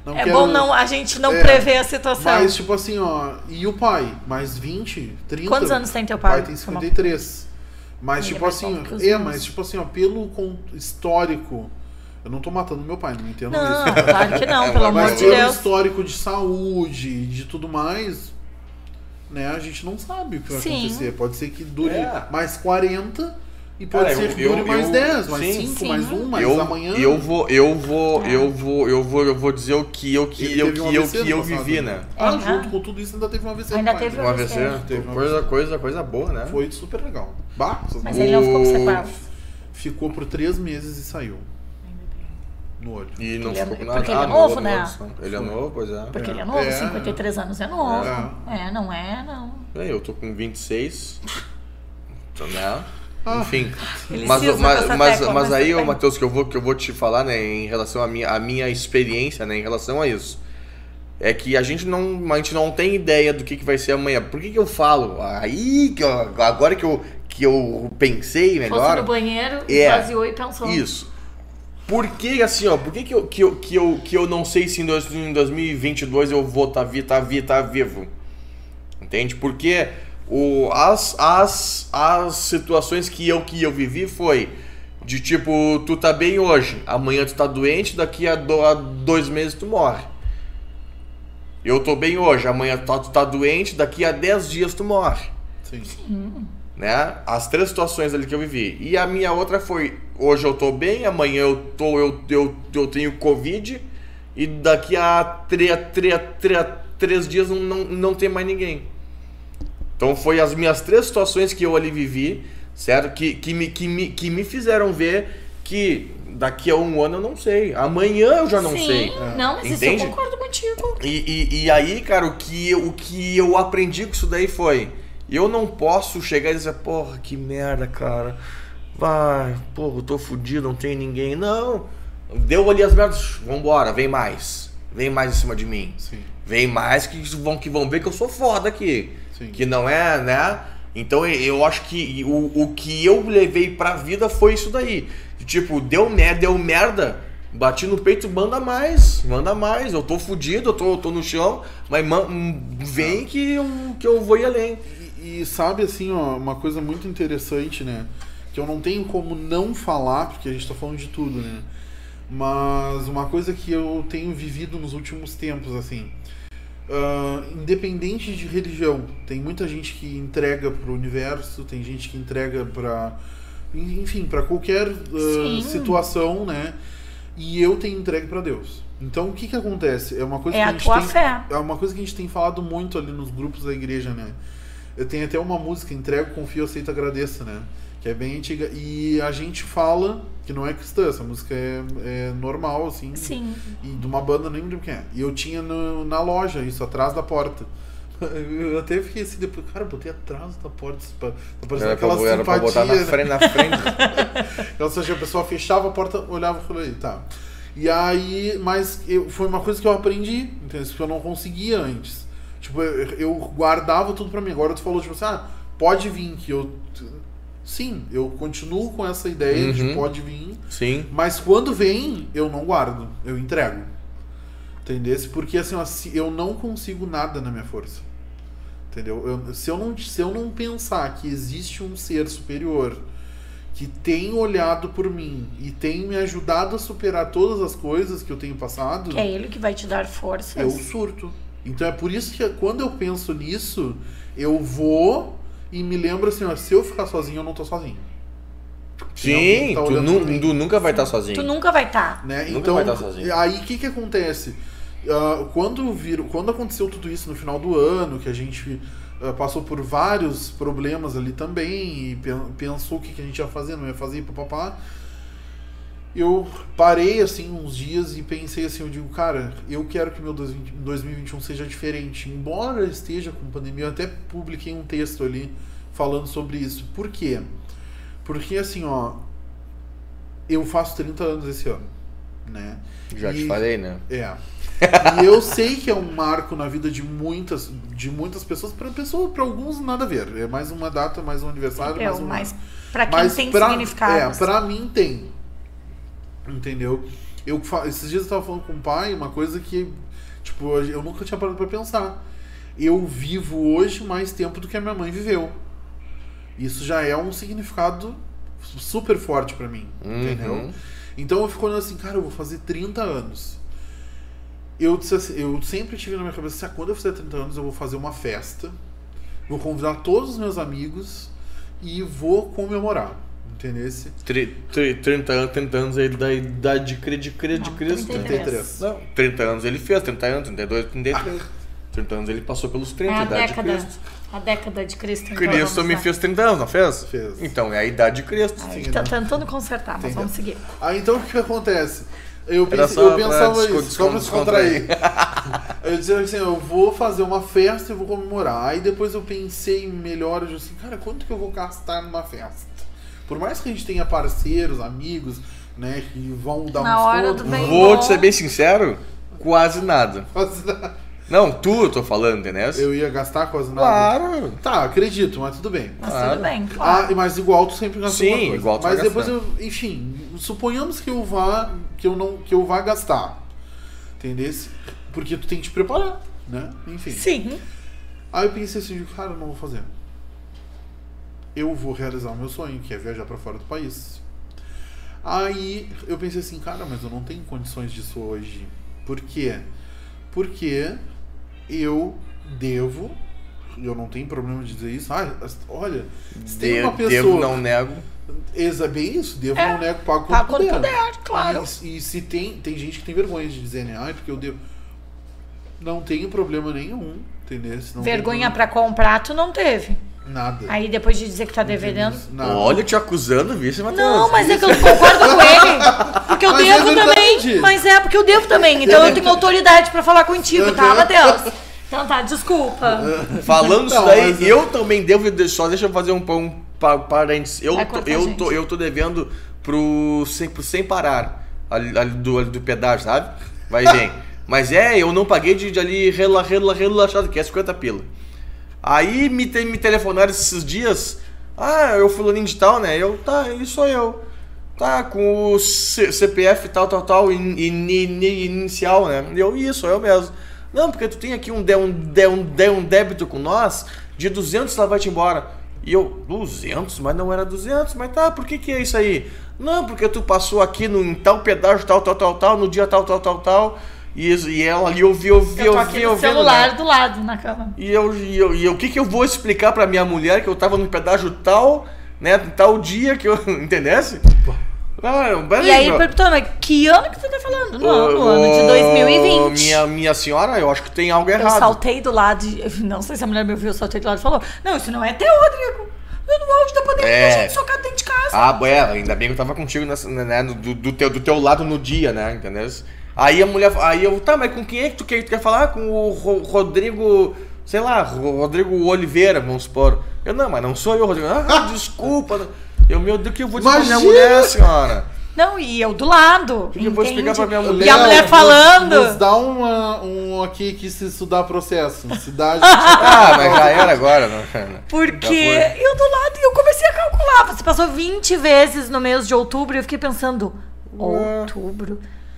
Speaker 3: Não
Speaker 2: É
Speaker 3: quero-
Speaker 2: bom não, a gente não
Speaker 3: É,
Speaker 2: prever a situação.
Speaker 3: Mas, tipo assim, ó, e o pai? Mais 20, 30?
Speaker 2: Quantos anos tem teu
Speaker 3: O
Speaker 2: pai?
Speaker 3: pai tem 53. Mas,
Speaker 2: Ele é
Speaker 3: tipo assim, é,
Speaker 2: meus.
Speaker 3: mas, tipo assim, ó, pelo histórico. Eu não tô matando meu pai, não entendo
Speaker 2: Não,
Speaker 3: isso.
Speaker 2: claro que não, [LAUGHS] pelo
Speaker 1: mas
Speaker 2: amor
Speaker 3: Mas
Speaker 2: de
Speaker 3: pelo
Speaker 2: Deus.
Speaker 3: histórico de saúde, de tudo mais, né, a gente não sabe o que vai
Speaker 2: Sim.
Speaker 3: acontecer. Pode ser que dure
Speaker 1: É.
Speaker 3: mais 40 e pode
Speaker 1: Cara,
Speaker 3: ser que dure
Speaker 1: eu-
Speaker 3: mais
Speaker 1: eu-
Speaker 3: 10, mais
Speaker 1: sim.
Speaker 3: 5,
Speaker 2: Sim.
Speaker 3: mais 1, mais
Speaker 1: eu,
Speaker 3: amanhã.
Speaker 1: eu vou, eu vou,
Speaker 2: É.
Speaker 1: eu vou, eu vou, eu vou dizer o que eu que eu que
Speaker 3: um
Speaker 1: eu que eu vivi, né?
Speaker 3: Ah,
Speaker 2: Aham.
Speaker 3: junto com tudo isso ainda teve um AVC.
Speaker 2: Ainda
Speaker 3: pai,
Speaker 2: teve
Speaker 3: né?
Speaker 1: Um AVC,
Speaker 3: Teve um
Speaker 1: coisa, coisa, coisa boa, né?
Speaker 3: Foi super legal. Bah,
Speaker 2: Mas ele não ficou com
Speaker 1: O-
Speaker 2: sequela.
Speaker 3: ficou por 3 meses e saiu. No olho.
Speaker 1: E não
Speaker 2: é-
Speaker 1: ficou com nada.
Speaker 2: porque ele é
Speaker 1: Ah,
Speaker 2: novo,
Speaker 1: no-
Speaker 2: né?
Speaker 1: Ele é novo, pois é.
Speaker 2: Porque
Speaker 3: É.
Speaker 2: ele é novo,
Speaker 3: É.
Speaker 2: 53 anos é novo.
Speaker 3: É.
Speaker 2: É, não é, não.
Speaker 1: É, eu tô com 26. Então, né?
Speaker 3: Ah.
Speaker 1: Enfim. Mas, mas, mas,
Speaker 2: tecla,
Speaker 1: mas
Speaker 2: mas
Speaker 1: aí, ô. Matheus, que eu vou, que eu vou te falar, né, em relação à minha, à minha experiência, né, em relação a isso. É que a gente não, a gente não tem ideia do que, que vai ser amanhã. Por que, que eu falo? Aí, que eu- agora que eu, que eu pensei
Speaker 2: Fosse
Speaker 1: melhor.
Speaker 2: no banheiro,
Speaker 1: É.
Speaker 2: esvaziou e pensou.
Speaker 1: Isso. Por que assim, ó, por que, que, eu, que, eu, que, eu, que eu não sei se em, dois, em 2022 eu vou estar tá, vi, tá, vi, tá vivo? Entende? Porque o, as, as, as situações que eu, que eu vivi foi de tipo, tu tá bem hoje, amanhã tu tá doente, daqui a, do, a dois meses tu morre. Eu tô bem hoje, amanhã tu tá, tu tá doente, daqui a dez dias tu morre
Speaker 3: Sim.
Speaker 1: Né? As três situações ali que eu vivi. E a minha outra foi, hoje eu tô bem, amanhã eu tô eu, eu, eu tenho covid e daqui a três, três, três, três dias não, não, não tem mais ninguém. Então foi as minhas três situações que eu ali vivi, certo? Que, que, me, que, me, que me fizeram ver que daqui a um ano eu não sei. Amanhã eu já não
Speaker 2: Sim,
Speaker 1: sei.
Speaker 2: não, mas isso
Speaker 1: Entende?
Speaker 2: eu concordo contigo.
Speaker 1: E, e, e aí, cara, o que, eu, o que eu aprendi com isso daí foi: eu não posso chegar e dizer, porra, que merda, cara. Vai, porra, eu tô fudido, não tem ninguém. Não. Deu ali as merdas, vambora, vem mais. Vem mais em cima de mim.
Speaker 3: Sim.
Speaker 1: Vem mais que vão, que vão ver que eu sou foda aqui.
Speaker 3: Sim.
Speaker 1: Que não é, né? Então eu acho que o, o que eu levei pra vida foi isso daí. Tipo, deu merda, deu merda. Bati no peito, manda mais, manda mais. Eu tô fudido, eu tô, eu tô no chão, mas man- vem que eu, que eu vou ir além.
Speaker 3: E, sabe assim, ó, uma coisa muito interessante, né? Que eu não tenho como não falar, porque a gente tá falando de tudo, né? Mas uma coisa que eu tenho vivido nos últimos tempos, assim. ah, independente de religião, tem muita gente que entrega pro universo, tem gente que entrega pra. Enfim, pra qualquer
Speaker 2: Sim.
Speaker 3: situação, né? E eu tenho entregue pra Deus. Então o que que acontece? É uma coisa
Speaker 2: É
Speaker 3: que
Speaker 2: a
Speaker 3: a gente
Speaker 2: tua
Speaker 3: tem,
Speaker 2: fé.
Speaker 3: é uma coisa que a gente tem falado muito ali nos grupos da igreja, né? Eu tenho até uma música, Entrego, Confio, Aceito, Agradeço, né? Que é bem antiga. E a gente fala que não é cristã, essa música é, é normal, assim.
Speaker 2: Sim.
Speaker 3: E de uma banda, nem lembro quem é. E eu tinha no- na loja, isso, atrás da porta. [LAUGHS] Eu até fiquei assim, depois, cara, botei atrás da porta. isso Tá parecendo
Speaker 1: Era pra,
Speaker 3: aquela
Speaker 1: era pra botar na
Speaker 3: simpatia, né?
Speaker 1: frente, na frente. [LAUGHS]
Speaker 3: Ou seja, a pessoa fechava a porta, olhava e falei, tá. E aí, mas eu, foi uma coisa que eu aprendi, entendeu? Que eu não conseguia antes. Tipo, eu, guardava tudo pra mim. Agora tu falou, tipo assim, ah, pode vir, que eu. Sim, eu continuo com essa ideia de
Speaker 1: Uhum.
Speaker 3: pode vir,
Speaker 1: Sim.
Speaker 3: mas quando vem, eu não guardo, eu entrego. Entendesse? Porque assim, ó, eu não consigo nada na minha força. Entendeu? Eu- se, eu não, se eu não pensar que existe um ser superior que tem olhado por mim e tem me ajudado a superar todas as coisas que eu tenho passado,
Speaker 2: Que é ele que vai te dar forças.
Speaker 3: eu surto. Então é por isso que quando eu penso nisso, eu vou e me lembro assim, ó, se eu ficar sozinho, eu não tô sozinho.
Speaker 1: Sim,
Speaker 3: tá
Speaker 1: tu, nu- tu nunca vai estar sozinho.
Speaker 2: Tu nunca vai tá. estar.
Speaker 3: né?
Speaker 1: Nunca
Speaker 3: Então,
Speaker 1: vai estar sozinho.
Speaker 3: aí o que que acontece? Ah, quando, vir, quando aconteceu tudo isso no final do ano, que a gente ah, passou por vários problemas ali também, e pen- pensou o que, que a gente ia fazer, não ia fazer, papapá, eu parei assim uns dias e pensei assim, eu digo, cara, eu quero que meu 2020 2021 seja diferente. Embora esteja com pandemia, eu até publiquei um texto ali falando sobre isso. Por quê? Porque assim, ó, eu faço 30 anos esse ano, né?
Speaker 1: Já te
Speaker 3: E-
Speaker 1: falei, né?
Speaker 3: É. E eu sei que é um marco na vida de muitas, de muitas pessoas, para pessoa, para alguns nada a ver. É mais uma data, mais um aniversário,
Speaker 2: É,
Speaker 3: mais um
Speaker 2: mas pra quem
Speaker 3: mas
Speaker 2: tem
Speaker 3: pra,
Speaker 2: significado.
Speaker 3: É, pra mim tem. Entendeu? Eu, esses dias eu tava falando com o pai uma coisa que, tipo, eu nunca tinha parado pra pensar. Eu vivo hoje mais tempo do que a minha mãe viveu. Isso já é um significado super forte pra mim,
Speaker 1: Uhum.
Speaker 3: entendeu? Então eu fico olhando assim, cara, eu vou fazer 30 anos. Eu, assim- eu sempre tive na minha cabeça, assim, ah, quando eu fizer 30 anos eu vou fazer uma festa, vou convidar todos os meus amigos e vou comemorar,
Speaker 1: Tri- tri- 30 anos, 30 anos ele da idade de, cri- de, cri- de Cristo.
Speaker 2: 33.
Speaker 1: Não, 30 anos ele fez, 30 anos, 32, 33. 30 anos ele passou pelos 30,
Speaker 2: É a
Speaker 1: idade de
Speaker 2: década,
Speaker 1: Cristo.
Speaker 2: a década de Cristo. então,
Speaker 1: Cristo
Speaker 2: lá.
Speaker 1: fez 30 anos, não fez?
Speaker 3: Fez.
Speaker 1: Então, é a idade de Cristo.
Speaker 2: A gente tá
Speaker 3: né?
Speaker 2: tentando consertar, mas
Speaker 3: Entendeu?
Speaker 2: vamos seguir.
Speaker 3: Aí então o que acontece? Eu, pense- eu pensava isso, só pra
Speaker 1: descontrair. [LAUGHS]
Speaker 3: eu dizia assim, eu vou fazer uma festa e vou comemorar. Aí depois eu pensei melhor, eu disse assim, cara, quanto que eu vou gastar numa festa? Por mais que a gente tenha parceiros, amigos, né, que vão dar
Speaker 2: Na
Speaker 3: uns
Speaker 2: hora do bem
Speaker 1: Vou
Speaker 2: bom.
Speaker 1: te ser bem sincero, quase nada.
Speaker 3: mas
Speaker 1: Não, tu, eu tô falando, entendeu?
Speaker 3: eu ia gastar quase nada.
Speaker 1: Claro.
Speaker 3: Tá, acredito, mas tudo bem.
Speaker 2: Mas
Speaker 1: Claro.
Speaker 2: tudo bem,
Speaker 3: Ah,
Speaker 2: claro.
Speaker 3: mas igual tu sempre gastou
Speaker 1: Sim,
Speaker 3: coisa.
Speaker 1: igual tu
Speaker 3: Mas
Speaker 1: vai
Speaker 3: depois
Speaker 1: gastar.
Speaker 3: eu, enfim, suponhamos que eu vá que eu não que eu vá gastar. Entendeu? Porque tu tem que te preparar, né? Enfim.
Speaker 2: Sim.
Speaker 3: Aí eu pensei assim, cara, eu não vou fazer. Eu vou realizar o meu sonho, que é viajar pra fora do país. Aí eu pensei assim, cara, mas eu não tenho condições disso hoje. Por quê? Porque eu devo, eu não tenho problema de dizer isso. Ah, olha, se tem uma pessoa.
Speaker 1: Devo, não nego.
Speaker 3: Exa, bem isso, devo,
Speaker 2: É,
Speaker 3: não nego, pago quando
Speaker 2: pago quando
Speaker 3: puder.
Speaker 2: puder, claro.
Speaker 3: E, e se tem, tem gente que tem vergonha de dizer, né? Ai, porque eu devo. Não tenho problema nenhum, entendeu? Não
Speaker 2: Vergonha pra comprar, tu não teve.
Speaker 3: Nada.
Speaker 2: Aí depois de dizer que tá devendo.
Speaker 3: Nada.
Speaker 1: Olha, te acusando, vice, Matheus.
Speaker 2: Não, mas é que eu concordo com ele. [LAUGHS] Porque eu
Speaker 3: Mas é
Speaker 2: devo
Speaker 3: verdade.
Speaker 2: também. Mas é, porque eu devo também. Então eu tenho autoridade pra falar contigo, tá, Matheus? Então tá, desculpa. [LAUGHS]
Speaker 1: Falando isso
Speaker 3: Não,
Speaker 1: daí,
Speaker 3: mas-
Speaker 1: eu também devo. de- Só deixa eu fazer um, um pa- parênteses. Eu, tô, eu, tô, eu tô devendo pro sem, pro sem parar ali, ali do, ali do pedágio, sabe? Vai bem. [LAUGHS] Mas é, eu não paguei de, de ali rela, rela, relaxado, que é 50 pila. Aí me, te- me telefonaram esses dias. Ah, eu fulaninho de tal, né? Eu, tá, ele sou eu. Tá, com o C- CPF tal, tal, tal, in, in- in- inicial, né? Eu, isso, eu mesmo. Não, porque tu tem aqui um, dé- um, dé- um, dé- um débito com nós de 200, ela vai te embora. E eu, 200? Mas não era 200, mas tá, por que que é isso aí? Não, porque tu passou aqui no, em tal pedágio, tal, tal, tal, tal, no dia tal, tal, tal, tal. E, isso- e ela ali ouviu, ouviu,
Speaker 2: Eu no
Speaker 1: ouviu,
Speaker 2: celular
Speaker 1: né?
Speaker 2: do lado, na cama.
Speaker 1: E eu, e eu, e eu- o que que eu vou explicar pra minha mulher que eu tava no pedágio tal, né, tal dia que eu, [LAUGHS] entendesse? Ah,
Speaker 2: E aí ele perguntou, mas que ano que tu tá falando? Não, no ano de 2020.
Speaker 1: Minha, minha senhora, eu acho que tem algo
Speaker 2: Eu
Speaker 1: errado.
Speaker 2: saltei do lado, de- [LAUGHS] não sei se a mulher me ouviu, eu saltei do lado e falou, não, isso não é teu, Rodrigo. Eu no auge da pandemia,
Speaker 1: É.
Speaker 2: a gente socado dentro de casa.
Speaker 1: Ah, é, ainda bem que eu tava contigo nessa, né, do, do, teu, do teu lado no dia, né, entendeu? Aí a mulher, aí eu, tá, mas com quem é que tu quer, tu quer falar? Com o Ro- Rodrigo, sei lá, Ro- Rodrigo Oliveira, vamos supor. Eu, não, mas não sou eu, Rodrigo. Ah, [LAUGHS] desculpa. Eu, meu Deus, o que eu vou dizer pra minha mulher, senhora?
Speaker 2: Não, e eu do lado.
Speaker 1: que eu vou explicar pra minha
Speaker 2: E
Speaker 1: mulher?
Speaker 2: a mulher
Speaker 3: nos-
Speaker 2: falando.
Speaker 3: Nos dá uma, um aqui que se estudar processo. Cidade. [LAUGHS]
Speaker 1: Ah, mas já era agora, né?
Speaker 2: Porque eu do lado e eu comecei a calcular. Você passou 20 vezes no mês de outubro e eu fiquei pensando,
Speaker 1: Ué.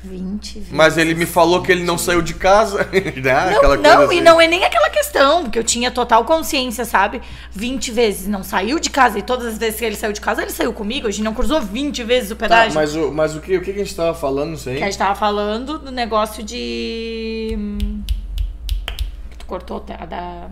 Speaker 2: Outubro, 20 vezes.
Speaker 1: Mas ele me falou que ele não saiu de casa, [LAUGHS] né?
Speaker 2: Não,
Speaker 1: Aquela
Speaker 2: não
Speaker 1: coisa
Speaker 2: e
Speaker 1: assim.
Speaker 2: não é nem aquela questão, porque eu tinha total consciência, sabe? 20 vezes não saiu de casa e todas as vezes que ele saiu de casa, ele saiu comigo. A gente não cruzou 20 vezes o
Speaker 1: Tá,
Speaker 2: pedágio.
Speaker 1: mas o, mas o, que, o que a gente tava falando aí?
Speaker 2: Que a gente tava falando do negócio de. hum, que Tu cortou a da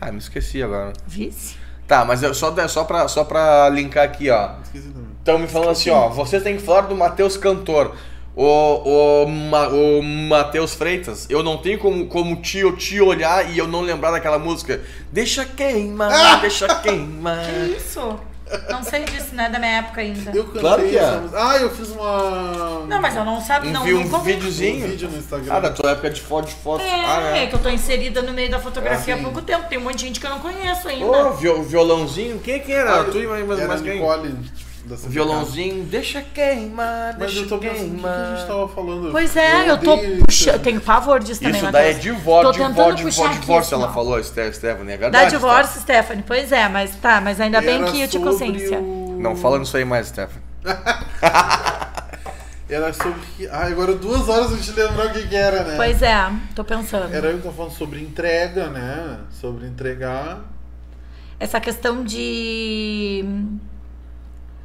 Speaker 1: Ah, me esqueci agora.
Speaker 2: vice?
Speaker 1: Tá, mas eu, só, só, pra, só pra linkar aqui, ó.
Speaker 3: Esqueci.
Speaker 1: Estão me falando assim, ó. Vocês têm que falar do Matheus Cantor. O, o, Ma, o Matheus Freitas, eu não tenho como, como te, te olhar e eu não lembrar daquela música. Deixa queimar,
Speaker 3: Ah! [LAUGHS]
Speaker 1: deixa queimar.
Speaker 2: Que isso? Não sei disso, não é da minha época ainda.
Speaker 3: Eu cantei
Speaker 1: Claro que é.
Speaker 3: essa música. Ah, eu fiz uma.
Speaker 2: Não, mas eu não sabia, não,
Speaker 1: vi- um
Speaker 2: comi.
Speaker 1: videozinho.
Speaker 3: Um vídeo no Instagram.
Speaker 1: Ah, da tua época de foto de foto.
Speaker 2: É,
Speaker 1: ah, né?
Speaker 2: é que eu tô inserida no meio da fotografia
Speaker 3: Ah,
Speaker 2: há pouco tempo. Tem um monte de gente que eu não conheço ainda.
Speaker 1: Ô, viol- violãozinho, quem que era?
Speaker 3: Ah,
Speaker 1: tu e mais, mais,
Speaker 3: era
Speaker 1: mais quem?
Speaker 3: Nicole da CPK.
Speaker 1: Violãozinho, deixa queimar,
Speaker 3: Mas
Speaker 1: deixa
Speaker 3: eu tô pensando, o que,
Speaker 1: queimar.
Speaker 3: a gente tava falando?
Speaker 2: Pois é, eu tô
Speaker 3: odeio
Speaker 2: puxando.
Speaker 3: isso.
Speaker 2: Tenho pavor disso também,
Speaker 1: Isso daí é
Speaker 2: Matheus.
Speaker 1: divórcio,
Speaker 2: Tô tentando
Speaker 1: divórcio,
Speaker 2: puxar
Speaker 1: divórcio,
Speaker 2: aqui,
Speaker 1: divórcio, ela
Speaker 2: ó.
Speaker 1: falou, Ste- Stephanie, é
Speaker 2: Dá
Speaker 1: verdade.
Speaker 2: divórcio, Stephanie. Pois é, mas tá, mas ainda bem
Speaker 3: Era
Speaker 2: que eu tinha
Speaker 3: sobre
Speaker 2: consciência.
Speaker 3: o-
Speaker 1: Não fala nisso aí mais, Stephanie. [LAUGHS]
Speaker 3: Era sobre. que- Ah, agora duas horas a gente lembrar o que, que era, né?
Speaker 2: Pois é, tô pensando.
Speaker 3: Era eu que tava falando sobre entrega, né? Sobre entregar.
Speaker 2: Essa questão de.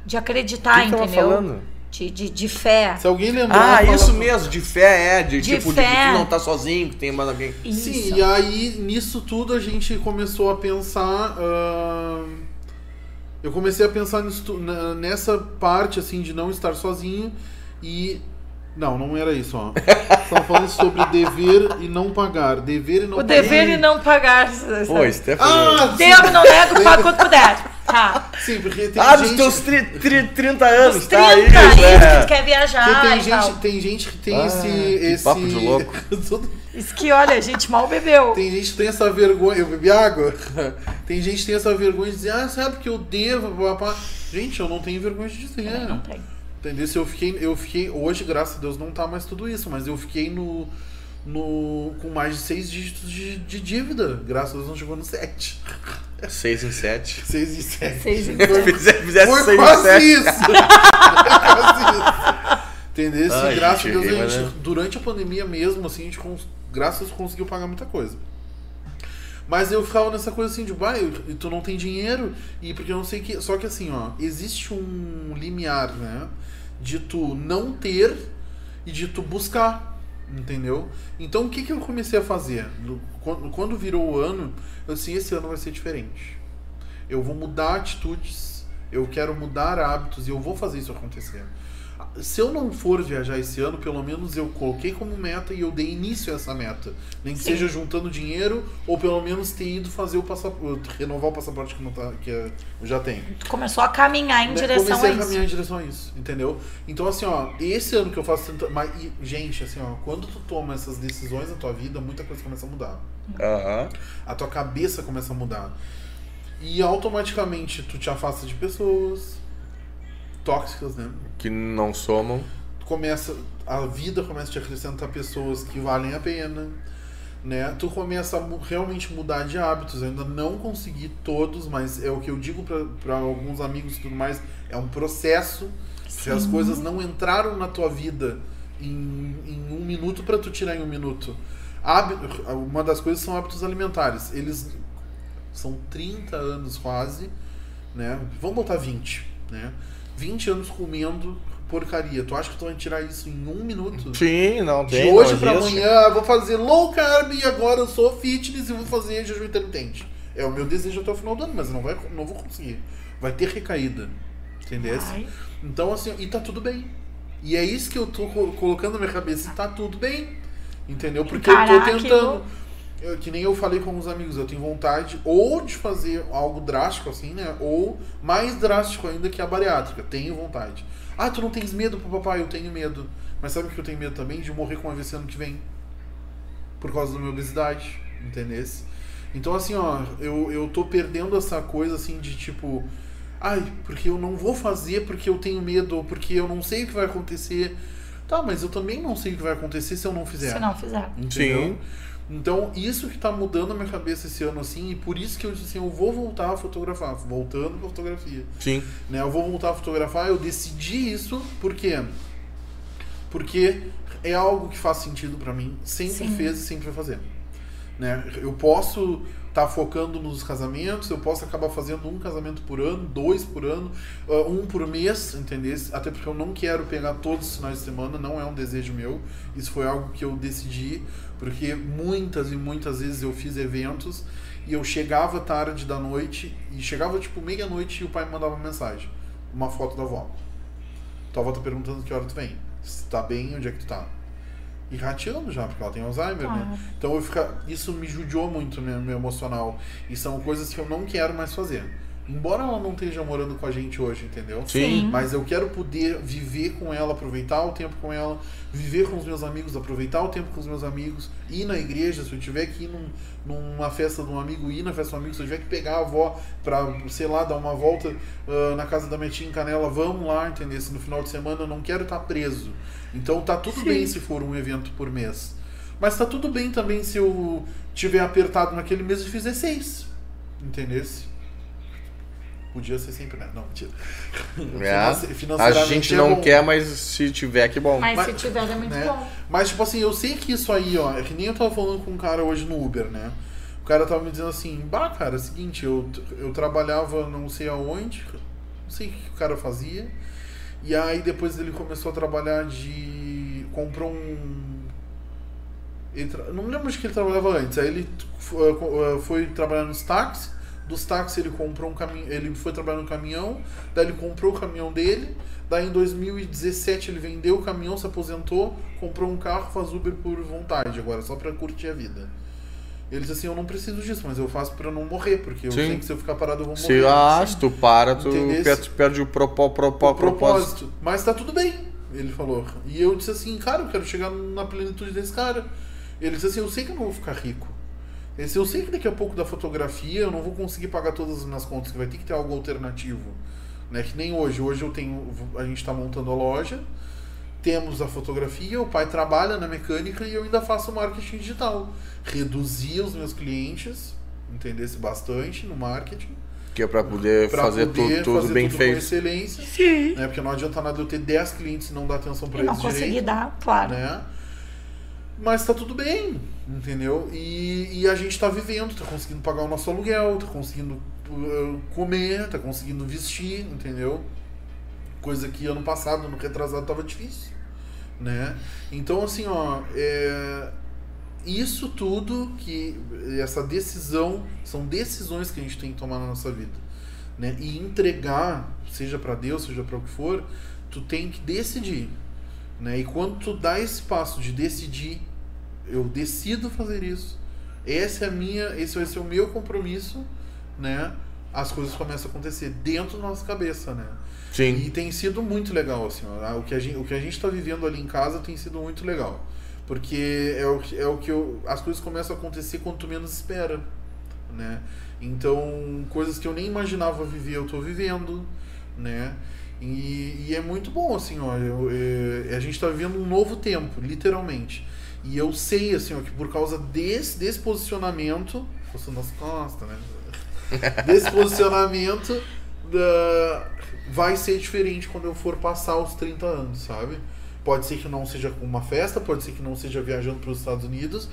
Speaker 2: De acreditar,
Speaker 1: que que tava
Speaker 2: entendeu?
Speaker 1: falando?
Speaker 2: De, de, de fé.
Speaker 3: Se alguém lembrar.
Speaker 1: Ah,
Speaker 3: fala-
Speaker 1: isso mesmo, de fé, é. De,
Speaker 2: De
Speaker 1: tipo, de
Speaker 2: fé.
Speaker 1: que tu não tá sozinho, que tem mais alguém.
Speaker 2: Isso.
Speaker 3: Sim, e aí nisso tudo a gente começou a pensar. ah, eu comecei a pensar nisso nessa parte assim de não estar sozinho e. Não, não era isso, ó. Estão falando sobre dever e não pagar. Dever e não
Speaker 2: O
Speaker 3: pagar.
Speaker 2: dever e não pagar.
Speaker 1: Pô, Stephanie.
Speaker 3: Ah,
Speaker 2: Devo, não nego, pago quanto puder. Tá.
Speaker 3: sim, porque tem
Speaker 1: Ah, dos
Speaker 3: gente.
Speaker 1: teus tri, tri, 30 anos,
Speaker 2: Os 30,
Speaker 1: tá? Isso,
Speaker 2: isso, que
Speaker 1: é.
Speaker 2: tu quer viajar
Speaker 3: porque tem,
Speaker 2: e
Speaker 3: gente,
Speaker 2: tal.
Speaker 3: tem gente que tem
Speaker 1: Ah,
Speaker 3: esse,
Speaker 1: que
Speaker 3: esse.
Speaker 1: papo de louco. [LAUGHS]
Speaker 2: Isso que, olha, a gente mal bebeu.
Speaker 3: Tem gente que tem essa vergonha. Eu bebi água? [LAUGHS] Tem gente que tem essa vergonha de dizer, ah, sabe que eu devo, papá. Gente, eu não tenho vergonha de dizer.
Speaker 2: Também não tem.
Speaker 3: Entendeu? Se eu fiquei, eu fiquei. Hoje, graças a Deus, não tá mais tudo isso, mas eu fiquei no. no com mais de seis dígitos de, de dívida. Graças a Deus não chegou no sete.
Speaker 1: 6 em 7.
Speaker 3: Seis e sete.
Speaker 2: Seis em
Speaker 3: Foi-
Speaker 1: Fizesse, fizesse
Speaker 3: Foi
Speaker 1: 6 em
Speaker 3: quase
Speaker 1: 7.
Speaker 3: isso! [LAUGHS] Foi quase isso! Entendeu?
Speaker 1: Ai,
Speaker 3: graças
Speaker 1: gente,
Speaker 3: a Deus, a gente,
Speaker 1: é-
Speaker 3: durante a pandemia mesmo, assim, a gente, graças a Deus, conseguiu pagar muita coisa. Mas eu ficava nessa coisa assim de, vai, e tu não tem dinheiro, e porque eu não sei que. Só que assim, ó, existe um limiar, né? De tu não ter e de tu buscar. Entendeu? Então o que, que eu comecei a fazer? Quando, quando virou o ano, eu disse, esse ano vai ser diferente. Eu vou mudar atitudes, eu quero mudar hábitos e eu vou fazer isso acontecer. Se eu não for viajar esse ano, pelo menos eu coloquei como meta e eu dei início a essa meta. Nem que
Speaker 2: Sim.
Speaker 3: seja juntando dinheiro ou pelo menos ter ido fazer o passaporte, renovar o passaporte que, não tá, que eu já tenho.
Speaker 2: Tu começou a caminhar em
Speaker 3: Né,
Speaker 2: direção
Speaker 3: Comecei
Speaker 2: a
Speaker 3: a
Speaker 2: isso.
Speaker 3: caminhar em direção a isso, entendeu? Então, assim, ó, esse ano que eu faço. Mas, e, gente, assim, ó, quando tu toma essas decisões na tua vida, muita coisa começa a mudar.
Speaker 1: Aham.
Speaker 3: A tua cabeça começa a mudar. E automaticamente tu te afasta de pessoas tóxicas, né?
Speaker 1: Que não somam.
Speaker 3: Tu começa. A vida começa a te acrescentar pessoas que valem a pena. Né? Tu começa a realmente mudar de hábitos. Eu ainda não consegui todos, mas é o que eu digo para alguns amigos e tudo mais. É um processo. Se as
Speaker 2: Sim.
Speaker 3: coisas não entraram na tua vida em, em um minuto para tu tirar em um minuto. Hábi- Uma das coisas são hábitos alimentares. Eles são 30 anos quase, né? Vamos botar 20, né? 20 anos comendo porcaria. Tu acha que tu vai tirar isso em um minuto?
Speaker 1: Sim, não
Speaker 3: De
Speaker 1: tem.
Speaker 3: hoje
Speaker 1: não
Speaker 3: pra
Speaker 1: existe.
Speaker 3: amanhã, eu vou fazer low carb e agora eu sou fitness e vou fazer jejum intermitente. É o meu desejo até o final do ano, mas eu não, vai, não vou conseguir. Vai ter recaída. Entendeu? Então, assim, e tá tudo bem. E é isso que eu tô co- colocando na minha cabeça, e tá tudo bem. Entendeu? Porque eu
Speaker 2: Encarar
Speaker 3: tô tentando. Eu- que nem eu falei com alguns amigos, eu tenho vontade ou de fazer algo drástico assim, né? Ou mais drástico ainda que a bariátrica. Tenho vontade. Ah, tu não tens medo, papai? Eu tenho medo. Mas sabe o que eu tenho medo também? De morrer com AVC ano que vem. Por causa da minha obesidade. Entendesse? Então, assim, ó, eu, eu tô perdendo essa coisa assim de tipo. Ai, porque eu não vou fazer porque eu tenho medo, ou porque eu não sei o que vai acontecer. Tá, mas eu também não sei o que vai acontecer se eu não fizer.
Speaker 2: Se não fizer.
Speaker 3: Entendeu?
Speaker 1: Sim.
Speaker 3: Então, isso que tá mudando a minha cabeça esse ano, assim, e por isso que eu disse assim, eu vou voltar a fotografar, voltando pra fotografia.
Speaker 1: Sim.
Speaker 3: Né? Eu vou voltar a fotografar, eu decidi isso, por quê? Porque é algo que faz sentido pra mim, sempre
Speaker 2: Sim.
Speaker 3: fez e sempre vai fazer. Né? Eu posso estar focando nos casamentos, eu posso acabar fazendo um casamento por ano, dois por ano, uh, um por mês, entendeu? Até porque eu não quero pegar todos os finais de semana, não é um desejo meu. Isso foi algo que eu decidi, porque muitas e muitas vezes eu fiz eventos e eu chegava tarde da noite e chegava tipo meia-noite e o pai me mandava uma mensagem, uma foto da avó. Tua avó tá perguntando que hora tu vem. Se tá bem, onde é que tu tá? E rateando já, porque ela tem Alzheimer, né? Então eu fica, isso me judiou muito no meu emocional. E são coisas que eu não quero mais fazer. Embora ela não esteja morando com a gente hoje, entendeu?
Speaker 1: Sim.
Speaker 3: Mas eu quero poder viver com ela, aproveitar o tempo com ela, viver com os meus amigos, aproveitar o tempo com os meus amigos, ir na igreja, se eu tiver que ir num- numa festa de um amigo, ir na festa de um amigo, se eu tiver que pegar a avó pra, sei lá, dar uma volta ah, na casa da minha tia em Canela, vamos lá, entendeu? Se no final de semana eu não quero estar preso. Então tá tudo
Speaker 2: Sim.
Speaker 3: bem se for um evento por mês. Mas tá tudo bem também se eu tiver apertado naquele mês e fizer seis. Entendesse? Podia ser sempre, né? Não, mentira.
Speaker 1: É. A
Speaker 3: Financeiramente
Speaker 1: gente
Speaker 3: é
Speaker 1: não
Speaker 3: bom.
Speaker 1: quer, mas se tiver, que bom.
Speaker 2: Mas,
Speaker 3: Mas-
Speaker 2: se tiver é muito
Speaker 3: né?
Speaker 2: bom.
Speaker 3: Mas, tipo assim, eu sei que isso aí, ó, é que nem eu tava falando com um cara hoje no Uber, né? O cara tava me dizendo assim, bah, cara, é o seguinte, eu, eu trabalhava não sei aonde, não sei o que o cara fazia, e aí depois ele começou a trabalhar de. comprou um. Ele tra- Não me lembro de que ele trabalhava antes. Aí ele foi, foi trabalhar nos táxis. Dos táxis ele comprou um caminhão. Ele foi trabalhar no caminhão. Daí ele comprou o caminhão dele. Daí em 2017 ele vendeu o caminhão, se aposentou, comprou um carro, faz Uber por vontade agora, só pra curtir a vida. Ele disse assim, eu não preciso disso, mas eu faço pra não morrer, porque eu
Speaker 1: Sim.
Speaker 3: sei que se eu ficar parado eu vou
Speaker 1: Se,
Speaker 3: morrer.
Speaker 1: ah,
Speaker 3: Assim
Speaker 1: se tu para, tu perde, perde o propó, propó,
Speaker 3: o
Speaker 1: propósito.
Speaker 3: propósito. Mas tá tudo bem, ele falou. E eu disse assim, cara, eu quero chegar na plenitude desse cara. Ele disse assim, eu sei que eu não vou ficar rico. Eu sei que daqui a pouco da fotografia eu não vou conseguir pagar todas as minhas contas, que vai ter que ter algo alternativo. Né? Que nem hoje. Hoje eu tenho. A gente tá montando a loja, temos a fotografia, o pai trabalha na mecânica e eu ainda faço marketing digital. Reduzia os meus clientes, entendesse bastante no marketing.
Speaker 1: Que é pra poder
Speaker 3: Pra
Speaker 1: fazer
Speaker 3: poder
Speaker 1: tudo, tudo
Speaker 3: fazer
Speaker 1: bem
Speaker 3: tudo com
Speaker 1: feito.
Speaker 3: excelência.
Speaker 2: Sim.
Speaker 3: Né? Porque não adianta nada eu ter 10 clientes e não dar atenção pra
Speaker 2: E não
Speaker 3: eles
Speaker 2: conseguir
Speaker 3: direito.
Speaker 2: dar, claro.
Speaker 3: Né? Mas tá tudo bem, entendeu? E, e a gente tá vivendo, tá conseguindo pagar o nosso aluguel, tá conseguindo uh, comer, tá conseguindo vestir, entendeu? Coisa que ano passado, no retrasado, tava difícil, né? Então, assim, ó, é, isso tudo que essa decisão são decisões que a gente tem que tomar na nossa vida, né? E entregar, seja para Deus, seja para o que for, tu tem que decidir, né? E quando tu dá esse passo de decidir, eu decido fazer isso. Essa é a minha, esse vai ser o meu compromisso, né? As coisas começam a acontecer dentro da nossa cabeça, né?
Speaker 1: Sim.
Speaker 3: E tem sido muito legal, assim, ó, o que a gente, o que a gente tá vivendo ali em casa tem sido muito legal. Porque é o, é o que eu, as coisas começam a acontecer quando tu menos espera, né? Então, coisas que eu nem imaginava viver, eu tô vivendo, né? E, e é muito bom, assim, ó, eu- é, a gente tá vivendo um novo tempo, literalmente. E eu sei, assim, ó, que por causa desse, desse posicionamento, coçando as costas, né? [LAUGHS] Desse posicionamento, da- vai ser diferente quando eu for passar os 30 anos, sabe? Pode ser que não seja com uma festa, pode ser que não seja viajando para os Estados Unidos,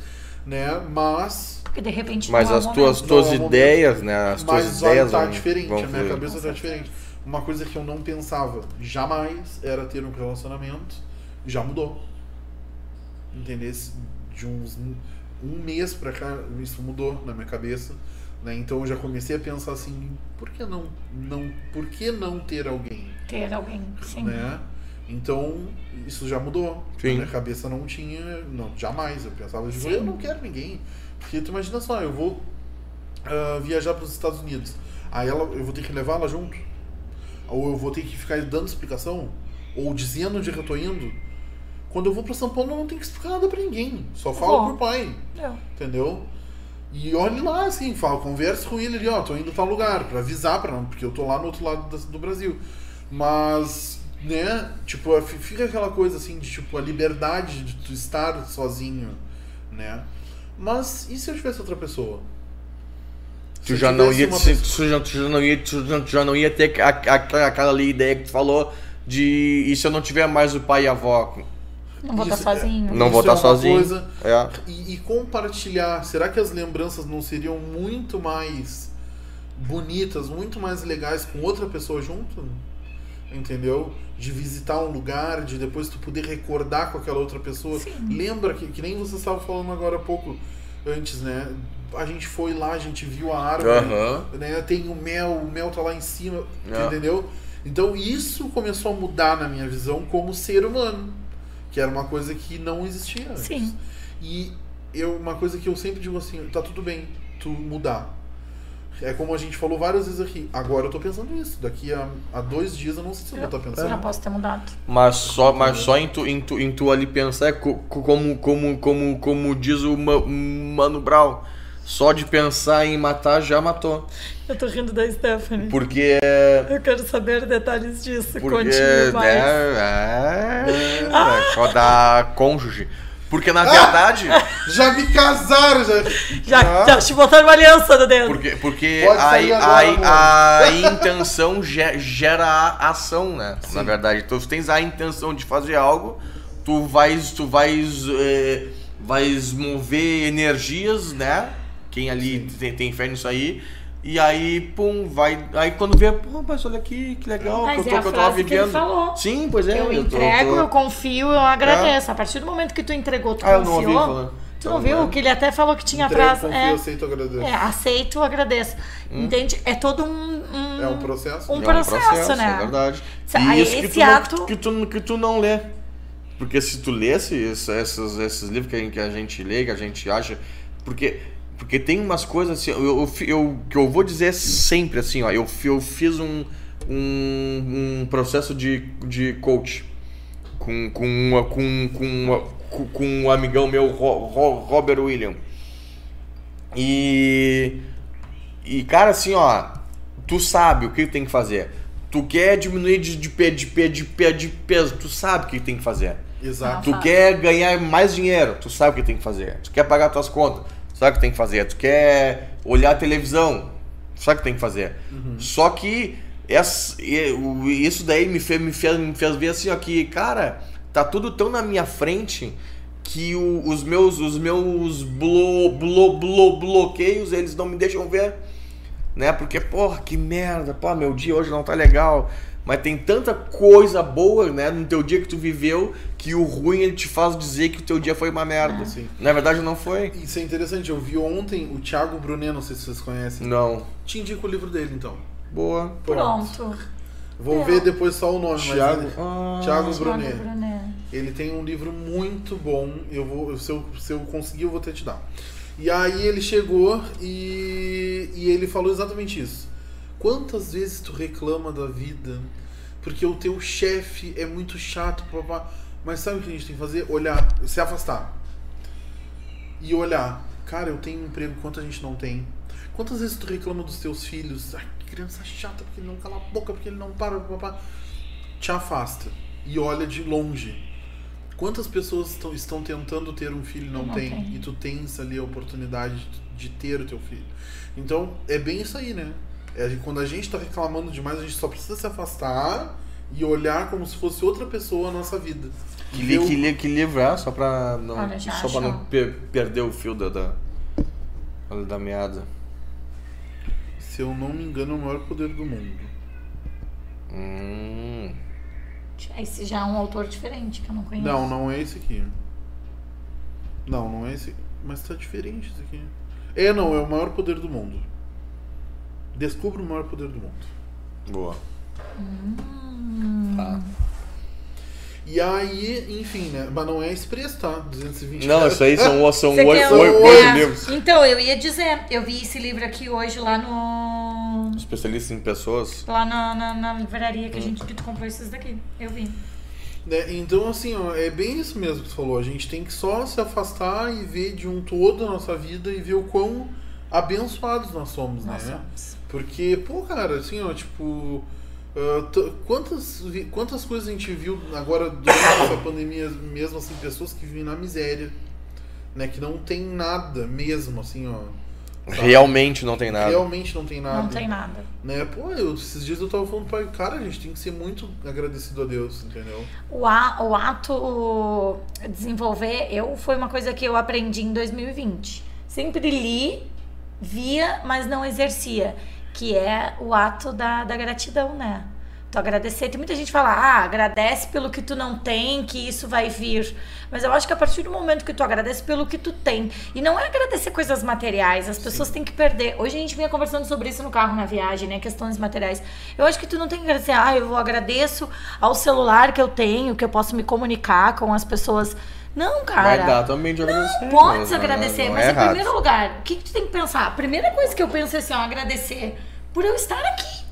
Speaker 3: né? Mas,
Speaker 2: Porque de repente
Speaker 1: Mas
Speaker 2: é
Speaker 1: as tuas, tuas
Speaker 3: é
Speaker 1: ideias, né? As tuas
Speaker 3: mas vai
Speaker 1: ideias
Speaker 3: estar
Speaker 1: vão-
Speaker 3: diferente,
Speaker 1: vão
Speaker 3: a minha cabeça está diferente. Uma coisa que eu não pensava jamais era ter um relacionamento, já mudou. Entendeu? De uns um mês pra cá, isso mudou na minha cabeça. Né? Então eu já comecei a pensar assim, por que não, não, por que não ter alguém?
Speaker 2: Ter alguém. Sim.
Speaker 3: né? Então, isso já mudou.
Speaker 1: Sim.
Speaker 3: Na minha cabeça não tinha, não, jamais. Eu pensava, tipo, eu não quero ninguém. Porque tu imagina só, eu vou ah, viajar para os Estados Unidos. Aí ela, eu vou ter que levar ela junto? Ou eu vou ter que ficar dando explicação? Ou dizendo onde é que eu tô indo? Quando eu vou para São Paulo, eu não tenho que explicar nada para ninguém. Só falo
Speaker 2: Bom.
Speaker 3: pro pai.
Speaker 2: Eu.
Speaker 3: Entendeu? E olhe lá, assim, fala, converse com ele ali, ó, tô indo tal lugar, pra avisar pra não, porque eu tô lá no outro lado do Brasil. Mas, né, tipo, fi- fica aquela coisa assim de tipo a liberdade de tu estar sozinho, né? Mas e se eu tivesse outra pessoa?
Speaker 1: Tu já, não ia,
Speaker 3: pessoa-
Speaker 1: tu, já, tu já não ia, tu já, tu já não ia ter a- a- aquela ali ideia que tu falou de e se eu não tiver mais o pai e a avó?
Speaker 2: Não vou estar
Speaker 3: Isso é-
Speaker 2: sozinho.
Speaker 1: Não
Speaker 3: Isso
Speaker 1: vou
Speaker 3: é
Speaker 1: sozinho.
Speaker 3: coisa-
Speaker 1: É.
Speaker 3: E, e compartilhar, será que as lembranças não seriam muito mais bonitas, muito mais legais com outra pessoa junto? Entendeu? De visitar um lugar, de depois tu poder recordar com aquela outra pessoa.
Speaker 2: Sim.
Speaker 3: Lembra que, que nem você estava falando agora há pouco antes, né? A gente foi lá, a gente viu a árvore,
Speaker 1: Aham.
Speaker 3: né? Tem o mel, o mel tá lá em cima,
Speaker 1: É.
Speaker 3: entendeu? Então isso começou a mudar na minha visão como ser humano, que era uma coisa que não existia antes.
Speaker 2: Sim.
Speaker 3: E eu, uma coisa que eu sempre digo assim, tá tudo bem tu mudar. É como a gente falou várias vezes aqui. Agora eu tô pensando isso. Daqui a, a dois dias eu não sei se eu vou estar
Speaker 2: Eu
Speaker 3: pensando.
Speaker 2: não posso ter mudado.
Speaker 1: Mas só, mas só em, tu, em, tu, em tu ali pensar, co- como, como, como, como diz o Ma- Mano Brown, só de pensar em matar já matou.
Speaker 2: Eu tô rindo da Stephanie.
Speaker 1: Porque.
Speaker 2: Eu quero saber detalhes disso.
Speaker 1: Porque.
Speaker 2: Continue mais.
Speaker 1: Né, é, é, só da cônjuge. Porque na verdade. [LAUGHS]
Speaker 3: Já me casaram, já.
Speaker 2: Já,
Speaker 1: Ah.
Speaker 2: já te botaram uma aliança no dedo.
Speaker 1: Porque, porque a,
Speaker 3: agora,
Speaker 1: a, a intenção ge- gera a ação, né? Na
Speaker 3: Sim.
Speaker 1: verdade. Então, se tens a intenção de fazer algo, tu vais, tu vais, eh, vais mover energias, né? Quem ali tem, tem fé nisso aí. E aí, pum, vai. Aí quando vê, pô, mas olha aqui, que legal,
Speaker 2: Mas
Speaker 1: que
Speaker 2: é
Speaker 1: eu,
Speaker 2: a
Speaker 1: tô, que eu tava
Speaker 2: frase que ele
Speaker 1: vivendo.
Speaker 2: falou.
Speaker 1: Sim, pois é.
Speaker 2: eu
Speaker 1: tô-
Speaker 2: entrego,
Speaker 1: tô-
Speaker 2: eu confio, eu agradeço. A partir do momento que tu entregou, tu
Speaker 1: Ah, eu não ouvi
Speaker 2: confiou. Tu não
Speaker 1: Então,
Speaker 2: viu?
Speaker 1: é.
Speaker 2: Que ele até falou que tinha
Speaker 3: Entrego,
Speaker 2: frase.
Speaker 3: confio,
Speaker 2: é,
Speaker 3: aceito, agradeço.
Speaker 2: é, aceito, agradeço. Entende? É todo um. um-
Speaker 3: É um processo.
Speaker 2: Um
Speaker 1: É um
Speaker 2: processo, né?
Speaker 1: É verdade. E
Speaker 2: aí
Speaker 1: isso que
Speaker 2: esse
Speaker 1: tu, não,
Speaker 2: ato-
Speaker 1: que, tu, que tu não lê. Porque se tu lesse esses, esses livros que a gente lê, que a gente acha. Porque, porque tem umas coisas assim, eu, eu, eu- que eu vou dizer sempre assim, ó. Eu, eu fiz um, um, um processo de, de coach com, com, uma, com, com, uma- com, um amigão meu, Ro- Ro- Robert William. E. E, cara, assim, ó, tu sabe o que tem que fazer. Tu quer diminuir de, de, de, de, pe- de peso, tu sabe o que tem que fazer.
Speaker 3: Exato.
Speaker 1: Tu quer ganhar mais dinheiro, tu sabe o que tem que fazer. Tu quer pagar tuas contas, sabe o que tem que fazer. Tu quer olhar a televisão, sabe o que tem que fazer. Só que essa, isso daí me fez, me, fez, me fez ver assim, ó, que, cara, tá tudo tão na minha frente que o- os meus, os meus blo, blo, blo, bloqueios, eles não me deixam ver. Né? Porque, porra, que merda, pô, meu dia hoje não tá legal. Mas tem tanta coisa boa, né, no teu dia que tu viveu, que o ruim ele te faz dizer que o teu dia foi uma merda.
Speaker 3: Sim.
Speaker 1: Na verdade não foi.
Speaker 3: Isso é interessante, eu vi ontem o Thiago Brunet, não sei se vocês conhecem.
Speaker 1: Não.
Speaker 3: Te indico o livro dele, então.
Speaker 1: Boa.
Speaker 2: Pronto.
Speaker 3: Vou
Speaker 2: Não.
Speaker 3: ver depois só o nome,
Speaker 1: Thiago.
Speaker 3: mas ele,
Speaker 1: Ah.
Speaker 3: Thiago
Speaker 2: Thiago
Speaker 3: Brunet.
Speaker 2: Brunet.
Speaker 3: ele tem um livro muito bom. Eu vou, se eu, se eu conseguir, eu vou ter te dar. E aí ele chegou e, e ele falou exatamente isso. Quantas vezes tu reclama da vida porque o teu chefe é muito chato, papá. Mas sabe o que a gente tem que fazer? Olhar, se afastar. E olhar. Cara, eu tenho um emprego, quanto a gente não tem? Quantas vezes tu reclama dos teus filhos? Ai, que criança chata, porque ele não cala a boca, porque ele não para, papá. Te afasta e olha de longe. Quantas pessoas estão, estão tentando ter um filho e não,
Speaker 2: Não
Speaker 3: tem,
Speaker 2: tem.
Speaker 3: E tu tens ali a oportunidade de, de ter o teu filho. Então, é bem isso aí, né? É, quando a gente tá reclamando demais, a gente só precisa se afastar e olhar como se fosse outra pessoa a nossa vida.
Speaker 1: Que, li, que, li, que livro é? Só pra não,
Speaker 2: Olha,
Speaker 1: só pra não per- perder o fio da, da, da meada.
Speaker 3: Se eu não me engano, é o maior poder do mundo.
Speaker 1: Hum.
Speaker 2: Esse já é um autor diferente que eu não conheço.
Speaker 3: Não, não é esse aqui. Não, não é esse. Mas tá diferente esse aqui. É, não, é o maior poder do mundo. Descubra o maior poder do mundo.
Speaker 1: Boa.
Speaker 2: Hum.
Speaker 1: Tá.
Speaker 3: E aí, enfim, né? Mas não é expresso, tá? 220
Speaker 1: Não, isso aí são, [LAUGHS] são oito, oito, oito
Speaker 2: É,
Speaker 1: livros.
Speaker 2: Então, eu ia dizer, eu vi esse livro aqui hoje lá no.
Speaker 1: Especialista em pessoas.
Speaker 2: Lá na, na, na livraria que a gente que tu comprou esses daqui. Eu vi.
Speaker 3: Né? Então, assim, ó, é bem isso mesmo que tu falou. A gente tem que só se afastar e ver de um todo a nossa vida e ver o quão abençoados nós somos,
Speaker 2: Nós
Speaker 3: né?
Speaker 2: somos.
Speaker 3: Porque, pô, cara, assim, ó, tipo. t- quantas, quantas coisas a gente viu agora durante essa [COUGHS] pandemia, mesmo assim, pessoas que vivem na miséria, né? Que não tem nada mesmo, assim, ó. sabe?
Speaker 1: Realmente não tem nada.
Speaker 3: Realmente não tem nada.
Speaker 2: Não tem nada.
Speaker 3: Né? Pô, eu, esses dias eu tava falando pra cara, a gente tem que ser muito agradecido a Deus, entendeu?
Speaker 2: O, a, o ato desenvolver, eu foi uma coisa que eu aprendi em 2020. Sempre li, via, mas não exercia. Que é o ato da, da gratidão, né? Tu agradecer. Tem muita gente que fala, ah, agradece pelo que tu não tem, que isso vai vir. Mas eu acho que a partir do momento que tu agradece pelo que tu tem. E não é agradecer coisas materiais, as pessoas têm que perder. Hoje a gente vinha conversando sobre isso no carro na viagem, né? Questões materiais. Eu acho que tu não tem que agradecer, ah, eu agradeço ao celular que eu tenho, que eu posso me comunicar com as pessoas. Não, cara.
Speaker 1: Vai dar também de agradecer.
Speaker 2: Pode
Speaker 1: mas
Speaker 2: se agradecer,
Speaker 1: não
Speaker 2: mas
Speaker 1: é
Speaker 2: em
Speaker 1: errado.
Speaker 2: primeiro lugar, o que, que tu tem que pensar? A primeira coisa que eu penso é assim, ó, agradecer por eu estar aqui.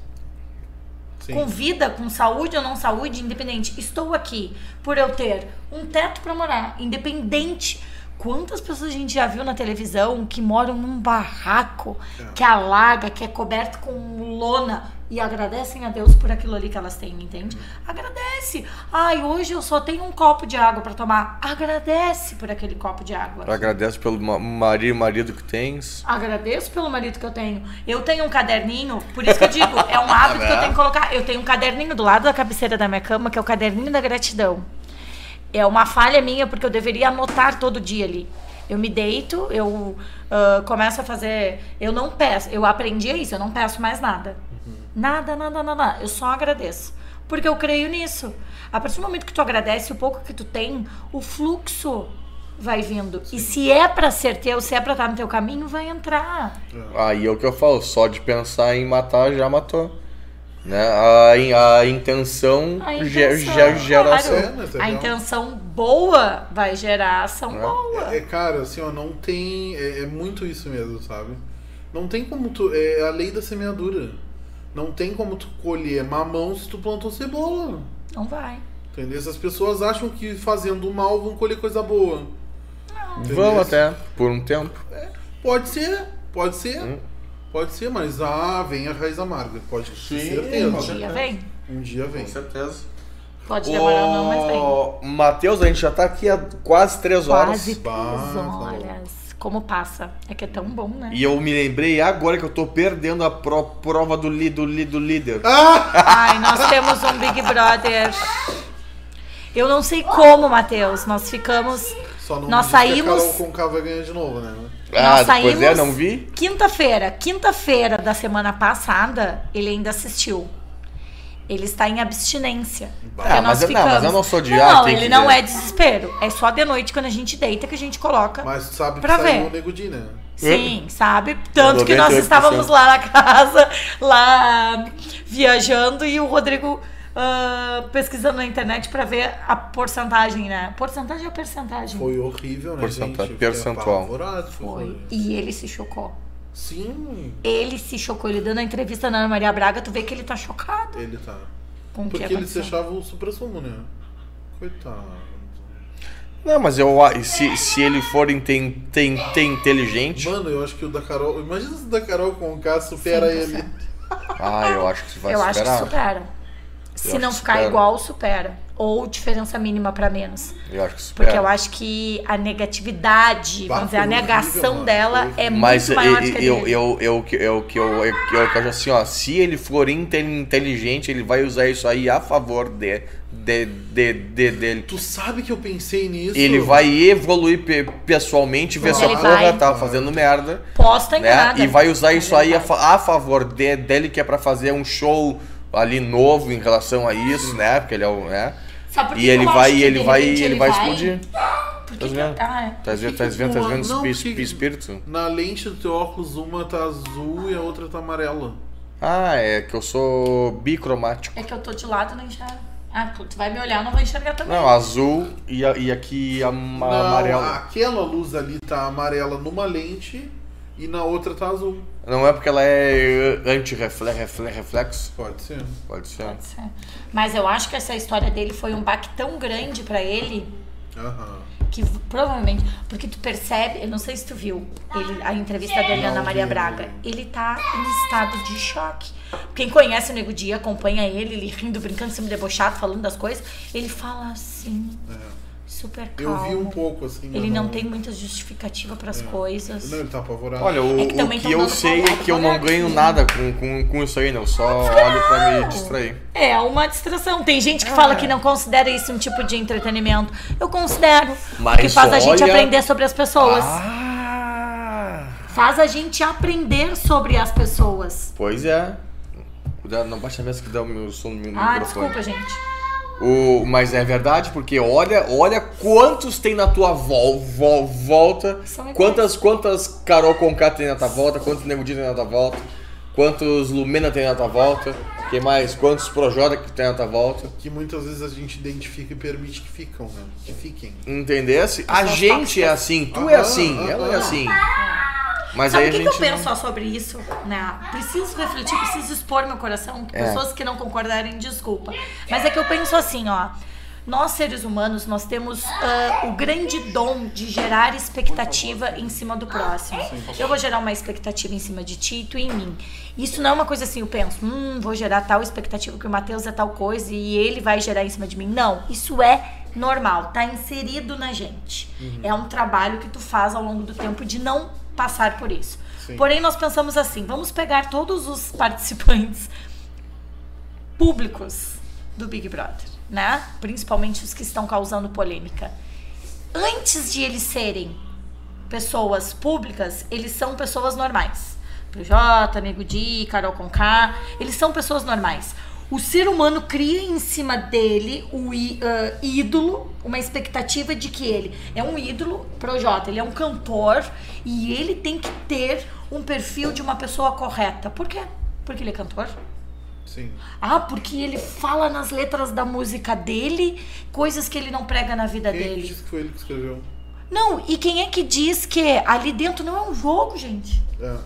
Speaker 3: Sim.
Speaker 2: Com vida, com saúde ou não saúde, independente. Estou aqui por eu ter um teto para morar, independente Quantas pessoas a gente já viu na televisão que moram num barraco,
Speaker 3: É.
Speaker 2: que alaga, que é coberto com lona e agradecem a Deus por aquilo ali que elas têm, entende? Agradece. Ai, hoje eu só tenho um copo de água pra tomar. Agradece por aquele copo de água.
Speaker 1: Agradece pelo ma- marido, marido que tens.
Speaker 2: Agradeço pelo marido que eu tenho. Eu tenho um caderninho, por isso que eu digo, é um [LAUGHS] hábito que eu tenho que colocar. Eu tenho um caderninho do lado da cabeceira da minha cama, que é o caderninho da gratidão. É uma falha minha, porque eu deveria anotar todo dia ali. Eu me deito, eu ah, começo a fazer. Eu não peço, eu aprendi isso, eu não peço mais nada. Nada, nada, nada. Eu só agradeço. Porque eu creio nisso. A partir do momento que tu agradece o pouco que tu tem, o fluxo vai vindo. E se é pra ser teu, se é pra estar no teu caminho, vai entrar.
Speaker 1: Aí é o que eu falo, só de pensar em matar já matou. Né? A, a intenção,
Speaker 2: A intenção,
Speaker 1: ge- gera
Speaker 2: claro.
Speaker 1: ação.
Speaker 3: É, mas é
Speaker 2: A intenção boa vai gerar ação boa.
Speaker 3: É, cara, assim, ó, não tem. É, é muito isso mesmo, sabe? Não tem como tu. É a lei da semeadura. Não tem como tu colher mamão se tu plantou cebola.
Speaker 2: Não vai.
Speaker 3: Entendeu? Essas pessoas acham que fazendo mal vão colher coisa boa. Entendeu?
Speaker 1: Vamos até, por um tempo.
Speaker 3: Pode ser, pode ser.
Speaker 1: Hum.
Speaker 3: Pode ser, mas ah, vem a raiz amarga. Pode ter
Speaker 1: Sim,
Speaker 3: certeza.
Speaker 1: com
Speaker 2: Um dia vem.
Speaker 3: Um dia vem.
Speaker 1: certeza.
Speaker 2: Pode demorar ou não, mas vem.
Speaker 1: Matheus, a gente já tá aqui há quase três horas.
Speaker 2: Quase três
Speaker 3: tá
Speaker 2: horas. Como passa? É que é tão bom, né?
Speaker 1: E eu me lembrei agora que eu tô perdendo a pro- prova do, li, do, li, do líder.
Speaker 3: Ah! [LAUGHS]
Speaker 2: Ai, nós temos um Big Brother. Eu não sei como, Matheus. Nós ficamos.
Speaker 3: Só não
Speaker 2: Nós
Speaker 3: diz que
Speaker 2: saímos-
Speaker 3: a Carol Conká vai ganhar de novo, né?
Speaker 1: Ah,
Speaker 2: nós
Speaker 1: é,
Speaker 2: saímos
Speaker 1: não vi.
Speaker 2: Quinta-feira. Quinta-feira da semana passada, ele ainda assistiu. Ele está em abstinência.
Speaker 1: Ah,
Speaker 2: nós
Speaker 1: mas eu- não, mas
Speaker 2: ficamos-
Speaker 1: eu não sou de
Speaker 2: Não,
Speaker 1: tem
Speaker 2: ele
Speaker 1: que
Speaker 2: não
Speaker 1: ver.
Speaker 2: é desespero. É só de noite, quando a gente deita, que a gente coloca.
Speaker 3: Mas sabe que
Speaker 2: Pra
Speaker 3: saiu
Speaker 2: ver.
Speaker 3: o Nego Di, né?
Speaker 2: Sim, sabe? Tanto que nós
Speaker 1: 98%.
Speaker 2: estávamos lá na casa, lá viajando, e o Rodrigo ah, pesquisando na internet pra ver a porcentagem, né? Porcentagem ou percentagem?
Speaker 3: Foi horrível, né,
Speaker 1: Porcenta-
Speaker 3: gente? Eu
Speaker 1: percentual.
Speaker 2: Foi. E ele se chocou.
Speaker 3: Sim,
Speaker 2: Ele se chocou. Ele dando a entrevista na Ana Maria Braga, tu vê que ele tá chocado
Speaker 3: ele tá.
Speaker 2: com o que
Speaker 3: Porque ele se achava o supra-sumo, né? Coitado.
Speaker 1: Não, mas eu a- se, se ele for inte- inte- inte- inteligente.
Speaker 3: Mano, eu acho que o da Carol. Imagina se o da Carol com K supera
Speaker 2: 100%.
Speaker 3: ele.
Speaker 1: Ah, eu acho que vai
Speaker 2: Eu acho
Speaker 1: superar.
Speaker 2: que supera. Se não ficar
Speaker 1: supera.
Speaker 2: igual, supera. Ou diferença mínima pra menos.
Speaker 1: Eu acho que supera.
Speaker 2: Porque eu acho que a negatividade,
Speaker 3: Bah,
Speaker 2: vamos dizer, a
Speaker 3: horrível,
Speaker 2: negação
Speaker 3: mano,
Speaker 2: dela é
Speaker 1: Mas
Speaker 2: muito maior
Speaker 1: eu,
Speaker 2: que a
Speaker 1: eu,
Speaker 2: dele.
Speaker 1: eu, eu, que- eu, que eu, eu, eu, eu acho assim, ó, se ele for inte- inteligente, ele vai usar isso aí a favor de, de, de, de- dele.
Speaker 3: Tu sabe que eu pensei nisso?
Speaker 1: Ele vai evoluir pe- pessoalmente, ver se a porra tá fazendo merda.
Speaker 2: Posta
Speaker 1: Né?
Speaker 2: enganada.
Speaker 1: E vai usar isso aí a, a favor de- dele, que é pra fazer um show ali novo em relação a isso, né? Porque ele é o. Né?
Speaker 2: Sabe por que
Speaker 1: E ele vai,
Speaker 2: que,
Speaker 1: ele vai,
Speaker 2: repente,
Speaker 1: ele vai explodir.
Speaker 2: Por que
Speaker 1: Tá vendo?
Speaker 2: Ah, é.
Speaker 1: Tá vendo, tá vendo, tá vendo
Speaker 3: não,
Speaker 1: espi-
Speaker 3: porque-
Speaker 1: espírito?
Speaker 3: Na lente do teu óculos, uma tá azul e a outra tá amarela.
Speaker 1: Ah, é que eu sou bicromático.
Speaker 2: É que eu tô de lado e não enxergo. Ah, tu vai me olhar, eu não vou enxergar também.
Speaker 1: Não, azul e, a- e aqui ama-
Speaker 3: Não,
Speaker 1: amarelo.
Speaker 3: Aquela luz ali tá amarela numa lente e na outra tá azul.
Speaker 1: Não é porque ela é anti-reflexo?
Speaker 3: Pode ser.
Speaker 1: Pode ser.
Speaker 2: Pode ser. Mas eu acho que essa história dele foi um baque tão grande pra ele
Speaker 3: Aham.
Speaker 2: que provavelmente. Porque tu percebe, eu não sei se tu viu ele, a entrevista dele na Ana Maria Braga. Ele tá em estado de choque. Quem conhece o Nego Dia, acompanha ele, ele rindo, brincando, sendo debochado, falando das coisas. Ele fala assim,
Speaker 3: É.
Speaker 2: super
Speaker 3: Eu
Speaker 2: calmo.
Speaker 3: vi um pouco assim.
Speaker 2: Ele não tem muita justificativa pras coisas.
Speaker 3: Não, ele tá apavorado.
Speaker 1: Olha, o,
Speaker 2: É que
Speaker 1: o
Speaker 2: tão
Speaker 1: que eu sei é que eu não
Speaker 2: palavra
Speaker 1: ganho
Speaker 2: aqui.
Speaker 1: nada com, com, com isso aí, não. Só olho pra me distrair.
Speaker 2: É uma distração. Tem gente que fala que não considera isso um tipo de entretenimento. Eu considero.
Speaker 1: Mas
Speaker 2: porque faz a gente
Speaker 1: olha-
Speaker 2: aprender sobre as pessoas.
Speaker 1: Ah!
Speaker 2: Faz a gente aprender sobre as pessoas.
Speaker 1: Pois é. Cuidado, não baixa a mesa que dá o meu som no meu
Speaker 2: Ah,
Speaker 1: microfone.
Speaker 2: desculpa, gente.
Speaker 1: O, mas é verdade, porque olha, olha quantos tem na tua vol, vol- volta. Quantas, quantas Carol Conká tem na tua volta, quantos Nego tem na tua volta, quantos Lumena tem na tua volta, que mais? Quantos Projota que tem na tua volta.
Speaker 3: Que muitas vezes a gente identifica e permite que ficam, né? Que fiquem.
Speaker 1: Entendesse? A gente é assim, tu
Speaker 3: Aham,
Speaker 1: é assim,
Speaker 3: aham.
Speaker 1: ela é assim. Mas
Speaker 2: Sabe o que, que eu penso só sobre isso? Né? Preciso refletir, preciso expor meu coração. Que
Speaker 1: É.
Speaker 2: pessoas que não concordarem, desculpa. Mas é que eu penso assim, ó. Nós, seres humanos, nós temos ah, o grande dom de gerar expectativa em cima do próximo. Eu vou gerar uma expectativa em cima de ti e tu em mim. Isso não é uma coisa assim, eu penso, hum, vou gerar tal expectativa que o Matheus é tal coisa e ele vai gerar em cima de mim. Não, isso é normal, tá inserido na gente. É um trabalho que tu faz ao longo do tempo de não passar por isso.
Speaker 3: Sim.
Speaker 2: Porém, nós pensamos assim, vamos pegar todos os participantes públicos do Big Brother, né? Principalmente os que estão causando polêmica. Antes de eles serem pessoas públicas, eles são pessoas normais. Projota, Nego Di, Carol Conká, eles são pessoas normais. O ser humano cria em cima dele o í- ah, ídolo, uma expectativa de que ele é um ídolo, Projota, ele é um cantor e ele tem que ter um perfil de uma pessoa correta. Por quê? Porque ele é cantor?
Speaker 3: Sim.
Speaker 2: Ah, porque ele fala nas letras da música dele coisas que ele não prega na vida
Speaker 3: Quem é
Speaker 2: dele.
Speaker 3: disse que foi ele que escreveu?
Speaker 2: Não, e quem é que diz que ali dentro não é um jogo, gente?
Speaker 3: É.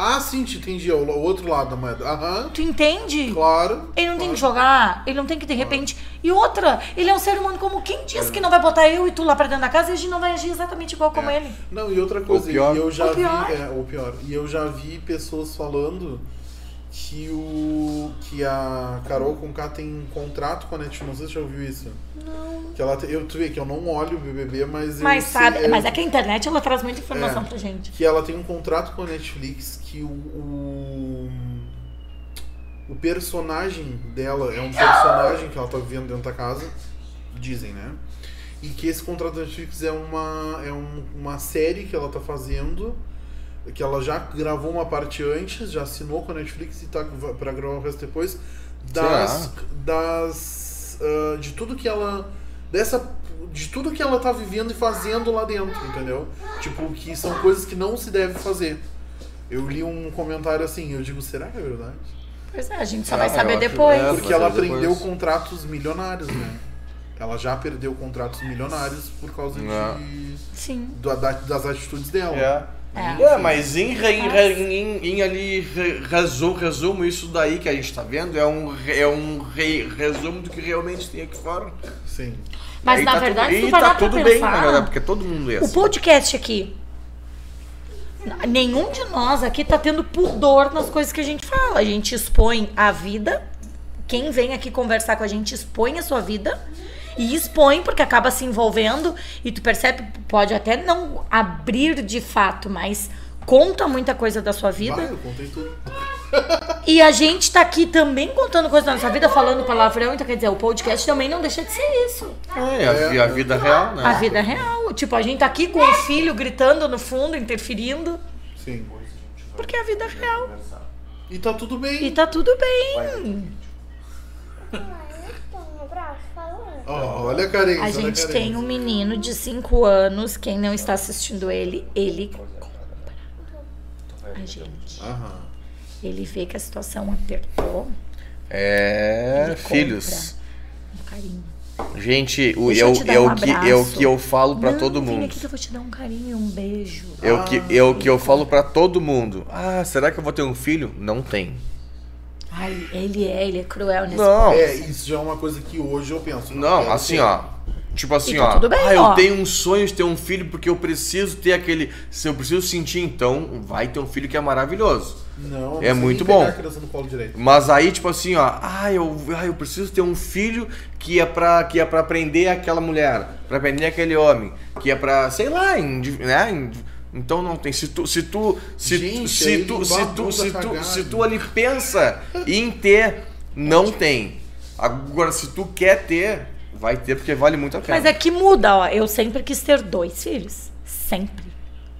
Speaker 3: Ah, sim, te entendi. é O o outro lado da moeda. Aham,
Speaker 2: Tu entende?
Speaker 3: claro.
Speaker 2: Ele não tem
Speaker 3: claro.
Speaker 2: que jogar, ele não tem que de repente. E outra, ele é um ser humano como quem diz que não vai botar eu e tu lá pra dentro da casa e a gente não vai agir exatamente igual como
Speaker 3: É.
Speaker 2: ele.
Speaker 3: Não, e outra coisa,
Speaker 1: Ou pior.
Speaker 3: e eu já
Speaker 2: Ou pior.
Speaker 3: vi, é, ou pior, e eu já vi pessoas falando que o que a Carol Conká tem um contrato com a Netflix, não sei se você já ouviu isso. Não. Que ela te- eu tu vê que eu não olho o BBB, mas
Speaker 2: Mas
Speaker 3: eu
Speaker 2: sabe,
Speaker 3: é,
Speaker 2: mas é que a internet ela traz muita informação
Speaker 3: É.
Speaker 2: pra gente.
Speaker 3: que ela tem um contrato com a Netflix que o, o o personagem dela é um personagem que ela tá vivendo dentro da casa, dizem, né? E que esse contrato da Netflix é uma é um- uma série que ela tá fazendo, que ela já gravou uma parte antes, já assinou com a Netflix e tá para gravar o resto depois das das ah, de tudo que ela dessa de tudo que ela tá vivendo e fazendo lá dentro, entendeu? Tipo, que são coisas que não se deve fazer. Eu li um comentário assim, eu digo, será que é verdade?
Speaker 2: Pois é, a gente só
Speaker 1: Ah,
Speaker 2: vai saber depois.
Speaker 1: é,
Speaker 3: Porque ela prendeu
Speaker 1: depois.
Speaker 3: contratos milionários, né? Ela já perdeu contratos milionários por causa
Speaker 1: É.
Speaker 3: de,
Speaker 2: Sim.
Speaker 3: da- da- das atitudes dela.
Speaker 1: É.
Speaker 2: É.
Speaker 1: É, mas em, em, em, em ali re- resumo, resumo, isso daí que a gente tá vendo é um, é um re- resumo do que realmente tem aqui fora.
Speaker 3: Sim.
Speaker 2: Mas
Speaker 1: Aí
Speaker 2: na
Speaker 1: tá
Speaker 2: verdade,
Speaker 1: tudo,
Speaker 2: tu
Speaker 1: e tá tudo bem,
Speaker 2: pensar,
Speaker 1: né? Porque todo mundo é
Speaker 2: O
Speaker 1: assim.
Speaker 2: podcast aqui. Nenhum de nós aqui tá tendo pudor nas coisas que a gente fala. A gente expõe a vida. Quem vem aqui conversar com a gente expõe a sua vida. E expõe porque acaba se envolvendo. E tu percebe, pode até não abrir de fato, mas conta muita coisa da sua vida.
Speaker 3: Vai, eu contei tudo.
Speaker 2: E a gente tá aqui também contando coisas da nossa vida, falando palavrão. Então, quer dizer, o podcast também não deixa de ser isso.
Speaker 1: É, a, e a vida real, né?
Speaker 2: A vida real. Tipo, a gente tá aqui com o filho gritando no fundo, interferindo.
Speaker 3: Sim.
Speaker 2: Porque é a vida real.
Speaker 3: E tá tudo bem.
Speaker 2: E tá tudo bem.
Speaker 4: Um abraço,
Speaker 3: Ó, olha a carência.
Speaker 2: A gente
Speaker 3: carência.
Speaker 2: tem um menino de 5 anos. Quem não está assistindo ele, ele compra. A gente.
Speaker 3: Aham.
Speaker 2: Ele vê que a situação apertou.
Speaker 1: É, filhos.
Speaker 2: Um carinho.
Speaker 1: Gente, o, é,
Speaker 2: eu dar
Speaker 1: é,
Speaker 2: um
Speaker 1: que, é o que eu falo pra
Speaker 2: Não,
Speaker 1: todo
Speaker 2: Vem
Speaker 1: mundo.
Speaker 2: aqui que eu vou te dar um carinho um beijo.
Speaker 1: É o que, é o que eu falo pra todo mundo. Ah, será que eu vou ter um filho? Não tem.
Speaker 2: Ai, ele é, ele é cruel nesse
Speaker 1: Não.
Speaker 3: É, isso já é uma coisa que hoje eu penso.
Speaker 1: Não, assim,
Speaker 3: ter.
Speaker 1: ó. Tipo assim,
Speaker 2: tá
Speaker 1: ó.
Speaker 2: tudo bem,
Speaker 1: ah, eu
Speaker 2: ó.
Speaker 1: tenho um sonho de ter um filho porque eu preciso ter aquele. Se eu preciso sentir, então, vai ter um filho que é maravilhoso.
Speaker 3: Não, não
Speaker 1: É muito bom.
Speaker 3: a criança no colo direito.
Speaker 1: Mas aí, tipo assim, ó, ah, eu, ah, eu preciso ter um filho que é pra, que é pra aprender aquela mulher, pra aprender aquele homem, que é pra, sei lá, né? Então não tem. Se tu. Se tu. Se,
Speaker 3: Gente,
Speaker 1: tu, se, tu, se, tu, se, tu, se tu ali pensa em ter, não tem. Agora, se tu quer ter, vai ter porque vale muito a pena.
Speaker 2: Mas é que muda, ó. Eu sempre quis ter dois filhos. Sempre.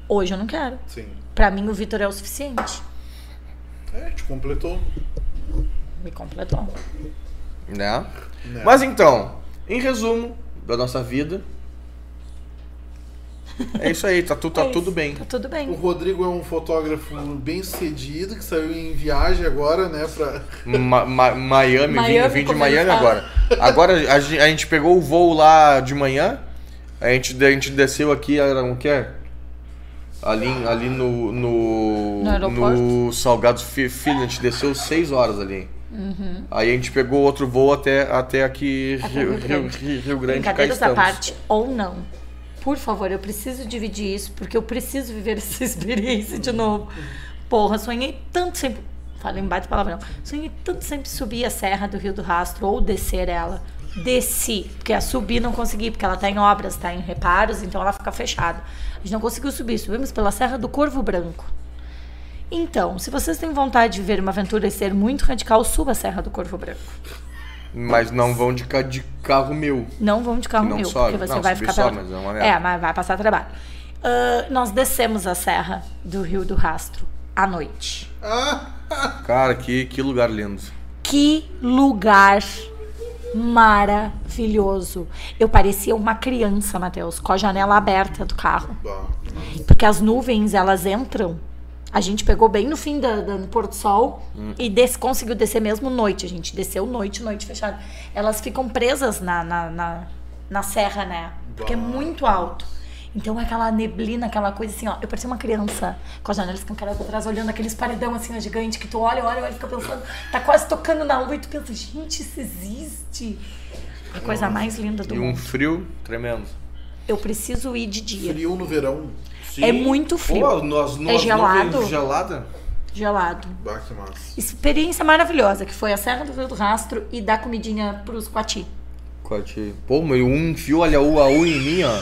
Speaker 2: Hoje eu não quero.
Speaker 3: Sim.
Speaker 2: Pra mim, o Vitor é o suficiente.
Speaker 3: É, te completou.
Speaker 2: Me completou.
Speaker 1: Né?
Speaker 3: Né?
Speaker 1: Mas então, em resumo da nossa vida. É isso aí, tá, tu, tá
Speaker 2: É
Speaker 1: tudo bem.
Speaker 2: Tá tudo
Speaker 3: O
Speaker 2: bem.
Speaker 3: Rodrigo é um fotógrafo bem sucedido que saiu em viagem agora, né? Pra...
Speaker 1: Ma- ma- Miami,
Speaker 2: Miami,
Speaker 1: vim, vim de Miami agora. Agora a, gen- a gente pegou o voo lá de manhã, a gente, a gente desceu aqui, era o que é? Ali, ali no, no,
Speaker 2: No
Speaker 1: no Salgados Fi- Filho, a gente desceu 6 horas ali. Aí a gente pegou outro voo até, até aqui,
Speaker 2: Até
Speaker 1: Rio,
Speaker 2: Rio Grande.
Speaker 1: Rio, Rio Grande, cá
Speaker 2: Brincadeiras à parte ou não. Por favor, eu preciso dividir isso, porque eu preciso viver [LAUGHS] essa experiência de novo. Porra, sonhei tanto sempre. Falei em baita palavrão. Sonhei tanto sempre subir a Serra do Rio do Rastro ou descer ela. Desci, porque a subir não consegui, porque ela tá em obras, tá em reparos, então ela fica fechada. A gente não conseguiu subir, subimos pela Serra do Corvo Branco. Então, se vocês têm vontade de ver uma aventura e ser muito radical, suba a Serra do Corvo Branco.
Speaker 1: Mas não vão de, ca- de carro meu.
Speaker 2: Não vão de carro
Speaker 1: não
Speaker 2: meu,
Speaker 1: sobe.
Speaker 2: porque você
Speaker 1: Não,
Speaker 2: vai ficar
Speaker 1: sobe,
Speaker 2: pela...
Speaker 1: mas é uma merda.
Speaker 2: É, mas vai passar trabalho. Ah, nós descemos a serra do Rio do Rastro à noite. [LAUGHS]
Speaker 1: Cara, que, que lugar lindo.
Speaker 2: Que lugar maravilhoso. Eu parecia uma criança, Matheus, com a janela aberta do carro. Porque as nuvens, elas entram. A gente pegou bem no fim da, da- do Porto Sol e des, conseguiu descer mesmo noite. A gente desceu noite, noite fechada. Elas ficam presas na, na, na, na serra, né? Porque é
Speaker 3: Bah.
Speaker 2: muito alto. Então aquela neblina, aquela coisa assim, ó. Eu parecia uma criança com as janelas escancaradas pra trás, olhando aqueles paredão assim, ó, gigante, que tu olha, olha, olha, e fica pensando, tá quase tocando na lua e tu pensa, gente, isso existe. A coisa mais linda do
Speaker 1: E um
Speaker 2: mundo.
Speaker 1: frio tremendo.
Speaker 2: Eu preciso ir de dia.
Speaker 3: Frio no verão.
Speaker 2: É muito frio.
Speaker 1: Pô, nós, nós
Speaker 2: É gelado?
Speaker 1: gelada?
Speaker 2: Gelado.
Speaker 3: Bah, que massa.
Speaker 2: Experiência maravilhosa, que foi a Serra do Rio do Rastro e dar comidinha pros coati.
Speaker 1: Quate. Pô, meu, um enfiou olha o AU em mim, ó.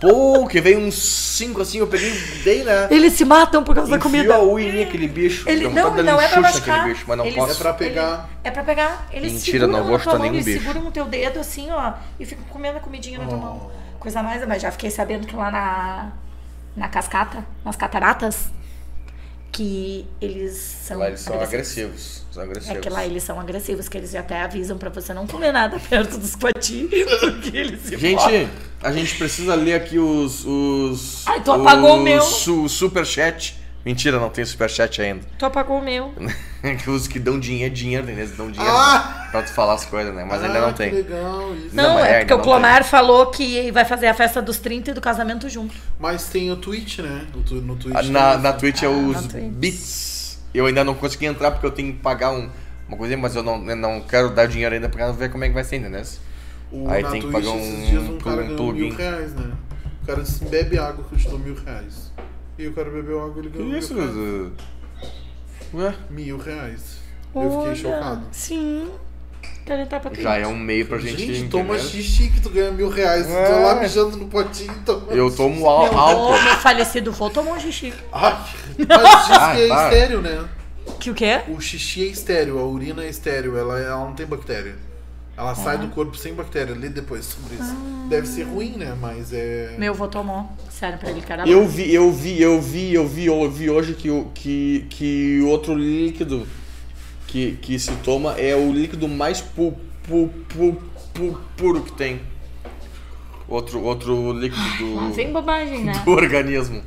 Speaker 1: Pô, que veio uns cinco assim, eu peguei, dei, né?
Speaker 2: Eles se matam por causa da
Speaker 1: Enfiou
Speaker 2: comida.
Speaker 1: a U em mim, aquele bicho.
Speaker 2: Ele, não, não
Speaker 1: um
Speaker 2: é pra machucar.
Speaker 1: bicho, mas não
Speaker 2: Eles-
Speaker 1: posso.
Speaker 3: É pra pegar.
Speaker 2: Ele- é pra pegar. Eles
Speaker 1: Mentira,
Speaker 2: seguram
Speaker 1: não de
Speaker 2: mão,
Speaker 1: nenhum
Speaker 2: eles
Speaker 1: bicho.
Speaker 2: seguram o teu dedo assim, ó, e ficam comendo a comidinha na tua mão. Coisa mais, mas já fiquei sabendo que lá na, na cascata, nas cataratas, que eles são
Speaker 1: Lá eles são
Speaker 2: agressivos.
Speaker 1: agressivos. São
Speaker 2: É
Speaker 1: agressivos.
Speaker 2: que lá eles são agressivos, que eles até avisam pra você não comer nada [LAUGHS] perto dos coati, porque eles se mordem.
Speaker 1: Gente, a gente precisa ler aqui os. os
Speaker 2: Ai, tu apagou o meu.
Speaker 1: Su, superchat. Mentira, não tem superchat ainda.
Speaker 2: Tu apagou o meu. [LAUGHS]
Speaker 1: que os que dão dinheiro, dinheiro, tem eles dão dinheiro
Speaker 3: Ah!
Speaker 1: pra tu falar as coisas, né? Mas ainda
Speaker 3: Ah,
Speaker 1: não
Speaker 3: que
Speaker 1: tem.
Speaker 3: legal isso.
Speaker 2: Não,
Speaker 1: mas é,
Speaker 2: é
Speaker 1: ainda
Speaker 2: porque o
Speaker 1: não
Speaker 2: Clomar falou que vai fazer a festa dos 30 e do casamento junto.
Speaker 3: Mas tem o Twitch, né? No, no Twitch.
Speaker 1: Ah, Na,
Speaker 3: tem
Speaker 1: na. Twitch é
Speaker 2: Ah,
Speaker 1: os
Speaker 2: na Twitch.
Speaker 1: bits. Eu ainda não consegui entrar porque eu tenho que pagar um, uma coisinha, mas eu não, eu não quero dar dinheiro ainda pra ver como é que vai ser ainda, né?
Speaker 3: O,
Speaker 1: Aí tem que pagar
Speaker 3: esses
Speaker 1: um
Speaker 3: dias um
Speaker 1: plug-
Speaker 3: cara ganhou
Speaker 1: plugin.
Speaker 3: mil reais, né? O cara disse, bebe água que eu te dou mil reais. E o cara bebeu água e ele
Speaker 1: Que
Speaker 3: ganhou
Speaker 1: isso?
Speaker 3: mil reais.
Speaker 1: uh, Ué,
Speaker 3: Mil reais. Eu fiquei
Speaker 2: Olha,
Speaker 3: chocado.
Speaker 2: Sim.
Speaker 1: Já é um meio pra gente.
Speaker 3: Gente, toma
Speaker 1: entender.
Speaker 3: xixi que tu ganha mil reais.
Speaker 1: É.
Speaker 3: Tô lá mijando no potinho toma
Speaker 1: Eu
Speaker 3: xixi.
Speaker 1: tomo
Speaker 2: Meu,
Speaker 1: al- álcool.
Speaker 2: vô, meu falecido vô tomou um xixi.
Speaker 3: Ai, [LAUGHS] mas
Speaker 1: Ai,
Speaker 3: que é
Speaker 1: para.
Speaker 3: estéreo, né?
Speaker 2: Que o quê?
Speaker 3: O xixi é estéreo, a urina é estéreo, ela, ela não tem bactéria. Ela sai do corpo sem bactéria. Lê depois sobre isso. Deve ser ruim, né? Mas é.
Speaker 2: Meu vô tomou. Sério, pra ele que era
Speaker 1: Eu vi, eu vi, eu vi, eu vi, eu vi hoje que, o- que, que outro líquido que, que se toma é o líquido mais pu, pu, pu, pu- puro que tem. Outro, outro líquido do,
Speaker 2: vem bobagem, né?
Speaker 1: do organismo.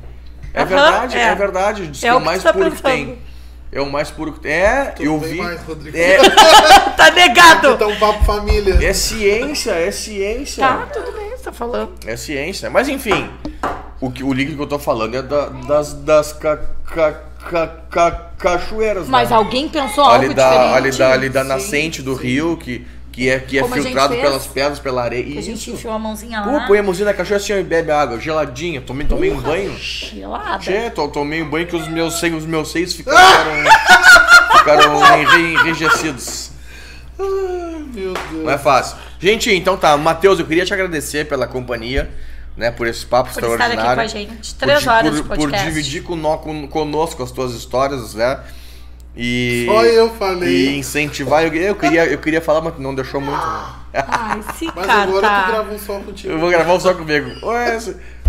Speaker 1: É verdade, é.
Speaker 2: é.
Speaker 1: verdade. Diz
Speaker 2: É
Speaker 1: que é
Speaker 2: o que
Speaker 1: mais
Speaker 2: tá
Speaker 1: puro que
Speaker 2: pensando.
Speaker 1: tem. É o mais puro que tem. É,
Speaker 3: Tudo
Speaker 1: eu vi.
Speaker 3: mais, Rodrigo.
Speaker 1: É, [LAUGHS]
Speaker 2: tá negado!
Speaker 3: Tá um papo família.
Speaker 1: é ciência, é ciência.
Speaker 2: Tá, tudo bem, você tá falando.
Speaker 1: É ciência. Mas enfim, o, que, o líquido que eu tô falando é da- das, das ca, ca, ca, ca- cachoeiras.
Speaker 2: Mas
Speaker 1: né?
Speaker 2: alguém pensou algo
Speaker 1: ali da,
Speaker 2: diferente?
Speaker 1: ali da, ali da
Speaker 3: Sim,
Speaker 1: nascente do
Speaker 3: sim.
Speaker 1: rio, que, que é, que é
Speaker 2: Como
Speaker 1: filtrado pelas pedras, pela areia.
Speaker 2: Que a gente enfiou a mãozinha
Speaker 1: Pô,
Speaker 2: lá.
Speaker 1: põe a mãozinha na cachoeira assim ó, e bebe água, geladinha. Tomei, tomei um
Speaker 2: Porra,
Speaker 1: banho.
Speaker 2: Gelada.
Speaker 1: Tchê, to- tomei um banho que os meus seios, os meus seios ficaram, [LAUGHS] ficaram enre- enrijecidos.
Speaker 3: Ai, meu Deus.
Speaker 1: Não é fácil. Gente, então tá. Matheus, eu queria te agradecer pela companhia, né? Por esse papo
Speaker 2: Por estar aqui
Speaker 1: extraordinário.
Speaker 2: com a gente. Três
Speaker 1: por,
Speaker 2: horas
Speaker 1: por,
Speaker 2: de
Speaker 1: por
Speaker 2: podcast.
Speaker 1: dividir cono- con- conosco as tuas histórias, né? E,
Speaker 3: Só eu
Speaker 1: e
Speaker 3: falei.
Speaker 1: incentivar. Eu, eu, queria, eu queria falar, mas não deixou muito. né?
Speaker 2: Ai, se
Speaker 3: Mas agora tu grava um só contigo.
Speaker 1: Eu vou gravar um só comigo. Ué,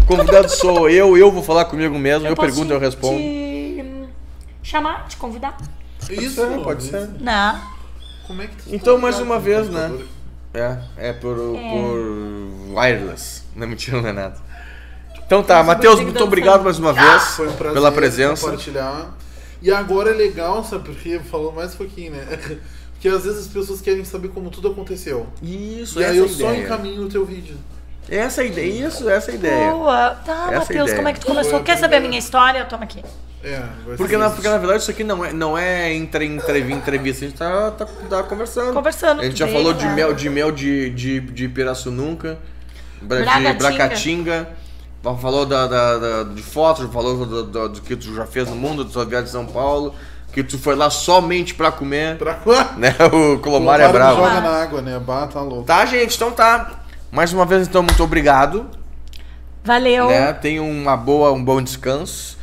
Speaker 1: convidado sou eu, eu vou falar comigo mesmo. Eu,
Speaker 2: posso
Speaker 1: pergunto, eu respondo.
Speaker 2: Te chamar, te convidar?
Speaker 3: Isso,
Speaker 1: ser, pode ser.
Speaker 2: Não.
Speaker 3: Como é que tu
Speaker 1: Então, mais uma vez, né? É, é por,
Speaker 2: É.
Speaker 1: por wireless. Não é mentira, não é nada. Então tá, Matheus, muito obrigado mais uma vez
Speaker 3: Foi um prazer
Speaker 1: pela presença.
Speaker 3: compartilhar. E agora é legal, sabe por quê? Falando mais um pouquinho, né? [LAUGHS] Porque às vezes as pessoas querem saber como tudo aconteceu.
Speaker 1: Isso,
Speaker 3: e
Speaker 1: essa
Speaker 3: aí
Speaker 1: é a
Speaker 3: eu só
Speaker 1: ideia.
Speaker 3: encaminho o teu vídeo.
Speaker 1: Essa é a ideia, isso, essa é a ideia.
Speaker 2: Boa. Tá,
Speaker 1: Essa é a
Speaker 2: Matheus,
Speaker 1: ideia.
Speaker 2: como é que tu começou?
Speaker 3: Foi a
Speaker 2: Quer saber a minha história? Toma aqui.
Speaker 3: É, vai
Speaker 1: Porque
Speaker 3: ser
Speaker 1: na,
Speaker 3: isso.
Speaker 1: porque na verdade isso aqui não é, não é entre, entrev- entrevista, a gente tá, tá, tá conversando.
Speaker 2: Conversando,
Speaker 1: A gente já falou de mel, de mel de, de, de Pirassununca, bra- de
Speaker 2: Bracatinga.
Speaker 1: Bracatinga, falou da, da, da- de fotos, falou do, do, do que tu já fez no mundo, da tua viagem de São Paulo, que tu foi lá somente pra comer,
Speaker 3: Pra... [LAUGHS]
Speaker 1: né? O Colomar é bravo.
Speaker 3: joga na água, né? Bah, tá louco.
Speaker 1: Tá, gente, então tá. Mais uma vez, então, muito obrigado.
Speaker 2: Valeu.
Speaker 1: Né? Tenha uma boa, um bom descanso.